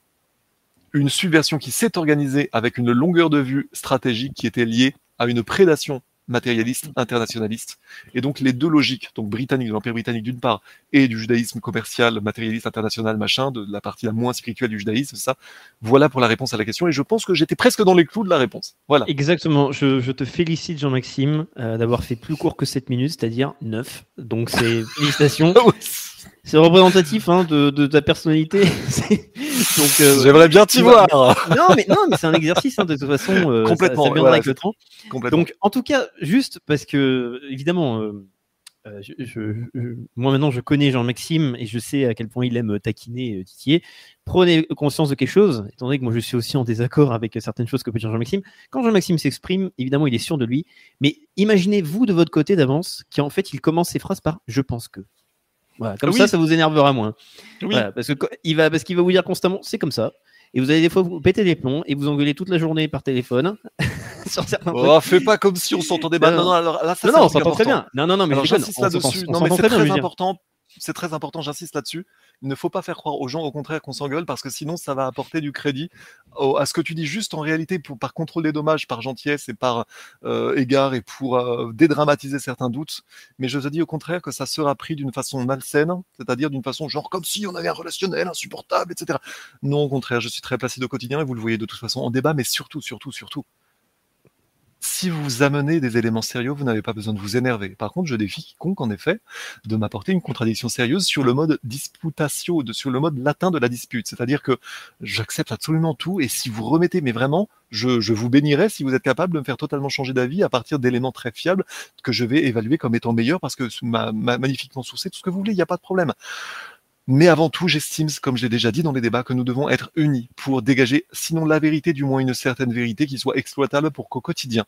une subversion qui s'est organisée avec une longueur de vue stratégique qui était liée à une prédation matérialiste, internationaliste. Et donc les deux logiques, donc britannique, de l'Empire britannique d'une part, et du judaïsme commercial, matérialiste, international, machin, de la partie la moins spirituelle du judaïsme, ça, voilà pour la réponse à la question. Et je pense que j'étais presque dans les clous de la réponse. Voilà. Exactement. Je, je te félicite, Jean-Maxime, euh, d'avoir fait plus court que 7 minutes, c'est-à-dire 9. Donc c'est félicitations. C'est représentatif hein, de, de, ta personnalité. Donc, euh, j'aimerais bien t'y voir. non, mais non, mais c'est un exercice hein, de toute façon. Euh, Complètement. Ça, ça viendra avec le temps. Donc, en tout cas, juste parce que évidemment, euh, je, je, je, moi maintenant, je connais Jean-Maxime et je sais à quel point il aime taquiner, titiller. Prenez conscience de quelque chose, étant donné que moi je suis aussi en désaccord avec certaines choses que peut dire Jean-Maxime. Quand Jean-Maxime s'exprime, évidemment, il est sûr de lui. Mais imaginez-vous de votre côté d'avance qu'en fait, il commence ses phrases par "je pense que". Voilà, comme oui. ça, ça vous énervera moins. Oui. Voilà, parce va, qu'il va vous dire constamment, c'est comme ça. Et vous allez des fois vous péter les plombs et vous engueuler toute la journée par téléphone sur certains oh, fais pas comme si on s'entendait pas. Non, non, alors là, ça, non, non on s'entend très bien. Non, non, non, mais j'insiste là-dessus. Non, mais c'est très important c'est très important, j'insiste là-dessus. Il ne faut pas faire croire aux gens, au contraire, qu'on s'engueule, parce que sinon, ça va apporter du crédit à ce que tu dis juste en réalité, par contrôle des dommages, par gentillesse et par euh, égard, et pour euh, dédramatiser certains doutes. Mais je te dis au contraire que ça sera pris d'une façon malsaine, c'est-à-dire d'une façon genre comme si on avait un relationnel insupportable, etc. Non, au contraire, je suis très placide au quotidien, et vous le voyez de toute façon en débat, mais surtout, surtout, surtout, si vous amenez des éléments sérieux, vous n'avez pas besoin de vous énerver. Par contre, je défie quiconque, en effet, de m'apporter une contradiction sérieuse sur le mode disputatio, sur le mode latin de la dispute. C'est-à-dire que j'accepte absolument tout, et si vous remettez, mais vraiment, je, vous bénirai si vous êtes capable de me faire totalement changer d'avis à partir d'éléments très fiables que je vais évaluer comme étant meilleurs parce que ma, ma magnifiquement sourcé, tout ce que vous voulez, il n'y a pas de problème. Mais avant tout, j'estime, comme je l'ai déjà dit dans les débats, que nous devons être unis pour dégager, sinon la vérité, du moins une certaine vérité qui soit exploitable pour qu'au quotidien,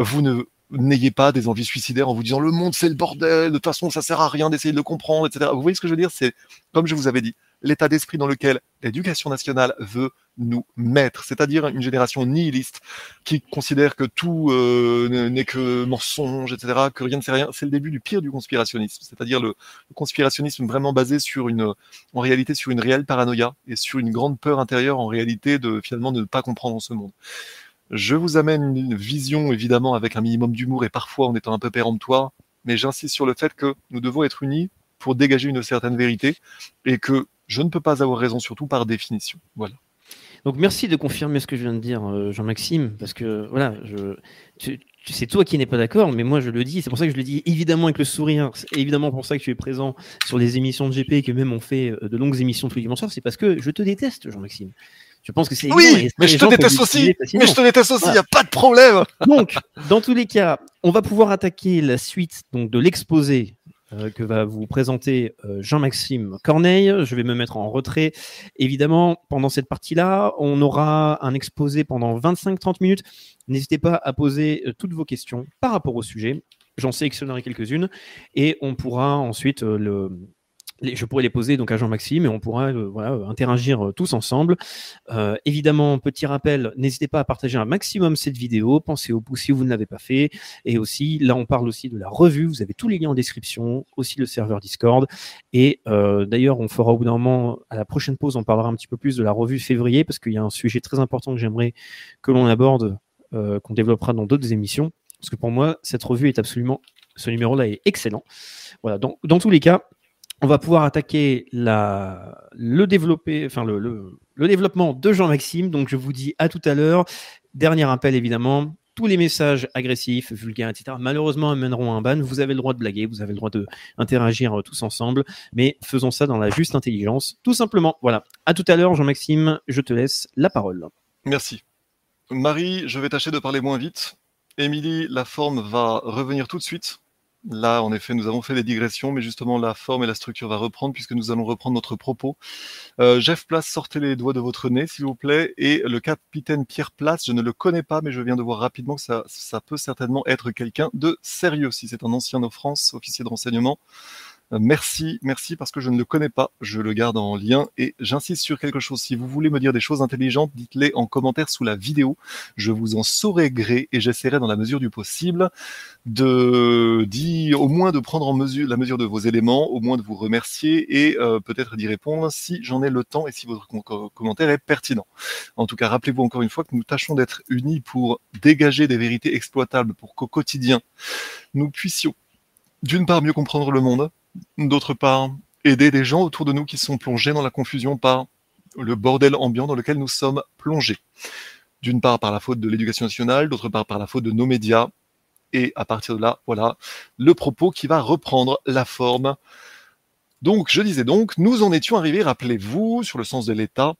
vous ne n'ayez pas des envies suicidaires en vous disant le monde c'est le bordel, de toute façon ça sert à rien d'essayer de le comprendre, etc. Vous voyez ce que je veux dire? C'est, comme je vous avais dit, l'état d'esprit dans lequel l'éducation nationale veut nous mettre, c'est-à-dire une génération nihiliste qui considère que tout euh, n'est que mensonge, etc., que rien ne sait rien. C'est le début du pire du conspirationnisme, c'est-à-dire le, le, conspirationnisme vraiment basé sur une, en réalité, sur une réelle paranoïa et sur une grande peur intérieure en réalité de finalement de ne pas comprendre ce monde. Je vous amène une vision, évidemment, avec un minimum d'humour et parfois en étant un peu péremptoire, mais j'insiste sur le fait que nous devons être unis pour dégager une certaine vérité et que je ne peux pas avoir raison, surtout par définition. Voilà. Donc merci de confirmer ce que je viens de dire, euh, Jean-Maxime, parce que voilà, c'est toi qui n'es pas d'accord, mais moi je le dis, c'est pour ça que je le dis évidemment avec le sourire, c'est évidemment pour ça que tu es présent sur les émissions de GP, que même on fait euh, de longues émissions tous les dimanches c'est parce que je te déteste, Jean-Maxime. Je pense que c'est Oui, mais je te déteste aussi. Mais je te déteste aussi, il n'y a pas de problème. Donc, dans tous les cas, on va pouvoir attaquer la suite donc de l'exposé euh, que va vous présenter euh, Jean-Maxime Corneille. Je vais me mettre en retrait. Évidemment, pendant cette partie-là, on aura un exposé pendant 25-30 minutes. N'hésitez pas à poser euh, toutes vos questions par rapport au sujet. J'en sélectionnerai quelques-unes et on pourra ensuite euh, je pourrais les poser donc à Jean-Maxime et on pourra euh, voilà, interagir euh, tous ensemble. Euh, évidemment, petit rappel, n'hésitez pas à partager un maximum cette vidéo, pensez au pouce si vous ne l'avez pas fait. Et aussi, là, on parle aussi de la revue, vous avez tous les liens en description, aussi le serveur Discord. Et euh, d'ailleurs, on fera au bout d'un moment, à la prochaine pause, on parlera un petit peu plus de la revue février, parce qu'il y a un sujet très important que j'aimerais que l'on aborde, euh, qu'on développera dans d'autres émissions. Parce que pour moi, cette revue est absolument, ce numéro-là est excellent. Voilà, donc dans tous les cas, on va pouvoir attaquer le, développer, développement de Jean-Maxime. Donc je vous dis à tout à l'heure. Dernier appel évidemment, tous les messages agressifs, vulgaires, etc., malheureusement amèneront un ban. Vous avez le droit de blaguer, vous avez le droit d'interagir euh, tous ensemble, mais faisons ça dans la juste intelligence, tout simplement. Voilà. À tout à l'heure, Jean-Maxime, je te laisse la parole. Merci. Marie, je vais tâcher de parler moins vite. Émilie, la forme va revenir tout de suite. Là, en effet, nous avons fait des digressions, mais justement, la forme et la structure va reprendre puisque nous allons reprendre notre propos. Euh, Jeff Place, sortez les doigts de votre nez, s'il vous plaît. Et le capitaine Pierre Place, je ne le connais pas, mais je viens de voir rapidement que ça, ça peut certainement être quelqu'un de sérieux, si c'est un ancien de France, officier de renseignement. Euh, merci, merci parce que je ne le connais pas. Je le garde en lien et j'insiste sur quelque chose. Si vous voulez me dire des choses intelligentes, dites-les en commentaire sous la vidéo. Je vous en saurai gré et j'essaierai dans la mesure du possible de dire, au moins de prendre en mesure la mesure de vos éléments, au moins de vous remercier et euh, peut-être d'y répondre si j'en ai le temps et si votre commentaire est pertinent. En tout cas, rappelez-vous encore une fois que nous tâchons d'être unis pour dégager des vérités exploitables pour qu'au quotidien nous puissions d'une part mieux comprendre le monde, d'autre part, aider des gens autour de nous qui sont plongés dans la confusion par le bordel ambiant dans lequel nous sommes plongés. D'une part par la faute de l'éducation nationale, d'autre part par la faute de nos médias. Et à partir de là, voilà le propos qui va reprendre la forme. Donc, je disais donc, nous en étions arrivés, rappelez-vous, sur le sens de l'État.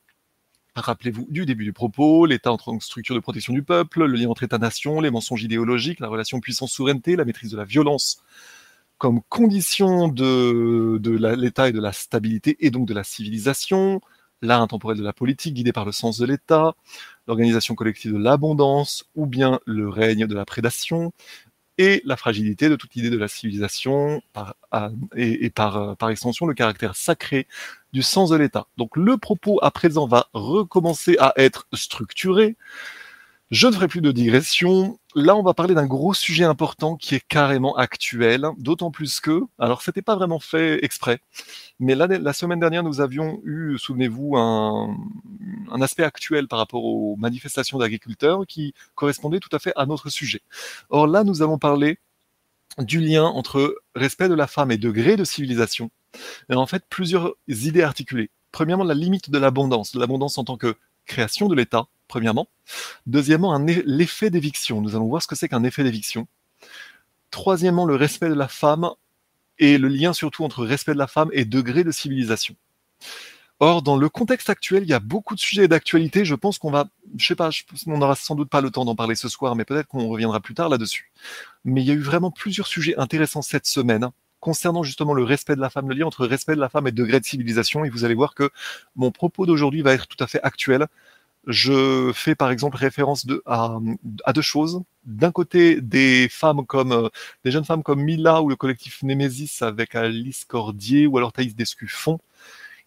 Rappelez-vous du début du propos, l'État en tant que structure de protection du peuple, le lien entre État-nation, les mensonges idéologiques, la relation puissance-souveraineté, la maîtrise de la violence comme condition de, de l'État et de la stabilité et donc de la civilisation, l'art intemporel de la politique guidé par le sens de l'État, l'organisation collective de l'abondance ou bien le règne de la prédation et la fragilité de toute idée de la civilisation et, par, par extension le caractère sacré du sens de l'État. Donc le propos à présent va recommencer à être structuré, je ne ferai plus de digression. Là, on va parler d'un gros sujet important qui est carrément actuel, d'autant plus que, alors c'était pas vraiment fait exprès, mais la, la semaine dernière, nous avions eu, souvenez-vous, un, un aspect actuel par rapport aux manifestations d'agriculteurs qui correspondait tout à fait à notre sujet. Or là, nous allons parler du lien entre respect de la femme et degré de civilisation. Et en fait, plusieurs idées articulées. Premièrement, la limite de l'abondance, l'abondance en tant que création de l'État, premièrement. Deuxièmement, l'effet d'éviction. Nous allons voir ce que c'est qu'un effet d'éviction. Troisièmement, le respect de la femme et le lien surtout entre respect de la femme et degré de civilisation. Or, dans le contexte actuel, il y a beaucoup de sujets d'actualité. Je pense qu'on va, je sais pas, on n'aura sans doute pas le temps d'en parler ce soir, mais peut-être qu'on reviendra plus tard là-dessus. Mais il y a eu vraiment plusieurs sujets intéressants cette semaine concernant justement le respect de la femme, le lien entre respect de la femme et degré de civilisation. Et vous allez voir que mon propos d'aujourd'hui va être tout à fait actuel je fais par exemple référence à, deux choses. D'un côté, des femmes comme euh, des jeunes femmes comme Mila ou le collectif Nemesis avec Alice Cordier ou alors Thaïs Descuffon.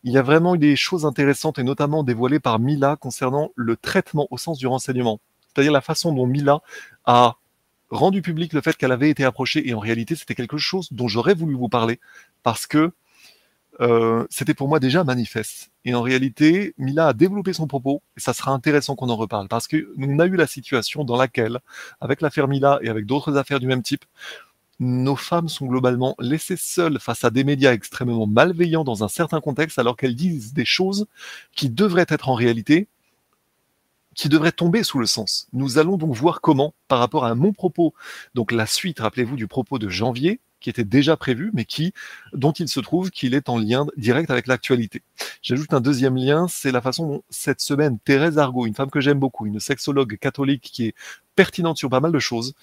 Il y a vraiment des choses intéressantes et notamment dévoilées par Mila concernant le traitement au sens du renseignement. C'est-à-dire la façon dont Mila a rendu public le fait qu'elle avait été approchée et en réalité c'était quelque chose dont j'aurais voulu vous parler parce que euh, c'était pour moi déjà manifeste. Et en réalité, Mila a développé son propos, et ça sera intéressant qu'on en reparle, parce que nous a eu la situation dans laquelle, avec l'affaire Mila et avec d'autres affaires du même type, nos femmes sont globalement laissées seules face à des médias extrêmement malveillants dans un certain contexte, alors qu'elles disent des choses qui devraient être en réalité, qui devraient tomber sous le sens. Nous allons donc voir comment, par rapport à mon propos, donc la suite, rappelez-vous, du propos de janvier, qui était déjà prévu, mais qui, dont il se trouve qu'il est en lien direct avec l'actualité. J'ajoute un deuxième lien, c'est la façon dont cette semaine, Thérèse Argot, une femme que j'aime beaucoup, une sexologue catholique qui est pertinente sur pas mal de choses,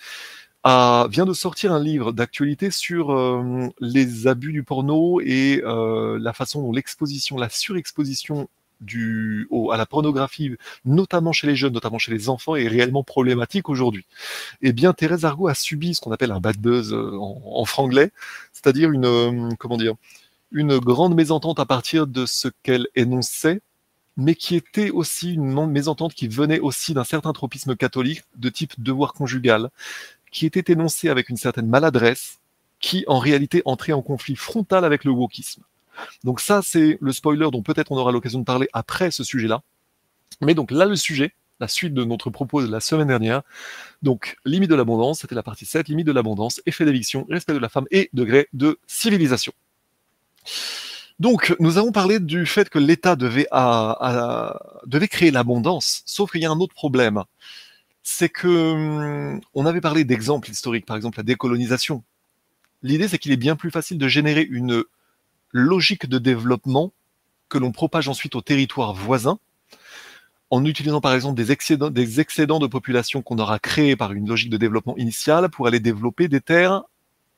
vient de sortir un livre d'actualité sur euh, les abus du porno et euh, la façon dont l'exposition, la surexposition du, au, à la pornographie, notamment chez les jeunes, notamment chez les enfants, est réellement problématique aujourd'hui. Eh bien, Thérèse Argot a subi ce qu'on appelle un bad buzz euh, en, en franglais, c'est-à-dire une, euh, comment dire, une grande mésentente à partir de ce qu'elle énonçait, mais qui était aussi une mésentente qui venait aussi d'un certain tropisme catholique de type devoir conjugal, qui était énoncée avec une certaine maladresse, qui en réalité entrait en conflit frontal avec le wokisme. Donc ça, c'est le spoiler dont peut-être on aura l'occasion de parler après ce sujet-là. Mais donc là, le sujet, la suite de notre propos de la semaine dernière. Donc, limite de l'abondance, c'était la partie 7, limite de l'abondance, effet d'éviction, respect de la femme et degré de civilisation. Donc, nous avons parlé du fait que l'État devait, devait créer l'abondance, sauf qu'il y a un autre problème. C'est que hum, on avait parlé d'exemples historiques, par exemple la décolonisation. L'idée, c'est qu'il est bien plus facile de générer une logique de développement que l'on propage ensuite au territoire voisin, en utilisant par exemple des excédents, des excédents de population qu'on aura créés par une logique de développement initiale pour aller développer des terres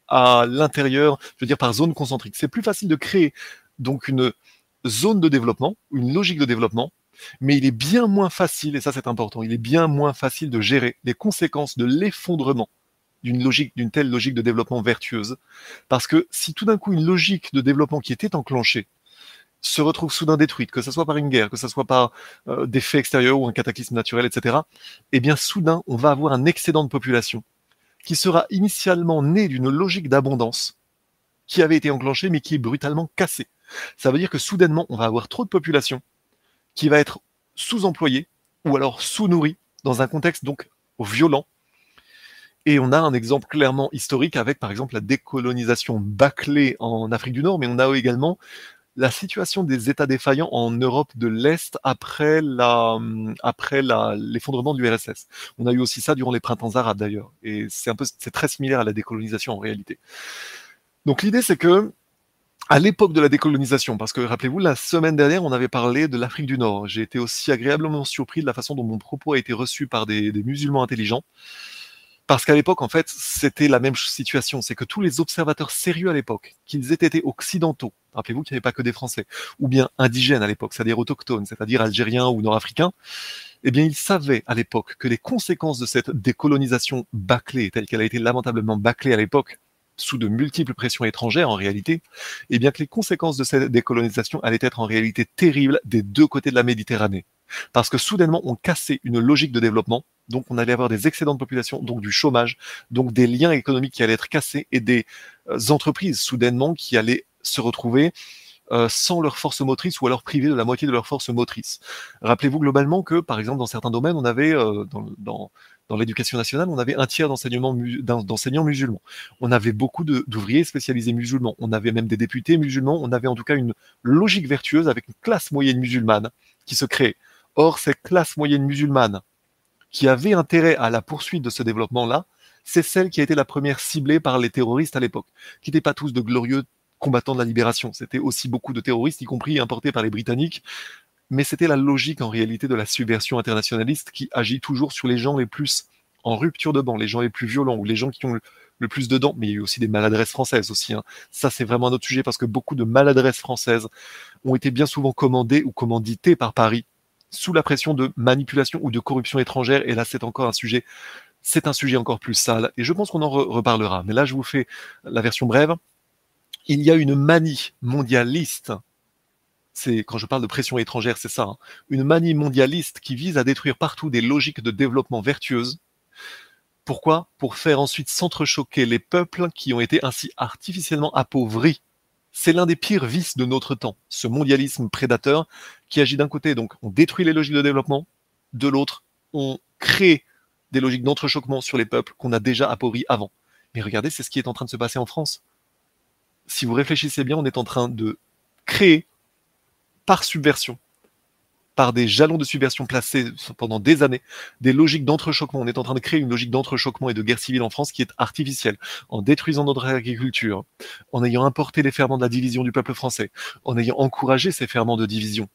à l'intérieur, je veux dire par zone concentrique. C'est plus facile de créer donc une zone de développement, une logique de développement, mais il est bien moins facile, et ça c'est important, il est bien moins facile de gérer les conséquences de l'effondrement d'une logique, d'une telle logique de développement vertueuse. Parce que si tout d'un coup une logique de développement qui était enclenchée se retrouve soudain détruite, que ce soit par une guerre, que ce soit par euh, des faits extérieurs ou un cataclysme naturel, etc., eh bien soudain on va avoir un excédent de population qui sera initialement né d'une logique d'abondance qui avait été enclenchée mais qui est brutalement cassée. Ça veut dire que soudainement on va avoir trop de population qui va être sous-employée ou alors sous-nourrie dans un contexte donc violent et on a un exemple clairement historique avec, par exemple, la décolonisation bâclée en Afrique du Nord, mais on a également la situation des États défaillants en Europe de l'Est après la, l'effondrement du RSS. On a eu aussi ça durant les printemps arabes d'ailleurs, et c'est très similaire à la décolonisation en réalité. Donc l'idée c'est que à l'époque de la décolonisation, parce que rappelez-vous, la semaine dernière, on avait parlé de l'Afrique du Nord. J'ai été aussi agréablement surpris de la façon dont mon propos a été reçu par des musulmans intelligents. Parce qu'à l'époque, en fait, c'était la même situation. C'est que tous les observateurs sérieux à l'époque, qu'ils aient été occidentaux, rappelez-vous qu'il n'y avait pas que des Français, ou bien indigènes à l'époque, c'est-à-dire autochtones, c'est-à-dire algériens ou nord-africains, eh bien, ils savaient à l'époque que les conséquences de cette décolonisation bâclée, telle qu'elle a été lamentablement bâclée à l'époque, sous de multiples pressions étrangères en réalité, eh bien que les conséquences de cette décolonisation allaient être en réalité terribles des deux côtés de la Méditerranée. Parce que soudainement, on cassait une logique de développement, donc on allait avoir des excédents de population, donc du chômage, donc des liens économiques qui allaient être cassés et des euh, entreprises soudainement qui allaient se retrouver euh, sans leur force motrice ou alors privées de la moitié de leur force motrice. Rappelez-vous globalement que, par exemple, dans certains domaines, on avait euh, dans, dans, l'éducation nationale, on avait un tiers d'enseignants musulmans. On avait beaucoup d'ouvriers spécialisés musulmans. On avait même des députés musulmans. On avait en tout cas une logique vertueuse avec une classe moyenne musulmane qui se créait. Or, cette classe moyenne musulmane qui avait intérêt à la poursuite de ce développement-là, c'est celle qui a été la première ciblée par les terroristes à l'époque, qui n'étaient pas tous de glorieux combattants de la libération. C'était aussi beaucoup de terroristes, y compris importés par les Britanniques, mais c'était la logique en réalité de la subversion internationaliste qui agit toujours sur les gens les plus en rupture de banc, les gens les plus violents ou les gens qui ont le, plus de dents. Mais il y a eu aussi des maladresses françaises aussi. hein. Ça, c'est vraiment un autre sujet parce que beaucoup de maladresses françaises ont été bien souvent commandées ou commanditées par Paris sous la pression de manipulation ou de corruption étrangère. Et là, c'est encore un sujet, c'est un sujet encore plus sale. Et je pense qu'on en re- reparlera. Mais là, je vous fais la version brève. Il y a une manie mondialiste. C'est quand je parle de pression étrangère, c'est ça. hein. Une manie mondialiste qui vise à détruire partout des logiques de développement vertueuses. Pourquoi? Pour faire ensuite s'entrechoquer les peuples qui ont été ainsi artificiellement appauvris. C'est l'un des pires vices de notre temps, ce mondialisme prédateur qui agit d'un côté, donc on détruit les logiques de développement, de l'autre, on crée des logiques d'entrechoquement sur les peuples qu'on a déjà appauvris avant. Mais regardez, c'est ce qui est en train de se passer en France. Si vous réfléchissez bien, on est en train de créer par subversion, par des jalons de subversion placés pendant des années, des logiques d'entrechoquement. On est en train de créer une logique d'entrechoquement et de guerre civile en France qui est artificielle, en détruisant notre agriculture, en ayant importé les ferments de la division du peuple français, en ayant encouragé ces ferments de division.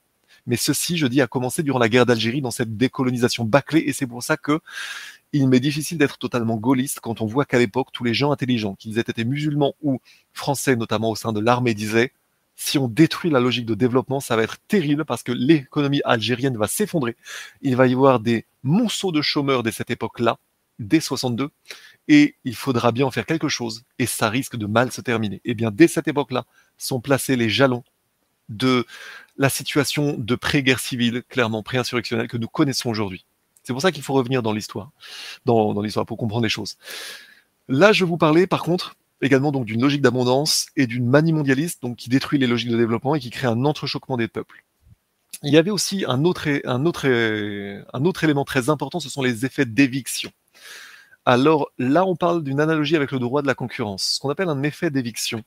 Mais ceci, je dis, a commencé durant la guerre d'Algérie dans cette décolonisation bâclée, et c'est pour ça que il m'est difficile d'être totalement gaulliste quand on voit qu'à l'époque, tous les gens intelligents, qu'ils aient été musulmans ou français, notamment au sein de l'armée, disaient si on détruit la logique de développement, ça va être terrible parce que l'économie algérienne va s'effondrer. Il va y avoir des monceaux de chômeurs dès cette époque-là, dès 62, et il faudra bien en faire quelque chose, et ça risque de mal se terminer. Et bien, dès cette époque-là, sont placés les jalons de la situation de pré-guerre civile, clairement pré-insurrectionnelle, que nous connaissons aujourd'hui. C'est pour ça qu'il faut revenir dans l'histoire, dans, dans l'histoire, pour comprendre les choses. Là, je vais vous parler, par contre, également donc d'une logique d'abondance et d'une manie mondialiste donc qui détruit les logiques de développement et qui crée un entrechoquement des peuples. Il y avait aussi un autre, élément très important, ce sont les effets d'éviction. Alors là, on parle d'une analogie avec le droit de la concurrence. Ce qu'on appelle un effet d'éviction,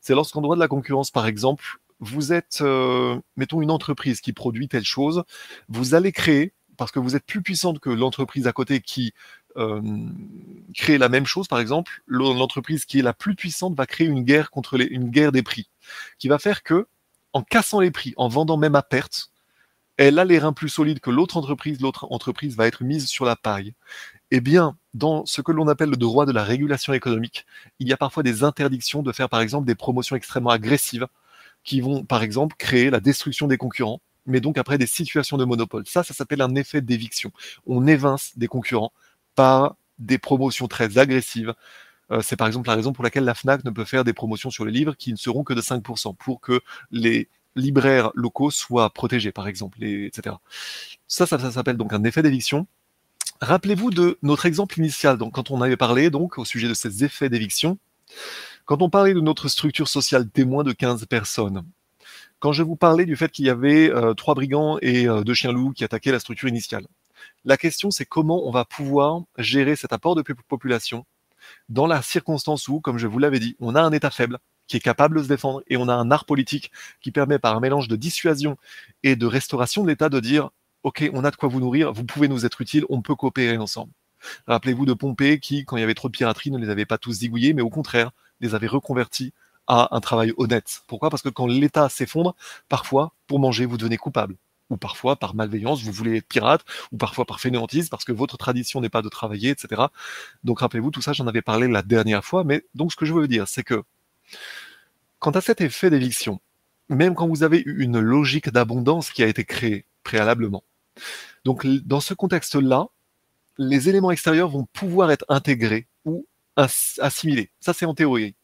c'est lorsqu'en droit de la concurrence, par exemple, vous êtes, euh, mettons, une entreprise qui produit telle chose, vous allez créer, parce que vous êtes plus puissante que l'entreprise à côté qui euh, crée la même chose, par exemple, l'entreprise qui est la plus puissante va créer une guerre contre une guerre des prix, qui va faire que, en cassant les prix, en vendant même à perte, elle a les reins plus solides que l'autre entreprise, l'autre entreprise va être mise sur la paille. Eh bien, dans ce que l'on appelle le droit de la régulation économique, il y a parfois des interdictions de faire, par exemple, des promotions extrêmement agressives qui vont, par exemple, créer la destruction des concurrents, mais donc après des situations de monopole. Ça, ça s'appelle un effet d'éviction. On évince des concurrents par des promotions très agressives. Euh, c'est par exemple la raison pour laquelle la FNAC ne peut faire des promotions sur les livres qui ne seront que de 5%, pour que les libraires locaux soient protégés, par exemple, etc. Ça, ça, s'appelle donc un effet d'éviction. Rappelez-vous de notre exemple initial, donc quand on avait parlé donc au sujet de ces effets d'éviction, quand on parlait de notre structure sociale témoin de 15 personnes, quand je vous parlais du fait qu'il y avait euh, trois brigands et euh, deux chiens loups qui attaquaient la structure initiale, la question c'est comment on va pouvoir gérer cet apport de population dans la circonstance où, comme je vous l'avais dit, on a un État faible, qui est capable de se défendre, et on a un art politique qui permet par un mélange de dissuasion et de restauration de l'État de dire OK, on a de quoi vous nourrir, vous pouvez nous être utiles, on peut coopérer ensemble. Rappelez-vous de Pompée qui, quand il y avait trop de piraterie, ne les avait pas tous zigouillés, mais au contraire, les avait reconvertis à un travail honnête. Pourquoi? Parce que quand l'État s'effondre, parfois, pour manger, vous devenez coupable. Ou parfois, par malveillance, vous voulez être pirate, ou parfois par fainéantise, parce que votre tradition n'est pas de travailler, etc. Donc rappelez-vous, tout ça, j'en avais parlé la dernière fois, mais donc ce que je veux dire, c'est que Quant à cet effet d'éviction, même quand vous avez eu une logique d'abondance qui a été créée préalablement, donc dans ce contexte-là, les éléments extérieurs vont pouvoir être intégrés ou assimilés. Ça, c'est en théorie.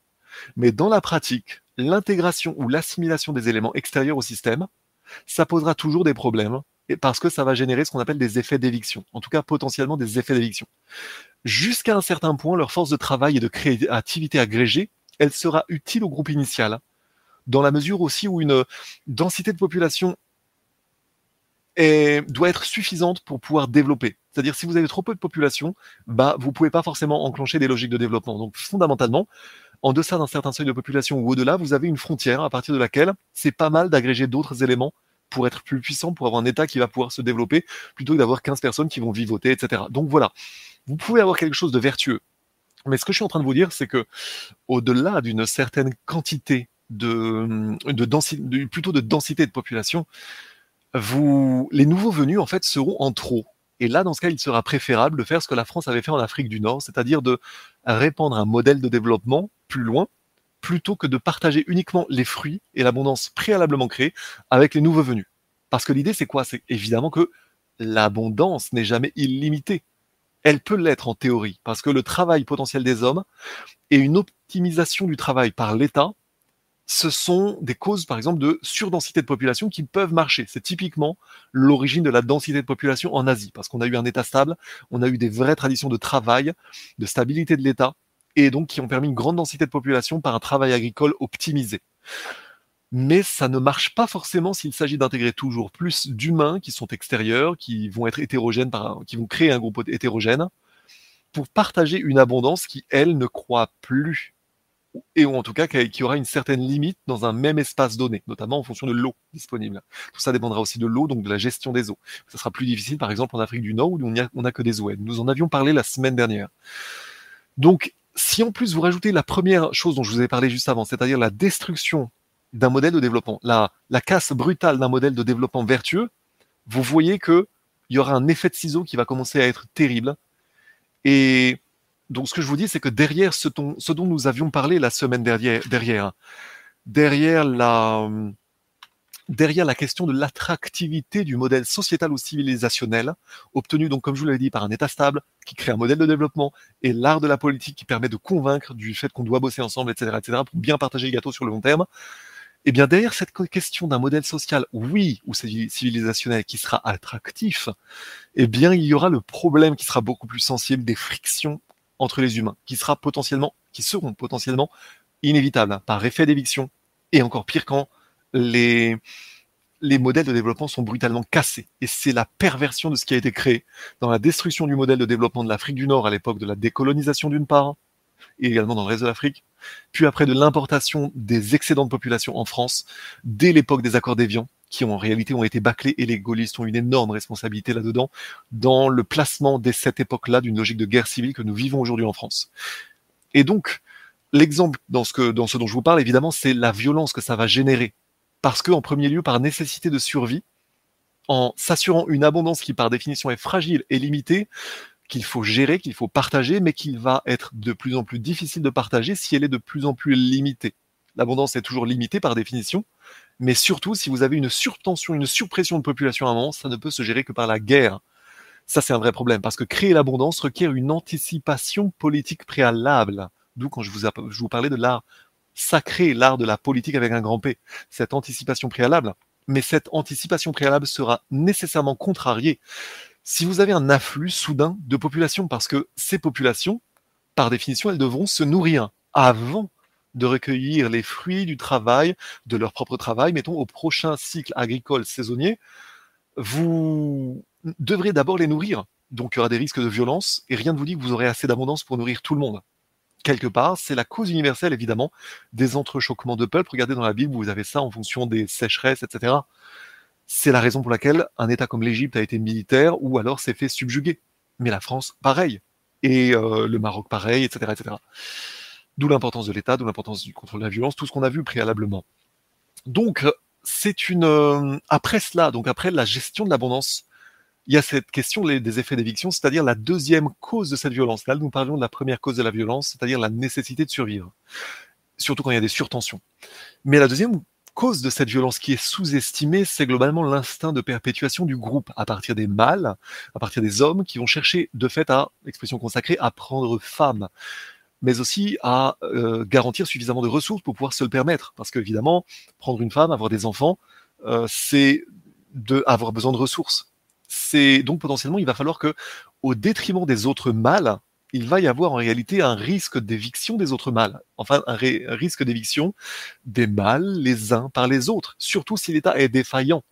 Mais dans la pratique, l'intégration ou l'assimilation des éléments extérieurs au système, ça posera toujours des problèmes parce que ça va générer ce qu'on appelle des effets d'éviction, en tout cas potentiellement des effets d'éviction. Jusqu'à un certain point, leur force de travail et de créativité agrégée elle sera utile au groupe initial, dans la mesure aussi où une densité de population doit être suffisante pour pouvoir développer. C'est-à-dire si vous avez trop peu de population, bah vous pouvez pas forcément enclencher des logiques de développement. Donc fondamentalement, en deçà d'un certain seuil de population ou au-delà, vous avez une frontière à partir de laquelle c'est pas mal d'agréger d'autres éléments pour être plus puissant, pour avoir un État qui va pouvoir se développer, plutôt que d'avoir 15 personnes qui vont vivoter, etc. Donc voilà, vous pouvez avoir quelque chose de vertueux mais ce que je suis en train de vous dire, c'est que au-delà d'une certaine quantité de, de, densité, plutôt de densité de population, les nouveaux venus en fait seront en trop. Et là, dans ce cas, il sera préférable de faire ce que la France avait fait en Afrique du Nord, c'est-à-dire de répandre un modèle de développement plus loin, plutôt que de partager uniquement les fruits et l'abondance préalablement créée avec les nouveaux venus. Parce que l'idée, c'est quoi? C'est évidemment que l'abondance n'est jamais illimitée elle peut l'être en théorie, parce que le travail potentiel des hommes et une optimisation du travail par l'État, ce sont des causes, par exemple, de surdensité de population qui peuvent marcher. C'est typiquement l'origine de la densité de population en Asie, parce qu'on a eu un État stable, on a eu des vraies traditions de travail, de stabilité de l'État, et donc qui ont permis une grande densité de population par un travail agricole optimisé mais ça ne marche pas forcément s'il s'agit d'intégrer toujours plus d'humains qui sont extérieurs, qui vont être hétérogènes, qui vont créer un groupe hétérogène, pour partager une abondance qui, elle, ne croit plus, et ou en tout cas qui aura une certaine limite dans un même espace donné, notamment en fonction de l'eau disponible. Tout ça dépendra aussi de l'eau, donc de la gestion des eaux. Ça sera plus difficile, par exemple, en Afrique du Nord, où on n'a que des eaux. Nous en avions parlé la semaine dernière. Donc, si en plus vous rajoutez la première chose dont je vous ai parlé juste avant, c'est-à-dire la destruction d'un modèle de développement, la, la casse brutale d'un modèle de développement vertueux, vous voyez que il y aura un effet de ciseau qui va commencer à être terrible. Et donc, ce que je vous dis, c'est que derrière ce, ce, dont nous avions parlé la semaine derrière, derrière, derrière la, derrière la question de l'attractivité du modèle sociétal ou civilisationnel, obtenu donc, comme je vous l'avais dit, par un État stable qui crée un modèle de développement et l'art de la politique qui permet de convaincre du fait qu'on doit bosser ensemble, etc., etc., pour bien partager le gâteau sur le long terme, eh bien, derrière cette question d'un modèle social, oui, ou civilisationnel, qui sera attractif, eh bien, il y aura le problème qui sera beaucoup plus sensible des frictions entre les humains, qui sera potentiellement, qui seront potentiellement inévitables par effet d'éviction, et encore pire quand les, les modèles de développement sont brutalement cassés. Et c'est la perversion de ce qui a été créé dans la destruction du modèle de développement de l'Afrique du Nord à l'époque de la décolonisation d'une part, et également dans le reste de l'Afrique, puis après de l'importation des excédents de population en France, dès l'époque des accords d'Évian, qui en réalité ont été bâclés et les gaullistes ont une énorme responsabilité là-dedans, dans le placement dès cette époque-là d'une logique de guerre civile que nous vivons aujourd'hui en France. Et donc, l'exemple dans ce, dans ce dont je vous parle, évidemment, c'est la violence que ça va générer. Parce que, en premier lieu, par nécessité de survie, en s'assurant une abondance qui, par définition, est fragile et limitée, qu'il faut gérer, qu'il faut partager, mais qu'il va être de plus en plus difficile de partager si elle est de plus en plus limitée. L'abondance est toujours limitée par définition, mais surtout, si vous avez une surtension, une surpression de population à ça ne peut se gérer que par la guerre. Ça, c'est un vrai problème, parce que créer l'abondance requiert une anticipation politique préalable. D'où quand je vous, je vous parlais de l'art sacré, l'art de la politique avec un grand P. Cette anticipation préalable. Mais cette anticipation préalable sera nécessairement contrariée si vous avez un afflux soudain de population, parce que ces populations, par définition, elles devront se nourrir avant de recueillir les fruits du travail, de leur propre travail, mettons au prochain cycle agricole saisonnier, vous devrez d'abord les nourrir. Donc il y aura des risques de violence et rien ne vous dit que vous aurez assez d'abondance pour nourrir tout le monde. Quelque part, c'est la cause universelle évidemment des entrechoquements de peuples. Regardez dans la Bible, vous avez ça en fonction des sécheresses, etc. C'est la raison pour laquelle un État comme l'Égypte a été militaire ou alors s'est fait subjuguer. Mais la France, pareil. Et euh, le Maroc, pareil, etc. etc. D'où l'importance de l'État, d'où l'importance du contrôle de la violence, tout ce qu'on a vu préalablement. Donc, c'est une euh, après cela, donc après la gestion de l'abondance, il y a cette question des effets d'éviction, c'est-à-dire la deuxième cause de cette violence. Là, nous parlions de la première cause de la violence, c'est-à-dire la nécessité de survivre, surtout quand il y a des surtensions. Mais la deuxième cause de cette violence qui est sous-estimée, c'est globalement l'instinct de perpétuation du groupe à partir des mâles, à partir des hommes qui vont chercher de fait à, expression consacrée, à prendre femme mais aussi à euh, garantir suffisamment de ressources pour pouvoir se le permettre. Parce qu'évidemment, prendre une femme, avoir des enfants, euh, c'est de avoir besoin de ressources. C'est donc potentiellement, il va falloir que, au détriment des autres mâles, il va y avoir en réalité un risque d'éviction des autres mâles. Enfin, un, un risque d'éviction des mâles les uns par les autres, surtout si l'État est défaillant.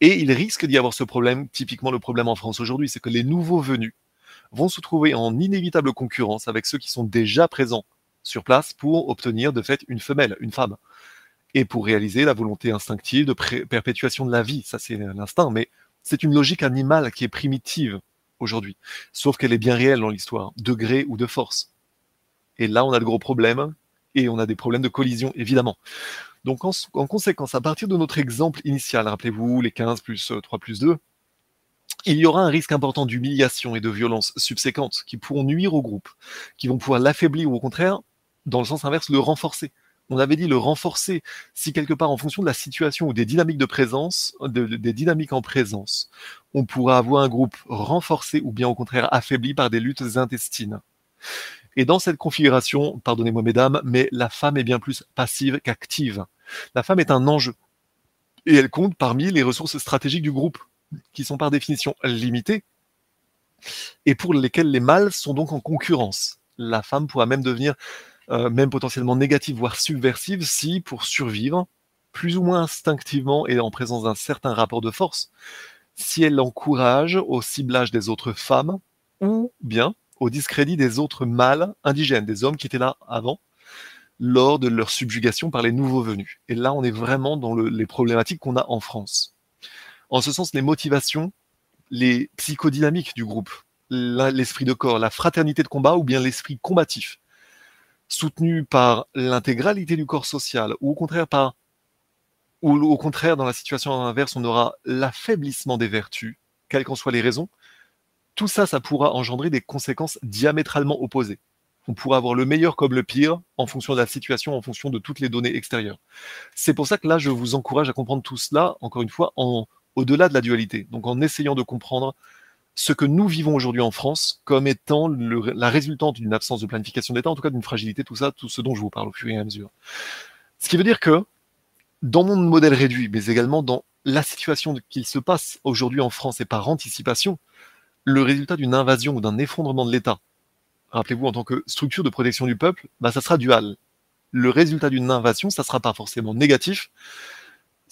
Et il risque d'y avoir ce problème, typiquement le problème en France aujourd'hui, c'est que les nouveaux venus vont se trouver en inévitable concurrence avec ceux qui sont déjà présents sur place pour obtenir de fait une femelle, une femme. Et pour réaliser la volonté instinctive de perpétuation de la vie. Ça, c'est l'instinct, mais c'est une logique animale qui est primitive aujourd'hui. Sauf qu'elle est bien réelle dans l'histoire, de gré ou de force. Et là, on a de gros problèmes, et on a des problèmes de collision, évidemment. Donc, en, en conséquence, à partir de notre exemple initial, rappelez-vous, les 15 plus 3 plus 2, il y aura un risque important d'humiliation et de violence subséquentes qui pourront nuire au groupe, qui vont pouvoir l'affaiblir ou au contraire, dans le sens inverse, le renforcer. On avait dit le renforcer si quelque part, en fonction de la situation ou des dynamiques de présence, des dynamiques en présence, on pourra avoir un groupe renforcé ou bien au contraire affaibli par des luttes intestines. Et dans cette configuration, pardonnez-moi mesdames, mais la femme est bien plus passive qu'active. La femme est un enjeu. Et elle compte parmi les ressources stratégiques du groupe qui sont par définition limitées et pour lesquelles les mâles sont donc en concurrence. La femme pourra même devenir euh, même potentiellement négative, voire subversive, si, pour survivre, plus ou moins instinctivement et en présence d'un certain rapport de force, si elle encourage au ciblage des autres femmes, ou bien au discrédit des autres mâles indigènes, des hommes qui étaient là avant, lors de leur subjugation par les nouveaux venus. Et là, on est vraiment dans les problématiques qu'on a en France. En ce sens, les motivations, les psychodynamiques du groupe, l'esprit de corps, la fraternité de combat ou bien l'esprit combatif, soutenu par l'intégralité du corps social, ou au contraire par ou au contraire, dans la situation inverse, on aura l'affaiblissement des vertus, quelles qu'en soient les raisons, tout ça, ça pourra engendrer des conséquences diamétralement opposées. On pourra avoir le meilleur comme le pire en fonction de la situation, en fonction de toutes les données extérieures. C'est pour ça que là, je vous encourage à comprendre tout cela, encore une fois, en au-delà de la dualité. Donc en essayant de comprendre ce que nous vivons aujourd'hui en France comme étant la résultante d'une absence de planification d'État, en tout cas d'une fragilité, tout ça, tout ce dont je vous parle au fur et à mesure. Ce qui veut dire que dans mon modèle réduit, mais également dans la situation qu'il se passe aujourd'hui en France et par anticipation, le résultat d'une invasion ou d'un effondrement de l'État, rappelez-vous, en tant que structure de protection du peuple, bah, ça sera dual. Le résultat d'une invasion, ça sera pas forcément négatif,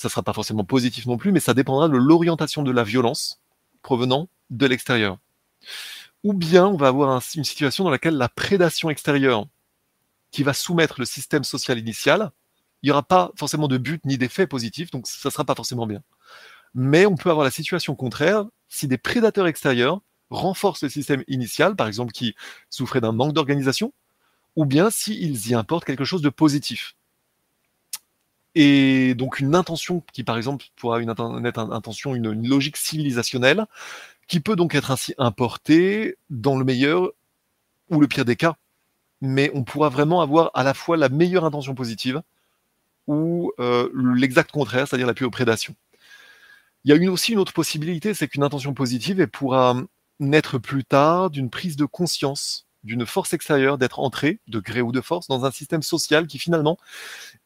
ça sera pas forcément positif non plus, mais ça dépendra de l'orientation de la violence provenant de l'extérieur. Ou bien on va avoir une situation dans laquelle la prédation extérieure qui va soumettre le système social initial, il n'y aura pas forcément de but ni d'effet positif, donc ça ne sera pas forcément bien. Mais on peut avoir la situation contraire si des prédateurs extérieurs renforcent le système initial, par exemple qui souffrait d'un manque d'organisation, ou bien s'ils y importent quelque chose de positif. Et donc une intention qui, par exemple, pourra une, une intention, une, logique civilisationnelle, qui peut donc être ainsi importée dans le meilleur ou le pire des cas. Mais on pourra vraiment avoir à la fois la meilleure intention positive ou euh, l'exact contraire, c'est-à-dire la pure prédation. Il y a aussi une autre possibilité, c'est qu'une intention positive elle pourra naître plus tard d'une prise de conscience d'une force extérieure d'être entrée, de gré ou de force, dans un système social qui finalement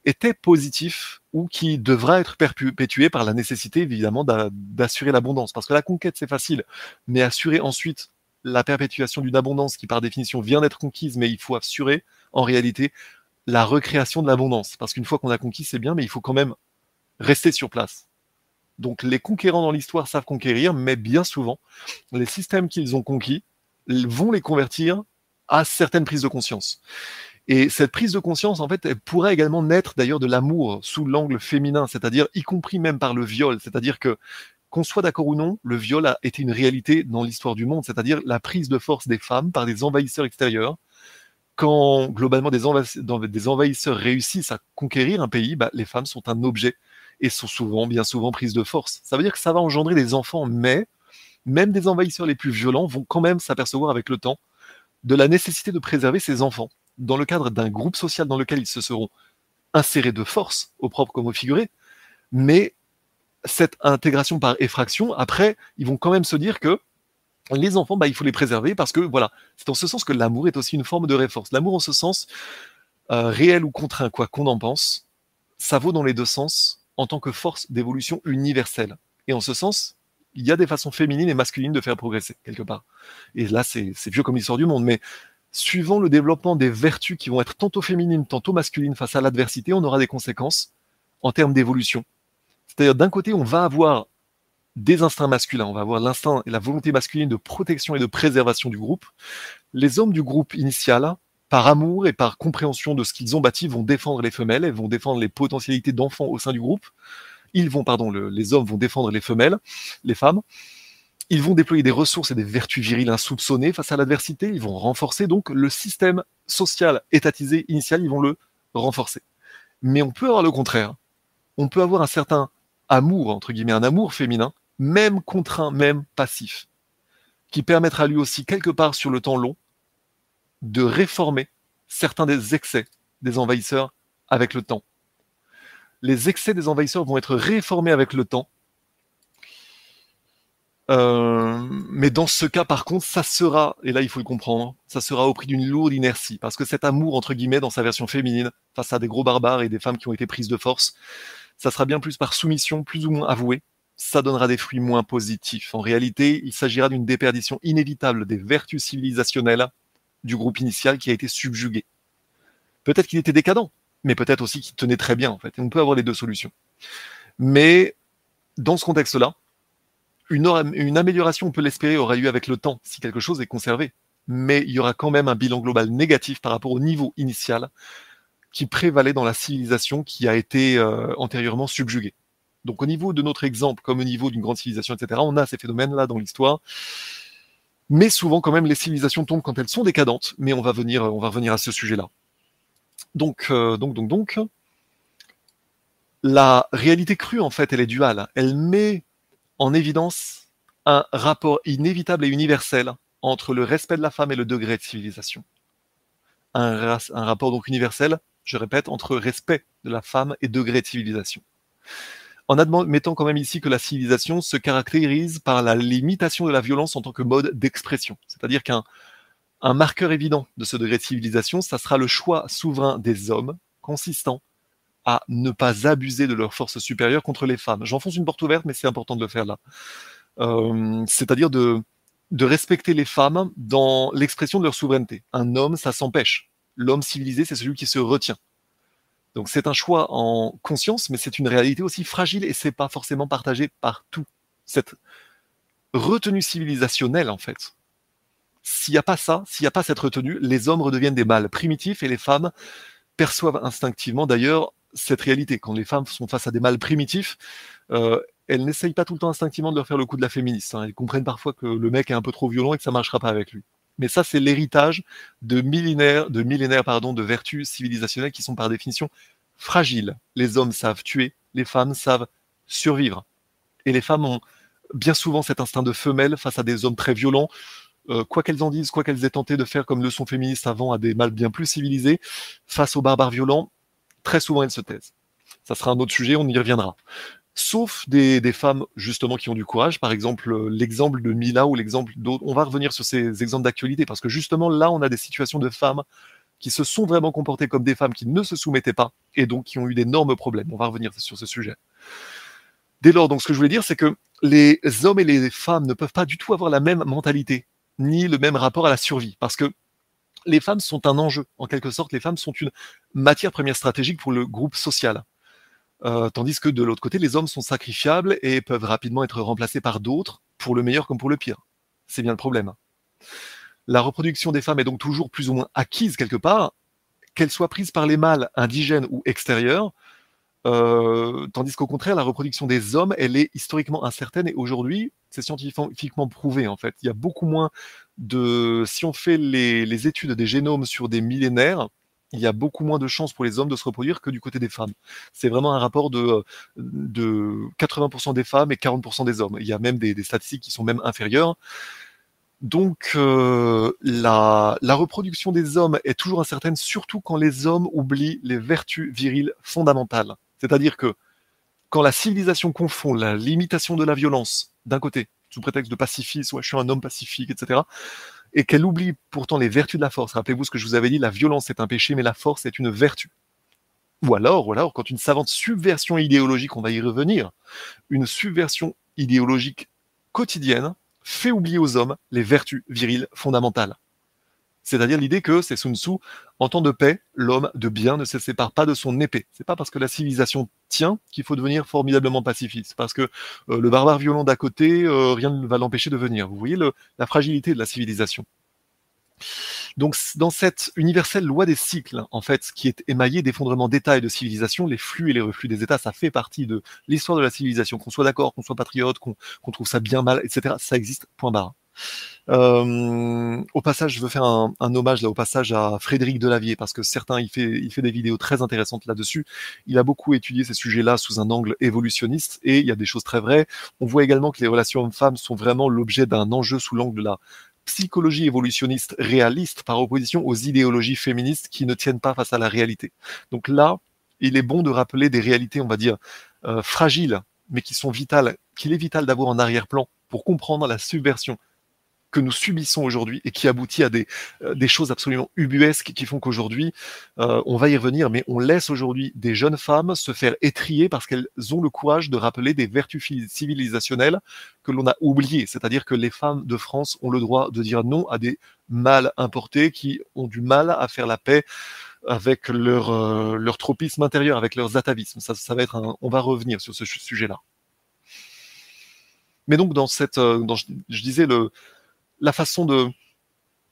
était positif ou qui devra être perpétué par la nécessité évidemment d'assurer l'abondance. Parce que la conquête c'est facile, mais assurer ensuite la perpétuation d'une abondance qui par définition vient d'être conquise, mais il faut assurer en réalité la recréation de l'abondance. Parce qu'une fois qu'on a conquis, c'est bien, mais il faut quand même rester sur place. Donc les conquérants dans l'histoire savent conquérir, mais bien souvent, les systèmes qu'ils ont conquis vont les convertir à certaines prises de conscience. Et cette prise de conscience, en fait, elle pourrait également naître d'ailleurs de l'amour sous l'angle féminin, c'est-à-dire y compris même par le viol, c'est-à-dire que qu'on soit d'accord ou non, le viol a été une réalité dans l'histoire du monde, c'est-à-dire la prise de force des femmes par des envahisseurs extérieurs. Quand globalement des, envahisseurs réussissent à conquérir un pays, bah, les femmes sont un objet et sont souvent, bien souvent, prises de force. Ça veut dire que ça va engendrer des enfants, mais même des envahisseurs les plus violents vont quand même s'apercevoir avec le temps de la nécessité de préserver ces enfants dans le cadre d'un groupe social dans lequel ils se seront insérés de force, au propre comme au figuré, mais cette intégration par effraction, après, ils vont quand même se dire que les enfants, bah, il faut les préserver parce que voilà, c'est en ce sens que l'amour est aussi une forme de réforce. L'amour en ce sens, euh, réel ou contraint, quoi qu'on en pense, ça vaut dans les deux sens en tant que force d'évolution universelle. Et en ce sens, il y a des façons féminines et masculines de faire progresser, quelque part. Et là, c'est vieux comme l'histoire du monde, mais suivant le développement des vertus qui vont être tantôt féminines, tantôt masculines face à l'adversité, on aura des conséquences en termes d'évolution. C'est-à-dire, d'un côté, on va avoir des instincts masculins. On va avoir l'instinct et la volonté masculine de protection et de préservation du groupe. Les hommes du groupe initial, par amour et par compréhension de ce qu'ils ont bâti, vont défendre les femelles et vont défendre les potentialités d'enfants au sein du groupe. Ils vont, pardon, les hommes vont défendre les femelles, les femmes. Ils vont déployer des ressources et des vertus viriles insoupçonnées face à l'adversité. Ils vont renforcer donc le système social étatisé initial. Ils vont le renforcer. Mais on peut avoir le contraire. On peut avoir un certain amour, entre guillemets, un amour féminin même contraint, même passif, qui permettra lui aussi, quelque part sur le temps long, de réformer certains des excès des envahisseurs avec le temps. Les excès des envahisseurs vont être réformés avec le temps. Euh, mais dans ce cas, par contre, ça sera, et là il faut le comprendre, ça sera au prix d'une lourde inertie, parce que cet amour, entre guillemets, dans sa version féminine, face à des gros barbares et des femmes qui ont été prises de force, ça sera bien plus par soumission, plus ou moins avouée, ça donnera des fruits moins positifs. En réalité, il s'agira d'une déperdition inévitable des vertus civilisationnelles du groupe initial qui a été subjugué. Peut-être qu'il était décadent, mais peut-être aussi qu'il tenait très bien, en fait. On peut avoir les deux solutions. Mais dans ce contexte-là, une, amélioration, on peut l'espérer, aura lieu avec le temps, si quelque chose est conservé. Mais il y aura quand même un bilan global négatif par rapport au niveau initial qui prévalait dans la civilisation qui a été euh, antérieurement subjuguée. Donc au niveau de notre exemple, comme au niveau d'une grande civilisation, etc., on a ces phénomènes-là dans l'histoire. Mais souvent, quand même, les civilisations tombent quand elles sont décadentes. Mais on va venir, on va revenir à ce sujet-là. Donc, euh, donc, donc, donc, la réalité crue, en fait, elle est duale. Elle met en évidence un rapport inévitable et universel entre le respect de la femme et le degré de civilisation. Un, rapport donc universel, je répète, entre respect de la femme et degré de civilisation en admettant quand même ici que la civilisation se caractérise par la limitation de la violence en tant que mode d'expression. C'est-à-dire qu'un un marqueur évident de ce degré de civilisation, ça sera le choix souverain des hommes, consistant à ne pas abuser de leur force supérieure contre les femmes. J'enfonce une porte ouverte, mais c'est important de le faire là. Euh, c'est-à-dire de, respecter les femmes dans l'expression de leur souveraineté. Un homme, ça s'empêche. L'homme civilisé, c'est celui qui se retient. Donc c'est un choix en conscience, mais c'est une réalité aussi fragile et c'est pas forcément partagé par tout. Cette retenue civilisationnelle, en fait, S'il n'y a pas ça, s'il n'y a pas cette retenue, les hommes redeviennent des mâles primitifs et les femmes perçoivent instinctivement d'ailleurs cette réalité. Quand les femmes sont face à des mâles primitifs, euh, elles n'essayent pas tout le temps instinctivement de leur faire le coup de la féministe. Hein. Elles comprennent parfois que le mec est un peu trop violent et que ça marchera pas avec lui. Mais ça, c'est l'héritage de millénaires, de millénaires pardon, de vertus civilisationnelles qui sont par définition fragiles. Les hommes savent tuer, les femmes savent survivre. Et les femmes ont bien souvent cet instinct de femelle face à des hommes très violents. Euh, quoi qu'elles en disent, quoi qu'elles aient tenté de faire comme leçon féministe avant à des mâles bien plus civilisés, face aux barbares violents, très souvent elles se taisent. Ça sera un autre sujet, on y reviendra sauf des, femmes justement qui ont du courage. Par exemple, euh, l'exemple de Mila ou l'exemple d'autres. On va revenir sur ces exemples d'actualité parce que justement là, on a des situations de femmes qui se sont vraiment comportées comme des femmes qui ne se soumettaient pas et donc qui ont eu d'énormes problèmes. On va revenir sur ce sujet. Dès lors, donc ce que je voulais dire, c'est que les hommes et les femmes ne peuvent pas du tout avoir la même mentalité ni le même rapport à la survie parce que les femmes sont un enjeu. En quelque sorte, les femmes sont une matière première stratégique pour le groupe social. Euh, tandis que de l'autre côté, les hommes sont sacrifiables et peuvent rapidement être remplacés par d'autres, pour le meilleur comme pour le pire. C'est bien le problème. La reproduction des femmes est donc toujours plus ou moins acquise quelque part, qu'elle soit prise par les mâles indigènes ou extérieurs, euh, tandis qu'au contraire, la reproduction des hommes, elle est historiquement incertaine et aujourd'hui, c'est scientifiquement prouvé en fait. Il y a beaucoup moins Si on fait les études des génomes sur des millénaires, il y a beaucoup moins de chances pour les hommes de se reproduire que du côté des femmes. C'est vraiment un rapport de, de 80% des femmes et 40% des hommes. Il y a même des, statistiques qui sont même inférieures. Donc euh, la, reproduction des hommes est toujours incertaine, surtout quand les hommes oublient les vertus viriles fondamentales. C'est-à-dire que quand la civilisation confond la limitation de la violence d'un côté, sous prétexte de pacifisme, ouais, je suis un homme pacifique, etc., et qu'elle oublie pourtant les vertus de la force. Rappelez-vous ce que je vous avais dit, la violence est un péché, mais la force est une vertu. Ou alors, ou alors, quand une savante subversion idéologique, on va y revenir, une subversion idéologique quotidienne fait oublier aux hommes les vertus viriles fondamentales. C'est-à-dire l'idée que, c'est Sun Tzu, en temps de paix, l'homme de bien ne se sépare pas de son épée. C'est pas parce que la civilisation tient qu'il faut devenir formidablement pacifiste. Parce que euh, le barbare violent d'à côté, euh, rien ne va l'empêcher de venir. Vous voyez la fragilité de la civilisation. Donc, dans cette universelle loi des cycles, en fait, qui est émaillée d'effondrement d'États et de civilisation, les flux et les reflux des États, ça fait partie de l'histoire de la civilisation. Qu'on soit d'accord, qu'on soit patriote, qu'on trouve ça bien mal, etc. Ça existe, point barre. Euh, au passage, je veux faire un, hommage là au passage à Frédéric Delavier parce que certains, il fait, il fait des vidéos très intéressantes là-dessus. Il a beaucoup étudié ces sujets-là sous un angle évolutionniste et il y a des choses très vraies. On voit également que les relations hommes-femmes sont vraiment l'objet d'un enjeu sous l'angle de la psychologie évolutionniste réaliste par opposition aux idéologies féministes qui ne tiennent pas face à la réalité. Donc là, il est bon de rappeler des réalités, on va dire, euh, fragiles, mais qui sont vitales, qu'il est vital d'avoir en arrière-plan pour comprendre la subversion que nous subissons aujourd'hui et qui aboutit à des, euh, choses absolument ubuesques qui font qu'aujourd'hui, euh, on va y revenir, mais on laisse aujourd'hui des jeunes femmes se faire étrier parce qu'elles ont le courage de rappeler des vertus civilisationnelles que l'on a oubliées. C'est-à-dire que les femmes de France ont le droit de dire non à des mâles importés qui ont du mal à faire la paix avec leur, euh, leur tropisme intérieur, avec leurs atavismes. Ça, ça va être on va revenir sur ce sujet-là. Mais donc dans cette, dans, je disais le, la façon de...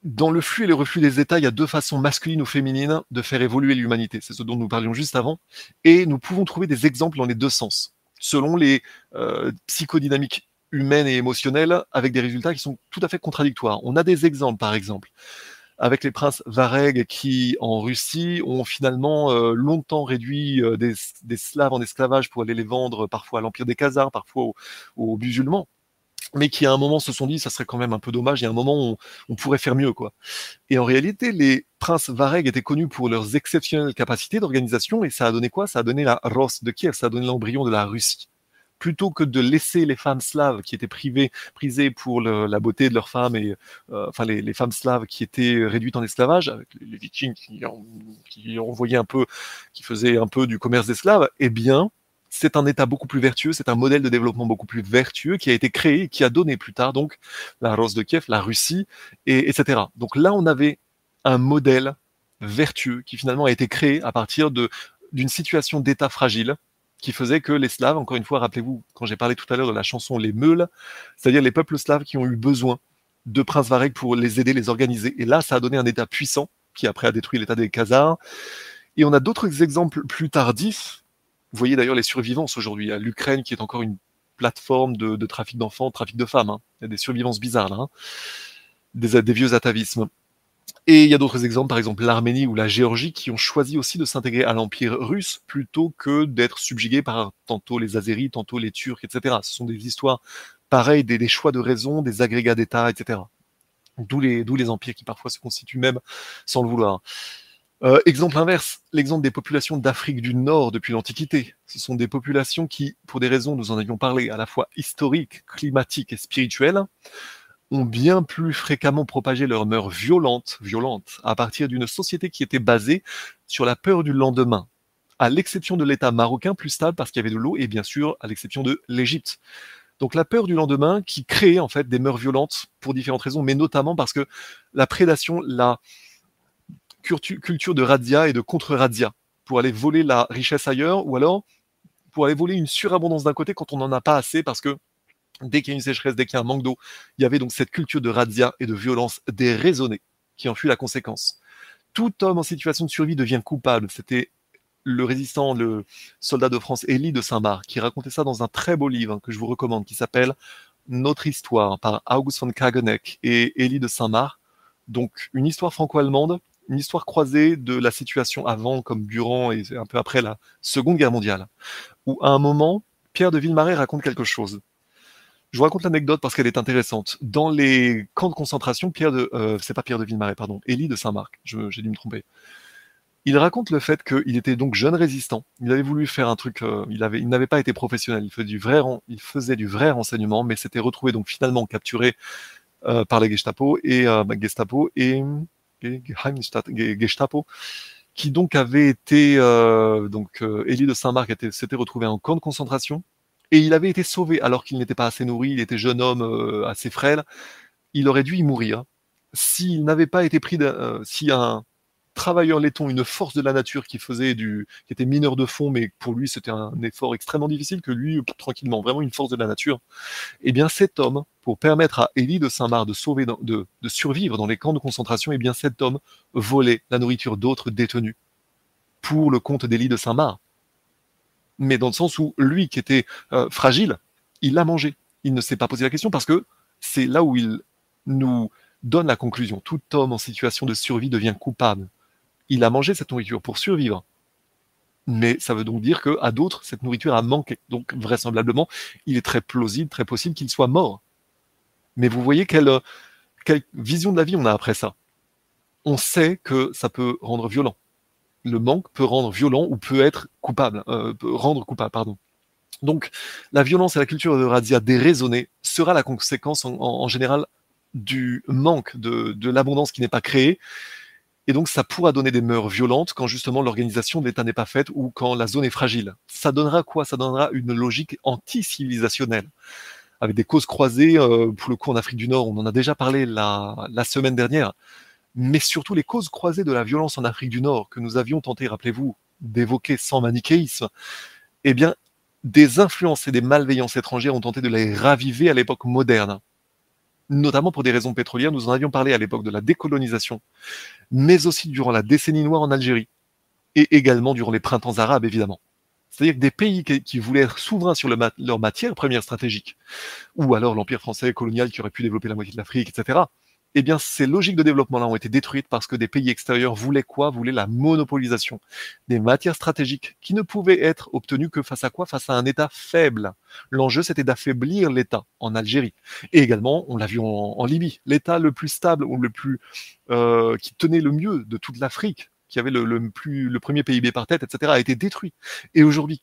Dans le flux et le reflux des États, il y a deux façons masculines ou féminines de faire évoluer l'humanité. C'est ce dont nous parlions juste avant. Et nous pouvons trouver des exemples dans les deux sens, selon les euh, psychodynamiques humaines et émotionnelles, avec des résultats qui sont tout à fait contradictoires. On a des exemples, par exemple, avec les princes Vareg qui, en Russie, ont finalement euh, longtemps réduit euh, des, Slaves en esclavage pour aller les vendre parfois à l'Empire des Khazars, parfois aux musulmans mais qui à un moment se sont dit ça serait quand même un peu dommage, il y a un moment où on, pourrait faire mieux quoi. Et en réalité, les princes Vareg étaient connus pour leurs exceptionnelles capacités d'organisation et ça a donné quoi? Ça a donné la Ros de Kiev, ça a donné l'embryon de la Russie. Plutôt que de laisser les femmes slaves qui étaient privées, prisées pour la beauté de leurs femmes et euh, enfin les, femmes slaves qui étaient réduites en esclavage, avec les, Vikings qui, qui envoyaient un peu, qui faisaient un peu du commerce d'esclaves, eh bien c'est un État beaucoup plus vertueux, c'est un modèle de développement beaucoup plus vertueux qui a été créé qui a donné plus tard donc la Rose de Kiev, la Russie, et, etc. Donc là, on avait un modèle vertueux qui finalement a été créé à partir d'une situation d'État fragile qui faisait que les Slaves, encore une fois, rappelez-vous, quand j'ai parlé tout à l'heure de la chanson Les Meules, c'est-à-dire les peuples slaves qui ont eu besoin de princes varecs pour les aider, les organiser. Et là, ça a donné un État puissant qui après a détruit l'État des Khazars. Et on a d'autres exemples plus tardifs. Vous voyez d'ailleurs les survivances aujourd'hui. à l'Ukraine qui est encore une plateforme de, trafic d'enfants, trafic de femmes. Hein. Il y a des survivances bizarres là, hein. des, des vieux atavismes. Et il y a d'autres exemples, par exemple l'Arménie ou la Géorgie, qui ont choisi aussi de s'intégrer à l'Empire russe plutôt que d'être subjugués par tantôt les Azéris, tantôt les Turcs, etc. Ce sont des histoires pareilles, des, choix de raison, des agrégats d'États, etc. D'où les empires qui parfois se constituent même sans le vouloir. Euh, exemple inverse, l'exemple des populations d'Afrique du Nord depuis l'Antiquité. Ce sont des populations qui, pour des raisons, nous en avions parlé, à la fois historiques, climatiques et spirituelles, ont bien plus fréquemment propagé leurs mœurs violentes, violentes à partir d'une société qui était basée sur la peur du lendemain, à l'exception de l'État marocain plus stable parce qu'il y avait de l'eau et bien sûr à l'exception de l'Égypte. Donc la peur du lendemain qui crée en fait des mœurs violentes pour différentes raisons, mais notamment parce que la prédation, la culture de radia et de contre-radia pour aller voler la richesse ailleurs ou alors pour aller voler une surabondance d'un côté quand on n'en a pas assez parce que Dès qu'il y a une sécheresse, dès qu'il y a un manque d'eau, il y avait donc cette culture de radia et de violence déraisonnée qui en fut la conséquence. Tout homme en situation de survie devient coupable. C'était le résistant, le soldat de France, Élie de Saint-Marc, qui racontait ça dans un très beau livre que je vous recommande, qui s'appelle Notre histoire par August von Kageneck et Élie de Saint-Marc. Donc une histoire franco-allemande, une histoire croisée de la situation avant comme durant et un peu après la Seconde Guerre mondiale, où à un moment, Pierre de Villemarais raconte quelque chose. Je vous raconte l'anecdote parce qu'elle est intéressante. Dans les camps de concentration, Pierre de, euh, c'est pas Pierre de Villemarais, pardon, Élie de Saint-Marc, j'ai dû me tromper. Il raconte le fait qu'il était donc jeune résistant. Il avait voulu faire un truc, euh, il avait, il n'avait pas été professionnel. Il faisait du vrai, il faisait du vrai renseignement, mais s'était retrouvé donc finalement capturé euh, par la Gestapo et bah, Gestapo et, Gestapo, qui donc avait été donc Élie de Saint-Marc s'était retrouvé en camp de concentration et il avait été sauvé alors qu'il n'était pas assez nourri, il était jeune homme euh, assez frêle. Il aurait dû y mourir. S'il n'avait pas été pris, euh, si un travailleur laiton, une force de la nature qui faisait du, qui était mineur de fond, mais pour lui c'était un effort extrêmement difficile que lui, tranquillement, vraiment une force de la nature. Eh bien, cet homme, pour permettre à Élie de Saint-Marc de sauver, de, de survivre dans les camps de concentration, eh bien, cet homme volait la nourriture d'autres détenus pour le compte d'Élie de Saint-Marc mais dans le sens où lui qui était euh, fragile, il l'a mangé. Il ne s'est pas posé la question parce que c'est là où il nous donne la conclusion. Tout homme en situation de survie devient coupable. Il a mangé cette nourriture pour survivre. Mais ça veut donc dire qu'à d'autres, cette nourriture a manqué. Donc vraisemblablement, il est très plausible, très possible qu'il soit mort. Mais vous voyez quelle, vision de la vie on a après ça. On sait que ça peut rendre violent le manque peut rendre violent ou peut être coupable, euh, pardon. Donc, la violence et la culture de radia déraisonnée sera la conséquence en, général du manque de l'abondance qui n'est pas créée. Et donc, ça pourra donner des mœurs violentes quand justement l'organisation de l'État n'est pas faite ou quand la zone est fragile. Ça donnera quoi? Ça donnera une logique anti-civilisationnelle avec des causes croisées. Euh, pour le coup, en Afrique du Nord, on en a déjà parlé la, la semaine dernière mais surtout les causes croisées de la violence en Afrique du Nord que nous avions tenté, rappelez-vous, d'évoquer sans manichéisme, eh bien, des influences et des malveillances étrangères ont tenté de les raviver à l'époque moderne, notamment pour des raisons pétrolières. Nous en avions parlé à l'époque de la décolonisation, mais aussi durant la décennie noire en Algérie et également durant les printemps arabes, évidemment. C'est-à-dire que des pays qui, voulaient être souverains sur leur matière première stratégique, ou alors l'Empire français colonial qui aurait pu développer la moitié de l'Afrique, etc., eh bien, ces logiques de développement-là ont été détruites parce que des pays extérieurs voulaient quoi? Voulaient la monopolisation des matières stratégiques qui ne pouvaient être obtenues que face à quoi? Face à un État faible. L'enjeu, c'était d'affaiblir l'État en Algérie. Et également, on l'a vu en, Libye, l'État le plus stable ou le plus euh, qui tenait le mieux de toute l'Afrique, qui avait le, le, plus, le premier PIB par tête, etc., a été détruit. Et aujourd'hui,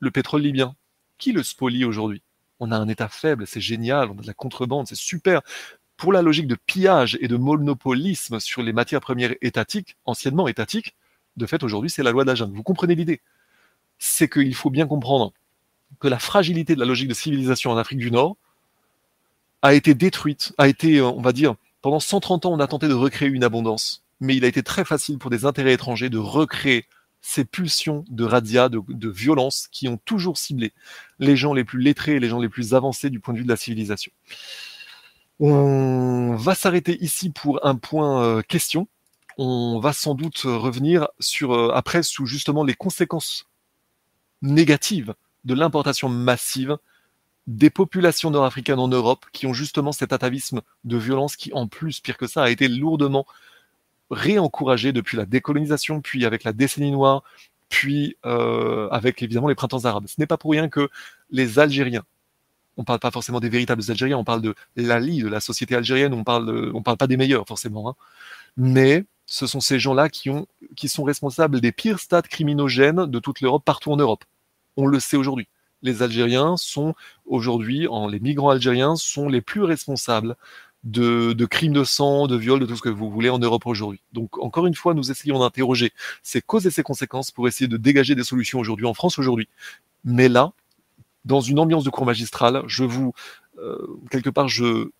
le pétrole libyen, qui le spolie aujourd'hui? On a un État faible, c'est génial, on a de la contrebande, c'est super pour la logique de pillage et de monopolisme sur les matières premières étatiques, anciennement étatiques, de fait aujourd'hui c'est la loi de. Vous comprenez l'idée? C'est qu'il faut bien comprendre que la fragilité de la logique de civilisation en Afrique du Nord a été détruite, a été, on va dire, pendant 130 ans on a tenté de recréer une abondance, mais il a été très facile pour des intérêts étrangers de recréer ces pulsions de radia, de violence qui ont toujours ciblé les gens les plus lettrés et les gens les plus avancés du point de vue de la civilisation. On va s'arrêter ici pour un point euh, question. On va sans doute revenir sur euh, après sous justement les conséquences négatives de l'importation massive des populations nord-africaines en Europe qui ont justement cet atavisme de violence qui, en plus, pire que ça, a été lourdement réencouragé depuis la décolonisation, puis avec la décennie noire, puis euh, avec évidemment les printemps arabes. Ce n'est pas pour rien que les Algériens, on parle pas forcément des véritables Algériens, on parle de l'ali, de la société algérienne, on parle, on parle pas des meilleurs forcément, hein. mais ce sont ces gens-là qui, ont, qui sont responsables des pires stades criminogènes de toute l'Europe, partout en Europe. On le sait aujourd'hui. Les Algériens sont aujourd'hui, les migrants algériens sont les plus responsables de, de, crimes de sang, de viols, de tout ce que vous voulez en Europe aujourd'hui. Donc encore une fois, nous essayons d'interroger ces causes et ces conséquences pour essayer de dégager des solutions aujourd'hui en France aujourd'hui. Mais là, dans une ambiance de cours magistral, je vous, euh, quelque part, je,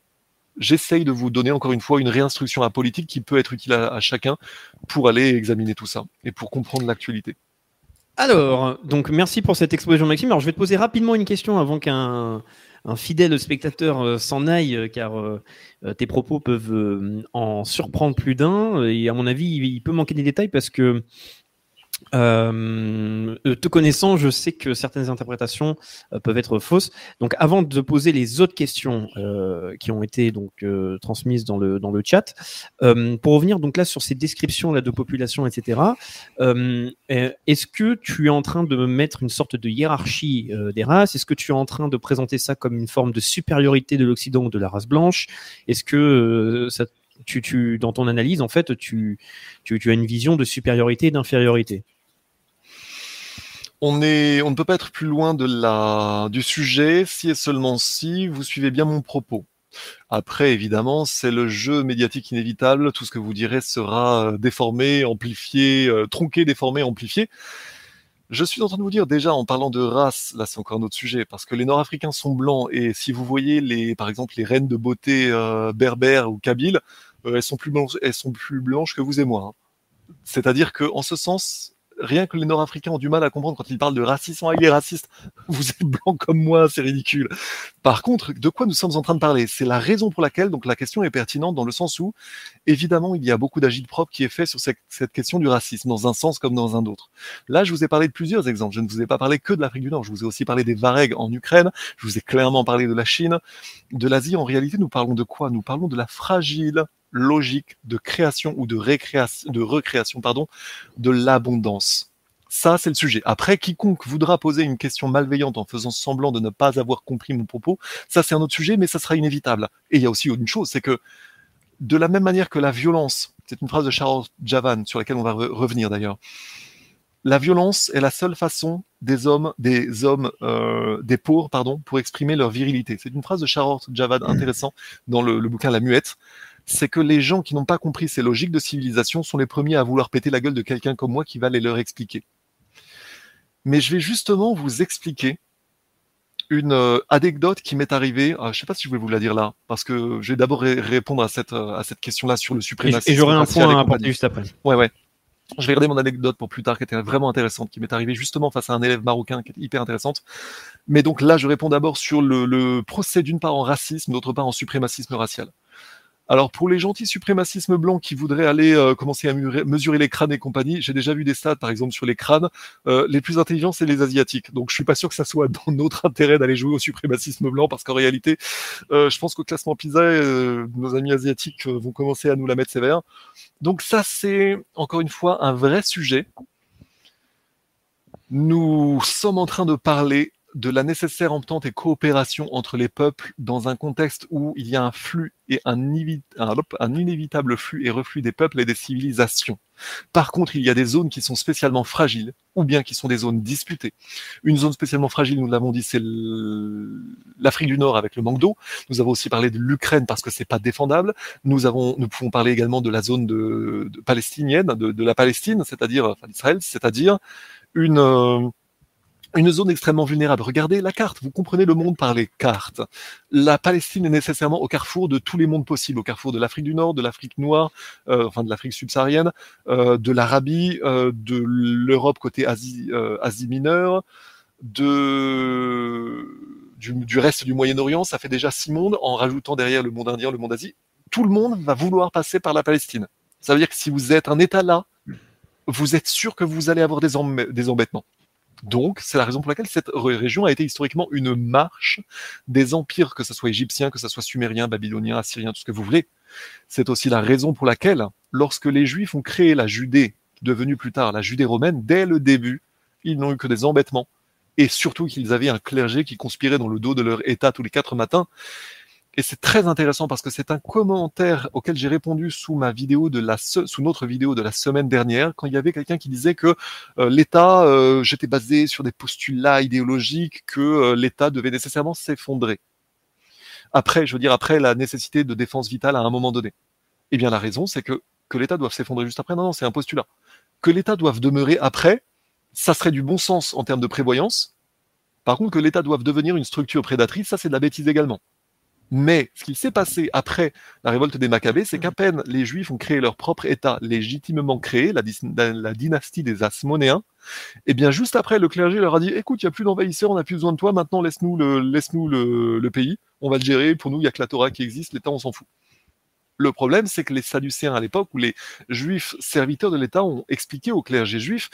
j'essaye de vous donner encore une fois une réinstruction à politique qui peut être utile à, chacun pour aller examiner tout ça et pour comprendre l'actualité. Alors, donc merci pour cette exposition, Maxime. Alors, je vais te poser rapidement une question avant qu'un un fidèle spectateur euh, s'en aille, euh, car tes propos peuvent en surprendre plus d'un. Et à mon avis, il peut manquer des détails parce que euh, te connaissant, je sais que certaines interprétations euh, peuvent être fausses. Donc, avant de poser les autres questions euh, qui ont été donc euh, transmises dans le dans le chat, euh, pour revenir donc là sur ces descriptions là de population, etc. Est-ce que tu es en train de mettre une sorte de hiérarchie des races? Est-ce que tu es en train de présenter ça comme une forme de supériorité de l'Occident ou de la race blanche? Est-ce que ça tu, dans ton analyse, en fait, tu, as une vision de supériorité et d'infériorité on, ne peut pas être plus loin du sujet si et seulement si vous suivez bien mon propos. Après, évidemment, c'est le jeu médiatique inévitable. Tout ce que vous direz sera euh, déformé, amplifié, euh, tronqué, déformé, amplifié. Je suis en train de vous dire déjà en parlant de race, là c'est encore un autre sujet, parce que les Nord-Africains sont blancs et si vous voyez les, par exemple les reines de beauté euh, berbères ou kabyles, elles sont plus blanches, elles sont plus blanches que vous et moi. Hein. C'est-à-dire que en ce sens, rien que les Nord-Africains ont du mal à comprendre quand ils parlent de racisme. Ah, il est raciste. Vous êtes blanc comme moi, c'est ridicule. Par contre, de quoi nous sommes en train de parler? C'est la raison pour laquelle, donc la question est pertinente dans le sens où, évidemment, il y a beaucoup d'agite propre qui est fait sur cette, question du racisme, dans un sens comme dans un autre. Là, je vous ai parlé de plusieurs exemples. Je ne vous ai pas parlé que de l'Afrique du Nord. Je vous ai aussi parlé des Varegs en Ukraine. Je vous ai clairement parlé de la Chine, de l'Asie. En réalité, nous parlons de quoi? Nous parlons de la fragile logique de création ou de, récréation, de recréation pardon, de l'abondance. Ça, c'est le sujet. Après, quiconque voudra poser une question malveillante en faisant semblant de ne pas avoir compris mon propos, ça, c'est un autre sujet, mais ça sera inévitable. Et il y a aussi une chose, c'est que de la même manière que la violence, c'est une phrase de Charles Javan sur laquelle on va revenir d'ailleurs, la violence est la seule façon des hommes, des hommes, euh, des pauvres, pardon, pour exprimer leur virilité. C'est une phrase de Charles Javan intéressant dans le, le bouquin La Muette c'est que les gens qui n'ont pas compris ces logiques de civilisation sont les premiers à vouloir péter la gueule de quelqu'un comme moi qui va les leur expliquer. Mais je vais justement vous expliquer une euh, anecdote qui m'est arrivée. Ah, je ne sais pas si je vais vous la dire là, parce que je vais d'abord répondre à cette, euh, à cette question-là sur le suprémacisme. Et, j'aurai un point à apporter juste après. Ouais, ouais. Je vais garder mon anecdote pour plus tard, qui était vraiment intéressante, qui m'est arrivée justement face à un élève marocain qui est hyper intéressante. Mais donc là, je réponds d'abord sur le, le procès d'une part en racisme, d'autre part en suprémacisme racial. Alors pour les gentils suprémacismes blancs qui voudraient aller euh, commencer à mesurer les crânes et compagnie, j'ai déjà vu des stats par exemple sur les crânes. Euh, les plus intelligents c'est les asiatiques. Donc je suis pas sûr que ça soit dans notre intérêt d'aller jouer au suprémacisme blanc parce qu'en réalité, euh, je pense qu'au classement PISA, nos amis asiatiques vont commencer à nous la mettre sévère. Donc ça c'est encore une fois un vrai sujet. Nous sommes en train de parler de la nécessaire entente et coopération entre les peuples dans un contexte où il y a un flux et un, un, inévitable flux et reflux des peuples et des civilisations. Par contre, il y a des zones qui sont spécialement fragiles ou bien qui sont des zones disputées. Une zone spécialement fragile, nous l'avons dit, c'est l'Afrique du Nord avec le manque d'eau. Nous avons aussi parlé de l'Ukraine parce que c'est pas défendable. Nous avons, nous pouvons parler également de la zone de, palestinienne, de, la Palestine, c'est-à-dire enfin, d'Israël, c'est-à-dire une euh, une zone extrêmement vulnérable. Regardez la carte, vous comprenez le monde par les cartes. La Palestine est nécessairement au carrefour de tous les mondes possibles, au carrefour de l'Afrique du Nord, de l'Afrique noire, euh, enfin de l'Afrique subsaharienne, euh, de l'Arabie, euh, de l'Europe côté Asie, Asie mineure, de du, du reste du Moyen-Orient, ça fait déjà six mondes, en rajoutant derrière le monde indien, le monde Asie, tout le monde va vouloir passer par la Palestine. Ça veut dire que si vous êtes un État là, vous êtes sûr que vous allez avoir des embêtements. Donc, c'est la raison pour laquelle cette ré- région a été historiquement une marche des empires, que ce soit égyptien, que ce soit sumérien, babylonien, assyrien, tout ce que vous voulez. C'est aussi la raison pour laquelle, lorsque les Juifs ont créé la Judée, devenue plus tard la Judée romaine, dès le début, ils n'ont eu que des embêtements. Et surtout qu'ils avaient un clergé qui conspirait dans le dos de leur État tous les quatre matins. Et c'est très intéressant parce que c'est un commentaire auquel j'ai répondu sous ma vidéo de la sous notre vidéo de la semaine dernière quand il y avait quelqu'un qui disait que euh, l'État, euh, j'étais basé sur des postulats idéologiques que euh, l'État devait nécessairement s'effondrer. Après, je veux dire après la nécessité de défense vitale à un moment donné. Eh bien, la raison, c'est que que l'État doive s'effondrer juste après. Non, non, c'est un postulat. Que l'État doive demeurer après, ça serait du bon sens en termes de prévoyance. Par contre, que l'État doive devenir une structure prédatrice, ça c'est de la bêtise également. Mais ce qu'il s'est passé après la révolte des Maccabées, c'est qu'à peine les Juifs ont créé leur propre État légitimement créé, la, dynastie des Asmonéens, et bien juste après, le clergé leur a dit "Écoute, il n'y a plus d'envahisseurs, on n'a plus besoin de toi. Maintenant, laisse-nous le, laisse-nous le, le pays. On va le gérer. Pour nous, il y a que la Torah qui existe. L'État, on s'en fout." Le problème, c'est que les Sadducéens à l'époque, ou les Juifs serviteurs de l'État, ont expliqué au clergé juif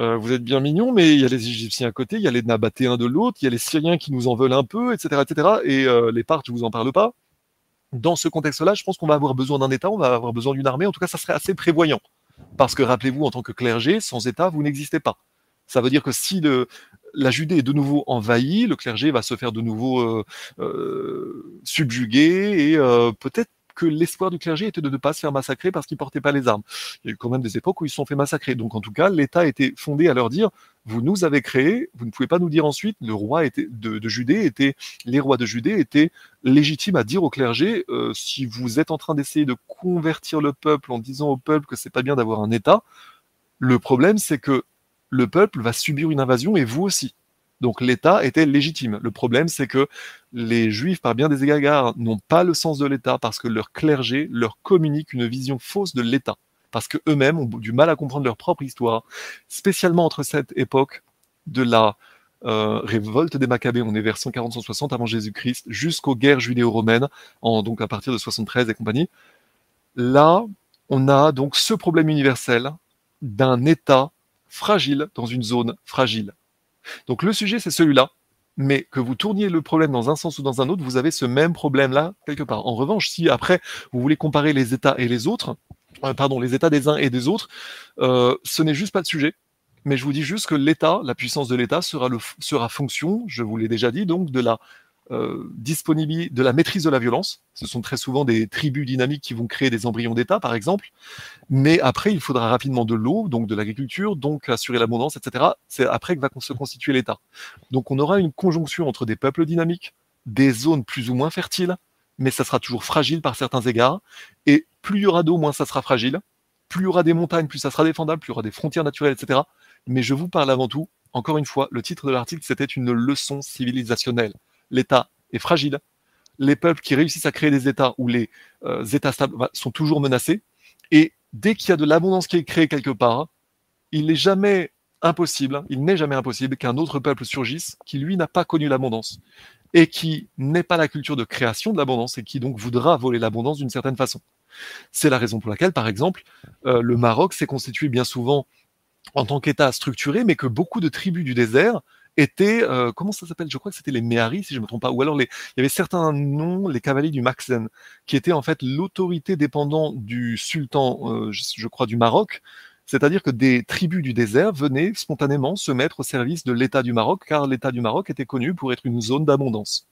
euh, vous êtes bien mignons, mais il y a les Égyptiens à côté, il y a les Nabatéens de l'autre, il y a les Syriens qui nous en veulent un peu, etc., etc. Et euh, les Parthes, je vous en parle pas. Dans ce contexte-là, je pense qu'on va avoir besoin d'un État, on va avoir besoin d'une armée. En tout cas, ça serait assez prévoyant, parce que rappelez-vous, en tant que clergé, sans État, vous n'existez pas. Ça veut dire que si la Judée est de nouveau envahie, le clergé va se faire de nouveau euh, euh, subjuguer et peut-être que l'espoir du clergé était de ne pas se faire massacrer parce qu'ils portaient pas les armes. Il y a eu quand même des époques où ils se sont fait massacrer. Donc en tout cas, l'État était fondé à leur dire vous nous avez créés, vous ne pouvez pas nous dire ensuite. Le roi de Judée était les rois de Judée étaient légitimes à dire au clergé euh, si vous êtes en train d'essayer de convertir le peuple en disant au peuple que c'est pas bien d'avoir un État. Le problème c'est que le peuple va subir une invasion et vous aussi. Donc l'État était légitime. Le problème, c'est que les Juifs, par bien des égards, n'ont pas le sens de l'État parce que leur clergé leur communique une vision fausse de l'État. Parce que eux-mêmes ont du mal à comprendre leur propre histoire, spécialement entre cette époque de la euh, révolte des Maccabées, on est vers 140-160 avant Jésus-Christ, jusqu'aux guerres judéo-romaines, donc à partir de 73 et compagnie. Là, on a donc ce problème universel d'un État fragile dans une zone fragile. Donc le sujet, c'est celui-là. Mais que vous tourniez le problème dans un sens ou dans un autre, vous avez ce même problème-là quelque part. En revanche, si après vous voulez comparer les États et les autres, euh, pardon, les États des uns et des autres, euh, ce n'est juste pas le sujet. Mais je vous dis juste que l'État, la puissance de l'État sera, sera fonction, je vous l'ai déjà dit, donc de la euh, disponibilité, de la maîtrise de la violence. Ce sont très souvent des tribus dynamiques qui vont créer des embryons d'État, par exemple. Mais après, il faudra rapidement de l'eau, donc de l'agriculture, donc assurer l'abondance, etc. C'est après que va se constituer l'État. Donc on aura une conjonction entre des peuples dynamiques, des zones plus ou moins fertiles, mais ça sera toujours fragile par certains égards. Et plus il y aura d'eau, moins ça sera fragile. Plus il y aura des montagnes, plus ça sera défendable, plus il y aura des frontières naturelles, etc. Mais je vous parle avant tout, encore une fois, le titre de l'article, c'était une leçon civilisationnelle. L'État est fragile. Les peuples qui réussissent à créer des États où les euh, États stables bah, sont toujours menacés. Et dès qu'il y a de l'abondance qui est créée quelque part, il n'est jamais impossible, il n'est jamais impossible qu'un autre peuple surgisse qui, lui, n'a pas connu l'abondance et qui n'est pas la culture de création de l'abondance et qui donc voudra voler l'abondance d'une certaine façon. C'est la raison pour laquelle, par exemple, euh, le Maroc s'est constitué bien souvent en tant qu'État structuré, mais que beaucoup de tribus du désert étaient, euh, comment ça s'appelle? Je crois que c'était les Méharis, si je ne me trompe pas, ou alors les, il y avait certains noms, les cavaliers du Maxen, qui étaient en fait l'autorité dépendant du sultan, euh, je, je crois, du Maroc, c'est-à-dire que des tribus du désert venaient spontanément se mettre au service de l'État du Maroc, car l'État du Maroc était connu pour être une zone d'abondance.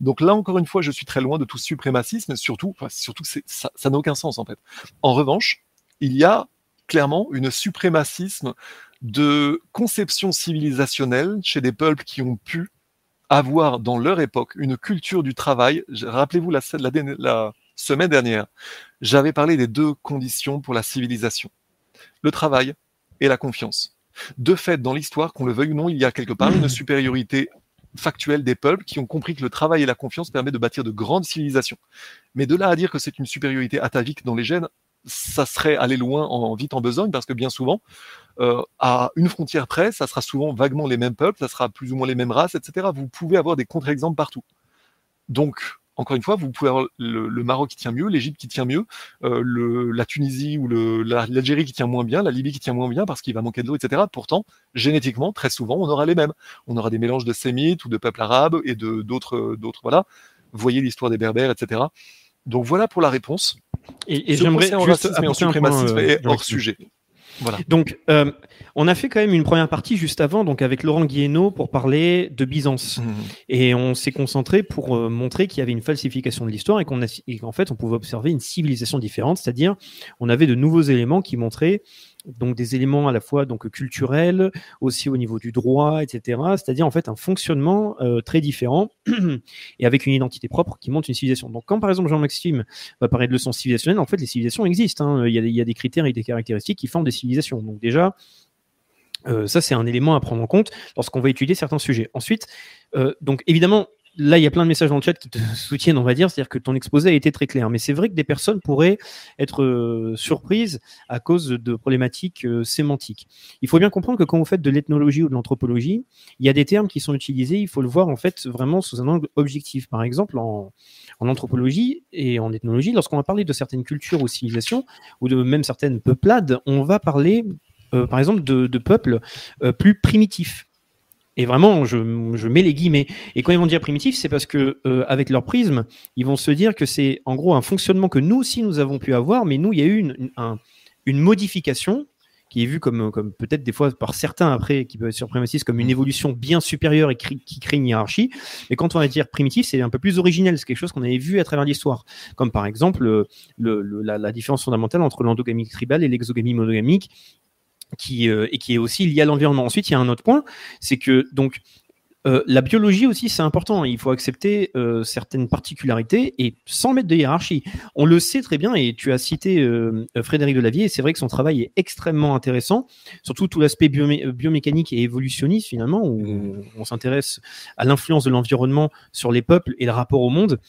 Donc là, encore une fois, je suis très loin de tout suprémacisme, surtout, enfin, surtout ça n'a aucun sens en fait. En revanche, il y a clairement une suprémacisme de conception civilisationnelle chez des peuples qui ont pu avoir dans leur époque une culture du travail. Rappelez-vous la, la, la semaine dernière, j'avais parlé des deux conditions pour la civilisation le travail et la confiance. De fait, dans l'histoire, qu'on le veuille ou non, il y a quelque part une supériorité factuelle des peuples qui ont compris que le travail et la confiance permettent de bâtir de grandes civilisations. Mais de là à dire que c'est une supériorité atavique dans les gènes, ça serait aller loin en vite en besogne parce que bien souvent, euh, à une frontière près, ça sera souvent vaguement les mêmes peuples, ça sera plus ou moins les mêmes races, etc. Vous pouvez avoir des contre-exemples partout. Donc, encore une fois, vous pouvez avoir le, Maroc qui tient mieux, l'Égypte qui tient mieux, euh, la Tunisie ou l'Algérie qui tient moins bien, la Libye qui tient moins bien parce qu'il va manquer de l'eau, etc. Pourtant, génétiquement, très souvent, on aura les mêmes. On aura des mélanges de sémites ou de peuples arabes et de d'autres, voilà. Voyez l'histoire des Berbères, etc. Donc voilà pour la réponse. Et, j'aimerais juste en suprémacisme euh, hors sujet. Voilà. Donc, euh, on a fait quand même une première partie juste avant, donc avec Laurent Guiénaud, pour parler de Byzance. Mmh. Et on s'est concentré pour euh, montrer qu'il y avait une falsification de l'histoire et qu'en fait, on pouvait observer une civilisation différente, c'est-à-dire on avait de nouveaux éléments qui montraient donc des éléments à la fois donc culturels, aussi au niveau du droit, etc. C'est-à-dire en fait un fonctionnement euh, très différent et avec une identité propre qui montre une civilisation. Donc quand par exemple Jean-Maxime va parler de leçons civilisationnelles, en fait les civilisations existent. Hein. Il, y a, il, y a, des critères et des caractéristiques qui forment des civilisations. Donc déjà euh, ça, c'est un élément à prendre en compte lorsqu'on va étudier certains sujets. Ensuite, euh, donc évidemment, là, il y a plein de messages dans le chat qui te soutiennent, on va dire, c'est-à-dire que ton exposé a été très clair. Mais c'est vrai que des personnes pourraient être euh, surprises à cause de problématiques euh, sémantiques. Il faut bien comprendre que quand vous faites de l'ethnologie ou de l'anthropologie, il y a des termes qui sont utilisés, il faut le voir en fait vraiment sous un angle objectif. Par exemple, en, anthropologie et en ethnologie, lorsqu'on va parler de certaines cultures ou civilisations, ou de même certaines peuplades, on va parler, euh, par exemple, de, de peuples plus primitifs. Et vraiment, je, mets les guillemets. Et quand ils vont dire primitif, c'est parce que euh, avec leur prisme, ils vont se dire que c'est en gros un fonctionnement que nous aussi nous avons pu avoir, mais nous, il y a eu une, une, modification qui est vue comme, comme peut-être des fois par certains après, qui peuvent être surprématistes, comme une évolution bien supérieure et qui crée une hiérarchie. Et quand on va dire primitif, c'est un peu plus originel, c'est quelque chose qu'on avait vu à travers l'histoire. Comme par exemple le, la, la, différence fondamentale entre l'endogamie tribale et l'exogamie monogamique, qui, euh, et qui est aussi lié à l'environnement. Ensuite, il y a un autre point, c'est que donc euh, la biologie aussi, c'est important. Il faut accepter euh, certaines particularités et sans mettre de hiérarchie. On le sait très bien, et tu as cité Frédéric Delavier, et c'est vrai que son travail est extrêmement intéressant, surtout tout l'aspect biomécanique et évolutionniste finalement, où on s'intéresse à l'influence de l'environnement sur les peuples et le rapport au monde.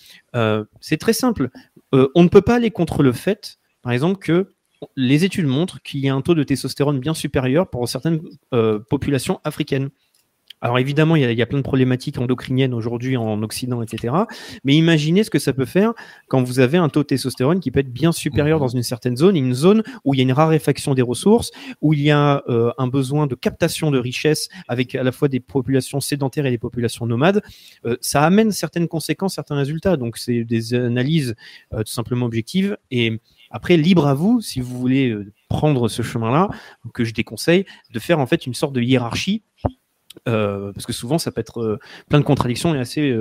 c'est très simple. on ne peut pas aller contre le fait, par exemple, que les études montrent qu'il y a un taux de testostérone bien supérieur pour certaines euh, populations africaines. Alors évidemment, il y, a, plein de problématiques endocriniennes aujourd'hui en Occident, etc. Mais imaginez ce que ça peut faire quand vous avez un taux de testostérone qui peut être bien supérieur mhm. dans une certaine zone, une zone où il y a une raréfaction des ressources, où il y a euh, un besoin de captation de richesses avec à la fois des populations sédentaires et des populations nomades. Euh, ça amène certaines conséquences, certains résultats. Donc c'est des analyses tout simplement objectives et après, libre à vous, si vous voulez euh, prendre ce chemin-là, que je déconseille, de faire en fait une sorte de hiérarchie euh, parce que souvent ça peut être euh, plein de contradictions et assez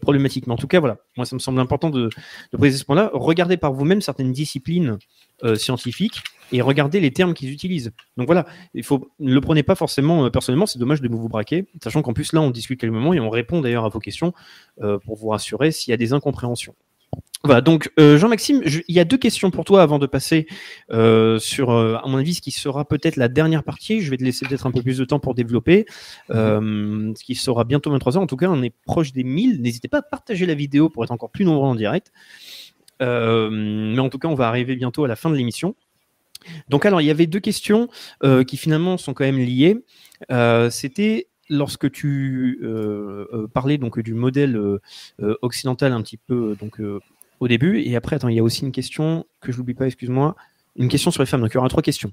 problématique. Mais en tout cas, voilà, moi ça me semble important de, de préciser ce point-là. Regardez par vous-même certaines disciplines scientifiques et regardez les termes qu'ils utilisent. Donc voilà, il faut ne le prenez pas forcément personnellement. C'est dommage de vous braquer, sachant qu'en plus là on discute calmement et on répond d'ailleurs à vos questions pour vous rassurer s'il y a des incompréhensions. Voilà, donc euh, Jean-Maxime, il y a deux questions pour toi avant de passer euh, sur, euh, à mon avis, ce qui sera peut-être la dernière partie. Je vais te laisser peut-être un peu plus de temps pour développer, ce qui sera bientôt 23h. En tout cas, on est proche des 1000. N'hésitez pas à partager la vidéo pour être encore plus nombreux en direct. mais en tout cas, on va arriver bientôt à la fin de l'émission. Donc alors, il y avait deux questions qui finalement sont quand même liées. C'était lorsque tu parlais donc du modèle occidental un petit peu donc au début. Et après, attends, il y a aussi une question que je n'oublie pas, excuse-moi. Une question sur les femmes. Donc, il y aura trois questions.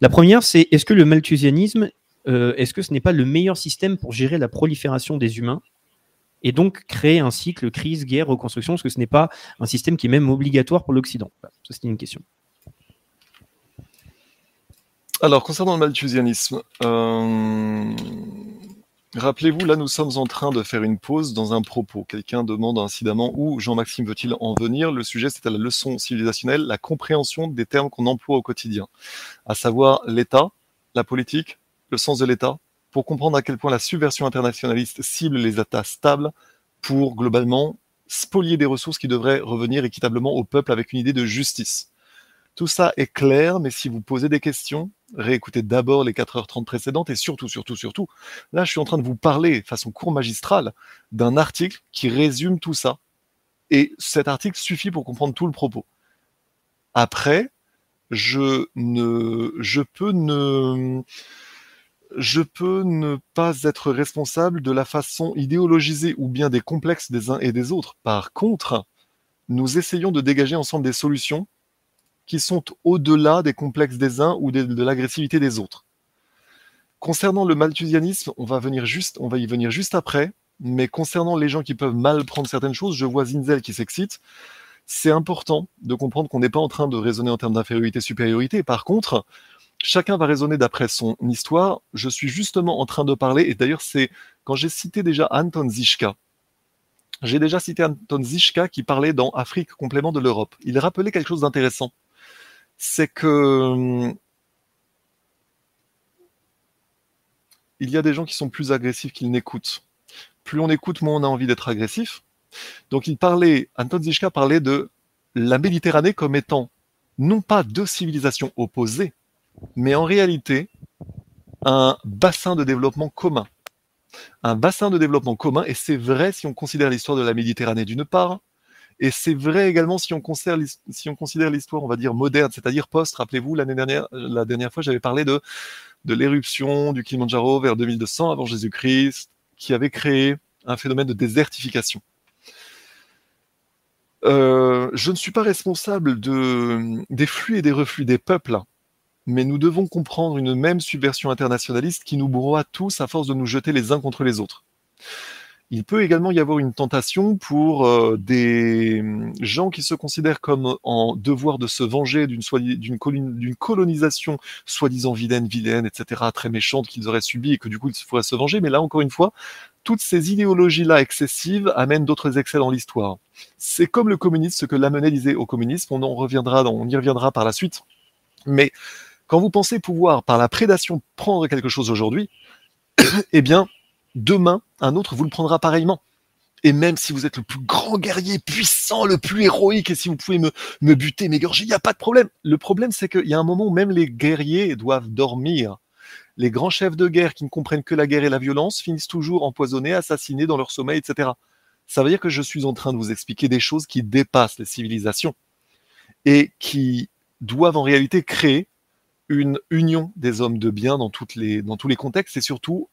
La première, c'est est-ce que le malthusianisme, euh, est-ce que ce n'est pas le meilleur système pour gérer la prolifération des humains et donc créer un cycle crise, guerre, reconstruction? Est-ce que ce n'est pas un système qui est même obligatoire pour l'Occident? Ça, c'était une question. Alors, concernant le malthusianisme, euh, Rappelez-vous, là, nous sommes en train de faire une pause dans un propos. Quelqu'un demande incidemment où Jean-Maxime veut-il en venir. Le sujet, c'était la leçon civilisationnelle, la compréhension des termes qu'on emploie au quotidien, à savoir l'État, la politique, le sens de l'État, pour comprendre à quel point la subversion internationaliste cible les États stables pour globalement spolier des ressources qui devraient revenir équitablement au peuple avec une idée de justice. Tout ça est clair, mais si vous posez des questions, réécoutez d'abord les 4h30 précédentes et surtout, surtout, surtout, là, je suis en train de vous parler, façon cours magistrale, d'un article qui résume tout ça. Et cet article suffit pour comprendre tout le propos. Après, je ne, je peux ne, je peux ne pas être responsable de la façon idéologisée ou bien des complexes des uns et des autres. Par contre, nous essayons de dégager ensemble des solutions qui sont au-delà des complexes des uns ou de, l'agressivité des autres. Concernant le malthusianisme, on va venir juste, on va y venir juste après. Mais concernant les gens qui peuvent mal prendre certaines choses, je vois Zinzel qui s'excite. C'est important de comprendre qu'on n'est pas en train de raisonner en termes d'infériorité-supériorité. Par contre, chacun va raisonner d'après son histoire. Je suis justement en train de parler, et d'ailleurs c'est quand j'ai cité déjà Anton Zishka, j'ai déjà cité Anton Zishka qui parlait dans Afrique complément de l'Europe. Il rappelait quelque chose d'intéressant. C'est que hum, il y a des gens qui sont plus agressifs qu'ils n'écoutent. Plus on écoute, moins on a envie d'être agressif. Donc il parlait, Anton Zishka parlait de la Méditerranée comme étant non pas deux civilisations opposées, mais en réalité un bassin de développement commun. Un bassin de développement commun, et c'est vrai si on considère l'histoire de la Méditerranée d'une part, et c'est vrai également si on considère, si on considère l'histoire, on va dire, moderne, c'est-à-dire post. Rappelez-vous, l'année dernière, la dernière fois, j'avais parlé de, de l'éruption du Kilimanjaro vers 2200 avant Jésus-Christ, qui avait créé un phénomène de désertification. Euh, je ne suis pas responsable de, des flux et des reflux des peuples, mais nous devons comprendre une même subversion internationaliste qui nous broie tous à force de nous jeter les uns contre les autres. Il peut également y avoir une tentation pour euh, des gens qui se considèrent comme en devoir de se venger d'une colonisation soi-disant vilaine, vilaine, etc., très méchante qu'ils auraient subie et que du coup il faudrait se venger. Mais là, encore une fois, toutes ces idéologies-là excessives amènent d'autres excès dans l'histoire. C'est comme le communisme, ce que Lamennais disait au communisme, on, en reviendra, on y reviendra par la suite. Mais quand vous pensez pouvoir, par la prédation, prendre quelque chose aujourd'hui, eh bien, demain, un autre vous le prendra pareillement. Et même si vous êtes le plus grand guerrier puissant, le plus héroïque, et si vous pouvez me, me buter, m'égorger, il n'y a pas de problème. Le problème, c'est qu'il y a un moment où même les guerriers doivent dormir. Les grands chefs de guerre qui ne comprennent que la guerre et la violence finissent toujours empoisonnés, assassinés dans leur sommeil, etc. Ça veut dire que je suis en train de vous expliquer des choses qui dépassent les civilisations et qui doivent en réalité créer une union des hommes de bien dans, les, dans tous les contextes et surtout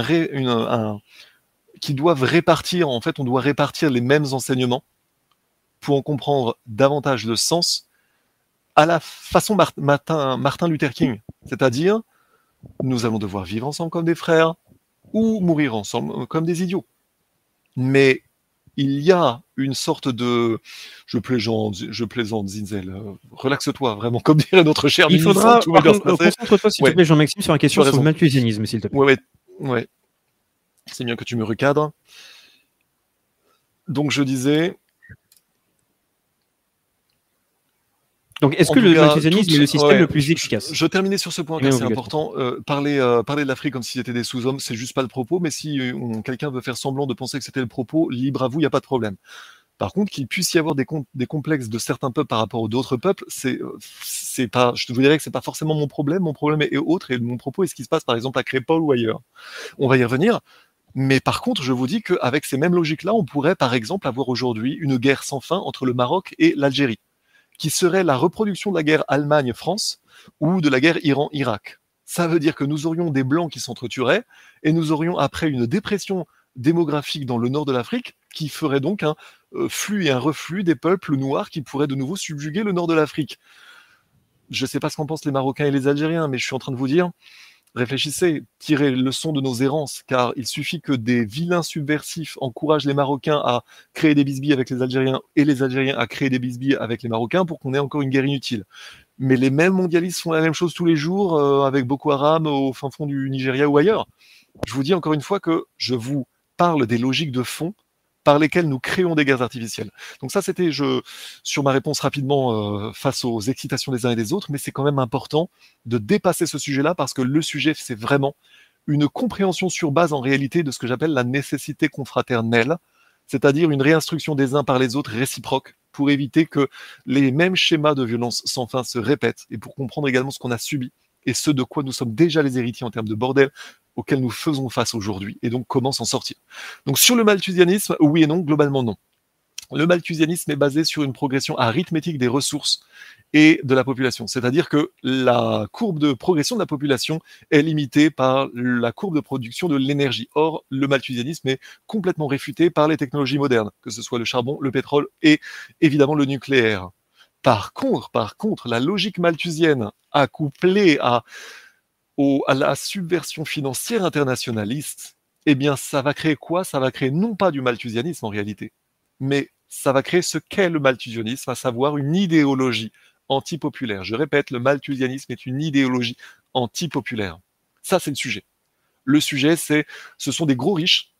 un, qui doivent répartir, en fait, on doit répartir les mêmes enseignements pour en comprendre davantage le sens à la façon Martin, Martin Luther King. C'est-à-dire, nous allons devoir vivre ensemble comme des frères ou mourir ensemble comme des idiots. Mais il y a une sorte de, je plaisante, je plaisante, Zinzel, euh, relaxe-toi, vraiment, comme dirait notre cher Il faudra, concentre-toi, s'il te plaît, Jean-Maxime, sur une question sur le malthusianisme, s'il te plaît. Ouais, Ouais. C'est bien que tu me recadres. Donc je disais. Donc est-ce que le malthusianisme est le système le plus efficace? Je, terminais sur ce point car c'est important. Euh, parler, euh, parler de l'Afrique comme si c'était des sous-hommes, c'est juste pas le propos. Mais si euh, quelqu'un veut faire semblant de penser que c'était le propos, libre à vous, il n'y a pas de problème. Par contre, qu'il puisse y avoir des, des, complexes de certains peuples par rapport aux d'autres peuples, c'est, c'est pas, je vous dirais que c'est pas forcément mon problème. Mon problème est autre et mon propos est ce qui se passe par exemple à Crépol ou ailleurs. On va y revenir. Mais par contre, je vous dis qu'avec ces mêmes logiques-là, on pourrait par exemple avoir aujourd'hui une guerre sans fin entre le Maroc et l'Algérie, qui serait la reproduction de la guerre Allemagne-France ou de la guerre Iran-Irak. Ça veut dire que nous aurions des blancs qui s'entretueraient et nous aurions après une dépression démographique dans le nord de l'Afrique qui ferait donc un euh, flux et un reflux des peuples noirs qui pourraient de nouveau subjuguer le nord de l'Afrique. Je ne sais pas ce qu'en pensent les Marocains et les Algériens, mais je suis en train de vous dire, réfléchissez, tirez leçon de nos errances, car il suffit que des vilains subversifs encouragent les Marocains à créer des bisbilles avec les Algériens et les Algériens à créer des bisbilles avec les Marocains pour qu'on ait encore une guerre inutile. Mais les mêmes mondialistes font la même chose tous les jours euh, avec Boko Haram au fin fond du Nigeria ou ailleurs. Je vous dis encore une fois que je vous parle des logiques de fond par lesquelles nous créons des guerres artificielles. Donc ça, c'était sur ma réponse rapidement euh, face aux excitations des uns et des autres, mais c'est quand même important de dépasser ce sujet-là parce que le sujet, c'est vraiment une compréhension sur base en réalité de ce que j'appelle la nécessité confraternelle, c'est-à-dire une réinstruction des uns par les autres réciproque pour éviter que les mêmes schémas de violence sans fin se répètent et pour comprendre également ce qu'on a subi et ce de quoi nous sommes déjà les héritiers en termes de bordel auxquels nous faisons face aujourd'hui, et donc comment s'en sortir. Donc sur le malthusianisme, oui et non, globalement non. Le malthusianisme est basé sur une progression arithmétique des ressources et de la population. C'est-à-dire que la courbe de progression de la population est limitée par la courbe de production de l'énergie. Or, le malthusianisme est complètement réfuté par les technologies modernes, que ce soit le charbon, le pétrole et évidemment le nucléaire. Par contre, par contre, la logique malthusienne accouplée à, à la subversion financière internationaliste, eh bien, ça va créer quoi? Ça va créer non pas du malthusianisme en réalité, mais ça va créer ce qu'est le malthusianisme, à savoir une idéologie antipopulaire. Je répète, le malthusianisme est une idéologie antipopulaire. Ça, c'est le sujet. Le sujet, c'est, ce sont des gros riches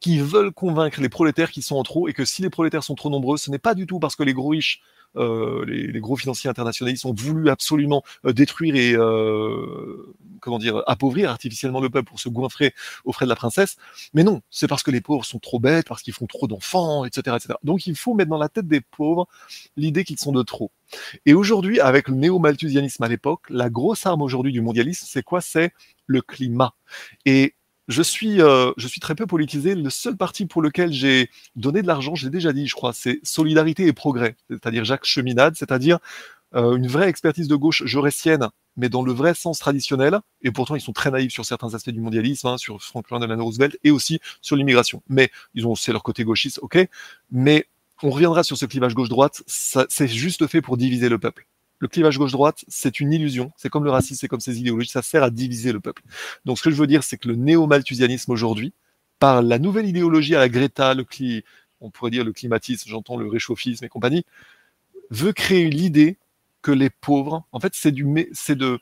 qui veulent convaincre les prolétaires qui sont en trop et que si les prolétaires sont trop nombreux, ce n'est pas du tout parce que les gros riches euh, les, gros financiers internationalistes ont voulu absolument euh, détruire et euh, comment dire appauvrir artificiellement le peuple pour se goinfrer aux frais de la princesse. Mais non, c'est parce que les pauvres sont trop bêtes, parce qu'ils font trop d'enfants, etc., etc. Donc il faut mettre dans la tête des pauvres l'idée qu'ils sont de trop. Et aujourd'hui, avec le néo-malthusianisme à l'époque, la grosse arme aujourd'hui du mondialisme, c'est quoi? C'est le climat. Et je suis, euh, je suis très peu politisé. Le seul parti pour lequel j'ai donné de l'argent, je l'ai déjà dit, je crois, c'est Solidarité et Progrès, c'est-à-dire Jacques Cheminade, c'est-à-dire euh, une vraie expertise de gauche jaurétienne, mais dans le vrai sens traditionnel. Et pourtant, ils sont très naïfs sur certains aspects du mondialisme, hein, sur Franklin Delano Roosevelt et aussi sur l'immigration. Mais ils ont, c'est leur côté gauchiste, ok. Mais on reviendra sur ce clivage gauche-droite. C'est juste fait pour diviser le peuple le clivage gauche-droite, c'est une illusion. C'est comme le racisme, c'est comme ces idéologies, ça sert à diviser le peuple. Donc ce que je veux dire, c'est que le néo-malthusianisme aujourd'hui, par la nouvelle idéologie à la Greta, le cli, on pourrait dire le climatisme, j'entends le réchauffisme et compagnie, veut créer l'idée que les pauvres, en fait, c'est du, c'est de,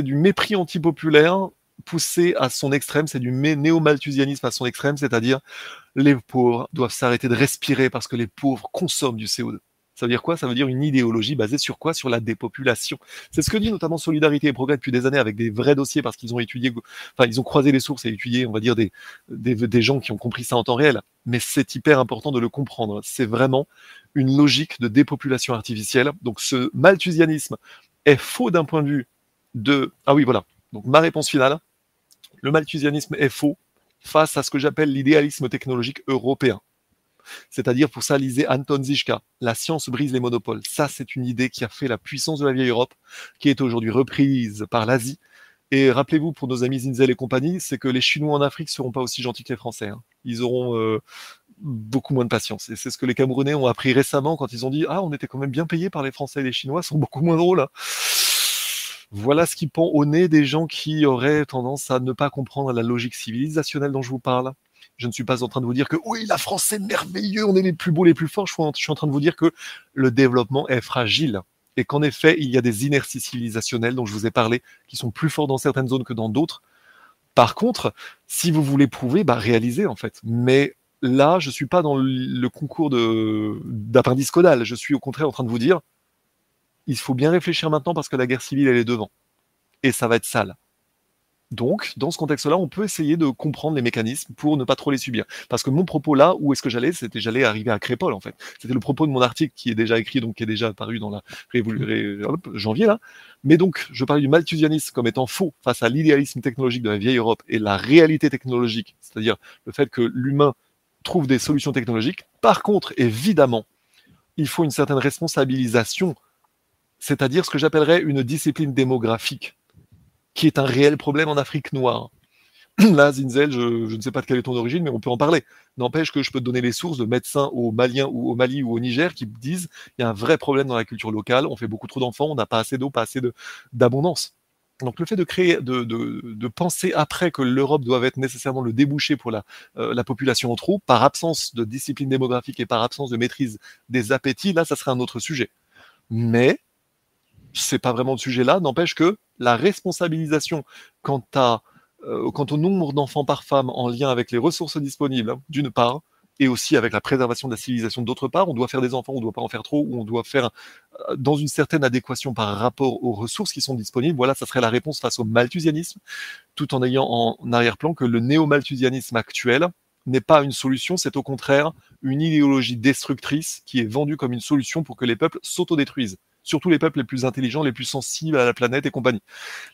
du mépris antipopulaire poussé à son extrême, c'est du néo-malthusianisme à son extrême, c'est-à-dire les pauvres doivent s'arrêter de respirer parce que les pauvres consomment du CO2. Ça veut dire quoi? Ça veut dire une idéologie basée sur quoi? Sur la dépopulation. C'est ce que dit notamment Solidarité et Progrès depuis des années avec des vrais dossiers parce qu'ils ont étudié, enfin ils ont croisé les sources et étudié, on va dire des, des, gens qui ont compris ça en temps réel. Mais c'est hyper important de le comprendre. C'est vraiment une logique de dépopulation artificielle. Donc ce malthusianisme est faux d'un point de vue de ah oui voilà. Donc ma réponse finale, le malthusianisme est faux face à ce que j'appelle l'idéalisme technologique européen. C'est-à-dire, pour ça, lisez Anton Zizka, La science brise les monopoles. Ça, c'est une idée qui a fait la puissance de la vieille Europe, qui est aujourd'hui reprise par l'Asie. Et rappelez-vous, pour nos amis Zinzel et compagnie, c'est que les Chinois en Afrique seront pas aussi gentils que les Français. Hein. Ils auront euh, beaucoup moins de patience. Et c'est ce que les Camerounais ont appris récemment quand ils ont dit Ah, on était quand même bien payés par les Français et les Chinois, sont beaucoup moins drôles. Hein. Voilà ce qui pend au nez des gens qui auraient tendance à ne pas comprendre la logique civilisationnelle dont je vous parle. Je ne suis pas en train de vous dire que oui, la France est merveilleux, on est les plus beaux, les plus forts. Je suis en train de vous dire que le développement est fragile et qu'en effet, il y a des inerties civilisationnelles dont je vous ai parlé qui sont plus forts dans certaines zones que dans d'autres. Par contre, si vous voulez prouver, bah, réalisez en fait. Mais là, je suis pas dans le concours d'appendice codal. Je suis au contraire en train de vous dire, il faut bien réfléchir maintenant parce que la guerre civile, elle est devant. Et ça va être sale. Donc, dans ce contexte-là, on peut essayer de comprendre les mécanismes pour ne pas trop les subir. Parce que mon propos là, où est-ce que j'allais C'était j'allais arriver à Crépole, en fait. C'était le propos de mon article qui est déjà écrit, donc qui est déjà apparu dans la révolution janvier, là. Mais donc, je parlais du malthusianisme comme étant faux face à l'idéalisme technologique de la vieille Europe et la réalité technologique, c'est-à-dire le fait que l'humain trouve des solutions technologiques. Par contre, évidemment, il faut une certaine responsabilisation, c'est-à-dire ce que j'appellerais une discipline démographique qui est un réel problème en Afrique noire. Là, Zinzel, je, ne sais pas de quelle est ton origine, mais on peut en parler. N'empêche que je peux te donner les sources de médecins au Malien ou au Mali ou au Niger qui disent il y a un vrai problème dans la culture locale, on fait beaucoup trop d'enfants, on n'a pas assez d'eau, pas assez d'abondance. Donc le fait de créer, de, penser après que l'Europe doit être nécessairement le débouché pour la, euh, la population en trop, par absence de discipline démographique et par absence de maîtrise des appétits, là, ça serait un autre sujet. Mais c'est pas vraiment le sujet là, n'empêche que la responsabilisation quant, à, euh, quant au nombre d'enfants par femme en lien avec les ressources disponibles, hein, d'une part, et aussi avec la préservation de la civilisation d'autre part. On doit faire des enfants, on ne doit pas en faire trop, ou on doit faire euh, dans une certaine adéquation par rapport aux ressources qui sont disponibles. Voilà, ça serait la réponse face au malthusianisme, tout en ayant en arrière-plan que le néo-malthusianisme actuel n'est pas une solution, c'est au contraire une idéologie destructrice qui est vendue comme une solution pour que les peuples s'autodétruisent surtout les peuples les plus intelligents, les plus sensibles à la planète et compagnie.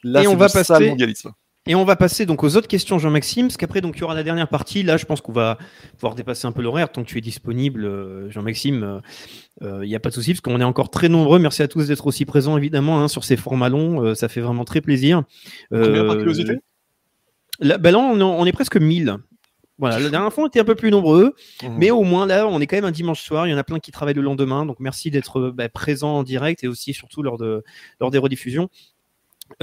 Là, et on va passer. mondialisme. Et on va passer donc aux autres questions, Jean-Maxime, parce qu'après, donc, il y aura la dernière partie. Là, je pense qu'on va pouvoir dépasser un peu l'horaire tant que tu es disponible, euh, Jean-Maxime. Il n'y a pas de souci, parce qu'on est encore très nombreux. Merci à tous d'être aussi présents, évidemment, hein, sur ces formats longs. ça fait vraiment très plaisir. Combien par curiosité? là, ben là on, on, est presque 1000. Voilà, la dernière fois, on était un peu plus nombreux, mmh. mais au moins là, on est quand même un dimanche soir. Il y en a plein qui travaillent le lendemain, donc merci d'être bah, présent en direct et aussi surtout lors, de, lors des rediffusions.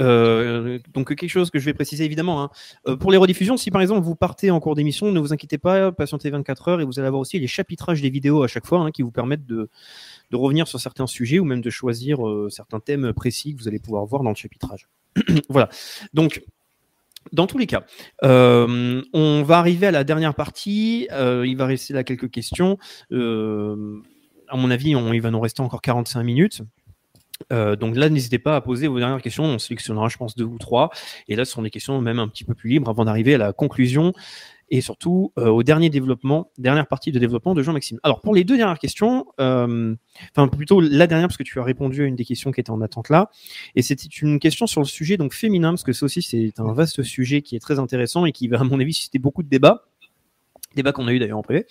Euh, donc quelque chose que je vais préciser évidemment. Hein. Euh, pour les rediffusions, si par exemple vous partez en cours d'émission, ne vous inquiétez pas, patientez 24 heures et vous allez avoir aussi les chapitrages des vidéos à chaque fois hein, qui vous permettent de, de, revenir sur certains sujets ou même de choisir euh, certains thèmes précis que vous allez pouvoir voir dans le chapitrage. voilà. Donc dans tous les cas, euh, on va arriver à la dernière partie. Euh, il va rester là quelques questions. Euh, à mon avis, il va nous rester encore 45 minutes. donc là, n'hésitez pas à poser vos dernières questions. On sélectionnera, je pense, deux ou trois. Et là, ce sont des questions même un petit peu plus libres avant d'arriver à la conclusion et surtout euh, au dernier développement, dernière partie de développement de Jean-Maxime. Alors pour les deux dernières questions, euh, enfin plutôt la dernière parce que tu as répondu à une des questions qui était en attente là, et c'était une question sur le sujet donc féminin parce que ça aussi c'est un vaste sujet qui est très intéressant et qui va à mon avis susciter beaucoup de débats débat qu'on a eu d'ailleurs en privé.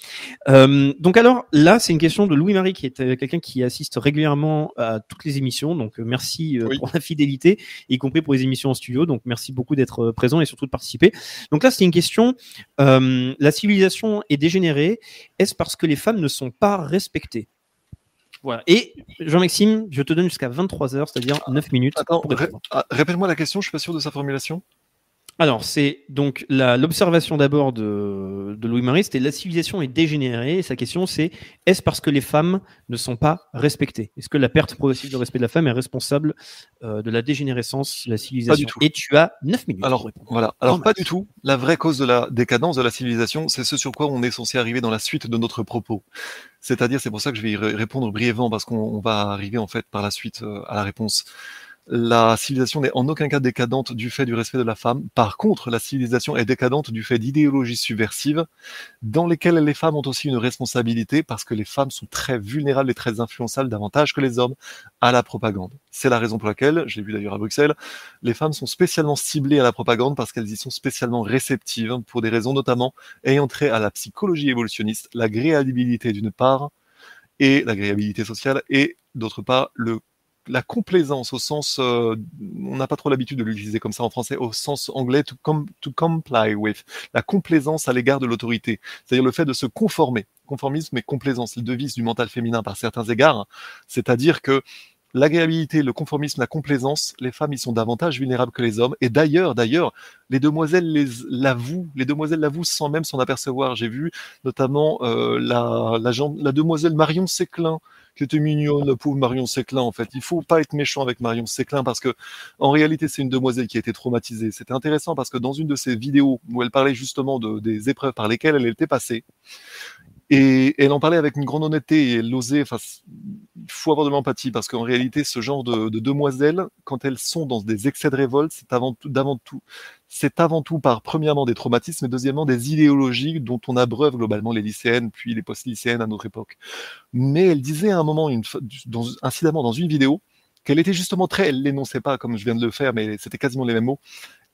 Euh, donc alors là, c'est une question de Louis-Marie qui est euh, quelqu'un qui assiste régulièrement à toutes les émissions. Donc euh, merci pour la fidélité, y compris pour les émissions en studio. Donc merci beaucoup d'être présent et surtout de participer. Donc là, c'est une question. la civilisation est dégénérée. Est-ce parce que les femmes ne sont pas respectées? Voilà. Et Jean-Maxime, je te donne jusqu'à 23 heures, c'est-à-dire 9 minutes. Attends, ah, répète-moi la question, je suis pas sûr de sa formulation. Alors, c'est donc l'observation d'abord de, Louis-Marie, c'était la civilisation est dégénérée. Et sa question, c'est est-ce parce que les femmes ne sont pas respectées? Est-ce que la perte progressive de respect de la femme est responsable euh, de la dégénérescence de la civilisation? Et tu as 9 minutes. Alors, voilà. Alors, pas du tout. La vraie cause de la décadence de la civilisation, c'est ce sur quoi on est censé arriver dans la suite de notre propos. C'est-à-dire, c'est pour ça que je vais y répondre brièvement, parce qu'on va arriver en fait par la suite euh, à la réponse la civilisation n'est en aucun cas décadente du fait du respect de la femme. Par contre, la civilisation est décadente du fait d'idéologies subversives dans lesquelles les femmes ont aussi une responsabilité parce que les femmes sont très vulnérables et très influençables davantage que les hommes à la propagande. C'est la raison pour laquelle, j'ai vu d'ailleurs à Bruxelles, les femmes sont spécialement ciblées à la propagande parce qu'elles y sont spécialement réceptives pour des raisons notamment ayant trait à la psychologie évolutionniste, l'agréabilité d'une part et l'agréabilité sociale et d'autre part le la complaisance au sens, euh, on n'a pas trop l'habitude de l'utiliser comme ça en français, au sens anglais, to, comply with, la complaisance à l'égard de l'autorité, c'est-à-dire le fait de se conformer. Conformisme et complaisance, les devises du mental féminin par certains égards, c'est-à-dire que l'agréabilité, le conformisme, la complaisance, les femmes y sont davantage vulnérables que les hommes. Et d'ailleurs, d'ailleurs, les demoiselles les l'avouent, les demoiselles l'avouent sans même s'en apercevoir. J'ai vu notamment euh, la, la, la, demoiselle Marion Séclin qui était mignonne, la pauvre Marion Séclin, en fait. Il faut pas être méchant avec Marion Séclin parce que, en réalité, c'est une demoiselle qui a été traumatisée. C'était intéressant parce que dans une de ses vidéos où elle parlait justement de, des épreuves par lesquelles elle était passée, et elle en parlait avec une grande honnêteté et elle osait. Enfin, il faut avoir de l'empathie parce qu'en réalité, ce genre de, de, demoiselles, quand elles sont dans des excès de révolte, c'est avant tout, d'avant tout, c'est avant tout par premièrement des traumatismes et deuxièmement des idéologies dont on abreuve globalement les lycéennes puis les post-lycéennes à notre époque. Mais elle disait à un moment, dans, incidemment dans une vidéo, qu'elle était justement très, elle l'énonçait pas comme je viens de le faire, mais c'était quasiment les mêmes mots.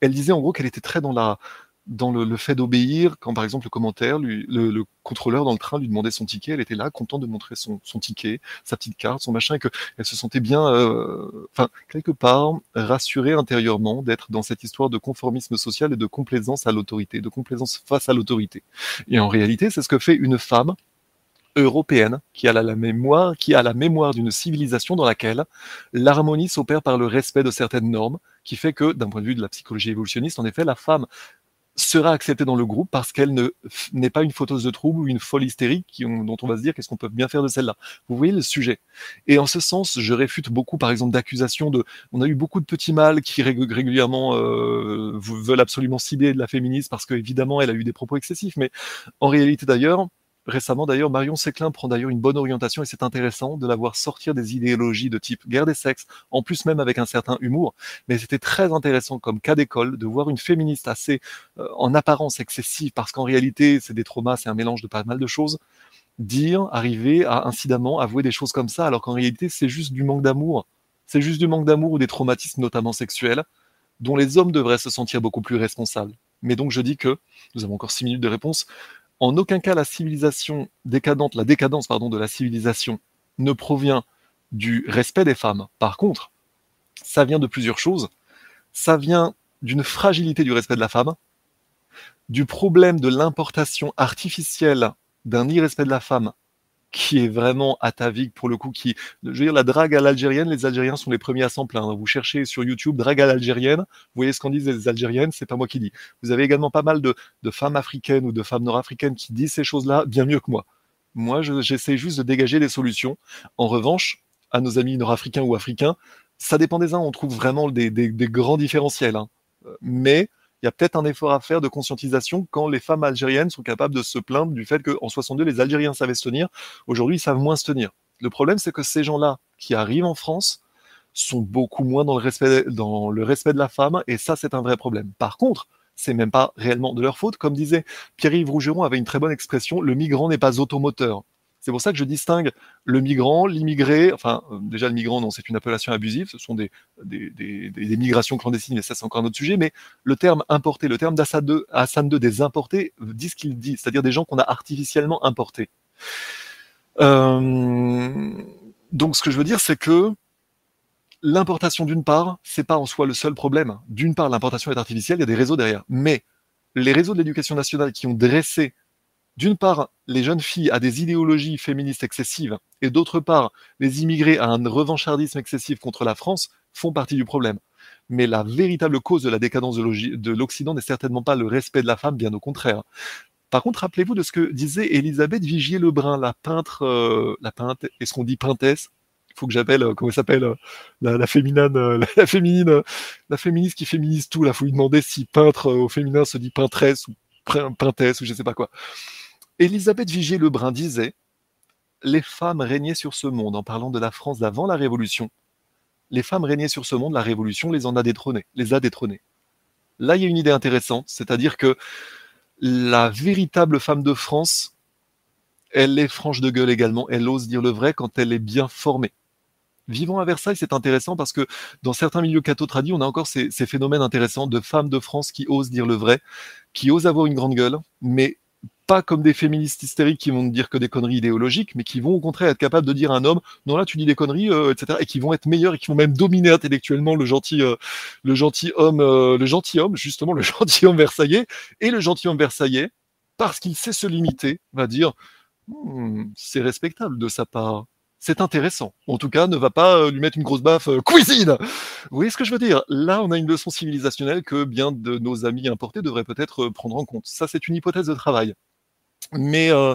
Elle disait en gros qu'elle était très dans la dans le, fait d'obéir, quand par exemple le commentaire, lui, le, contrôleur dans le train lui demandait son ticket, elle était là, contente de montrer son, son ticket, sa petite carte, son machin, et qu'elle se sentait bien, euh, enfin, quelque part, rassurée intérieurement d'être dans cette histoire de conformisme social et de complaisance à l'autorité, de complaisance face à l'autorité. Et en réalité, c'est ce que fait une femme européenne qui a la, mémoire, qui a la mémoire d'une civilisation dans laquelle l'harmonie s'opère par le respect de certaines normes, qui fait que, d'un point de vue de la psychologie évolutionniste, en effet, la femme sera acceptée dans le groupe parce qu'elle ne n'est pas une fauteuse de trouble ou une folle hystérique dont on va se dire qu'est-ce qu'on peut bien faire de celle-là. Vous voyez le sujet. Et en ce sens, je réfute beaucoup, par exemple, d'accusations de. On a eu beaucoup de petits mâles qui régulièrement euh, veulent absolument cibler de la féministe parce qu'évidemment, elle a eu des propos excessifs. Mais en réalité, d'ailleurs, Récemment, d'ailleurs, Marion Séclin prend d'ailleurs une bonne orientation et c'est intéressant de la voir sortir des idéologies de type guerre des sexes, en plus même avec un certain humour. Mais c'était très intéressant comme cas d'école de voir une féministe assez euh, en apparence excessive, parce qu'en réalité, c'est des traumas, c'est un mélange de pas mal de choses, dire, arriver à incidemment avouer des choses comme ça, alors qu'en réalité, c'est juste du manque d'amour. C'est juste du manque d'amour ou des traumatismes, notamment sexuels dont les hommes devraient se sentir beaucoup plus responsables. Mais donc je dis que, nous avons encore six minutes de réponse, en aucun cas la civilisation décadente, la décadence de la civilisation ne provient du respect des femmes. Par contre, ça vient de plusieurs choses. Ça vient d'une fragilité du respect de la femme, du problème de l'importation artificielle d'un irrespect de la femme qui est vraiment atavique pour le coup, qui, je veux dire, la drague à l'algérienne, les Algériens sont les premiers à s'en plaindre. Vous cherchez sur YouTube drague à l'algérienne, vous voyez ce qu'en disent les Algériennes, c'est pas moi qui dis. Vous avez également pas mal de, femmes africaines ou de femmes nord-africaines qui disent ces choses-là bien mieux que moi. Moi, j'essaie juste de dégager des solutions. En revanche, à nos amis nord-africains ou africains, ça dépend des uns, on trouve vraiment des, grands différentiels. Hein. Mais il y a peut-être un effort à faire de conscientisation quand les femmes algériennes sont capables de se plaindre du fait qu'en 62, les Algériens savaient se tenir. Aujourd'hui, ils savent moins se tenir. Le problème, c'est que ces gens-là qui arrivent en France sont beaucoup moins dans le respect, dans le respect de la femme, et ça, c'est un vrai problème. Par contre, c'est même pas réellement de leur faute. Comme disait Pierre-Yves Rougeron avait une très bonne expression, le migrant n'est pas automoteur. C'est pour ça que je distingue le migrant, l'immigré. Enfin, euh, déjà le migrant, non, c'est une appellation abusive. Ce sont des, migrations clandestines, mais ça c'est encore un autre sujet. Mais le terme importé, le terme d'Assad 2, Hassan 2 des importés dit ce qu'il dit, c'est-à-dire des gens qu'on a artificiellement importés. Euh, donc ce que je veux dire, c'est que l'importation d'une part, c'est pas en soi le seul problème. D'une part, l'importation est artificielle, il y a des réseaux derrière. Mais les réseaux de l'éducation nationale qui ont dressé d'une part, les jeunes filles à des idéologies féministes excessives, et d'autre part, les immigrés à un revanchardsme excessif contre la France, font partie du problème. Mais la véritable cause de la décadence de l'Occident n'est certainement pas le respect de la femme, bien au contraire. Par contre, rappelez-vous de ce que disait Elisabeth Vigier-Lebrun, la peintre, euh, la peintre, est-ce qu'on dit peintesse il faut que j'appelle, euh, comment elle s'appelle, euh, la, féminine, la, féminine, la féministe qui féminise tout. Là, faut lui demander si peintre au féminin se dit peintresse ou peintesse ou je sais pas quoi. Elisabeth Vigier-Lebrun disait Les femmes régnaient sur ce monde, en parlant de la France d'avant la Révolution. Les femmes régnaient sur ce monde, la Révolution les en a détrônées, les a détrônées. Là, il y a une idée intéressante, c'est-à-dire que la véritable femme de France, elle est franche de gueule également, elle ose dire le vrai quand elle est bien formée. Vivant à Versailles, c'est intéressant parce que dans certains milieux catho tradis, on a encore ces, ces, phénomènes intéressants de femmes de France qui osent dire le vrai, qui osent avoir une grande gueule, mais pas comme des féministes hystériques qui vont dire que des conneries idéologiques, mais qui vont au contraire être capables de dire à un homme, non là tu dis des conneries, euh, etc., et qui vont être meilleurs et qui vont même dominer intellectuellement le gentil, euh, le gentil homme, euh, le gentil homme, justement le gentil homme versaillais, et le gentil homme versaillais, parce qu'il sait se limiter, va dire, hmm, c'est respectable de sa part. C'est intéressant. En tout cas, ne va pas lui mettre une grosse baffe cuisine. Vous voyez ce que je veux dire? Là, on a une leçon civilisationnelle que bien de nos amis importés devraient peut-être prendre en compte. Ça, c'est une hypothèse de travail. Mais euh,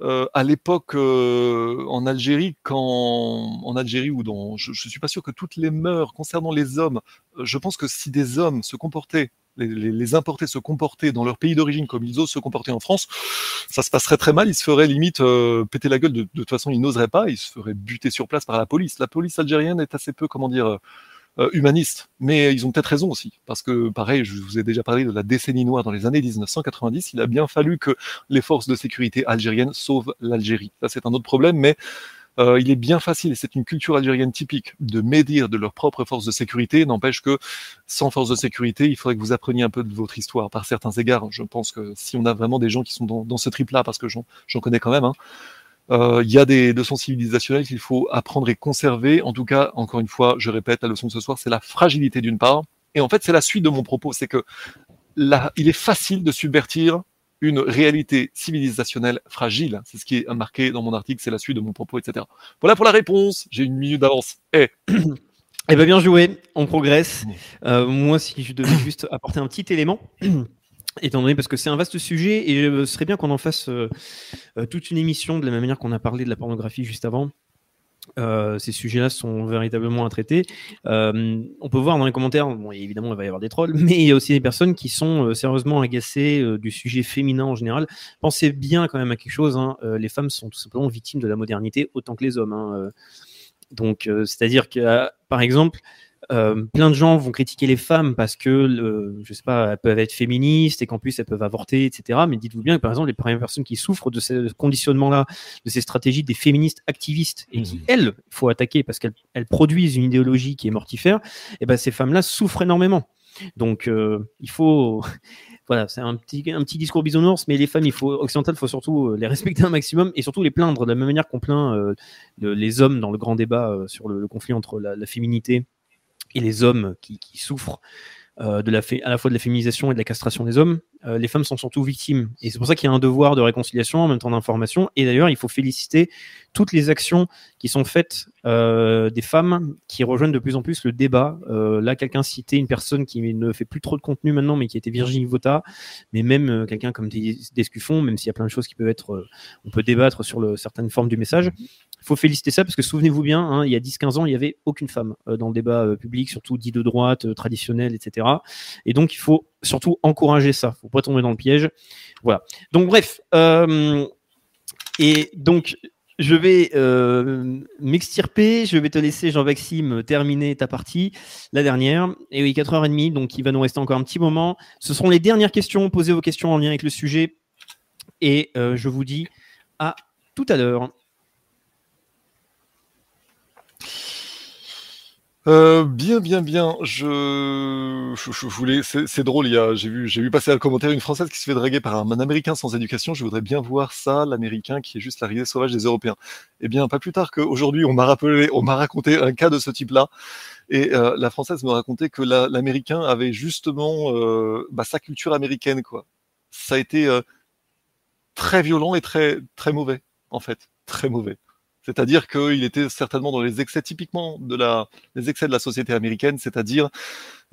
euh, à l'époque euh, en Algérie, quand en Algérie ou dans, je, je suis pas sûr que toutes les mœurs concernant les hommes, je pense que si des hommes se comportaient les, les, les, importés se comportaient dans leur pays d'origine comme ils osent se comporter en France, ça se passerait très mal. Ils se feraient limite euh, péter la gueule. De, de toute façon, ils n'oseraient pas. Ils se feraient buter sur place par la police. La police algérienne est assez peu, comment dire, euh, humanistes. Mais ils ont peut-être raison aussi, parce que pareil, je vous ai déjà parlé de la décennie noire dans les années 1990. Il a bien fallu que les forces de sécurité algériennes sauvent l'Algérie. Ça, c'est un autre problème, mais euh, il est bien facile, et c'est une culture algérienne typique, de médire de leurs propres forces de sécurité. N'empêche que sans forces de sécurité, il faudrait que vous appreniez un peu de votre histoire par certains égards. Je pense que si on a vraiment des gens qui sont dans, dans ce trip-là, parce que j'en connais quand même, hein, il y a des leçons civilisationnelles qu'il faut apprendre et conserver. En tout cas, encore une fois, je répète, la leçon de ce soir, c'est la fragilité d'une part. Et en fait, c'est la suite de mon propos. C'est que là, il est facile de subvertir une réalité civilisationnelle fragile. C'est ce qui est marqué dans mon article, c'est la suite de mon propos, etc. Voilà pour la réponse. J'ai une minute d'avance. Eh. Eh bien, bien joué, on progresse. Euh, moi, si je devais juste apporter un petit élément, étant donné parce que c'est un vaste sujet et ce serait bien qu'on en fasse euh, toute une émission de la même manière qu'on a parlé de la pornographie juste avant. Euh, ces sujets-là sont véritablement à traiter. Euh, on peut voir dans les commentaires, bon, évidemment, il va y avoir des trolls, mais il y a aussi des personnes qui sont euh, sérieusement agacées euh, du sujet féminin en général. Pensez bien quand même à quelque chose. Hein, euh, les femmes sont tout simplement victimes de la modernité autant que les hommes. Hein, donc, c'est-à-dire que, par exemple, euh, plein de gens vont critiquer les femmes parce que, euh, je sais pas, elles peuvent être féministes et qu'en plus elles peuvent avorter, etc. Mais dites-vous bien que par exemple, les premières personnes qui souffrent de ce conditionnement-là, de ces stratégies des féministes activistes et qui, elles, il faut attaquer parce qu'elles elles produisent une idéologie qui est mortifère, et ben ces femmes-là souffrent énormément. Donc, euh, il faut, voilà, c'est un petit, un petit discours bisounours, mais les femmes, il faut occidentales, il faut surtout euh, les respecter un maximum et surtout les plaindre de la même manière qu'on plaint euh, le- les hommes dans le grand débat euh, sur le, le conflit entre la, la féminité et les hommes qui, souffrent euh, de la à la fois de la féminisation et de la castration des hommes. Euh, les femmes sont surtout victimes. Et c'est pour ça qu'il y a un devoir de réconciliation en même temps d'information. Et d'ailleurs, il faut féliciter toutes les actions qui sont faites euh, des femmes qui rejoignent de plus en plus le débat. Euh, là, quelqu'un citait une personne qui ne fait plus trop de contenu maintenant, mais qui était Virginie Vota, mais même quelqu'un comme Des- Descuffon, même s'il y a plein de choses qui peuvent être, on peut débattre sur certaines formes du message. Il faut féliciter ça parce que souvenez-vous bien, hein, il y a 10-15 ans, il n'y avait aucune femme dans le débat public, surtout dit de droite, traditionnel, etc. Et donc, il faut surtout encourager ça. Pas tomber dans le piège. Voilà. Donc, bref. euh, et donc, je vais euh, m'extirper. Je vais te laisser, Jean-Maxime, terminer ta partie, la dernière. Et oui, 4h30, donc il va nous rester encore un petit moment. Ce seront les dernières questions. Posez vos questions en lien avec le sujet. Et euh, je vous dis à tout à l'heure. Euh, bien, bien, bien. Je, je, je voulais. C'est drôle. J'ai vu, passer un commentaire une française qui se fait draguer par un, Américain sans éducation. Je voudrais bien voir ça, l'Américain qui est juste la risée sauvage des Européens. Eh bien, pas plus tard qu'aujourd'hui, on m'a on m'a raconté un cas de ce type-là. Et euh, la française me racontait que la- l'Américain avait justement euh, bah, sa culture américaine, quoi. Ça a été très violent et très très mauvais, en fait, très mauvais. C'est-à-dire qu'il était certainement dans les excès typiquement de la, les excès de la société américaine, c'est-à-dire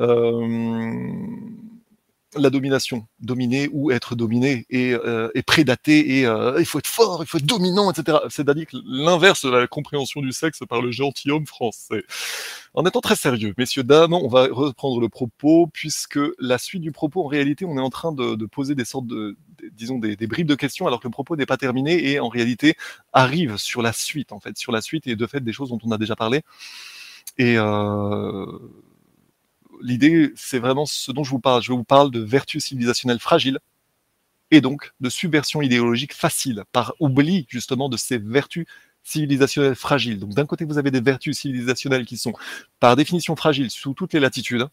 euh, la domination, dominer ou être dominé et, euh, et euh, il faut être fort, il faut être dominant, etc. C'est-à-dire l'inverse de la compréhension du sexe par le gentilhomme français. En étant très sérieux, messieurs, dames, on va reprendre le propos puisque la suite du propos, en réalité, on est en train de, poser des sortes de, disons, des, bribes de questions alors que le propos n'est pas terminé et en réalité arrive sur la suite, en fait, sur la suite et de fait des choses dont on a déjà parlé. Et euh, l'idée, c'est vraiment ce dont je vous parle. Je vous parle de vertus civilisationnelles fragiles et donc de subversion idéologique facile par oubli justement de ces vertus civilisationnelles fragiles. Donc d'un côté, vous avez des vertus civilisationnelles qui sont par définition fragiles sous toutes les latitudes,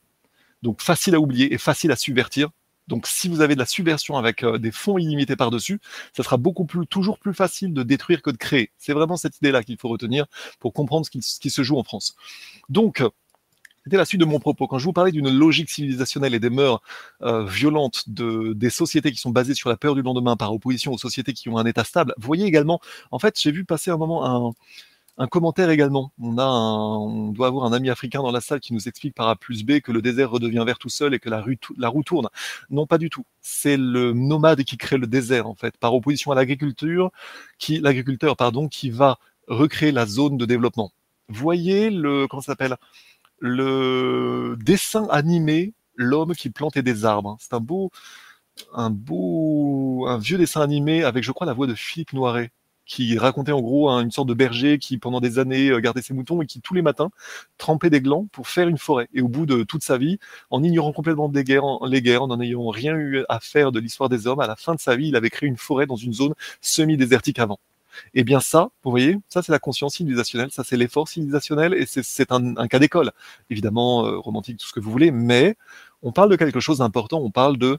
donc faciles à oublier et faciles à subvertir. Donc si vous avez de la subversion avec euh, des fonds illimités par-dessus, ça sera beaucoup plus, toujours plus facile de détruire que de créer. C'est vraiment cette idée-là qu'il faut retenir pour comprendre ce qui, se joue en France. Donc, c'était la suite de mon propos. Quand je vous parlais d'une logique civilisationnelle et des mœurs euh, violentes de, des sociétés qui sont basées sur la peur du lendemain par opposition aux sociétés qui ont un état stable, voyez également, en fait, j'ai vu passer un moment un, un commentaire également. On, doit avoir un ami africain dans la salle qui nous explique par A plus B que le désert redevient vert tout seul et que la, rue roue tourne. Non, pas du tout. C'est le nomade qui crée le désert, en fait, par opposition à l'agriculture, qui, l'agriculteur, pardon, qui va recréer la zone de développement. Voyez le, comment s'appelle? le dessin animé L'homme qui plantait des arbres. C'est un beau, un beau, un vieux dessin animé avec, je crois, la voix de Philippe Noiret, qui racontait en gros une sorte de berger qui, pendant des années, euh, gardait ses moutons et qui, tous les matins, trempait des glands pour faire une forêt. Et au bout de toute sa vie, en ignorant complètement des guerres, les guerres, en n'en ayant rien eu à faire de l'histoire des hommes, à la fin de sa vie, il avait créé une forêt dans une zone semi-désertique avant. Et bien ça, vous voyez, ça c'est la conscience civilisationnelle, ça c'est l'effort civilisationnel et c'est- un, cas d'école. Évidemment, euh, romantique, tout ce que vous voulez, mais on parle de quelque chose d'important, on parle de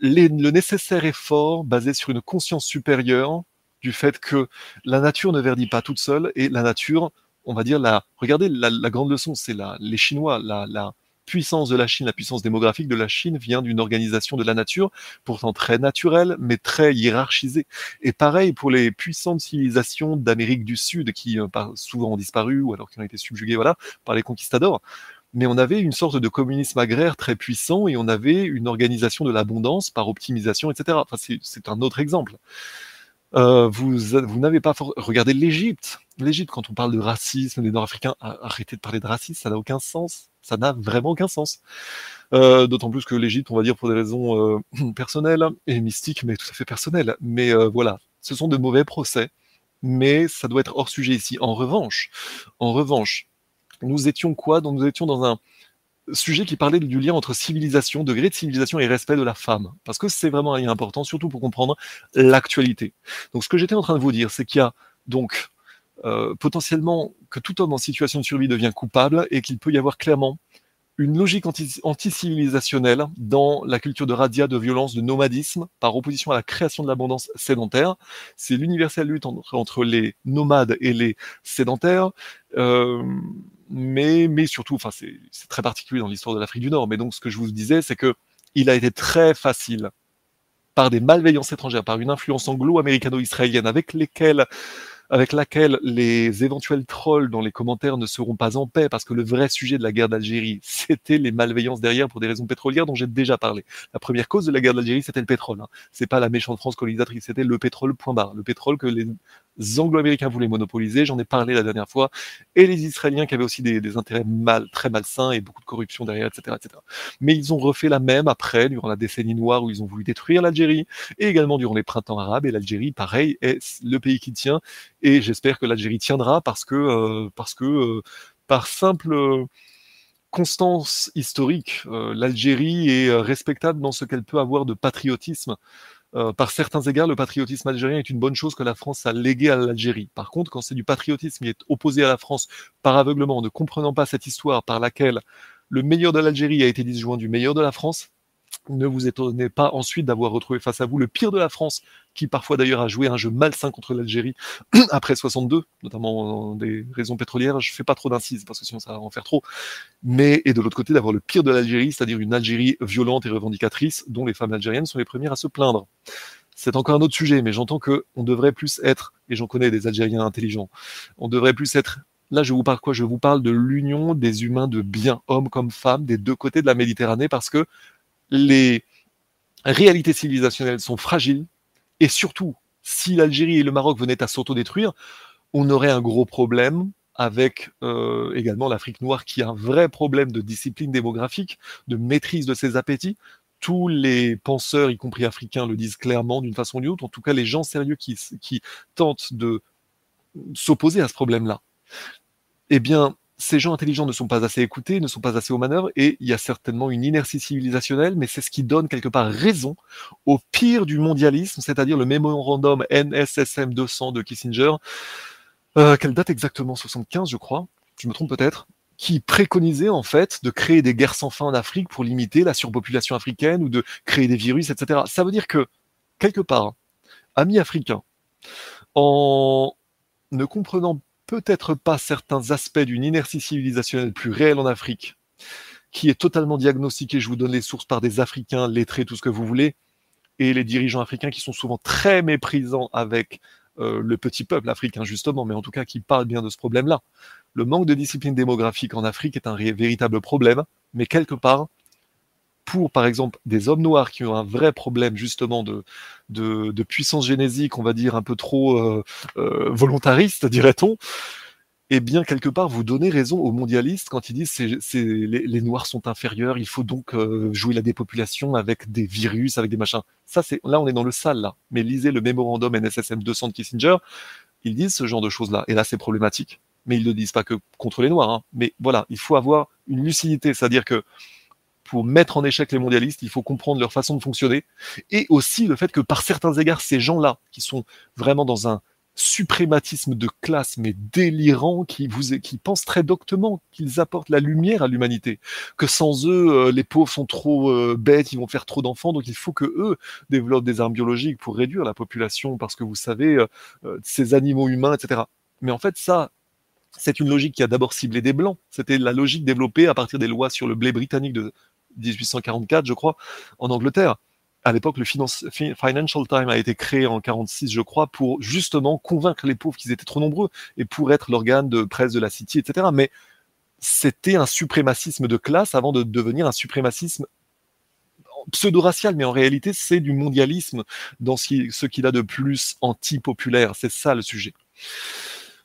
le nécessaire effort basé sur une conscience supérieure du fait que la nature ne verdit pas toute seule et la nature, on va dire, la, regardez, la, la grande leçon, c'est la, les Chinois, la, la puissance de la Chine, la puissance démographique de la Chine vient d'une organisation de la nature, pourtant très naturelle, mais très hiérarchisée. Et pareil pour les puissantes civilisations d'Amérique du Sud qui euh, souvent ont disparu ou alors qui ont été subjuguées voilà, par les conquistadors. Mais on avait une sorte de communisme agraire très puissant et on avait une organisation de l'abondance par optimisation, etc. Enfin, c'est un autre exemple. Euh, vous vous n'avez pas regardé l'Égypte. L'Égypte, quand on parle de racisme des Nord-Africains, arrêtez de parler de racisme, ça n'a aucun sens. Ça n'a vraiment aucun sens. Euh, D'autant plus que l'Égypte, on va dire pour des raisons euh, personnelles et mystiques, mais tout à fait personnelles. Mais euh, voilà, ce sont de mauvais procès, mais ça doit être hors sujet ici. En revanche, en revanche, nous étions quoi? Donc, Nous étions dans un sujet qui parlait du lien entre civilisation, degré de civilisation et respect de la femme. Parce que c'est vraiment un lien important, surtout pour comprendre l'actualité. Donc ce que j'étais en train de vous dire, c'est qu'il y a donc euh, potentiellement que tout homme en situation de survie devient coupable et qu'il peut y avoir clairement une logique anti- anti-civilisationnelle dans la culture de radia, de violence, de nomadisme, par opposition à la création de l'abondance sédentaire. C'est l'universelle lutte entre, entre les nomades et les sédentaires. Euh, mais, mais surtout, enfin, c'est très particulier dans l'histoire de l'Afrique du Nord. Mais donc, ce que je vous disais, c'est que il a été très facile par des malveillances étrangères, par une influence anglo-américano-israélienne avec lesquelles avec laquelle les éventuels trolls dans les commentaires ne seront pas en paix, parce que le vrai sujet de la guerre d'Algérie, c'était les malveillances derrière pour des raisons pétrolières dont j'ai déjà parlé. La première cause de la guerre d'Algérie, c'était le pétrole. Hein. C'est pas la méchante France colonisatrice, c'était le pétrole point barre. Le pétrole que les anglo-américains voulaient monopoliser, j'en ai parlé la dernière fois, et les Israéliens qui avaient aussi des, intérêts mal, très malsains et beaucoup de corruption derrière, etc., etc. Mais ils ont refait la même après, durant la décennie noire où ils ont voulu détruire l'Algérie, et également durant les printemps arabes, et l'Algérie, pareil, est le pays qui tient, et j'espère que l'Algérie tiendra parce que, euh, parce que euh, par simple euh, constance historique, l'Algérie est respectable dans ce qu'elle peut avoir de patriotisme. Euh, par certains égards, le patriotisme algérien est une bonne chose que la France a légué à l'Algérie. Par contre, quand c'est du patriotisme qui est opposé à la France par aveuglement, en ne comprenant pas cette histoire par laquelle le meilleur de l'Algérie a été disjoint du meilleur de la France, ne vous étonnez pas ensuite d'avoir retrouvé face à vous le pire de la France, qui parfois d'ailleurs a joué un jeu malsain contre l'Algérie après 62, notamment des raisons pétrolières. Je fais pas trop d'incises parce que sinon ça va en faire trop. Mais et de l'autre côté d'avoir le pire de l'Algérie, c'est-à-dire une Algérie violente et revendicatrice, dont les femmes algériennes sont les premières à se plaindre. C'est encore un autre sujet, mais j'entends que on devrait plus être, et j'en connais des Algériens intelligents, on devrait plus être Là, je vous parle quoi? Je vous parle de l'union des humains de bien, hommes comme femmes, des deux côtés de la Méditerranée, parce que les réalités civilisationnelles sont fragiles, et surtout, si l'Algérie et le Maroc venaient à s'autodétruire, on aurait un gros problème avec euh, également l'Afrique noire qui a un vrai problème de discipline démographique, de maîtrise de ses appétits. Tous les penseurs, y compris africains, le disent clairement d'une façon ou d'une autre. En tout cas, les gens sérieux qui, qui tentent de s'opposer à ce problème-là. Eh bien, ces gens intelligents ne sont pas assez écoutés, ne sont pas assez aux manœuvres, et il y a certainement une inertie civilisationnelle, mais c'est ce qui donne quelque part raison au pire du mondialisme, c'est-à-dire le mémorandum NSSM 200 de Kissinger, euh, quelle date exactement 75, je crois, je me trompe peut-être, qui préconisait en fait de créer des guerres sans fin en Afrique pour limiter la surpopulation africaine ou de créer des virus, etc. Ça veut dire que, quelque part, amis africains, en ne comprenant peut-être pas certains aspects d'une inertie civilisationnelle plus réelle en Afrique, qui est totalement diagnostiquée, je vous donne les sources par des Africains lettrés, tout ce que vous voulez, et les dirigeants africains qui sont souvent très méprisants avec euh, le petit peuple africain, justement, mais en tout cas qui parlent bien de ce problème-là. Le manque de discipline démographique en Afrique est un véritable problème, mais quelque part, pour, par exemple, des hommes noirs qui ont un vrai problème justement de, de, puissance génésique, on va dire un peu trop euh, euh, volontariste, dirait-on, eh bien, quelque part, vous donnez raison aux mondialistes quand ils disent c'est, les Noirs sont inférieurs, il faut donc euh, jouer la dépopulation avec des virus, avec des machins. Ça, c'est là, on est dans le sale, là. Mais lisez le mémorandum NSSM 200 de Kissinger, ils disent ce genre de choses-là. Et là, c'est problématique. Mais ils ne le disent pas que contre les Noirs. Hein. Mais voilà, il faut avoir une lucidité, c'est-à-dire que pour mettre en échec les mondialistes, il faut comprendre leur façon de fonctionner et aussi le fait que par certains égards, ces gens-là, qui sont vraiment dans un suprématisme de classe mais délirant, qui, vous, qui pensent très doctement qu'ils apportent la lumière à l'humanité, que sans eux, euh, les pauvres sont trop euh, bêtes, ils vont faire trop d'enfants, donc il faut que eux développent des armes biologiques pour réduire la population, parce que vous savez, euh, ces animaux humains, etc. Mais en fait, ça, c'est une logique qui a d'abord ciblé des blancs. C'était la logique développée à partir des lois sur le blé britannique de 1844, je crois, en Angleterre. À l'époque, le Financial Times a été créé en 46, je crois, pour justement convaincre les pauvres qu'ils étaient trop nombreux et pour être l'organe de presse de la City, etc. Mais c'était un suprémacisme de classe avant de devenir un suprémacisme pseudo-racial, mais en réalité, c'est du mondialisme dans ce qu'il a de plus anti-populaire. C'est ça le sujet.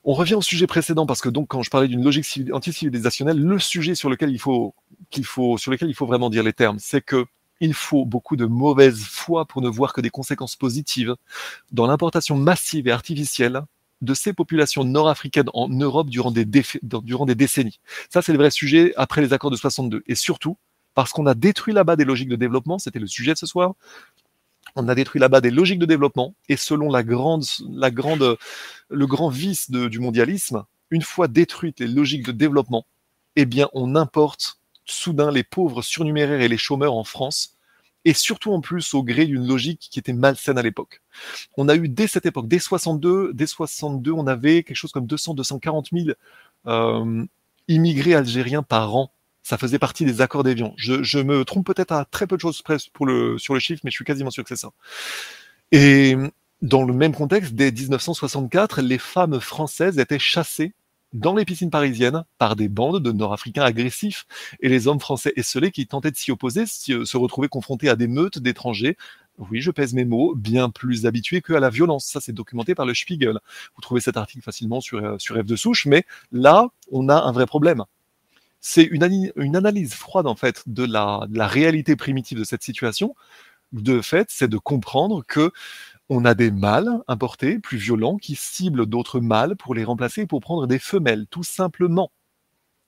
On revient au sujet précédent parce que donc quand je parlais d'une logique anti-civilisationnelle, le sujet sur lequel il faut qu'il faut sur lequel il faut vraiment dire les termes, c'est que il faut beaucoup de mauvaise foi pour ne voir que des conséquences positives dans l'importation massive et artificielle de ces populations nord-africaines en Europe durant des, durant des décennies. Ça, c'est le vrai sujet après les accords de 62. Et surtout, parce qu'on a détruit là-bas des logiques de développement, c'était le sujet de ce soir, on a détruit là-bas des logiques de développement, et selon la grande, la grande, le grand vice du mondialisme, une fois détruites les logiques de développement, eh bien, on importe soudain les pauvres surnuméraires et les chômeurs en France, et surtout en plus au gré d'une logique qui était malsaine à l'époque. On a eu dès cette époque, dès 62, dès 62, on avait quelque chose comme 200, 240 000 euh, immigrés algériens par an. Ça faisait partie des accords d'Évian. Je, me trompe peut-être à très peu de choses près sur le chiffre, mais je suis quasiment sûr que c'est ça. Et dans le même contexte, dès 1964, les femmes françaises étaient chassées dans les piscines parisiennes par des bandes de Nord-Africains agressifs et les hommes français esselés qui tentaient de s'y opposer se retrouvaient confrontés à des meutes d'étrangers. Oui, je pèse mes mots, bien plus habitués qu'à la violence. Ça, c'est documenté par le Spiegel. Vous trouvez cet article facilement sur, euh, sur F de souche, mais là, on a un vrai problème. C'est une, analyse froide, en fait, de la, de la réalité primitive de cette situation. De fait, c'est de comprendre que on a des mâles importés, plus violents, qui ciblent d'autres mâles pour les remplacer et pour prendre des femelles, tout simplement.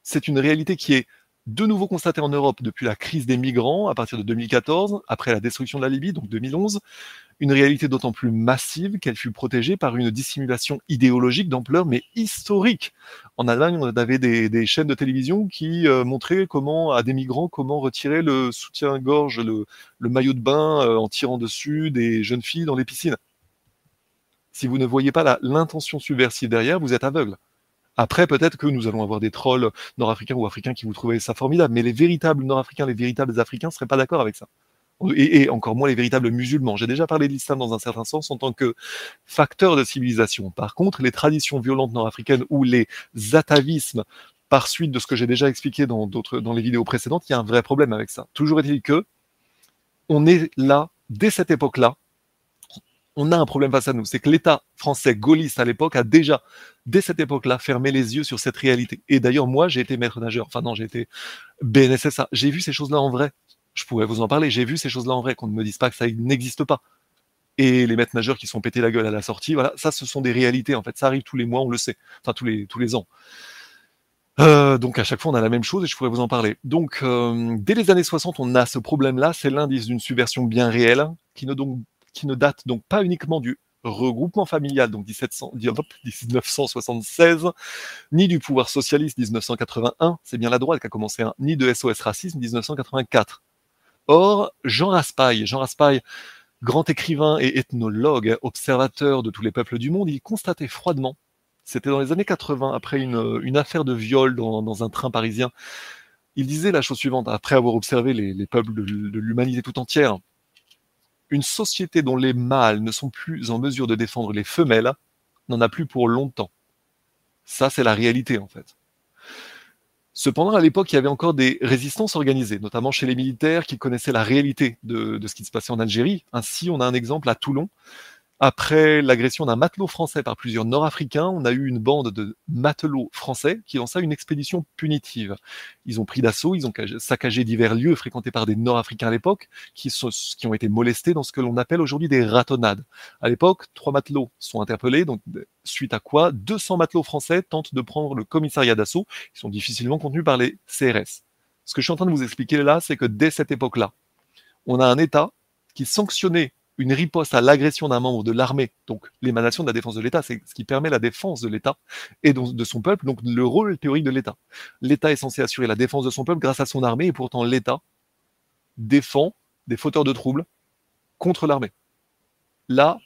C'est une réalité qui est de nouveau constatée en Europe depuis la crise des migrants à partir de 2014, après la destruction de la Libye, donc 2011, une réalité d'autant plus massive qu'elle fut protégée par une dissimulation idéologique d'ampleur mais historique. En Allemagne, on avait des, chaînes de télévision qui euh, montraient comment à des migrants comment retirer le soutien-gorge, le, maillot de bain euh, en tirant dessus des jeunes filles dans les piscines. Si vous ne voyez pas l'intention subversive derrière, vous êtes aveugle. Après, peut-être que nous allons avoir des trolls nord-africains ou africains qui vous trouvez ça formidable, mais les véritables nord-africains, les véritables africains seraient pas d'accord avec ça et, encore moins les véritables musulmans. J'ai déjà parlé de l'islam dans un certain sens en tant que facteur de civilisation. Par contre, les traditions violentes nord-africaines ou les atavismes, par suite de ce que j'ai déjà expliqué dans d'autres, dans les vidéos précédentes, il y a un vrai problème avec ça. Toujours est-il que on est là, dès cette époque-là, on a un problème face à nous. C'est que l'État français gaulliste à l'époque a déjà, dès cette époque-là, fermé les yeux sur cette réalité. Et d'ailleurs, moi, j'ai été maître nageur. Enfin non, j'ai été BNSSA. J'ai vu ces choses-là en vrai je pourrais vous en parler. J'ai vu ces choses-là en vrai, qu'on ne me dise pas que ça n'existe pas. Et les maîtres nageurs qui sont pétés la gueule à la sortie, voilà, ça, ce sont des réalités. En fait, ça arrive tous les mois, on le sait. Enfin, tous les, tous les ans. Euh, donc à chaque fois on a la même chose et je pourrais vous en parler. Donc euh, dès les années 60 on a ce problème-là, c'est l'indice d'une subversion bien réelle qui ne, donc, qui ne date donc pas uniquement du regroupement familial, donc 1700, 1976, ni du pouvoir socialiste 1981, c'est bien la droite qui a commencé, hein, ni de SOS Racisme 1984. Or, Jean Raspail, Jean Raspail, grand écrivain et ethnologue, observateur de tous les peuples du monde, il constatait froidement, c'était dans les années 80, après une, affaire de viol dans, un train parisien, il disait la chose suivante, après avoir observé les, peuples de, de l'humanité tout entière, une société dont les mâles ne sont plus en mesure de défendre les femelles n'en a plus pour longtemps. Ça, c'est la réalité, en fait. Cependant, à l'époque, il y avait encore des résistances organisées, notamment chez les militaires qui connaissaient la réalité de, ce qui se passait en Algérie. Ainsi, on a un exemple à Toulon, après l'agression d'un matelot français par plusieurs Nord-Africains, on a eu une bande de matelots français qui lança une expédition punitive. Ils ont pris d'assaut, ils ont saccagé divers lieux fréquentés par des Nord-Africains à l'époque, qui, qui, ont été molestés dans ce que l'on appelle aujourd'hui des ratonnades. À l'époque, trois matelots sont interpellés, donc suite à quoi 200 matelots français tentent de prendre le commissariat d'assaut, Ils sont difficilement contenus par les CRS. Ce que je suis en train de vous expliquer là, c'est que dès cette époque-là, on a un État qui sanctionnait une riposte à l'agression d'un membre de l'armée, donc l'émanation de la défense de l'État, c'est ce qui permet la défense de l'État et de son peuple, donc le rôle théorique de l'État. L'État est censé assurer la défense de son peuple grâce à son armée, et pourtant l'État défend des fauteurs de troubles contre l'armée. Là,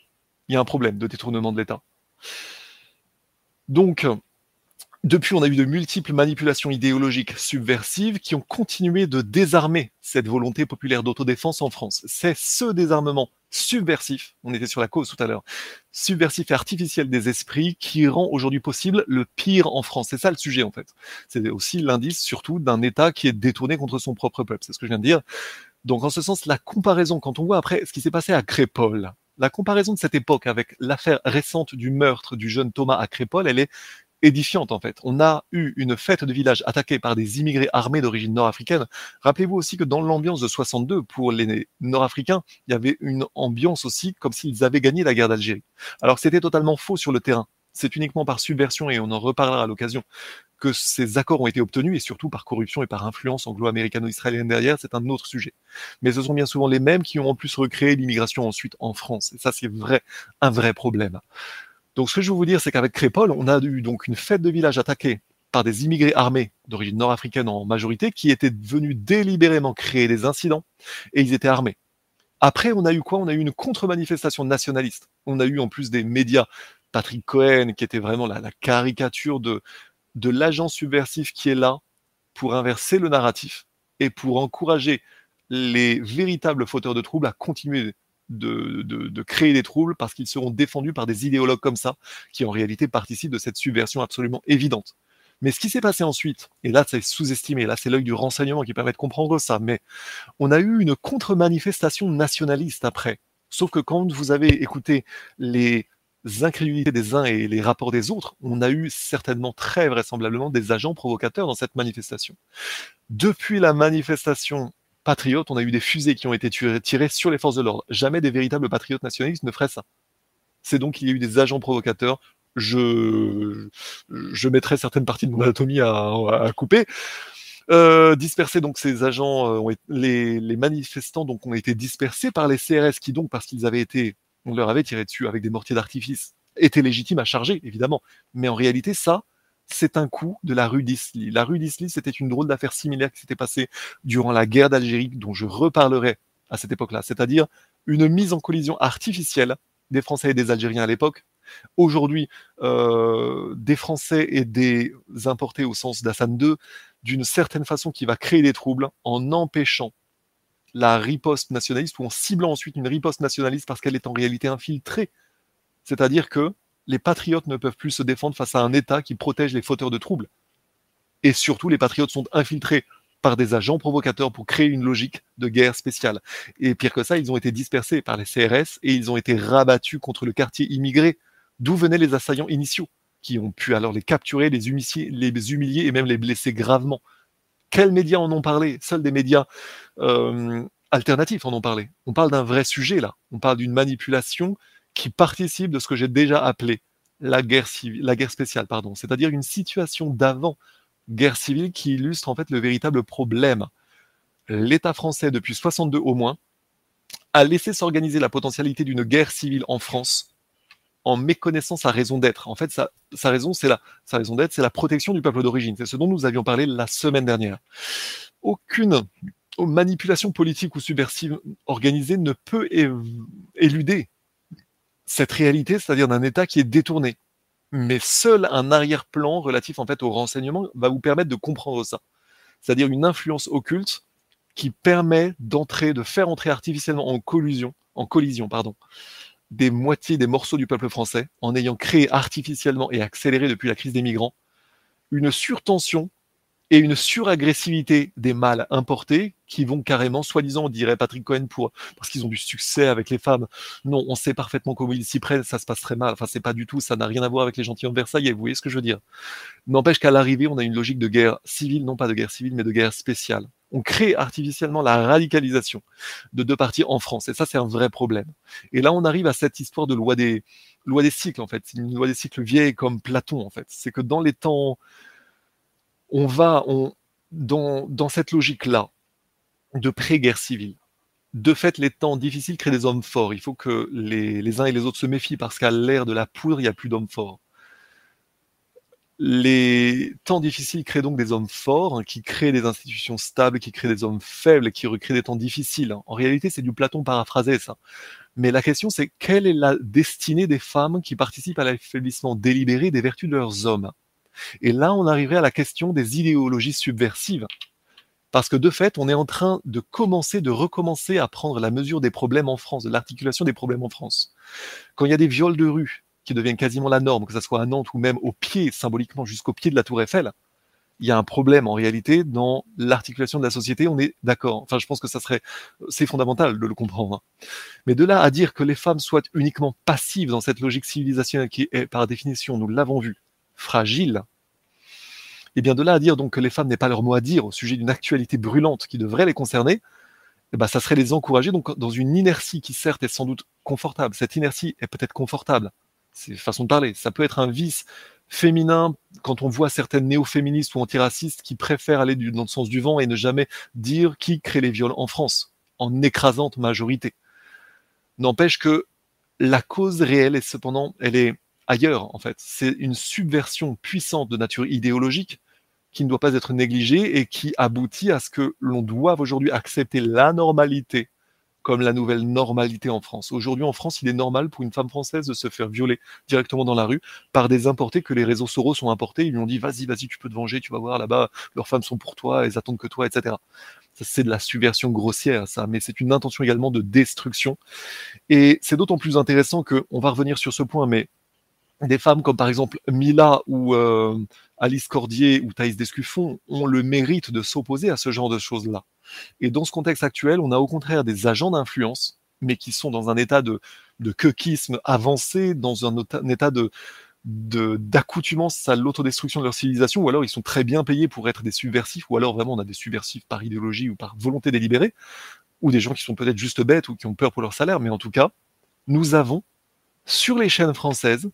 il y a un problème de détournement de l'État. Donc, depuis, on a eu de multiples manipulations idéologiques subversives qui ont continué de désarmer cette volonté populaire d'autodéfense en France. C'est ce désarmement subversif, on était sur la cause tout à l'heure, subversif et artificiel des esprits qui rend aujourd'hui possible le pire en France. C'est ça le sujet en fait. C'est aussi l'indice surtout d'un État qui est détourné contre son propre peuple. C'est ce que je viens de dire. Donc en ce sens, la comparaison, quand on voit après ce qui s'est passé à Crépole, la comparaison de cette époque avec l'affaire récente du meurtre du jeune Thomas à Crépole, elle est édifiante en fait. On a eu une fête de village attaquée par des immigrés armés d'origine nord-africaine. Rappelez-vous aussi que dans l'ambiance de 62, pour les nord-africains, il y avait une ambiance aussi comme s'ils avaient gagné la guerre d'Algérie. Alors c'était totalement faux sur le terrain. C'est uniquement par subversion, et on en reparlera à l'occasion, que ces accords ont été obtenus, et surtout par corruption et par influence anglo-américano-israélienne derrière, c'est un autre sujet. Mais ce sont bien souvent les mêmes qui ont en plus recréé l'immigration ensuite en France. Et ça, c'est vrai, un vrai problème. Donc ce que je veux vous dire, c'est qu'avec Crépole, on a eu donc une fête de village attaquée par des immigrés armés d'origine nord-africaine en majorité qui étaient venus délibérément créer des incidents et ils étaient armés. Après, on a eu quoi? On a eu une contre-manifestation nationaliste. On a eu en plus des médias, Patrick Cohen, qui était vraiment la, la caricature de, de l'agent subversif qui est là pour inverser le narratif et pour encourager les véritables fauteurs de troubles à continuer de, de, créer des troubles parce qu'ils seront défendus par des idéologues comme ça, qui en réalité participent de cette subversion absolument évidente. Mais ce qui s'est passé ensuite, et là c'est sous-estimé, là c'est l'œil du renseignement qui permet de comprendre ça, mais on a eu une contre-manifestation nationaliste après. Sauf que quand vous avez écouté les incrédulités des uns et les rapports des autres, on a eu certainement très vraisemblablement des agents provocateurs dans cette manifestation. Depuis la manifestation patriote, on a eu des fusées qui ont été tirées sur les forces de l'ordre. Jamais des véritables patriotes nationalistes ne feraient ça. C'est donc qu'il y a eu des agents provocateurs je, je mettrai certaines parties de mon anatomie à, à couper. Euh, donc ces agents, euh, les, les, manifestants donc ont été dispersés par les CRS qui donc parce qu'ils avaient été, on leur avait tiré dessus avec des mortiers d'artifice, étaient légitimes à charger évidemment, mais en réalité ça c'est un coup de la rue d'Isly. La rue d'Isly, c'était une drôle d'affaire similaire qui s'était passée durant la guerre d'Algérie, dont je reparlerai à cette époque-là, c'est-à-dire une mise en collision artificielle des Français et des Algériens à l'époque aujourd'hui euh, des Français et des importés au sens d'Hassan II, d'une certaine façon qui va créer des troubles en empêchant la riposte nationaliste ou en ciblant ensuite une riposte nationaliste parce qu'elle est en réalité infiltrée. C'est-à-dire que les patriotes ne peuvent plus se défendre face à un État qui protège les fauteurs de troubles. Et surtout, les patriotes sont infiltrés par des agents provocateurs pour créer une logique de guerre spéciale. Et pire que ça, ils ont été dispersés par les CRS et ils ont été rabattus contre le quartier immigré d'où venaient les assaillants initiaux, qui ont pu alors les capturer, les humilier, et même les blesser gravement. Quels médias en ont parlé? Seuls des médias euh, alternatifs en ont parlé. On parle d'un vrai sujet là. On parle d'une manipulation qui participe de ce que j'ai déjà appelé la guerre civile, la guerre spéciale, pardon. C'est-à-dire une situation d'avant guerre civile qui illustre en fait le véritable problème. L'État français, depuis 62 au moins, a laissé s'organiser la potentialité d'une guerre civile en France en méconnaissant sa raison d'être. En fait, sa, raison, c'est la, sa raison d'être, c'est la protection du peuple d'origine. C'est ce dont nous avions parlé la semaine dernière. Aucune manipulation politique ou subversive organisée ne peut éluder cette réalité, c'est-à-dire d'un État qui est détourné. Mais seul un arrière-plan relatif en fait au renseignement va vous permettre de comprendre ça. C'est-à-dire une influence occulte qui permet d'entrer, de faire entrer artificiellement en collusion, en collision, pardon, des moitiés des morceaux du peuple français en ayant créé artificiellement et accéléré depuis la crise des migrants une surtension et une suragressivité des mâles importés qui vont carrément, soi-disant, on dirait Patrick Cohen pour parce qu'ils ont du succès avec les femmes. Non, on sait parfaitement comment ils s'y prennent, ça se passe très mal. Enfin, c'est pas du tout, ça n'a rien à voir avec les gentilshommes Versailles. Vous voyez ce que je veux dire N'empêche qu'à l'arrivée, on a une logique de guerre civile, non pas de guerre civile, mais de guerre spéciale on crée artificiellement la radicalisation de deux partis en France. Et ça, c'est un vrai problème. Et là, on arrive à cette histoire de loi des, loi des cycles, en fait. C'est une loi des cycles vieille comme Platon, en fait. C'est que dans les temps, on va, dans, cette logique-là, de pré-guerre civile, de fait, les temps difficiles créent des hommes forts. Il faut que les, les uns et les autres se méfient parce qu'à l'ère de la poudre, il n'y a plus d'hommes forts. Les temps difficiles créent donc des hommes forts, hein, qui créent des institutions stables, qui créent des hommes faibles, qui recréent des temps difficiles. En réalité, c'est du Platon paraphrasé, ça. Mais la question, c'est quelle est la destinée des femmes qui participent à l'affaiblissement délibéré des vertus de leurs hommes? Et là, on arriverait à la question des idéologies subversives. Parce que de fait, on est en train de commencer, de recommencer à prendre la mesure des problèmes en France, de l'articulation des problèmes en France. Quand il y a des viols de rue, qui deviennent quasiment la norme, que ce soit à Nantes ou même au pied, symboliquement jusqu'au pied de la tour Eiffel, il y a un problème en réalité dans l'articulation de la société, on est d'accord. Enfin, je pense que ça serait, c'est fondamental de le comprendre. Mais de là à dire que les femmes soient uniquement passives dans cette logique civilisationnelle qui est, par définition, nous l'avons vu, fragile, et eh bien de là à dire donc que les femmes n'aient pas leur mot à dire au sujet d'une actualité brûlante qui devrait les concerner, eh ben, ça serait les encourager donc dans une inertie qui certes est sans doute confortable. Cette inertie est peut-être confortable, c'est façon de parler. Ça peut être un vice féminin quand on voit certaines néo-féministes ou antiracistes qui préfèrent aller dans le sens du vent et ne jamais dire qui crée les viols en France, en écrasante majorité. N'empêche que la cause réelle est cependant, elle est ailleurs, en fait. C'est une subversion puissante de nature idéologique qui ne doit pas être négligée et qui aboutit à ce que l'on doive aujourd'hui accepter la normalité comme la nouvelle normalité en France. Aujourd'hui, en France, il est normal pour une femme française de se faire violer directement dans la rue par des importés que les réseaux Soros ont importés. Ils lui ont dit, vas-y, vas-y, tu peux te venger, tu vas voir là-bas, leurs femmes sont pour toi, elles attendent que toi, etc. C'est de la subversion grossière, ça, mais c'est une intention également de destruction. Et c'est d'autant plus intéressant que, on va revenir sur ce point, mais des femmes comme par exemple Mila ou euh, Alice Cordier ou Thaïs Descuffon ont le mérite de s'opposer à ce genre de choses-là. Et dans ce contexte actuel, on a au contraire des agents d'influence, mais qui sont dans un état de, de avancé, dans un, état d'accoutumance à l'autodestruction de leur civilisation, ou alors ils sont très bien payés pour être des subversifs, ou alors vraiment on a des subversifs par idéologie ou par volonté délibérée, ou des gens qui sont peut-être juste bêtes ou qui ont peur pour leur salaire, mais en tout cas, nous avons sur les chaînes françaises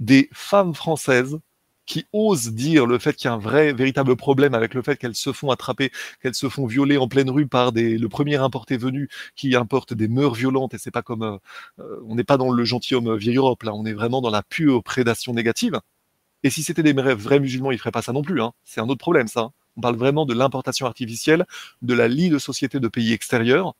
des femmes françaises qui osent dire le fait qu'il y a un vrai, véritable problème avec le fait qu'elles se font attraper, qu'elles se font violer en pleine rue par des, le premier importé venu qui importe des mœurs violentes et c'est pas comme, euh, euh, on n'est pas dans le gentilhomme vieille Europe là, on est vraiment dans la pure prédation négative. Et si c'était des vrais musulmans, ils feraient pas ça non plus. Hein. C'est un autre problème ça. Hein. On parle vraiment de l'importation artificielle, de la lie de sociétés de pays extérieurs,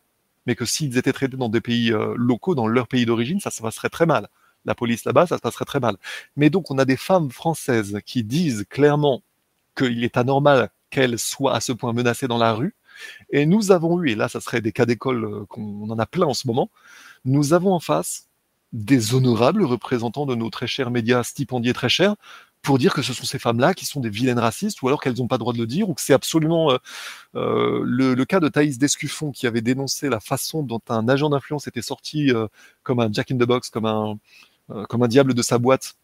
mais que s'ils étaient traités dans des pays euh, locaux, dans leur pays d'origine, ça se passerait très mal la police là-bas, ça se passerait très mal. Mais donc, on a des femmes françaises qui disent clairement qu'il est anormal qu'elles soient à ce point menacées dans la rue. Et nous avons eu, et là, ça serait des cas d'école euh, qu'on en a plein en ce moment, nous avons en face des honorables représentants de nos très chers médias stipendiés très chers pour dire que ce sont ces femmes-là qui sont des vilaines racistes, ou alors qu'elles n'ont pas le droit de le dire, ou que c'est absolument euh, euh, le, cas de Thaïs Descuffon qui avait dénoncé la façon dont un agent d'influence était sorti comme un Jack in the Box, comme un, comme un diable de sa boîte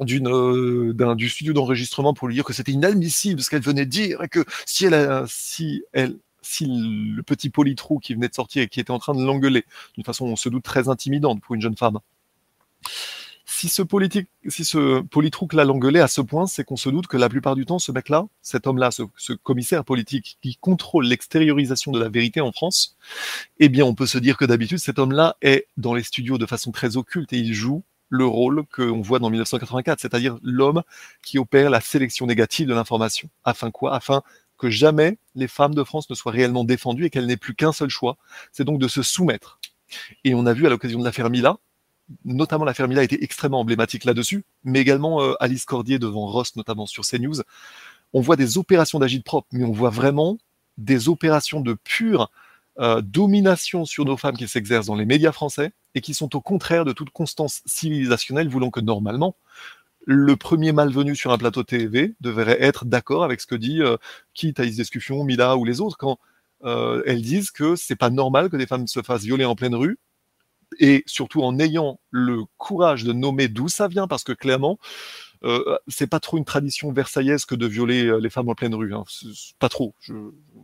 d'une euh, d'un du studio d'enregistrement pour lui dire que c'était inadmissible ce qu'elle venait de dire et que si elle si elle si le petit politrou qui venait de sortir et qui était en train de l'engueuler d'une façon on se doute très intimidante pour une jeune femme. Si ce politique, si ce politrouk l'a l'engueulé à ce point, c'est qu'on se doute que la plupart du temps, ce mec-là, cet homme-là, ce, ce, commissaire politique qui contrôle l'extériorisation de la vérité en France, eh bien, on peut se dire que d'habitude, cet homme-là est dans les studios de façon très occulte et il joue le rôle qu'on voit dans 1984, c'est-à-dire l'homme qui opère la sélection négative de l'information. Afin quoi? Afin que jamais les femmes de France ne soient réellement défendues et qu'elles n'aient plus qu'un seul choix, c'est donc de se soumettre. Et on a vu à l'occasion de l'affaire Mila, notamment l'affaire Mila a extrêmement emblématique là-dessus, mais également euh, Alice Cordier devant Ross, notamment sur CNews. On voit des opérations d'agite propre, mais on voit vraiment des opérations de pure euh, domination sur nos femmes qui s'exercent dans les médias français et qui sont au contraire de toute constance civilisationnelle, voulant que normalement, le premier malvenu sur un plateau TV devrait être d'accord avec ce que dit euh, qui Thaïs Discussion, Mila ou les autres quand euh, elles disent que c'est pas normal que des femmes se fassent violer en pleine rue et surtout en ayant le courage de nommer d'où ça vient parce que clairement euh, c'est pas trop une tradition versaillaise que de violer les femmes en pleine rue. Hein. Pas trop.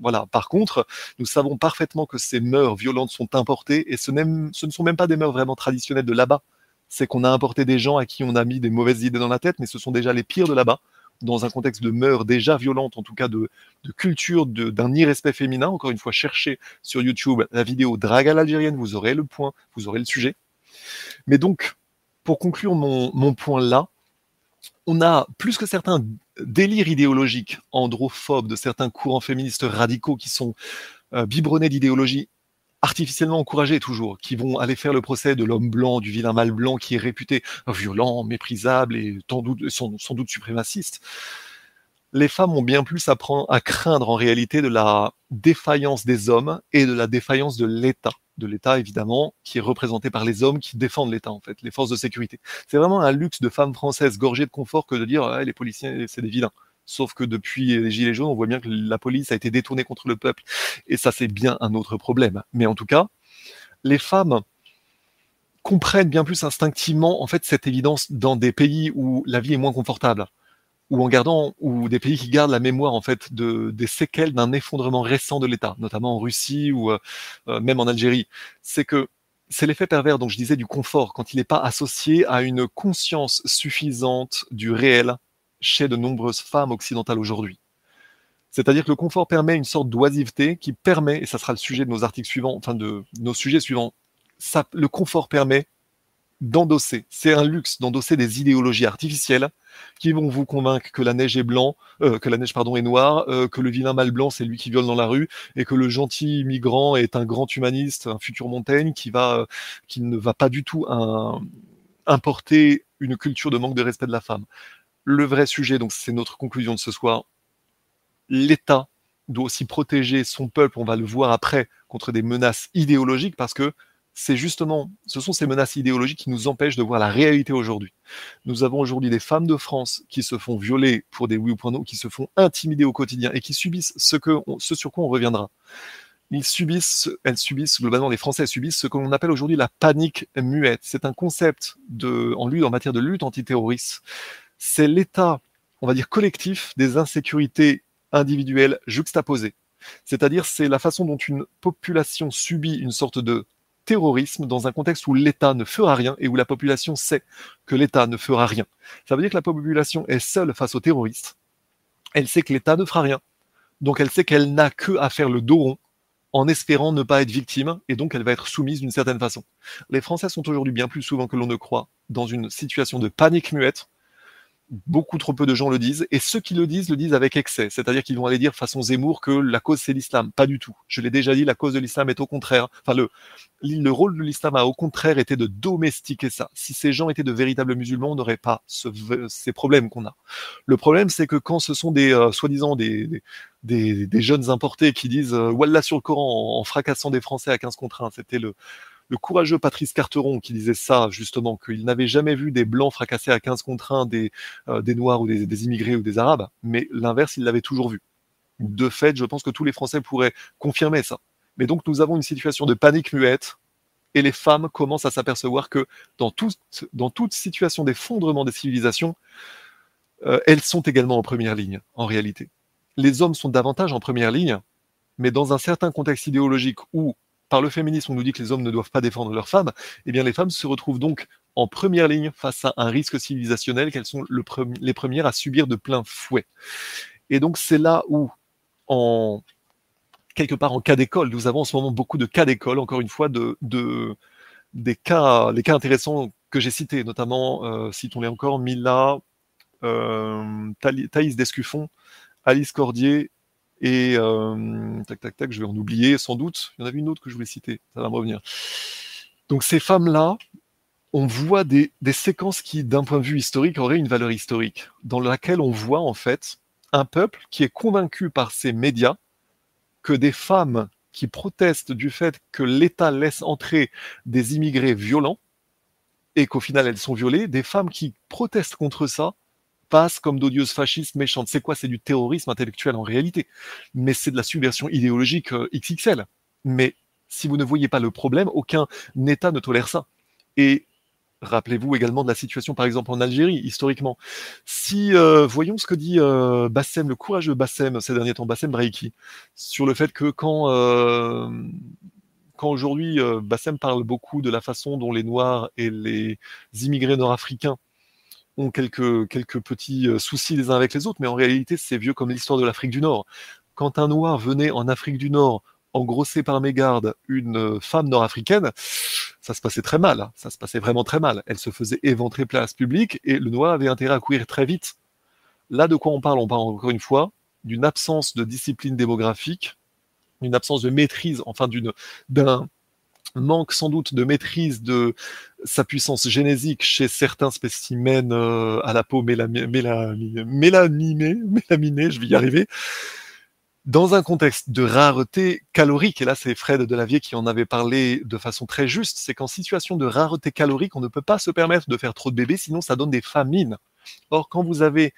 Voilà. Par contre, nous savons parfaitement que ces mœurs violentes sont importées et ce, ne sont même pas des mœurs vraiment traditionnelles de là-bas. C'est qu'on a importé des gens à qui on a mis des mauvaises idées dans la tête, mais ce sont déjà les pires de là-bas, dans un contexte de mœurs déjà violentes, en tout cas de, culture, d'un irrespect féminin. Encore une fois, cherchez sur YouTube la vidéo Drague à l'algérienne, vous aurez le point, vous aurez le sujet. Mais donc, pour conclure mon point là, on a plus que certains délires idéologiques androphobes de certains courants féministes radicaux qui sont euh, biberonnés d'idéologie artificiellement encouragés toujours, qui vont aller faire le procès de l'homme blanc, du vilain mâle blanc qui est réputé violent, méprisable et sans doute, sans doute suprémaciste. Les femmes ont bien plus à, à craindre en réalité de la défaillance des hommes et de la défaillance de l'État de l'État, évidemment, qui est représenté par les hommes qui défendent l'État, en fait, les forces de sécurité. C'est vraiment un luxe de femmes françaises gorgées de confort que de dire les policiers, c'est des vilains. Sauf que depuis les Gilets jaunes, on voit bien que la police a été détournée contre le peuple. Et ça, c'est bien un autre problème. Mais en tout cas, les femmes comprennent bien plus instinctivement, en fait, cette évidence dans des pays où la vie est moins confortable ou en gardant, ou des pays qui gardent la mémoire en fait de, des séquelles d'un effondrement récent de l'État, notamment en Russie ou euh, euh, même en Algérie, c'est que c'est l'effet pervers dont je disais du confort quand il n'est pas associé à une conscience suffisante du réel chez de nombreuses femmes occidentales aujourd'hui. C'est-à-dire que le confort permet une sorte d'oisiveté qui permet, et ça sera le sujet de nos articles suivants, enfin de nos sujets suivants, ça, le confort permet d'endosser. C'est un luxe d'endosser des idéologies artificielles qui vont vous convaincre que la neige est blanc, euh, que la neige pardon est noire, euh, que le vilain mâle blanc c'est lui qui viole dans la rue et que le gentil migrant est un grand humaniste, un futur Montaigne qui va euh, qui ne va pas du tout importer une culture de manque de respect de la femme. Le vrai sujet, donc c'est notre conclusion de ce soir, l'État doit aussi protéger son peuple, on va le voir après, contre des menaces idéologiques parce que c'est justement, ce sont ces menaces idéologiques qui nous empêchent de voir la réalité aujourd'hui. Nous avons aujourd'hui des femmes de France qui se font violer pour des oui ou pour non, qui se font intimider au quotidien et qui subissent ce, que, ce sur quoi on reviendra. Ils subissent, elles subissent, globalement, les Français subissent ce que l'on appelle aujourd'hui la panique muette. C'est un concept de, en, lutte, en matière de lutte antiterroriste. C'est l'état, on va dire, collectif des insécurités individuelles juxtaposées. C'est-à-dire, c'est la façon dont une population subit une sorte de terrorisme dans un contexte où l'État ne fera rien et où la population sait que l'État ne fera rien. Ça veut dire que la population est seule face aux terroristes. Elle sait que l'État ne fera rien. Donc elle sait qu'elle n'a que à faire le dos rond en espérant ne pas être victime et donc elle va être soumise d'une certaine façon. Les Français sont aujourd'hui bien plus souvent que l'on ne croit dans une situation de panique muette beaucoup trop peu de gens le disent, et ceux qui le disent le disent avec excès, c'est-à-dire qu'ils vont aller dire façon Zemmour que la cause c'est l'islam. Pas du tout. Je l'ai déjà dit, la cause de l'islam est au contraire. Enfin, le, le rôle de l'islam a au contraire été de domestiquer ça. Si ces gens étaient de véritables musulmans, on n'aurait pas ce, ces problèmes qu'on a. Le problème, c'est que quand ce sont des euh, soi-disant des, des, des, jeunes importés qui disent euh, Wallah sur le Coran en, fracassant des Français à 15 contre 1, c'était le le courageux Patrice Carteron qui disait ça, justement, qu'il n'avait jamais vu des Blancs fracasser à 15 contre 1 des, euh, des Noirs ou des, immigrés ou des Arabes, mais l'inverse, il l'avait toujours vu. De fait, je pense que tous les Français pourraient confirmer ça. Mais donc, nous avons une situation de panique muette, et les femmes commencent à s'apercevoir que dans toute situation d'effondrement des civilisations, euh, elles sont également en première ligne, en réalité. Les hommes sont davantage en première ligne, mais dans un certain contexte idéologique où par le féminisme, on nous dit que les hommes ne doivent pas défendre leurs femmes, eh bien les femmes se retrouvent donc en première ligne face à un risque civilisationnel qu'elles sont le les premières à subir de plein fouet. Et donc c'est là où, en quelque part en cas d'école, nous avons en ce moment beaucoup de cas d'école, encore une fois, de, de des cas, les cas intéressants que j'ai cités, notamment, euh, citons-les encore, Mila, euh, Thaïs Descuffon, Alice Cordier et euh, tac, tac, tac, je vais en oublier sans doute. Il y en avait une autre que je voulais citer, ça va me revenir. Donc ces femmes-là, on voit des, des séquences qui, d'un point de vue historique, auraient une valeur historique, dans laquelle on voit en fait un peuple qui est convaincu par ses médias que des femmes qui protestent du fait que l'État laisse entrer des immigrés violents et qu'au final elles sont violées, des femmes qui protestent contre ça passe comme d'odieuses fascistes méchantes. C'est quoi? C'est du terrorisme intellectuel en réalité. Mais c'est de la subversion idéologique euh, XXL. Mais si vous ne voyez pas le problème, aucun État ne tolère ça. Et rappelez-vous également de la situation, par exemple, en Algérie, historiquement. Si, euh, voyons ce que dit euh, Bassem, le courageux Bassem, ces derniers temps, Bassem Braiki, sur le fait que quand, quand aujourd'hui Bassem parle beaucoup de la façon dont les Noirs et les immigrés nord-africains ont quelques, quelques petits euh, soucis les uns avec les autres, mais en réalité, c'est vieux comme l'histoire de l'Afrique du Nord. Quand un noir venait en Afrique du Nord engrosser par mégarde une euh, femme nord-africaine, ça se passait très mal, hein. ça se passait vraiment très mal. Elle se faisait éventrer place publique et le noir avait intérêt à courir très vite. Là, de quoi on parle? On parle encore une fois d'une absence de discipline démographique, une absence de maîtrise, enfin d'une d'un manque sans doute de maîtrise de sa puissance génésique chez certains spécimens euh, à la peau mélaminée, mélaminée, je vais y arriver, dans un contexte de rareté calorique, et là c'est Fred Delavier qui en avait parlé de façon très juste, c'est qu'en situation de rareté calorique, on ne peut pas se permettre de faire trop de bébés, sinon ça donne des famines. Or, quand vous avez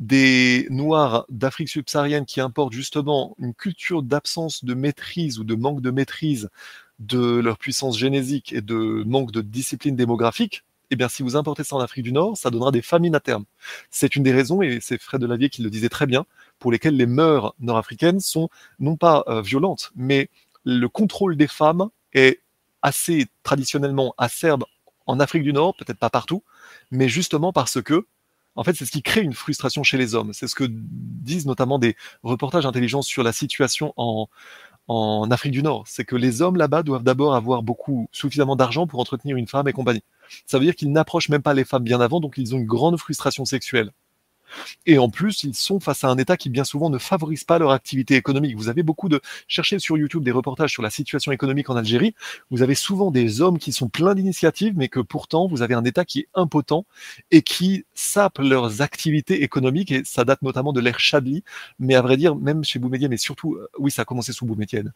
des Noirs d'Afrique subsaharienne qui importent justement une culture d'absence de maîtrise ou de manque de maîtrise de leur puissance génésique et de manque de discipline démographique, eh bien, si vous importez ça en Afrique du Nord, ça donnera des famines à terme. C'est une des raisons, et c'est Fred Delavier qui le disait très bien, pour lesquelles les mœurs nord-africaines sont non pas euh, violentes, mais le contrôle des femmes est assez traditionnellement acerbe en Afrique du Nord, peut-être pas partout, mais justement parce que, en fait, c'est ce qui crée une frustration chez les hommes. C'est ce que disent notamment des reportages intelligents sur la situation en, en Afrique du Nord. C'est que les hommes là-bas doivent d'abord avoir beaucoup, suffisamment d'argent pour entretenir une femme et compagnie. Ça veut dire qu'ils n'approchent même pas les femmes bien avant, donc ils ont une grande frustration sexuelle. Et en plus, ils sont face à un État qui bien souvent ne favorise pas leur activité économique. Vous avez beaucoup de... Cherchez sur YouTube des reportages sur la situation économique en Algérie. Vous avez souvent des hommes qui sont pleins d'initiatives, mais que pourtant, vous avez un État qui est impotent et qui sape leurs activités économiques. Et ça date notamment de l'ère Chadli. Mais à vrai dire, même chez Boumedienne, mais surtout, euh, oui, ça a commencé sous Boumedienne.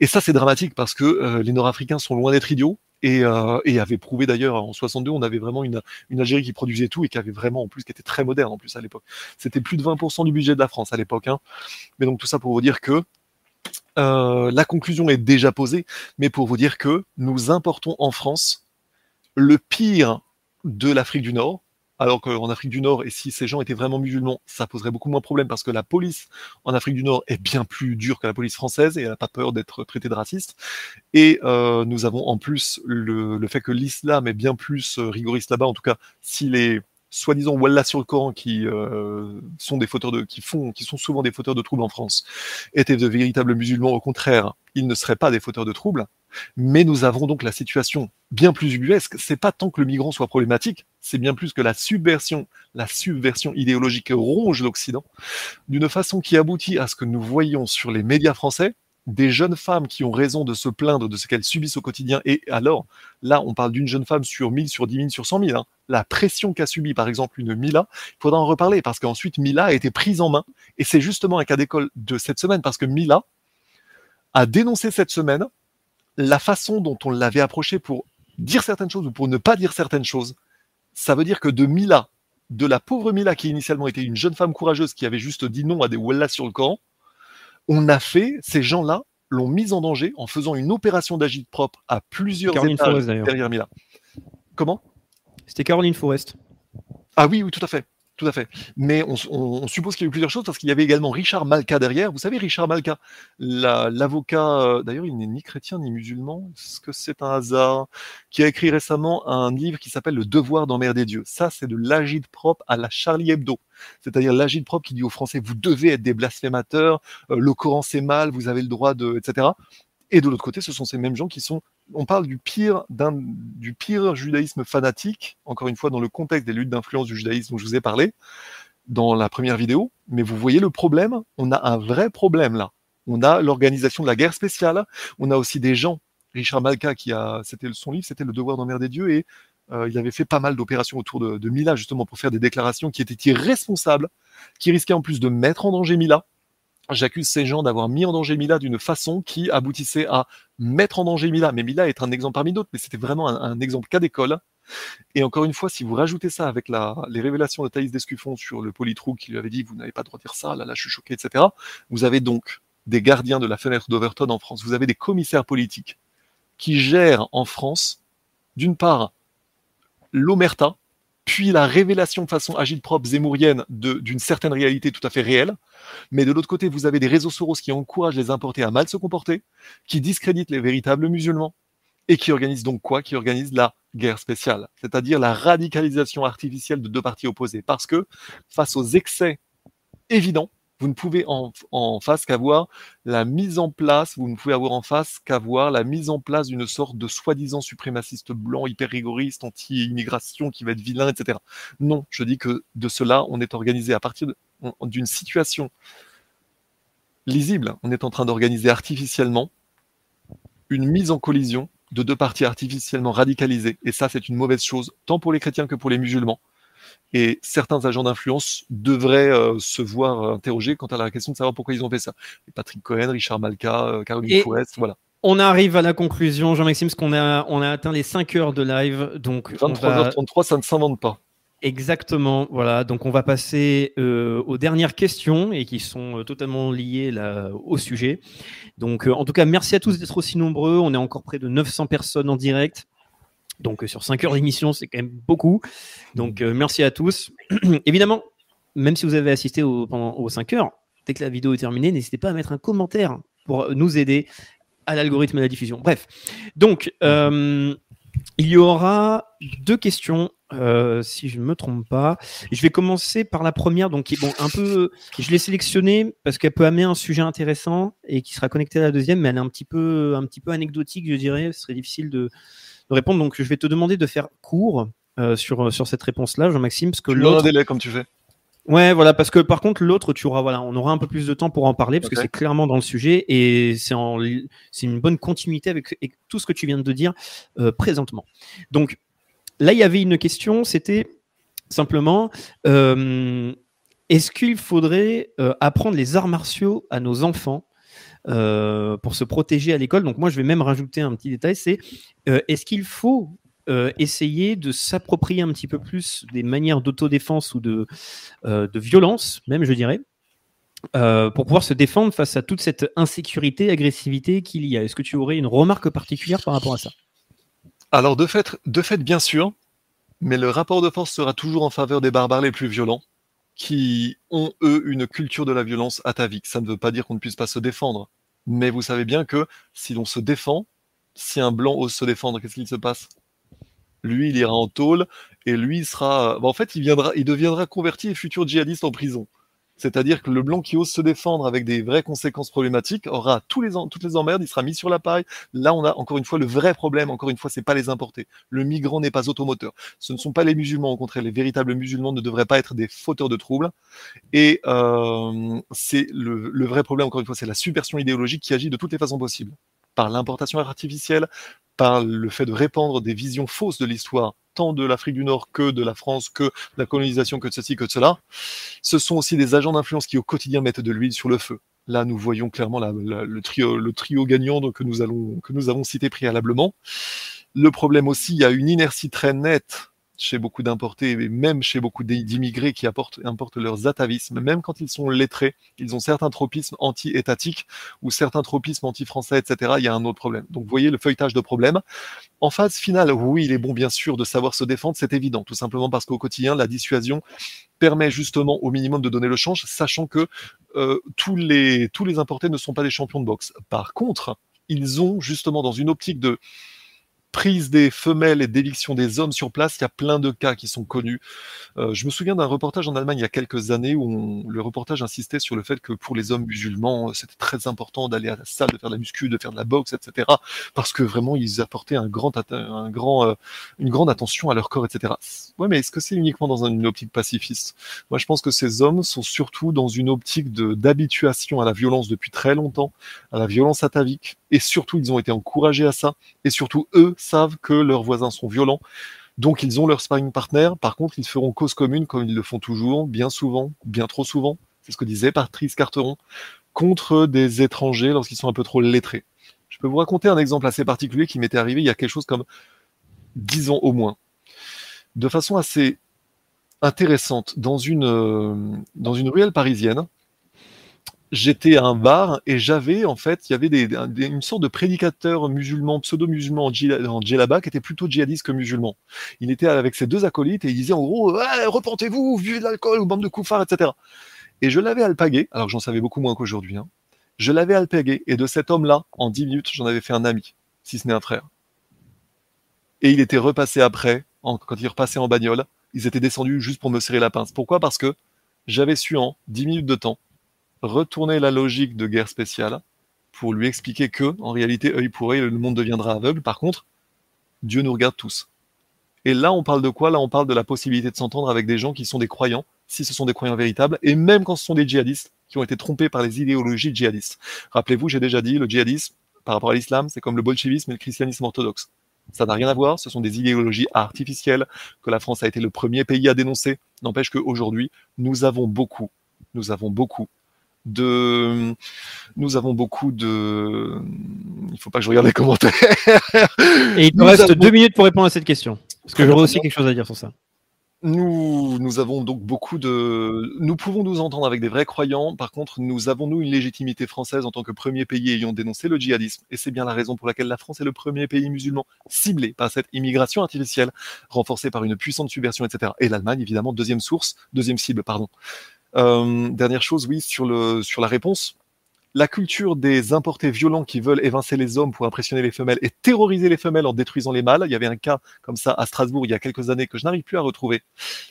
Et ça, c'est dramatique parce que euh, les Nord-Africains sont loin d'être idiots et, euh, et avait prouvé d'ailleurs en 62, on avait vraiment une, une Algérie qui produisait tout et qui avait vraiment en plus qui était très moderne en plus à l'époque. C'était plus de 20% du budget de la France à l'époque. Hein. Mais donc tout ça pour vous dire que euh, la conclusion est déjà posée, mais pour vous dire que nous importons en France le pire de l'Afrique du Nord, alors qu'en Afrique du Nord, et si ces gens étaient vraiment musulmans, ça poserait beaucoup moins de problèmes parce que la police en Afrique du Nord est bien plus dure que la police française et elle n'a pas peur d'être traitée de raciste. Et euh, nous avons en plus le, le fait que l'islam est bien plus euh, rigoriste là-bas, en tout cas, s'il est soi-disant Wallah sur le Coran qui euh, sont des fauteurs de qui font qui sont souvent des fauteurs de troubles en France étaient de véritables musulmans. Au contraire ils ne seraient pas des fauteurs de troubles. Mais nous avons donc la situation bien plus ubuesque. C'est pas tant que le migrant soit problématique c'est bien plus que la subversion la subversion idéologique ronge l'Occident d'une façon qui aboutit à ce que nous voyons sur les médias français des jeunes femmes qui ont raison de se plaindre de ce qu'elles subissent au quotidien. Et alors, là, on parle d'une jeune femme sur 1000, sur 10 000, sur 100 000. Hein. La pression qu'a subie, par exemple, une Mila, il faudra en reparler parce qu'ensuite, Mila a été prise en main. Et c'est justement un cas d'école de cette semaine parce que Mila a dénoncé cette semaine la façon dont on l'avait approchée pour dire certaines choses ou pour ne pas dire certaines choses. Ça veut dire que de Mila, de la pauvre Mila qui initialement était une jeune femme courageuse qui avait juste dit non à des Wallah sur le Coran, on a fait, ces gens-là l'ont mise en danger en faisant une opération d'agite propre à plusieurs Caroline étages Forest, d'ailleurs. derrière. Comment? C'était Caroline Forest. Ah oui, oui, tout à fait. Tout à fait. Mais on, suppose qu'il y a eu plusieurs choses parce qu'il y avait également Richard Malka derrière. Vous savez, Richard Malka, la- l'avocat, euh, d'ailleurs, il n'est ni chrétien ni musulman. Est-ce que c'est un hasard? Qui a écrit récemment un livre qui s'appelle Le devoir d'emmerder Dieu. Ça, c'est de l'agite propre à la Charlie Hebdo. C'est-à-dire l'agite propre qui dit aux Français, vous devez être des blasphémateurs, euh, le Coran c'est mal, vous avez le droit de, etc. Et de l'autre côté, ce sont ces mêmes gens qui sont, on parle du pire, du pire judaïsme fanatique, encore une fois dans le contexte des luttes d'influence du judaïsme dont je vous ai parlé dans la première vidéo. Mais vous voyez le problème, on a un vrai problème là. On a l'organisation de la guerre spéciale, on a aussi des gens, Richard Malka qui a, c'était son livre, c'était le devoir d'emmerder Dieu et euh, il avait fait pas mal d'opérations autour de Mila justement pour faire des déclarations qui étaient irresponsables, qui risquaient en plus de mettre en danger Mila. J'accuse ces gens d'avoir mis en danger Mila d'une façon qui aboutissait à mettre en danger Mila. Mais Mila est un exemple parmi d'autres, mais c'était vraiment un, exemple cas d'école. Et encore une fois, si vous rajoutez ça avec la, les révélations de Thaïs Descuffon sur le politrou qui lui avait dit vous n'avez pas le droit de dire ça, là, là, je suis choqué, etc. Vous avez donc des gardiens de la fenêtre d'Overton en France. Vous avez des commissaires politiques qui gèrent en France, d'une part, l'omerta, puis la révélation de façon agile propre zémourienne d'une certaine réalité tout à fait réelle. Mais de l'autre côté, vous avez des réseaux Soros qui encouragent les importés à mal se comporter, qui discréditent les véritables musulmans et qui organisent donc quoi? Qui organisent la guerre spéciale, c'est-à-dire la radicalisation artificielle de deux partis opposés. Parce que face aux excès évidents, vous ne pouvez en, face qu'avoir la mise en place, avoir en face qu'avoir la mise en place d'une sorte de soi-disant suprémaciste blanc, hyper rigoriste, anti-immigration, qui va être vilain, etc. Non, je dis que de cela, on est organisé à partir d'une situation lisible. On est en train d'organiser artificiellement une mise en collision de deux partis artificiellement radicalisés. Et ça, c'est une mauvaise chose, tant pour les chrétiens que pour les musulmans. Et certains agents d'influence devraient euh, se voir euh, interrogés quant à la question de savoir pourquoi ils ont fait ça. Et Patrick Cohen, Richard Malka, euh, Caroline Et- Forest, voilà. On arrive à la conclusion, Jean-Maxime, parce qu'on a, on a atteint les 5 heures de live. Donc, on va- 23h33, ça ne s'invente pas. Exactement, voilà. Donc on va passer euh, aux dernières questions et qui sont euh, totalement liées là, au sujet. Donc euh, en tout cas, merci à tous d'être aussi nombreux. On est encore près de 900 personnes en direct. Donc euh, sur 5 heures d'émission, c'est quand même beaucoup. Donc euh, merci à tous. Évidemment, même si vous avez assisté pendant, aux 5 heures, dès que la vidéo est terminée, n'hésitez pas à mettre un commentaire pour nous aider à l'algorithme de la diffusion. Bref, donc euh, il y aura deux questions euh, si je ne me trompe pas. Je vais commencer par la première, donc qui bon, un peu. Je l'ai sélectionnée parce qu'elle peut amener un sujet intéressant et qui sera connecté à la deuxième, mais elle est un petit peu, un petit peu anecdotique, je dirais. Ce serait difficile de, de répondre. Donc, je vais te demander de faire court euh, sur, sur cette réponse-là, Jean-Maxime, parce que donnes un l'autre. délai comme tu fais. Ouais, voilà, parce que par contre, l'autre, tu auras, voilà, on aura un peu plus de temps pour en parler, parce que c'est clairement dans le sujet et c'est en, c'est une bonne continuité avec, avec tout ce que tu viens de dire euh, présentement. Donc, là, il y avait une question, c'était simplement, euh, est-ce qu'il faudrait euh, apprendre les arts martiaux à nos enfants? Euh, pour se protéger à l'école. Donc, moi, je vais même rajouter un petit détail, c'est euh, est-ce qu'il faut euh, essayer de s'approprier un petit peu plus des manières d'autodéfense ou de, violence, même je dirais, pour pouvoir se défendre face à toute cette insécurité, agressivité qu'il y a? Est-ce que tu aurais une remarque particulière par rapport à ça? Alors de fait, de fait, bien sûr, mais le rapport de force sera toujours en faveur des barbares les plus violents, qui ont eux une culture de la violence atavique. Ça ne veut pas dire qu'on ne puisse pas se défendre, mais vous savez bien que si l'on se défend, si un blanc ose se défendre, qu'est-ce qu'il se passe? Lui, il ira en tôle et lui il sera. bah, en fait, il viendra, il deviendra converti et futur djihadiste en prison. C'est-à-dire que le blanc qui ose se défendre avec des vraies conséquences problématiques aura toutes les emmerdes, il sera mis sur la paille. Là, on a encore une fois le vrai problème. Encore une fois, c'est pas les importés. Le migrant n'est pas automoteur. Ce ne sont pas les musulmans. Au contraire, les véritables musulmans ne devraient pas être des fauteurs de troubles. Et euh, c'est le, le vrai problème. Encore une fois, c'est la subversion idéologique qui agit de toutes les façons possibles, par l'importation artificielle, par le fait de répandre des visions fausses de l'histoire, tant de l'Afrique du Nord que de la France, que de la colonisation, que de ceci, que de cela. Ce sont aussi des agents d'influence qui au quotidien mettent de l'huile sur le feu. Là, nous voyons clairement la- la- le, trio, gagnant que, nous que nous avons cité préalablement. Le problème aussi, il y a une inertie très nette chez beaucoup d'importés et même chez beaucoup d'immigrés qui apportent, importent leurs atavismes. Même quand ils sont lettrés, ils ont certains tropismes anti-étatiques ou certains tropismes anti-français, etc. Il y a un autre problème. Donc, vous voyez le feuilletage de problèmes. En phase finale, oui, il est bon, bien sûr, de savoir se défendre, c'est évident, tout simplement parce qu'au quotidien, la dissuasion permet justement au minimum de donner le change, sachant que euh, tous, les, tous les importés ne sont pas des champions de boxe. Par contre, ils ont justement dans une optique de prise des femelles et d'éviction des hommes sur place, il y a plein de cas qui sont connus. Euh, je me souviens d'un reportage en Allemagne il y a quelques années où le reportage insistait sur le fait que pour les hommes musulmans, c'était très important d'aller à la salle, de faire de la muscu, de faire de la boxe, etc. Parce que vraiment, ils apportaient un grand, un grand, euh, une grande attention à leur corps, etc. Ouais, mais est-ce que c'est uniquement dans une optique pacifiste? Moi, je pense que ces hommes sont surtout dans une optique d'habituation à la violence depuis très longtemps, à la violence atavique, et surtout, ils ont été encouragés à ça, et surtout, eux savent que leurs voisins sont violents, donc ils ont leur sparring partner, par contre, ils feront cause commune, comme ils le font toujours, bien souvent, bien trop souvent, c'est ce que disait Patrice Carteron, contre des étrangers lorsqu'ils sont un peu trop lettrés. Je peux vous raconter un exemple assez particulier qui m'était arrivé il y a quelque chose comme 10 ans au moins. De façon assez intéressante, dans une, euh, dans une ruelle parisienne, j'étais à un bar et j'avais en fait, il y avait des, des- une sorte de prédicateur musulman, pseudo-musulman en, djellaba qui était plutôt djihadiste que musulman. Il était avec ses deux acolytes et il disait en gros Ouais, repentez-vous, buvez de l'alcool bande de koufars, etc. Et je l'avais alpagué, alors j'en savais beaucoup moins qu'aujourd'hui. hein. Je l'avais alpagué et de cet homme-là, en 10 minutes, j'en avais fait un ami, si ce n'est un frère. Et il était repassé après, quand il repassait en bagnole, ils étaient descendus juste pour me serrer la pince. Pourquoi? Parce que j'avais su en 10 minutes de temps retourner la logique de guerre spéciale pour lui expliquer que, en réalité, œil pour œil, le monde deviendra aveugle. Par contre, Dieu nous regarde tous. Et là, on parle de quoi? Là, on parle de la possibilité de s'entendre avec des gens qui sont des croyants, si ce sont des croyants véritables, et même quand ce sont des djihadistes qui ont été trompés par les idéologies djihadistes. Rappelez-vous, j'ai déjà dit, le djihadisme, par rapport à l'islam, c'est comme le bolchevisme et le christianisme orthodoxe. Ça n'a rien à voir, ce sont des idéologies artificielles que la France a été le premier pays à dénoncer. N'empêche qu'aujourd'hui, nous avons beaucoup, nous avons beaucoup de, nous avons beaucoup de, il faut pas que je regarde les commentaires. Et il Nous reste avons- deux minutes pour répondre à cette question. Parce que j'aurais aussi quelque chose à dire sur ça. Nous, nous avons donc beaucoup de. Nous pouvons nous entendre avec des vrais croyants. Par contre, nous avons, nous, une légitimité française en tant que premier pays ayant dénoncé le djihadisme. Et c'est bien la raison pour laquelle la France est le premier pays musulman ciblé par cette immigration artificielle, renforcée par une puissante subversion, etc. Et l'Allemagne, évidemment, deuxième source, deuxième cible, pardon. Euh, dernière chose, oui, sur, le, sur la réponse. la culture des importés violents qui veulent évincer les hommes pour impressionner les femelles et terroriser les femelles en détruisant les mâles. Il y avait un cas comme ça à Strasbourg il y a quelques années que je n'arrive plus à retrouver.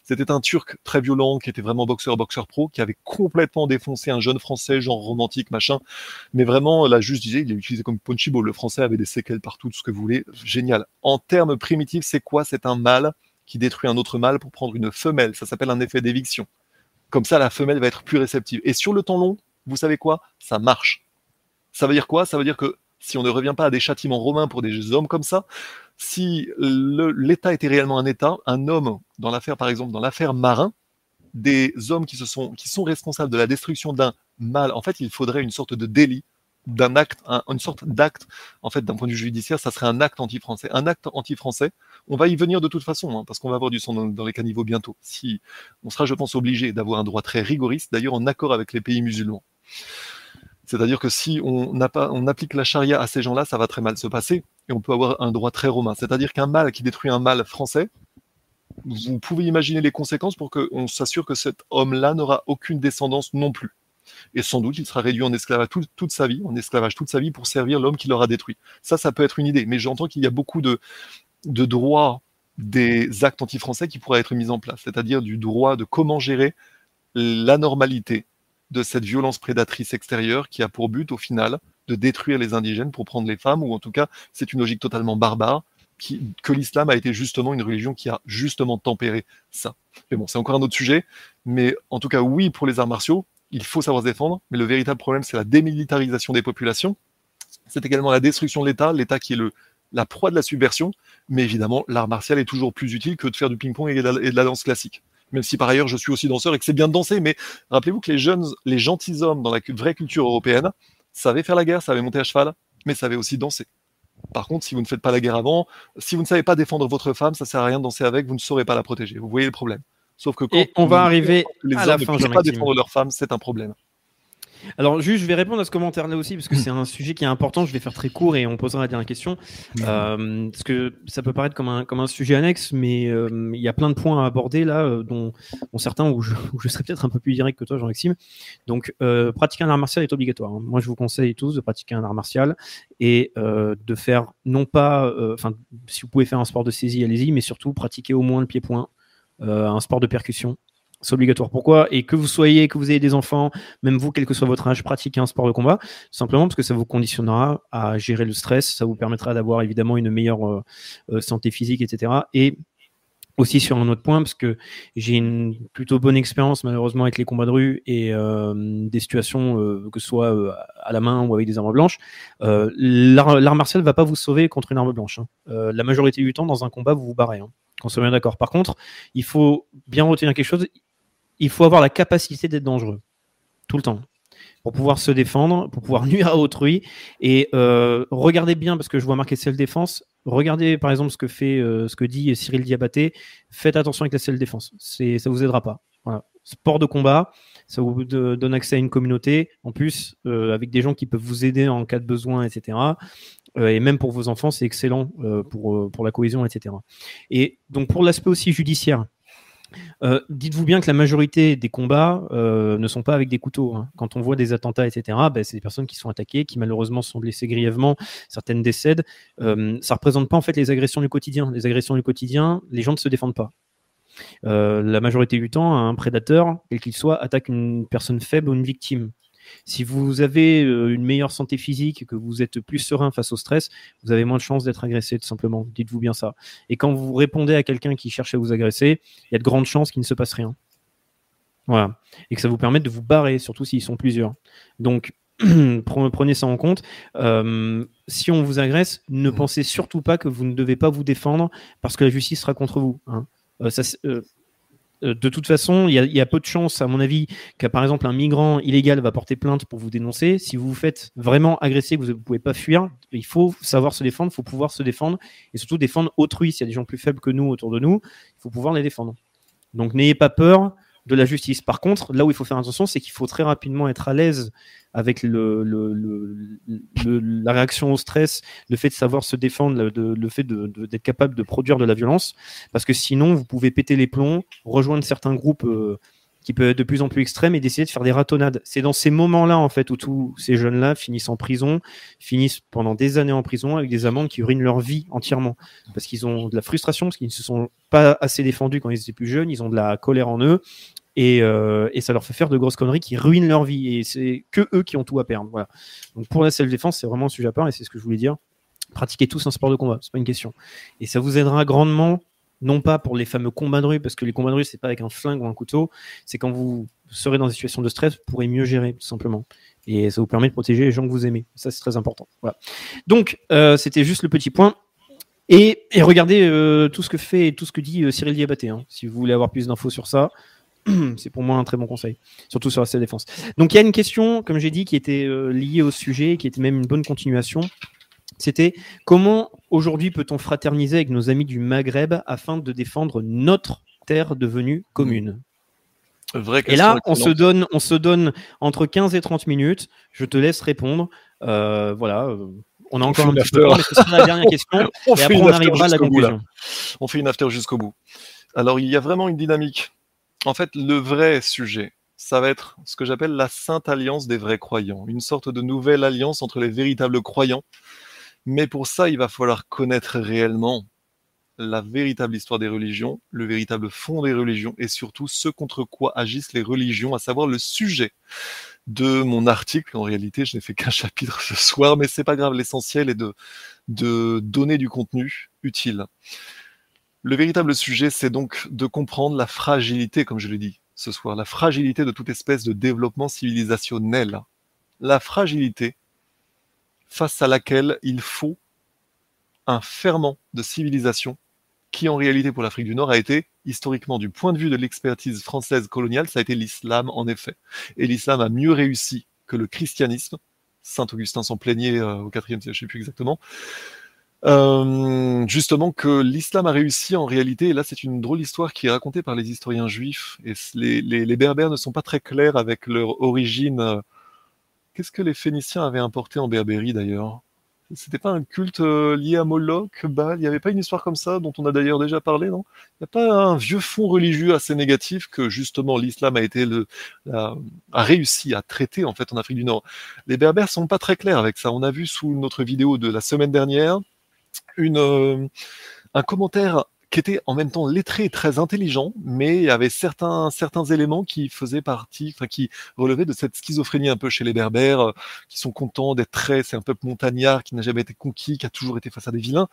C'était un Turc très violent qui était vraiment boxeur, boxeur pro, qui avait complètement défoncé un jeune Français, genre romantique, machin. Mais vraiment, la juge disait, il est utilisé comme punchibo. Le Français avait des séquelles partout, tout ce que vous voulez. Génial. En termes primitifs, c'est quoi? C'est un mâle qui détruit un autre mâle pour prendre une femelle. Ça s'appelle un effet d'éviction. Comme ça, la femelle va être plus réceptive. Et sur le temps long, vous savez quoi? Ça marche. Ça veut dire quoi? Ça veut dire que si on ne revient pas à des châtiments romains pour des hommes comme ça, si l'État était réellement un État, un homme, dans l'affaire par exemple, dans l'affaire Marin, des hommes qui, se sont, qui sont responsables de la destruction d'un mâle, en fait, il faudrait une sorte de délit, d'un acte, une sorte d'acte, en fait, d'un point de vue judiciaire, ça serait un acte anti-français. Un acte anti-français, on va y venir de toute façon, hein, parce qu'on va avoir du sang dans, les caniveaux bientôt. Si, on sera, je pense, obligé d'avoir un droit très rigoriste, d'ailleurs en accord avec les pays musulmans. C'est-à-dire que si on, pas, on applique la charia à ces gens-là, ça va très mal se passer et on peut avoir un droit très romain. C'est-à-dire qu'un mâle qui détruit un mâle français, vous pouvez imaginer les conséquences pour qu'on s'assure que cet homme-là n'aura aucune descendance non plus. Et sans doute, il sera réduit en esclavage toute, sa vie, en esclavage toute sa vie pour servir l'homme qui l'aura détruit. Ça, ça peut être une idée. Mais j'entends qu'il y a beaucoup de, droits des actes anti-français qui pourraient être mis en place. C'est-à-dire du droit de comment gérer l'anormalité de cette violence prédatrice extérieure qui a pour but, au final, de détruire les indigènes pour prendre les femmes, ou en tout cas, c'est une logique totalement barbare, que l'islam a été justement une religion qui a justement tempéré ça. Mais bon, c'est encore un autre sujet, mais en tout cas, oui, pour les arts martiaux, il faut savoir se défendre, mais le véritable problème, c'est la démilitarisation des populations. C'est également la destruction de l'État, l'État qui est le, la proie de la subversion, mais évidemment, l'art martial est toujours plus utile que de faire du ping-pong et de la danse classique même si par ailleurs je suis aussi danseur et que c'est bien de danser, mais rappelez-vous que les jeunes, les gentilshommes dans la vraie culture européenne savaient faire la guerre, savaient monter à cheval, mais savaient aussi danser. Par contre, si vous ne faites pas la guerre avant, si vous ne savez pas défendre votre femme, ça sert à rien de danser avec, vous ne saurez pas la protéger. Vous voyez le problème. Sauf que quand on va arriver les à la fin, ne pas défendre leur femme, c'est un problème. Alors, juste, je vais répondre à ce commentaire-là aussi, parce que c'est un sujet qui est important. Je vais faire très court et on posera la dernière question. Euh, parce que ça peut paraître comme un, comme un sujet annexe, mais euh, il y a plein de points à aborder là, euh, dont, certains où je, où je serais peut-être un peu plus direct que toi, Jean-Maxime. Donc, pratiquer un art martial est obligatoire. Hein. Moi, je vous conseille tous de pratiquer un art martial et de faire, non pas, enfin, si vous pouvez faire un sport de saisie, allez-y, mais surtout pratiquer au moins le pied-point. Un sport de percussion, c'est obligatoire. Pourquoi? Et que vous soyez, que vous ayez des enfants, même vous, quel que soit votre âge, pratiquez un sport de combat, simplement parce que ça vous conditionnera à gérer le stress, ça vous permettra d'avoir évidemment une meilleure euh, euh, santé physique, etc. Et aussi sur un autre point, parce que j'ai une plutôt bonne expérience malheureusement avec les combats de rue et euh, des situations, que ce soit à la main ou avec des armes blanches, l'art martial ne va pas vous sauver contre une arme blanche. Hein. la majorité du temps, dans un combat, vous vous barrez. Hein, qu'on soit bien d'accord. Par contre, il faut bien retenir quelque chose, il faut avoir la capacité d'être dangereux tout le temps pour pouvoir se défendre, pour pouvoir nuire à autrui. Et euh, regardez bien, parce que je vois marquer self-défense, regardez par exemple ce que fait, euh, ce que dit Cyril Diabaté. Faites attention avec la self-défense. C'est, ça vous aidera pas. Sport de combat, ça vous donne accès à une communauté. En plus, euh, avec des gens qui peuvent vous aider en cas de besoin, etc. et même pour vos enfants, c'est excellent pour, pour la cohésion, etc. Et donc pour l'aspect aussi judiciaire, euh, dites-vous bien que la majorité des combats euh, ne sont pas avec des couteaux. Hein. Quand on voit des attentats, etc., ben, c'est des personnes qui sont attaquées, qui malheureusement sont blessées grièvement, certaines décèdent. Euh, ça ne représente pas en fait les agressions du quotidien. Les agressions du quotidien, les gens ne se défendent pas. la majorité du temps, un prédateur, quel qu'il soit, attaque une personne faible ou une victime. Si vous avez euh, une meilleure santé physique, que vous êtes plus serein face au stress, vous avez moins de chances d'être agressé, tout simplement. Dites-vous bien ça. Et quand vous répondez à quelqu'un qui cherche à vous agresser, il y a de grandes chances qu'il ne se passe rien. Voilà. Et que ça vous permette de vous barrer, surtout s'ils sont plusieurs. Donc, prenez ça en compte. Euh, si on vous agresse, ne pensez surtout pas que vous ne devez pas vous défendre parce que la justice sera contre vous. Hein. Euh, ça, de toute façon, il y, a peu de chances, à mon avis, que par exemple un migrant illégal va porter plainte pour vous dénoncer. Si vous vous faites vraiment agresser, que vous ne pouvez pas fuir, il faut savoir se défendre, il faut pouvoir se défendre et surtout défendre autrui. S'il y a des gens plus faibles que nous autour de nous, il faut pouvoir les défendre. Donc n'ayez pas peur de la justice. Par contre, là où il faut faire attention, c'est qu'il faut très rapidement être à l'aise avec le, la réaction au stress, le fait de savoir se défendre, le, fait d'être capable de produire de la violence, parce que sinon, vous pouvez péter les plombs, rejoindre certains groupes euh, qui peut être de plus en plus extrême et d'essayer de faire des ratonnades. C'est dans ces moments-là, en fait, où tous ces jeunes-là finissent en prison, finissent pendant des années en prison avec des amendes qui ruinent leur vie entièrement. Parce qu'ils ont de la frustration, parce qu'ils ne se sont pas assez défendus quand ils étaient plus jeunes, ils ont de la colère en eux. Et, euh, et ça leur fait faire de grosses conneries qui ruinent leur vie. Et c'est que eux qui ont tout à perdre. Voilà. Donc pour la self-défense, c'est vraiment un sujet à part et c'est ce que je voulais dire. Pratiquez tous un sport de combat, c'est pas une question. Et ça vous aidera grandement non pas pour les fameux combats de rue, parce que les combats de rue, c'est pas avec un flingue ou un couteau, c'est quand vous serez dans une situation de stress, vous pourrez mieux gérer, tout simplement. Et ça vous permet de protéger les gens que vous aimez. Ça, c'est très important. Voilà. Donc, euh, c'était juste le petit point. Et, regardez euh, tout ce que fait et tout ce que dit Cyril Diabaté. Hein. Si vous voulez avoir plus d'infos sur ça, c'est pour moi un très bon conseil, surtout sur la défense. Donc, il y a une question, comme j'ai dit, qui était euh, liée au sujet, qui était même une bonne continuation. C'était comment aujourd'hui peut-on fraterniser avec nos amis du Maghreb afin de défendre notre terre devenue commune? Vraie Et là, on se, donne, on se donne entre 15 et 30 minutes. Je te laisse répondre. Euh, voilà. euh, On a encore fait un une petit peu de temps, after. mais ce sera la dernière question. On et fait après, on arrivera à la bout. On fait une after jusqu'au bout. Alors, il y a vraiment une dynamique. En fait, le vrai sujet, ça va être ce que j'appelle la sainte alliance des vrais croyants, une sorte de nouvelle alliance entre les véritables croyants. Mais pour ça, il va falloir connaître réellement la véritable histoire des religions, le véritable fond des religions et surtout ce contre quoi agissent les religions, à savoir le sujet de mon article. En réalité, je n'ai fait qu'un chapitre ce soir, mais c'est pas grave. L'essentiel est de, de donner du contenu utile. Le véritable sujet, c'est donc de comprendre la fragilité, comme je l'ai dit ce soir, la fragilité de toute espèce de développement civilisationnel. La fragilité face à laquelle il faut un ferment de civilisation qui, en réalité, pour l'Afrique du Nord, a été, historiquement, du point de vue de l'expertise française coloniale, ça a été l'islam, en effet. Et l'islam a mieux réussi que le christianisme. Saint Augustin s'en plaignait euh, au IVe siècle, je ne sais plus exactement. Euh, justement que l'islam a réussi en réalité, et là c'est une drôle d'histoire qui est racontée par les historiens juifs, et les, les, berbères ne sont pas très clairs avec leur origine. Qu'est-ce que les Phéniciens avaient importé en Berbérie d'ailleurs? C'était pas un culte euh, lié à Moloch, Baal? Il n'y avait pas une histoire comme ça dont on a d'ailleurs déjà parlé, non? Il n'y a pas un vieux fond religieux assez négatif que justement l'islam a été le, a réussi à traiter en fait en Afrique du Nord? Les Berbères sont pas très clairs avec ça. On a vu sous notre vidéo de la semaine dernière une, euh, un commentaire qui était en même temps lettré et très intelligent, mais avait certains, certains éléments qui faisaient partie, enfin, qui relevaient de cette schizophrénie un peu chez les Berbères, euh, qui sont contents d'être très, c'est un peuple montagnard qui n'a jamais été conquis, qui a toujours été face à des vilains,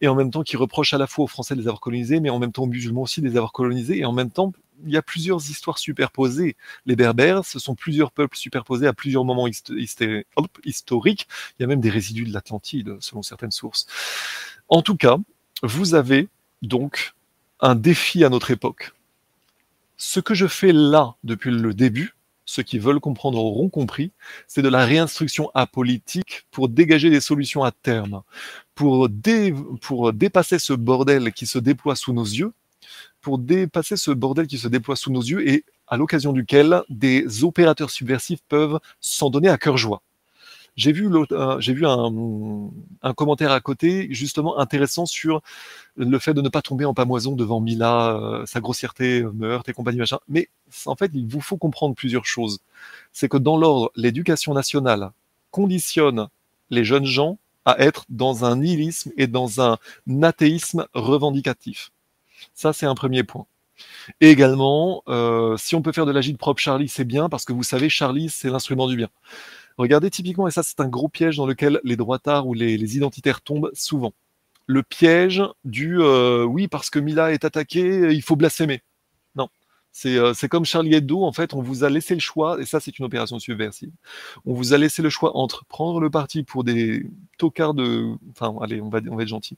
et en même temps qui reproche à la fois aux Français de les avoir colonisés, mais en même temps aux musulmans aussi de les avoir colonisés, et en même temps, il y a plusieurs histoires superposées. Les Berbères, ce sont plusieurs peuples superposés à plusieurs moments historiques. Il y a même des résidus de l'Atlantide, selon certaines sources. En tout cas, vous avez donc un défi à notre époque. Ce que je fais là depuis le début, ceux qui veulent comprendre auront compris, c'est de la réinstruction apolitique pour dégager des solutions à terme, pour, dé- pour dépasser ce bordel qui se déploie sous nos yeux, pour dépasser ce bordel qui se déploie sous nos yeux et à l'occasion duquel des opérateurs subversifs peuvent s'en donner à cœur joie. J'ai vu, euh, un, commentaire à côté justement intéressant sur le fait de ne pas tomber en pamoison devant Mila, euh, sa grossièreté, meurtre et compagnie machin. Mais en fait, il vous faut comprendre plusieurs choses. C'est que dans l'ordre, l'éducation nationale conditionne les jeunes gens à être dans un nihilisme et dans un athéisme revendicatif. Ça, c'est un premier point. Et également, euh, si on peut faire de l'agile propre Charlie, c'est bien parce que vous savez, Charlie, c'est l'instrument du bien. Regardez typiquement, et ça c'est un gros piège dans lequel les droitards ou les, identitaires tombent souvent. Le piège du euh, oui parce que Mila est attaquée, il faut blasphémer. Non, c'est euh, c'est comme Charlie Hebdo. En fait, on vous a laissé le choix, et ça c'est une opération subversive. On vous a laissé le choix entre prendre le parti pour des tocards de, enfin allez, on va être gentil,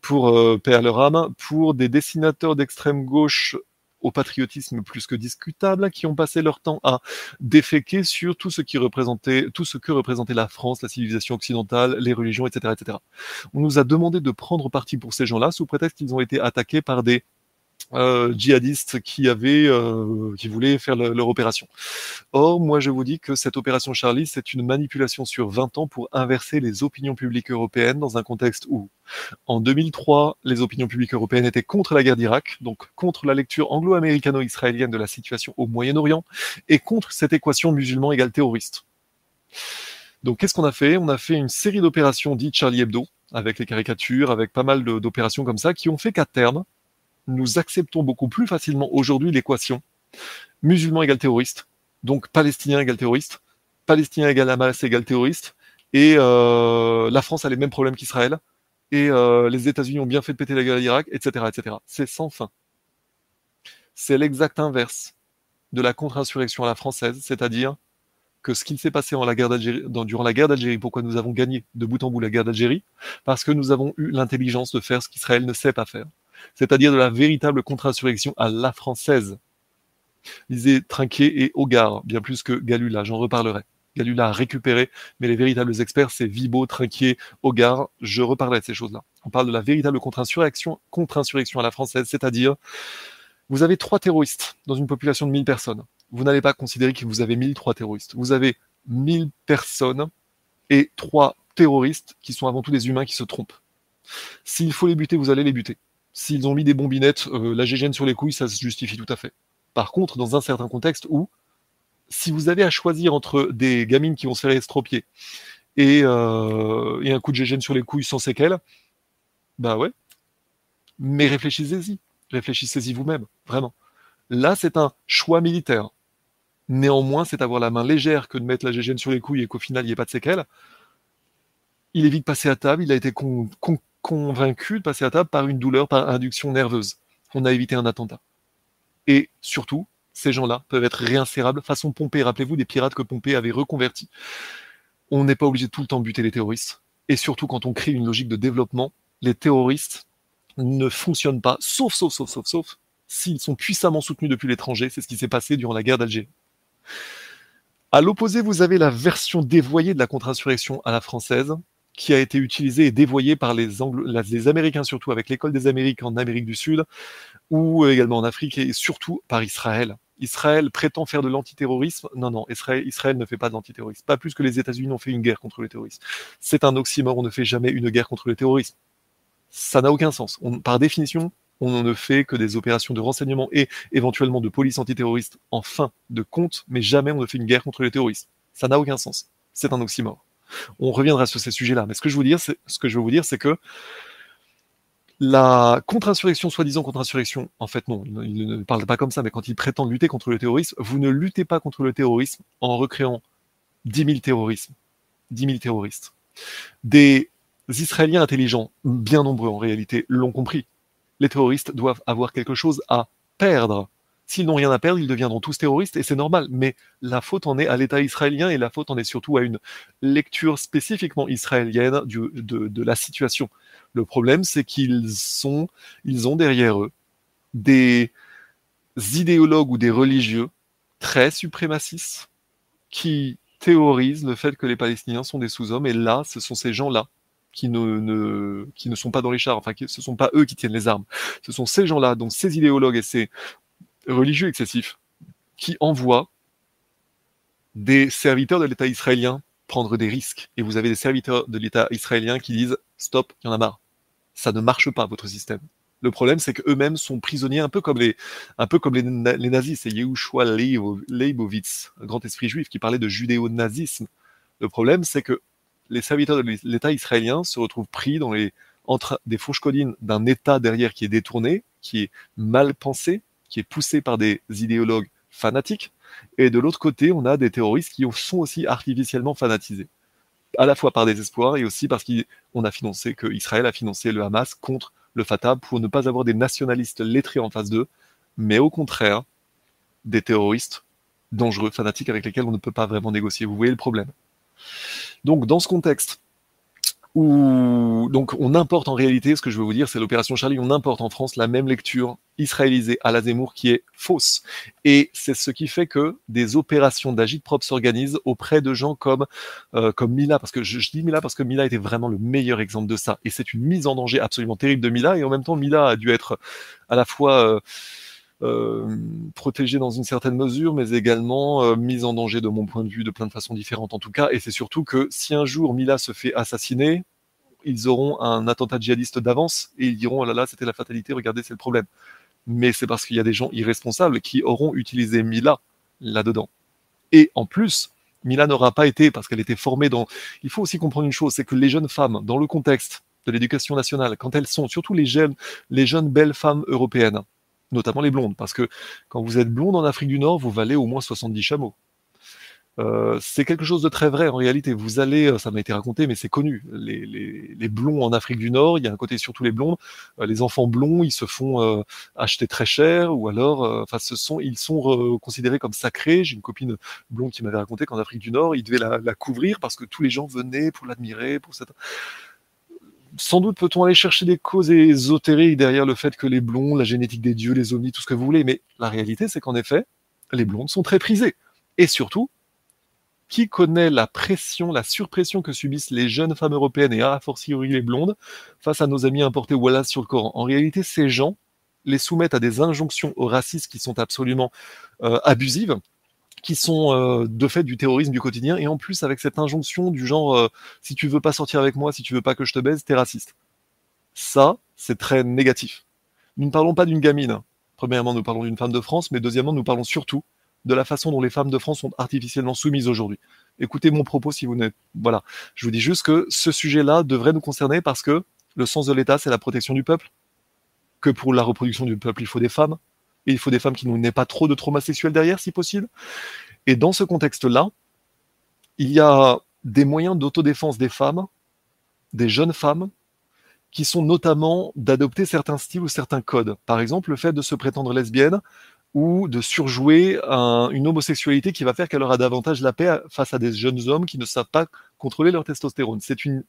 pour euh, père leur âme, pour des dessinateurs d'extrême gauche au patriotisme plus que discutable, qui ont passé leur temps à déféquer sur tout ce qui représentait, tout ce que représentait la France, la civilisation occidentale, les religions, etc., etc. On nous a demandé de prendre parti pour ces gens-là sous prétexte qu'ils ont été attaqués par des djihadistes qui avaient, euh, qui voulaient faire le- leur opération. Or, moi, je vous dis que cette opération Charlie, c'est une manipulation sur 20 ans pour inverser les opinions publiques européennes dans un contexte où, en 2003, les opinions publiques européennes étaient contre la guerre d'Irak, donc contre la lecture anglo-américano-israélienne de la situation au Moyen-Orient, et contre cette équation musulman égale terroriste. Donc, qu'est-ce qu'on a fait? On a fait une série d'opérations dites Charlie Hebdo, avec les caricatures, avec pas mal d'opérations comme ça, qui ont fait qu'à terme, nous acceptons beaucoup plus facilement aujourd'hui l'équation musulman égale terroriste, donc palestinien égale terroriste, palestinien égale Hamas égale terroriste, et euh, la France a les mêmes problèmes qu'Israël, et euh, les États-Unis ont bien fait de péter la guerre d'Irak, etc., etc. C'est sans fin. C'est l'exact inverse de la contre-insurrection à la française, c'est-à-dire que ce qui s'est passé dans- durant la guerre d'Algérie, pourquoi nous avons gagné de bout en bout la guerre d'Algérie? Parce que nous avons eu l'intelligence de faire ce qu'Israël ne sait pas faire c'est-à-dire de la véritable contre-insurrection à la française. Lisez Trinquet et Hogarth, bien plus que Galula, j'en reparlerai. Galula a récupéré, mais les véritables experts, c'est Vibo, Trinquier, Hogarth, je reparlerai de ces choses-là. On parle de la véritable contre-insurrection, contre-insurrection à la française, c'est-à-dire, vous avez trois terroristes dans une population de 1000 personnes. Vous n'allez pas considérer que vous avez 1003 terroristes. Vous avez 1000 personnes et trois terroristes qui sont avant tout des humains qui se trompent. S'il faut les buter, vous allez les buter. S'ils ont mis des bombinettes, euh, la GGN sur les couilles, ça se justifie tout à fait. Par contre, dans un certain contexte où, si vous avez à choisir entre des gamines qui vont se faire estropier et, euh, et un coup de GGN sur les couilles sans séquelles, bah ouais. Mais réfléchissez-y. Réfléchissez-y vous-même, vraiment. Là, c'est un choix militaire. Néanmoins, c'est avoir la main légère que de mettre la GGN sur les couilles et qu'au final, il n'y ait pas de séquelles. Il est vite passé à table, il a été con- convaincu de passer à table par une douleur, par induction nerveuse. On a évité un attentat. Et surtout, ces gens-là peuvent être réinsérables façon Pompée. Rappelez-vous des pirates que Pompée avait reconvertis. On n'est pas obligé de tout le temps buter les terroristes. Et surtout, quand on crée une logique de développement, les terroristes ne fonctionnent pas, sauf, sauf, sauf, sauf, sauf, s'ils sont puissamment soutenus depuis l'étranger. C'est ce qui s'est passé durant la guerre d'Algérie. À l'opposé, vous avez la version dévoyée de la contre-insurrection à la française, qui a été utilisée et dévoyée par les, les Américains, surtout avec l'école des Amériques en Amérique du Sud, ou également en Afrique, et surtout par Israël. Israël prétend faire de l'antiterrorisme. Non, non, Israël, Israël ne fait pas de l'antiterrorisme. Pas plus que les États-Unis ont fait une guerre contre le terrorisme. C'est un oxymore, on ne fait jamais une guerre contre le terrorisme. Ça n'a aucun sens. Par définition, on ne fait que des opérations de renseignement et éventuellement de police antiterroriste en fin de compte, mais jamais on ne fait une guerre contre les terroristes. Ça n'a aucun sens. C'est un oxymore. On reviendra sur ces sujets-là. Mais ce que je veux vous dire, c'est que la contre-insurrection, soi-disant contre-insurrection, en fait non, il ne, parle pas comme ça, mais quand il prétend lutter contre le terrorisme, vous ne luttez pas contre le terrorisme en recréant 10 000 terrorismes, 10 000 terroristes. Des Israéliens intelligents, bien nombreux en réalité, l'ont compris. Les terroristes doivent avoir quelque chose à perdre. S'ils n'ont rien à perdre, ils deviendront tous terroristes et c'est normal. Mais la faute en est à l'État israélien et la faute en est surtout à une lecture spécifiquement israélienne de, la situation. Le problème, c'est qu'ils ils ont derrière eux des idéologues ou des religieux très suprémacistes qui théorisent le fait que les Palestiniens sont des sous-hommes. Et là, ce sont ces gens-là qui ne, qui ne sont pas dans les chars, enfin, qui, ce ne sont pas eux qui tiennent les armes. Ce sont ces gens-là, donc ces idéologues et ces religieux excessifs, qui envoient des serviteurs de l'État israélien prendre des risques. Et vous avez des serviteurs de l'État israélien qui disent stop, il y en a marre. Ça ne marche pas, votre système. Le problème, c'est qu'eux-mêmes sont prisonniers, un peu comme les, un peu comme les, na- les nazis. C'est Yehoshua Leibo- Leibovitz, un grand esprit juif, qui parlait de judéo-nazisme. Le problème, c'est que les serviteurs de l'État israélien se retrouvent pris dans les, entre des fourches codines d'un État derrière qui est détourné, qui est mal pensé, qui est poussé par des idéologues fanatiques. Et de l'autre côté, on a des terroristes qui sont aussi artificiellement fanatisés. À la fois par désespoir et aussi parce qu'on a financé, que Israël a financé le Hamas contre le Fatah pour ne pas avoir des nationalistes lettrés en face d'eux, mais au contraire, des terroristes dangereux, fanatiques avec lesquels on ne peut pas vraiment négocier. Vous voyez le problème. Donc, dans ce contexte, où donc on importe en réalité, ce que je veux vous dire, c'est l'opération Charlie, on importe en France la même lecture israélisée à la Zemmour qui est fausse. Et c'est ce qui fait que des opérations d'agite-propre s'organisent auprès de gens comme, euh, comme Mila, parce que je, je, dis Mila parce que Mila était vraiment le meilleur exemple de ça. Et c'est une mise en danger absolument terrible de Mila, et en même temps, Mila a dû être à la fois... Euh, protégée dans une certaine mesure, mais également euh, mise en danger de mon point de vue de plein de façons différentes en tout cas. Et c'est surtout que si un jour Mila se fait assassiner, ils auront un attentat djihadiste d'avance et ils diront oh là là c'était la fatalité, regardez c'est le problème. Mais c'est parce qu'il y a des gens irresponsables qui auront utilisé Mila là-dedans. Et en plus, Mila n'aura pas été parce qu'elle était formée dans. Il faut aussi comprendre une chose, c'est que les jeunes femmes, dans le contexte de l'éducation nationale, quand elles sont, surtout les jeunes, les jeunes belles femmes européennes, notamment les blondes, parce que quand vous êtes blonde en Afrique du Nord, vous valez au moins 70 chameaux. Euh, c'est quelque chose de très vrai en réalité. Vous allez, euh, ça m'a été raconté, mais c'est connu. Les, les, blonds en Afrique du Nord, il y a un côté surtout les blondes. Euh, les enfants blonds, ils se font acheter très cher, ou alors, enfin, ce sont, ils sont considérés comme sacrés. J'ai une copine blonde qui m'avait raconté qu'en Afrique du Nord, ils devaient la, la, couvrir parce que tous les gens venaient pour l'admirer, pour cette sans doute peut-on aller chercher des causes ésotériques derrière le fait que les blonds, la génétique des dieux, les ovnis, tout ce que vous voulez, mais la réalité, c'est qu'en effet, les blondes sont très prisées. Et surtout, qui connaît la pression, la surpression que subissent les jeunes femmes européennes et a fortiori les blondes face à nos amis importés Wallace sur le Coran? En réalité, ces gens les soumettent à des injonctions au racisme qui sont absolument euh, abusives qui sont euh, de fait du terrorisme du quotidien, et en plus avec cette injonction du genre euh, si tu veux pas sortir avec moi, si tu veux pas que je te baise, t'es raciste. Ça, c'est très négatif. Nous ne parlons pas d'une gamine. Premièrement, nous parlons d'une femme de France, mais deuxièmement, nous parlons surtout de la façon dont les femmes de France sont artificiellement soumises aujourd'hui. Écoutez mon propos si vous n'êtes. Voilà. Je vous dis juste que ce sujet-là devrait nous concerner parce que le sens de l'État, c'est la protection du peuple. Que pour la reproduction du peuple, il faut des femmes il faut des femmes qui n'aient pas trop de trauma sexuel derrière, si possible. Et dans ce contexte-là, il y a des moyens d'autodéfense des femmes, des jeunes femmes, qui sont notamment d'adopter certains styles ou certains codes. Par exemple, le fait de se prétendre lesbienne ou de surjouer un, une homosexualité qui va faire qu'elle aura davantage la paix face à des jeunes hommes qui ne savent pas contrôler leur testostérone. C'est une,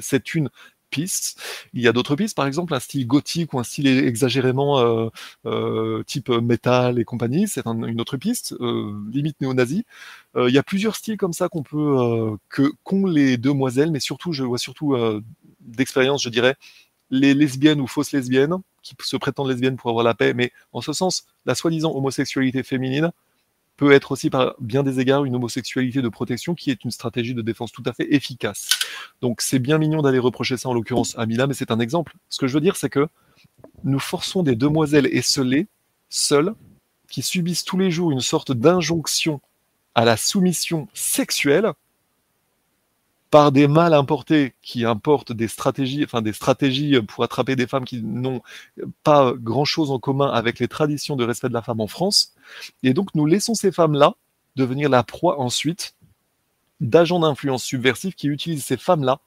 c'est une pistes. Il y a d'autres pistes, par exemple un style gothique ou un style exagérément euh, euh, type métal et compagnie, c'est un, une autre piste, euh, limite néo-nazi. Il y a plusieurs styles comme ça qu'on peut que qu'ont les demoiselles, mais surtout, je vois surtout d'expérience, je dirais, les lesbiennes ou fausses lesbiennes qui se prétendent lesbiennes pour avoir la paix, mais en ce sens, la soi-disant homosexualité féminine peut être aussi par bien des égards une homosexualité de protection qui est une stratégie de défense tout à fait efficace. Donc c'est bien mignon d'aller reprocher ça en l'occurrence à Mila, mais c'est un exemple. Ce que je veux dire, c'est que nous forçons des demoiselles esselées, seules, qui subissent tous les jours une sorte d'injonction à la soumission sexuelle par des mâles importés qui importent des stratégies, enfin des stratégies pour attraper des femmes qui n'ont pas grand chose en commun avec les traditions de respect de la femme en France. Et donc nous laissons ces femmes-là devenir la proie ensuite d'agents d'influence subversifs qui utilisent ces femmes-là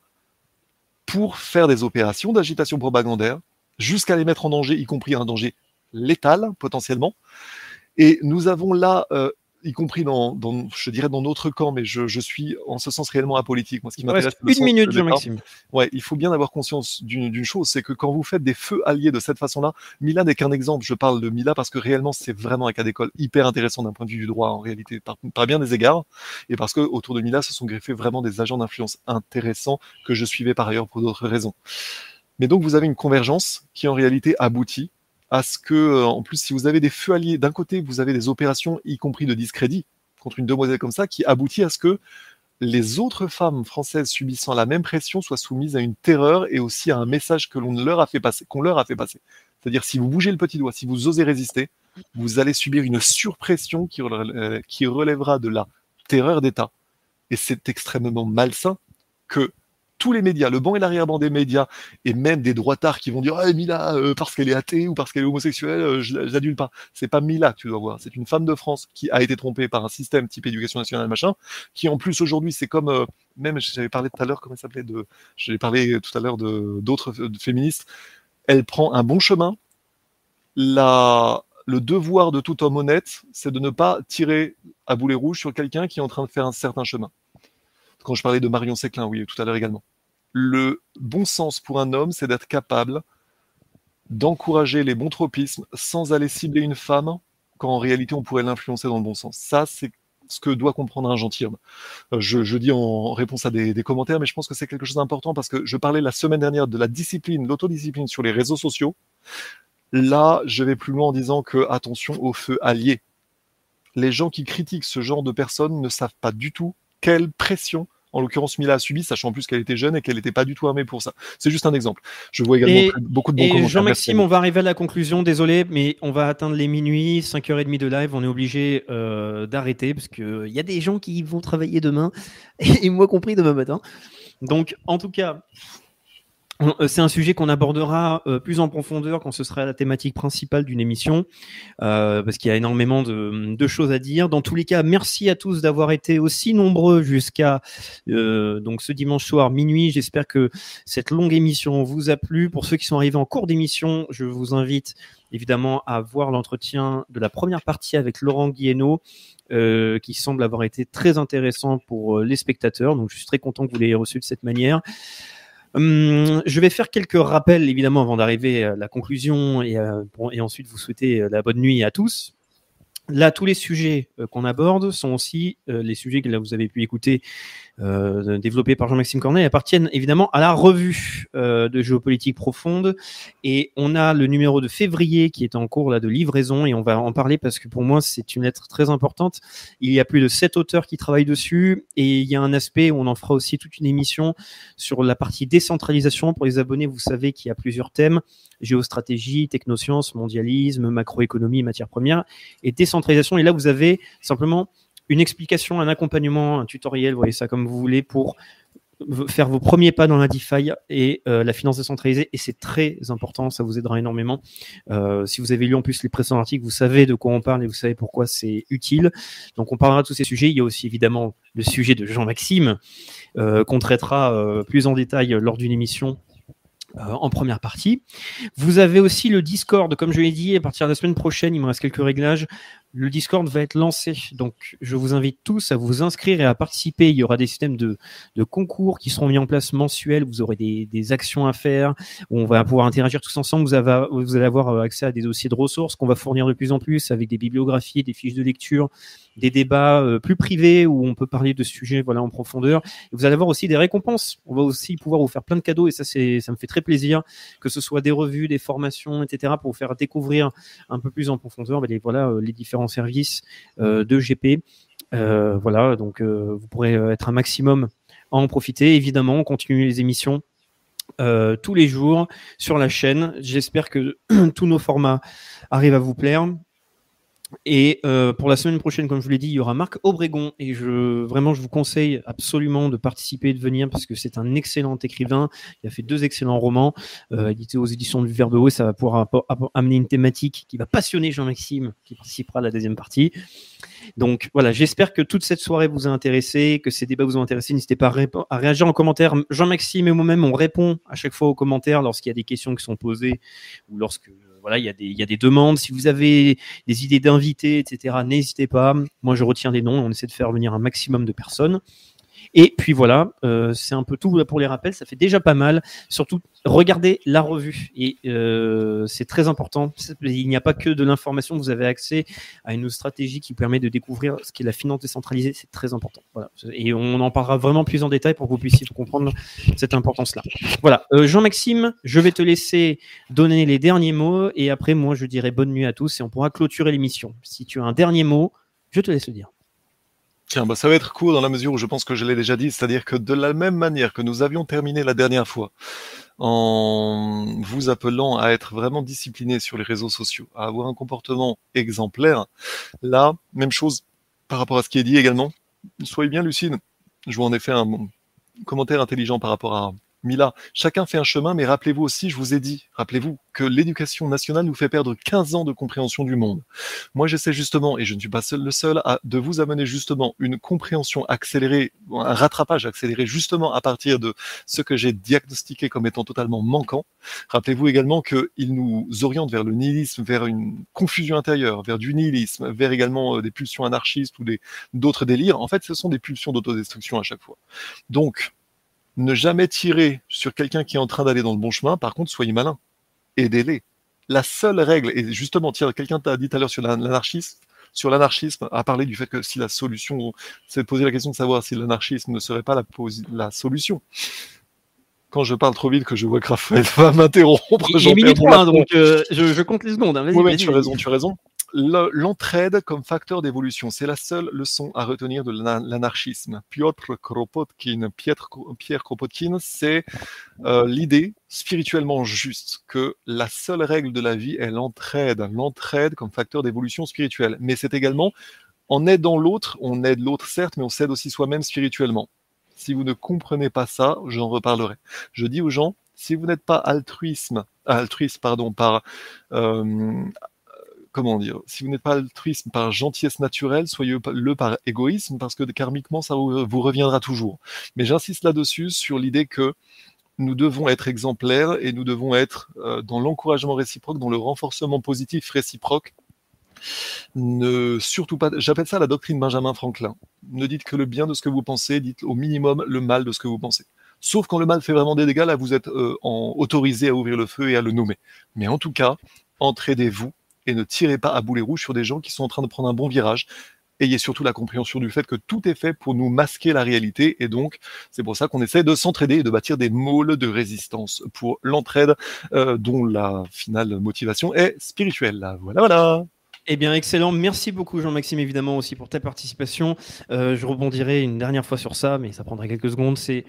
pour faire des opérations d'agitation propagandaire jusqu'à les mettre en danger, y compris un danger létal potentiellement. Et nous avons là euh, y compris dans, dans, je dirais dans notre camp, mais je, je, suis en ce sens réellement apolitique. Moi, ce qui m'intéresse, une minute, Jean-Maxime. Ouais, il faut bien avoir conscience d'une chose, c'est que quand vous faites des feux alliés de cette façon-là, Mila n'est qu'un exemple. Je parle de Mila parce que réellement, c'est vraiment un cas d'école hyper intéressant d'un point de vue du droit en réalité, par, par bien des égards, et parce que autour de Mila se sont greffés vraiment des agents d'influence intéressants que je suivais par ailleurs pour d'autres raisons. Mais donc, vous avez une convergence qui en réalité aboutit à ce que, euh, en plus, si vous avez des feux alliés, d'un côté, vous avez des opérations, y compris de discrédit, contre une demoiselle comme ça, qui aboutit à ce que les autres femmes françaises subissant la même pression soient soumises à une terreur et aussi à un message que l'on leur a fait passer, qu'on leur a fait passer. C'est-à-dire, si vous bougez le petit doigt, si vous osez résister, vous allez subir une surpression qui, qui relèvera de la terreur d'État. Et c'est extrêmement malsain que tous les médias, le banc et l'arrière-ban des médias, et même des droitards qui vont dire ah, Mila, euh, parce qu'elle est athée ou parce qu'elle est homosexuelle, euh, je l'adule pas. C'est pas Mila que tu dois voir, c'est une femme de France qui a été trompée par un système type éducation nationale, machin, qui en plus aujourd'hui, c'est comme, euh, même j'avais parlé tout à l'heure, comment ça s'appelait, de, j'avais parlé tout à l'heure de d'autres féministes, elle prend un bon chemin. La, le devoir de tout homme honnête, c'est de ne pas tirer à boulet rouge sur quelqu'un qui est en train de faire un certain chemin quand je parlais de Marion Séclin, oui, tout à l'heure également. le bon sens pour un homme, c'est d'être capable d'encourager les bons tropismes sans aller cibler une femme, quand en réalité on pourrait l'influencer dans le bon sens. Ça, c'est ce que doit comprendre un gentilhomme. Euh, je, dis en réponse à des, des commentaires, mais je pense que c'est quelque chose d'important parce que je parlais la semaine dernière de la discipline, l'autodiscipline sur les réseaux sociaux. Là, je vais plus loin en disant que attention au feu allié. Les gens qui critiquent ce genre de personnes ne savent pas du tout quelle pression en l'occurrence Mila a subi, sachant en plus qu'elle était jeune et qu'elle n'était pas du tout armée pour ça. C'est juste un exemple. Je vois également Et- beaucoup de bons commentaires. Jean-Maxime, on va arriver à la conclusion. Désolé, mais on va atteindre les minuit, 5h30 de live. On est obligé euh, d'arrêter parce qu'il y a des gens qui vont travailler demain, et moi compris demain matin. Donc, en tout cas, euh, c'est un sujet qu'on abordera euh, plus en profondeur quand ce sera la thématique principale d'une émission, euh, parce qu'il y a énormément de, choses à dire. Dans tous les cas, merci à tous d'avoir été aussi nombreux jusqu'à euh, donc ce dimanche soir minuit. J'espère que cette longue émission vous a plu. Pour ceux qui sont arrivés en cours d'émission, je vous invite évidemment à voir l'entretien de la première partie avec Laurent euh, qui semble avoir été très intéressant pour euh, les spectateurs. Donc je suis très content que vous l'ayez reçu de cette manière. Hum, je vais faire quelques rappels évidemment avant d'arriver à la conclusion et, euh, ensuite vous souhaiter euh, la bonne nuit à tous. Là, tous les sujets euh, qu'on aborde sont aussi les sujets que là, vous avez pu écouter euh, développés par Jean-Maxime Cornet et appartiennent évidemment à la revue euh, de géopolitique profonde. Et on a le numéro de février qui est en cours là de livraison et on va en parler parce que pour moi c'est une lettre très importante. Il y a plus de sept auteurs qui travaillent dessus et il y a un aspect où on en fera aussi toute une émission sur la partie décentralisation. Pour les abonnés, vous savez qu'il y a plusieurs thèmes géostratégie, technosciences, mondialisme, macroéconomie, matières premières et décentralisation. Et là, vous avez simplement une explication, un accompagnement, un tutoriel, vous voyez ça comme vous voulez, pour faire vos premiers pas dans la DeFi et euh, la finance décentralisée. Et c'est très important, ça vous aidera énormément. Euh, si vous avez lu en plus les précédents articles, vous savez de quoi on parle et vous savez pourquoi c'est utile. Donc on parlera de tous ces sujets. Il y a aussi évidemment le sujet de Jean-Maxime euh, qu'on traitera plus en détail lors d'une émission en première partie. Vous avez aussi le Discord, comme je l'ai dit, à partir de la semaine prochaine, il me reste quelques réglages. Le Discord va être lancé, donc je vous invite tous à vous inscrire et à participer. Il y aura des systèmes de, concours qui seront mis en place mensuels. Vous aurez des, actions à faire où on va pouvoir interagir tous ensemble. Vous allez avoir euh, accès à des dossiers de ressources qu'on va fournir de plus en plus avec des bibliographies, des fiches de lecture, des débats euh, plus privés où on peut parler de sujets voilà en profondeur. Et vous allez avoir aussi des récompenses. On va aussi pouvoir vous faire plein de cadeaux et ça c'est ça me fait très plaisir que ce soit des revues, des formations, etc. pour vous faire découvrir un peu plus en profondeur ben, les voilà euh, les différents services euh, de GP. Euh, voilà donc euh, vous pourrez être un maximum à en profiter. Évidemment, on continue les émissions. tous les jours sur la chaîne. J'espère que tous nos formats arrivent à vous plaire. Et euh, pour la semaine prochaine, comme je vous l'ai dit, il y aura Marc Obregon et je vraiment je vous conseille absolument de participer et de venir parce que c'est un excellent écrivain. Il a fait deux excellents romans euh, édités aux éditions du Verbe Haut ça va pouvoir amener une thématique qui va passionner Jean-Maxime qui participera à la deuxième partie. Donc voilà, j'espère que toute cette soirée vous a intéressé, que ces débats vous ont intéressé. N'hésitez pas à, à réagir en commentaire. Jean-Maxime et moi-même, on répond à chaque fois aux commentaires lorsqu'il y a des questions qui sont posées ou lorsque voilà, il y, a des, y a des demandes. Si vous avez des idées d'invités, etc., n'hésitez pas. Moi, je retiens des noms. On essaie de faire venir un maximum de personnes. Et puis voilà, euh, c'est un peu tout pour les rappels. Ça fait déjà pas mal. Surtout, regardez la revue. Et euh, c'est très important. Il n'y a pas que de l'information. Vous avez accès à une stratégie qui permet de découvrir ce qu'est la finance décentralisée. C'est très important. Voilà. Et on en parlera vraiment plus en détail pour que vous puissiez comprendre cette importance-là. Voilà. Euh, Jean-Maxime, je vais te laisser donner les derniers mots. Et après, moi, je dirai bonne nuit à tous et on pourra clôturer l'émission. Si tu as un dernier mot, je te laisse le dire. Tiens, bah, ça va être court dans la mesure où je pense que je l'ai déjà dit, c'est-à-dire que de la même manière que nous avions terminé la dernière fois, en vous appelant à être vraiment discipliné sur les réseaux sociaux, à avoir un comportement exemplaire, là, même chose par rapport à ce qui est dit également. Soyez bien lucide. Je vois en effet un commentaire intelligent par rapport à Mila. Chacun fait un chemin, mais rappelez-vous aussi, je vous ai dit, rappelez-vous que l'éducation nationale nous fait perdre 15 ans de compréhension du monde. Moi, j'essaie justement, et je ne suis pas le seul, de vous amener justement une compréhension accélérée, un rattrapage accéléré justement à partir de ce que j'ai diagnostiqué comme étant totalement manquant. Rappelez-vous également qu'il nous oriente vers le nihilisme, vers une confusion intérieure, vers du nihilisme, vers également euh, des pulsions anarchistes ou d'autres délires. En fait, ce sont des pulsions d'autodestruction à chaque fois. Donc, Ne jamais tirer sur quelqu'un qui est en train d'aller dans le bon chemin. Par contre, soyez malin. Aidez-les. La seule règle, et justement, tiens, quelqu'un t'a dit tout à l'heure sur l'anarchisme, sur l'anarchisme, a parlé du fait que si la solution, c'est de poser la question de savoir si l'anarchisme ne serait pas la, la solution quand je parle trop vite que je vois que Raphaël va m'interrompre. Il est minuit 3, donc euh, je, je, compte les secondes. Hein. Oui, oui, tu as raison, tu as raison l'entraide comme facteur d'évolution, c'est la seule leçon à retenir de l'anarchisme. Piotr Kropotkin, Pierre Kropotkin, c'est euh, l'idée spirituellement juste que la seule règle de la vie est l'entraide, l'entraide comme facteur d'évolution spirituelle. Mais c'est également en aidant l'autre, on aide l'autre certes, mais on s'aide aussi soi-même spirituellement. Si vous ne comprenez pas ça, j'en reparlerai. Je dis aux gens, si vous n'êtes pas altruisme, altruiste pardon, par euh, comment dire, si vous n'êtes pas altruiste par gentillesse naturelle, soyez-le par égoïsme, parce que karmiquement, ça vous reviendra toujours. Mais j'insiste là-dessus sur l'idée que nous devons être exemplaires et nous devons être euh, dans l'encouragement réciproque, dans le renforcement positif réciproque. Ne surtout pas, j'appelle ça la doctrine Benjamin Franklin. Ne dites que le bien de ce que vous pensez, dites au minimum le mal de ce que vous pensez. Sauf quand le mal fait vraiment des dégâts, là vous êtes euh, autorisé à ouvrir le feu et à le nommer. Mais en tout cas, entraidez-vous et ne tirez pas à boulet rouge sur des gens qui sont en train de prendre un bon virage. Ayez surtout la compréhension du fait que tout est fait pour nous masquer la réalité et donc c'est pour ça qu'on essaie de s'entraider et de bâtir des môles de résistance pour l'entraide euh, dont la finale motivation est spirituelle. Voilà, voilà. Eh bien, excellent. Merci beaucoup, Jean-Maxime, évidemment, aussi pour ta participation. Euh, je rebondirai une dernière fois sur ça, mais ça prendra quelques secondes. C'est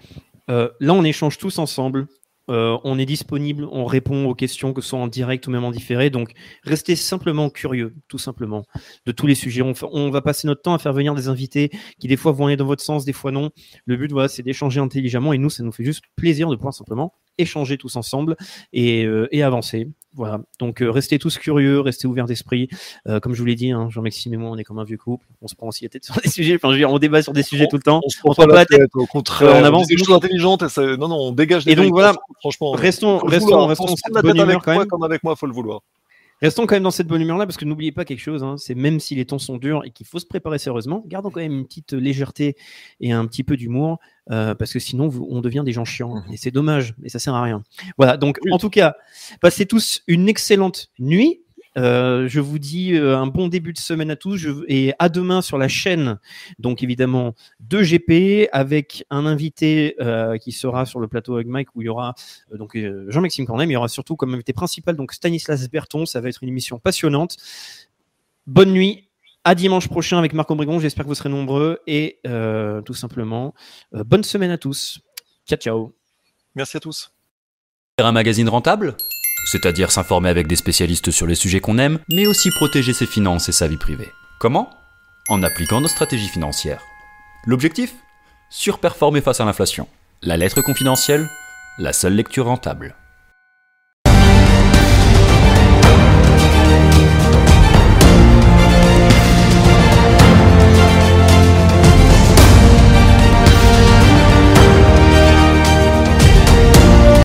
euh, là, on échange tous ensemble. Euh, on est disponible, on répond aux questions, que ce soit en direct ou même en différé. Donc, restez simplement curieux, tout simplement, de tous les sujets. On, va passer notre temps à faire venir des invités qui, des fois, vont aller dans votre sens, des fois non. Le but, voilà, c'est d'échanger intelligemment. Et nous, ça nous fait juste plaisir de pouvoir simplement échanger tous ensemble et, euh, et avancer. Voilà. Donc euh, restez tous curieux, restez ouverts d'esprit. Euh, comme je vous l'ai dit, hein, Jean-Maxime et moi, on est comme un vieux couple. On se prend aussi la tête sur des sujets. Enfin, je veux dire, on débat sur des sujets tout le temps. On se prend pas, la tête, Au contraire, on avance. Des choses intelligentes. Et non, non, on dégage. Des et donc voilà. Franchement, restons, restons, restons. la tête avec moi, comme avec moi, faut le vouloir. Restons quand même dans cette bonne humeur-là, parce que n'oubliez pas quelque chose, hein, c'est même si les temps sont durs et qu'il faut se préparer sérieusement, gardons quand même une petite légèreté et un petit peu d'humour, euh, parce que sinon on devient des gens chiants, mmh. et c'est dommage, et ça sert à rien. Voilà, donc en tout cas, passez tous une excellente nuit, euh, je vous dis euh, un bon début de semaine à tous et à demain sur la chaîne, donc évidemment de GP avec un invité euh, qui sera sur le plateau avec Mike où il y aura donc Jean-Maxime Cornet, mais il y aura surtout comme invité principal donc Stanislas Berton. Ça va être une émission passionnante. Bonne nuit. À dimanche prochain avec Marc Brigon. J'espère que vous serez nombreux et tout simplement bonne semaine à tous. Ciao ciao. Merci à tous. Un magazine rentable? C'est-à-dire s'informer avec des spécialistes sur les sujets qu'on aime, mais aussi protéger ses finances et sa vie privée. Comment? En appliquant nos stratégies financières. L'objectif? Surperformer face à l'inflation. La lettre confidentielle? La seule lecture rentable.